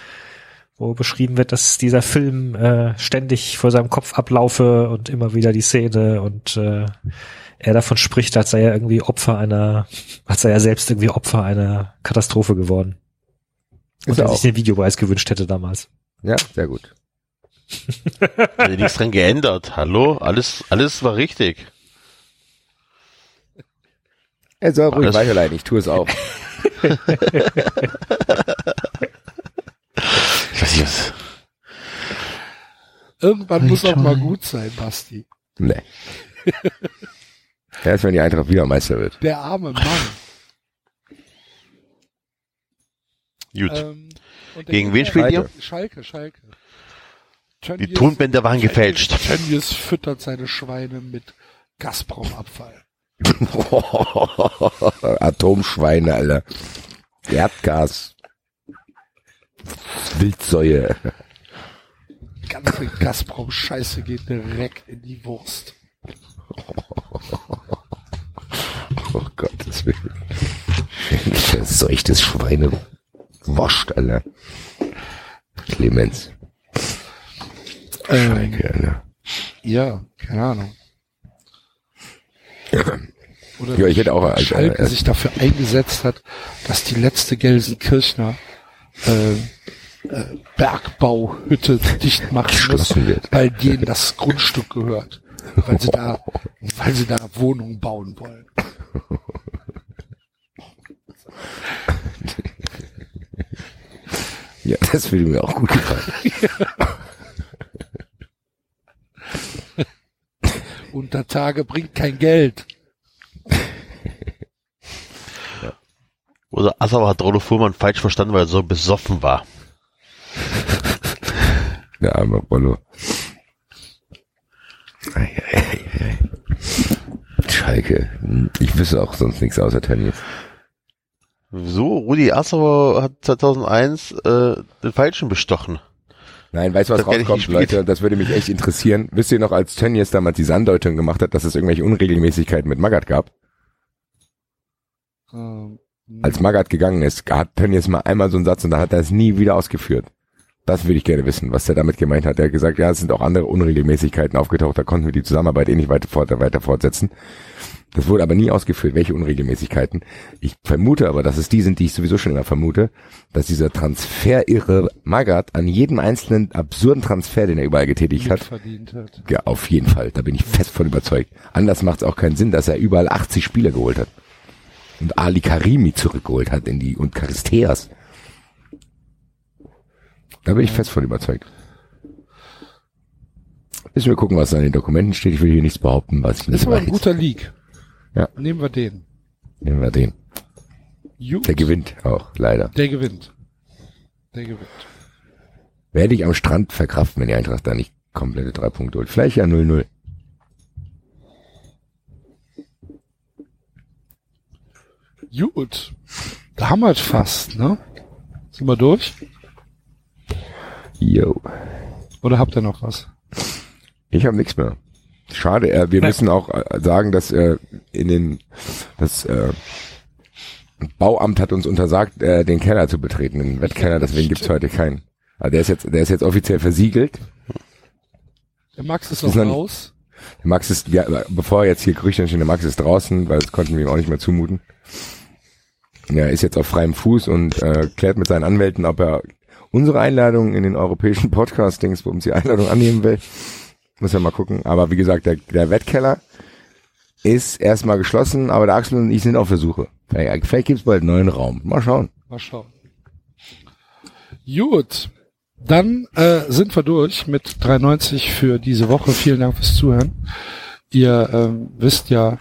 Speaker 5: wo beschrieben wird, dass dieser Film äh, ständig vor seinem Kopf ablaufe und immer wieder die Szene und äh, er davon spricht, als sei er irgendwie Opfer einer, als sei er selbst irgendwie Opfer einer Katastrophe geworden. Und
Speaker 2: Ist er
Speaker 5: er sich den Videobeweis gewünscht hätte damals.
Speaker 2: Ja, sehr gut.
Speaker 1: Hat nichts dran geändert. Hallo? Alles, alles war richtig.
Speaker 2: Er soll ruhig weiterleiten, ich tue es auch.
Speaker 1: Ich weiß nicht, was.
Speaker 4: Irgendwann muss auch mal gut sein, Basti.
Speaker 2: Nee. Erst wenn die Eintracht wieder Meister wird.
Speaker 4: Der arme Mann.
Speaker 1: Gut.
Speaker 4: Ähm,
Speaker 1: Gegen wen spielt ihr?
Speaker 4: Schalke, Schalke.
Speaker 1: Die
Speaker 4: Tönnies-
Speaker 1: Tonbänder waren gefälscht.
Speaker 4: Tönnies füttert seine Schweine mit Gazprom-Abfall.
Speaker 2: Atomschweine, Alter. Erdgas. Wildsäue.
Speaker 4: Die ganze Gazprom-Scheiße geht direkt in die Wurst.
Speaker 2: Oh Gottes Willen. Verseuchtes Schweine. Wascht, Alter. Clemens.
Speaker 4: Ähm,
Speaker 2: Schalke, Alter.
Speaker 4: ja, keine Ahnung. Oder
Speaker 2: Ja, ich hätte auch als,
Speaker 4: Schalke
Speaker 2: äh,
Speaker 4: sich dafür eingesetzt hat, dass die letzte Gelsenkirchner äh, äh, Bergbauhütte dicht machen muss,
Speaker 2: wird.
Speaker 4: weil denen das Grundstück gehört, weil sie da, weil sie da Wohnungen bauen wollen.
Speaker 2: Ja, das würde mir auch gut gefallen.
Speaker 4: Unter Tage bringt kein Geld.
Speaker 1: Oder Assauer hat Rollo Fuhrmann falsch verstanden, weil er so besoffen war.
Speaker 2: Der arme Rollo. Ei, ei, ei, ei. Schalke. Ich wüsste auch sonst nichts außer Tennis.
Speaker 1: So, Rudi Assauer hat 2001 äh, den Falschen bestochen.
Speaker 2: Nein, weißt du, was
Speaker 1: Das
Speaker 2: rauskommt, Leute? Das würde mich echt interessieren. Wisst ihr noch, als Tönnies damals diese Andeutung gemacht hat, dass es irgendwelche Unregelmäßigkeiten mit Magath gab?
Speaker 4: Ähm,
Speaker 2: Als Magath gegangen ist, hat Tönnies mal einmal so einen Satz und dann hat er es nie wieder ausgeführt. Das würde ich gerne wissen, was er damit gemeint hat. Er hat gesagt, ja, es sind auch andere Unregelmäßigkeiten aufgetaucht, da konnten wir die Zusammenarbeit eh nicht weiter, fort, weiter fortsetzen. Das wurde aber nie ausgeführt, welche Unregelmäßigkeiten. Ich vermute aber, dass es die sind, die ich sowieso schon immer vermute, dass dieser Transferirre Magath an jedem einzelnen absurden Transfer, den er überall getätigt hat,
Speaker 4: verdient hat.
Speaker 2: ja, auf jeden Fall. Da bin ich fest von überzeugt. Anders macht es auch keinen Sinn, dass er überall 80 Spieler geholt hat. Und Ali Karimi zurückgeholt hat in die, und Charisteas. Da bin ich fest von überzeugt. Müssen wir gucken, was da in den Dokumenten steht. Ich will hier nichts behaupten, was ich
Speaker 4: Ist
Speaker 2: nicht
Speaker 4: aber ein
Speaker 2: weiß.
Speaker 4: guter League.
Speaker 2: Ja.
Speaker 4: Nehmen wir den.
Speaker 2: Nehmen wir den.
Speaker 4: Gut.
Speaker 2: Der gewinnt auch, leider.
Speaker 4: Der gewinnt. Der gewinnt.
Speaker 2: Werde ich am Strand verkraften, wenn die Eintracht da nicht komplette drei Punkte holt. Vielleicht ja 0-0.
Speaker 4: Gut. Da haben wir es fast, ne? Sind wir durch?
Speaker 2: Yo.
Speaker 4: Oder habt ihr noch was?
Speaker 2: Ich habe nichts mehr. Schade, äh, wir müssen auch äh, sagen, dass äh, in den das äh, Bauamt hat uns untersagt, äh, den Keller zu betreten, den Wettkeller, deswegen gibt's heute keinen. Also der ist jetzt, der ist jetzt offiziell versiegelt.
Speaker 4: Der Max ist
Speaker 2: Ist
Speaker 4: noch- raus.
Speaker 2: Der Max ist, ja, bevor jetzt hier Gerüchte entstehen, der Max ist draußen, weil das konnten wir ihm auch nicht mehr zumuten. Er ist jetzt auf freiem Fuß und äh, klärt mit seinen Anwälten, ob er unsere Einladung in den europäischen Podcast-Dings, wo uns die Einladung annehmen will. Muss ja mal gucken. Aber wie gesagt, der, der Wettkeller ist erstmal geschlossen, aber der Axel und ich sind auf der Suche. Vielleicht, vielleicht gibt's bald einen neuen Raum. Mal schauen.
Speaker 4: Mal schauen. Gut. Dann äh, sind wir durch mit 93 für diese Woche. Vielen Dank fürs Zuhören. Ihr ähm, wisst ja,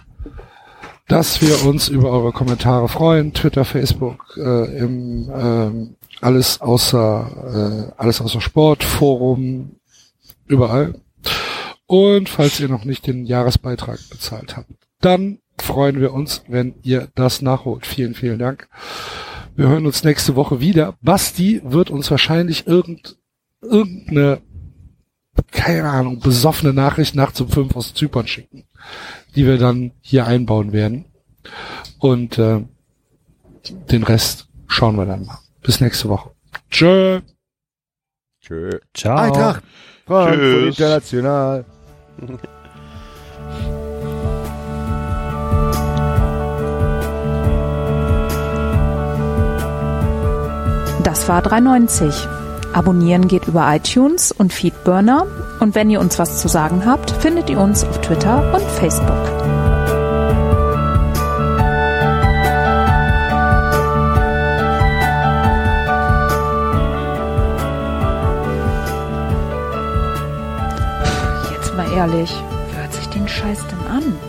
Speaker 4: dass wir uns über eure Kommentare freuen. Twitter, Facebook, äh, im ähm, alles außer äh, alles außer Sport, Forum, überall. Und falls ihr noch nicht den Jahresbeitrag bezahlt habt, dann freuen wir uns, wenn ihr das nachholt. Vielen, vielen Dank. Wir hören uns nächste Woche wieder. Basti wird uns wahrscheinlich irgend, irgendeine, keine Ahnung, besoffene Nachricht nachts um fünf aus Zypern schicken, die wir dann hier einbauen werden. Und äh, den Rest schauen wir dann mal. Bis nächste Woche. Tschö.
Speaker 2: Tschö.
Speaker 5: Ciao.
Speaker 2: Eintracht. Frankfurt
Speaker 1: Tschüss.
Speaker 2: International.
Speaker 3: Das war 390. Abonnieren geht über iTunes und Feedburner. Und wenn ihr uns was zu sagen habt, findet ihr uns auf Twitter und Facebook. Ehrlich, hört sich den Scheiß denn an?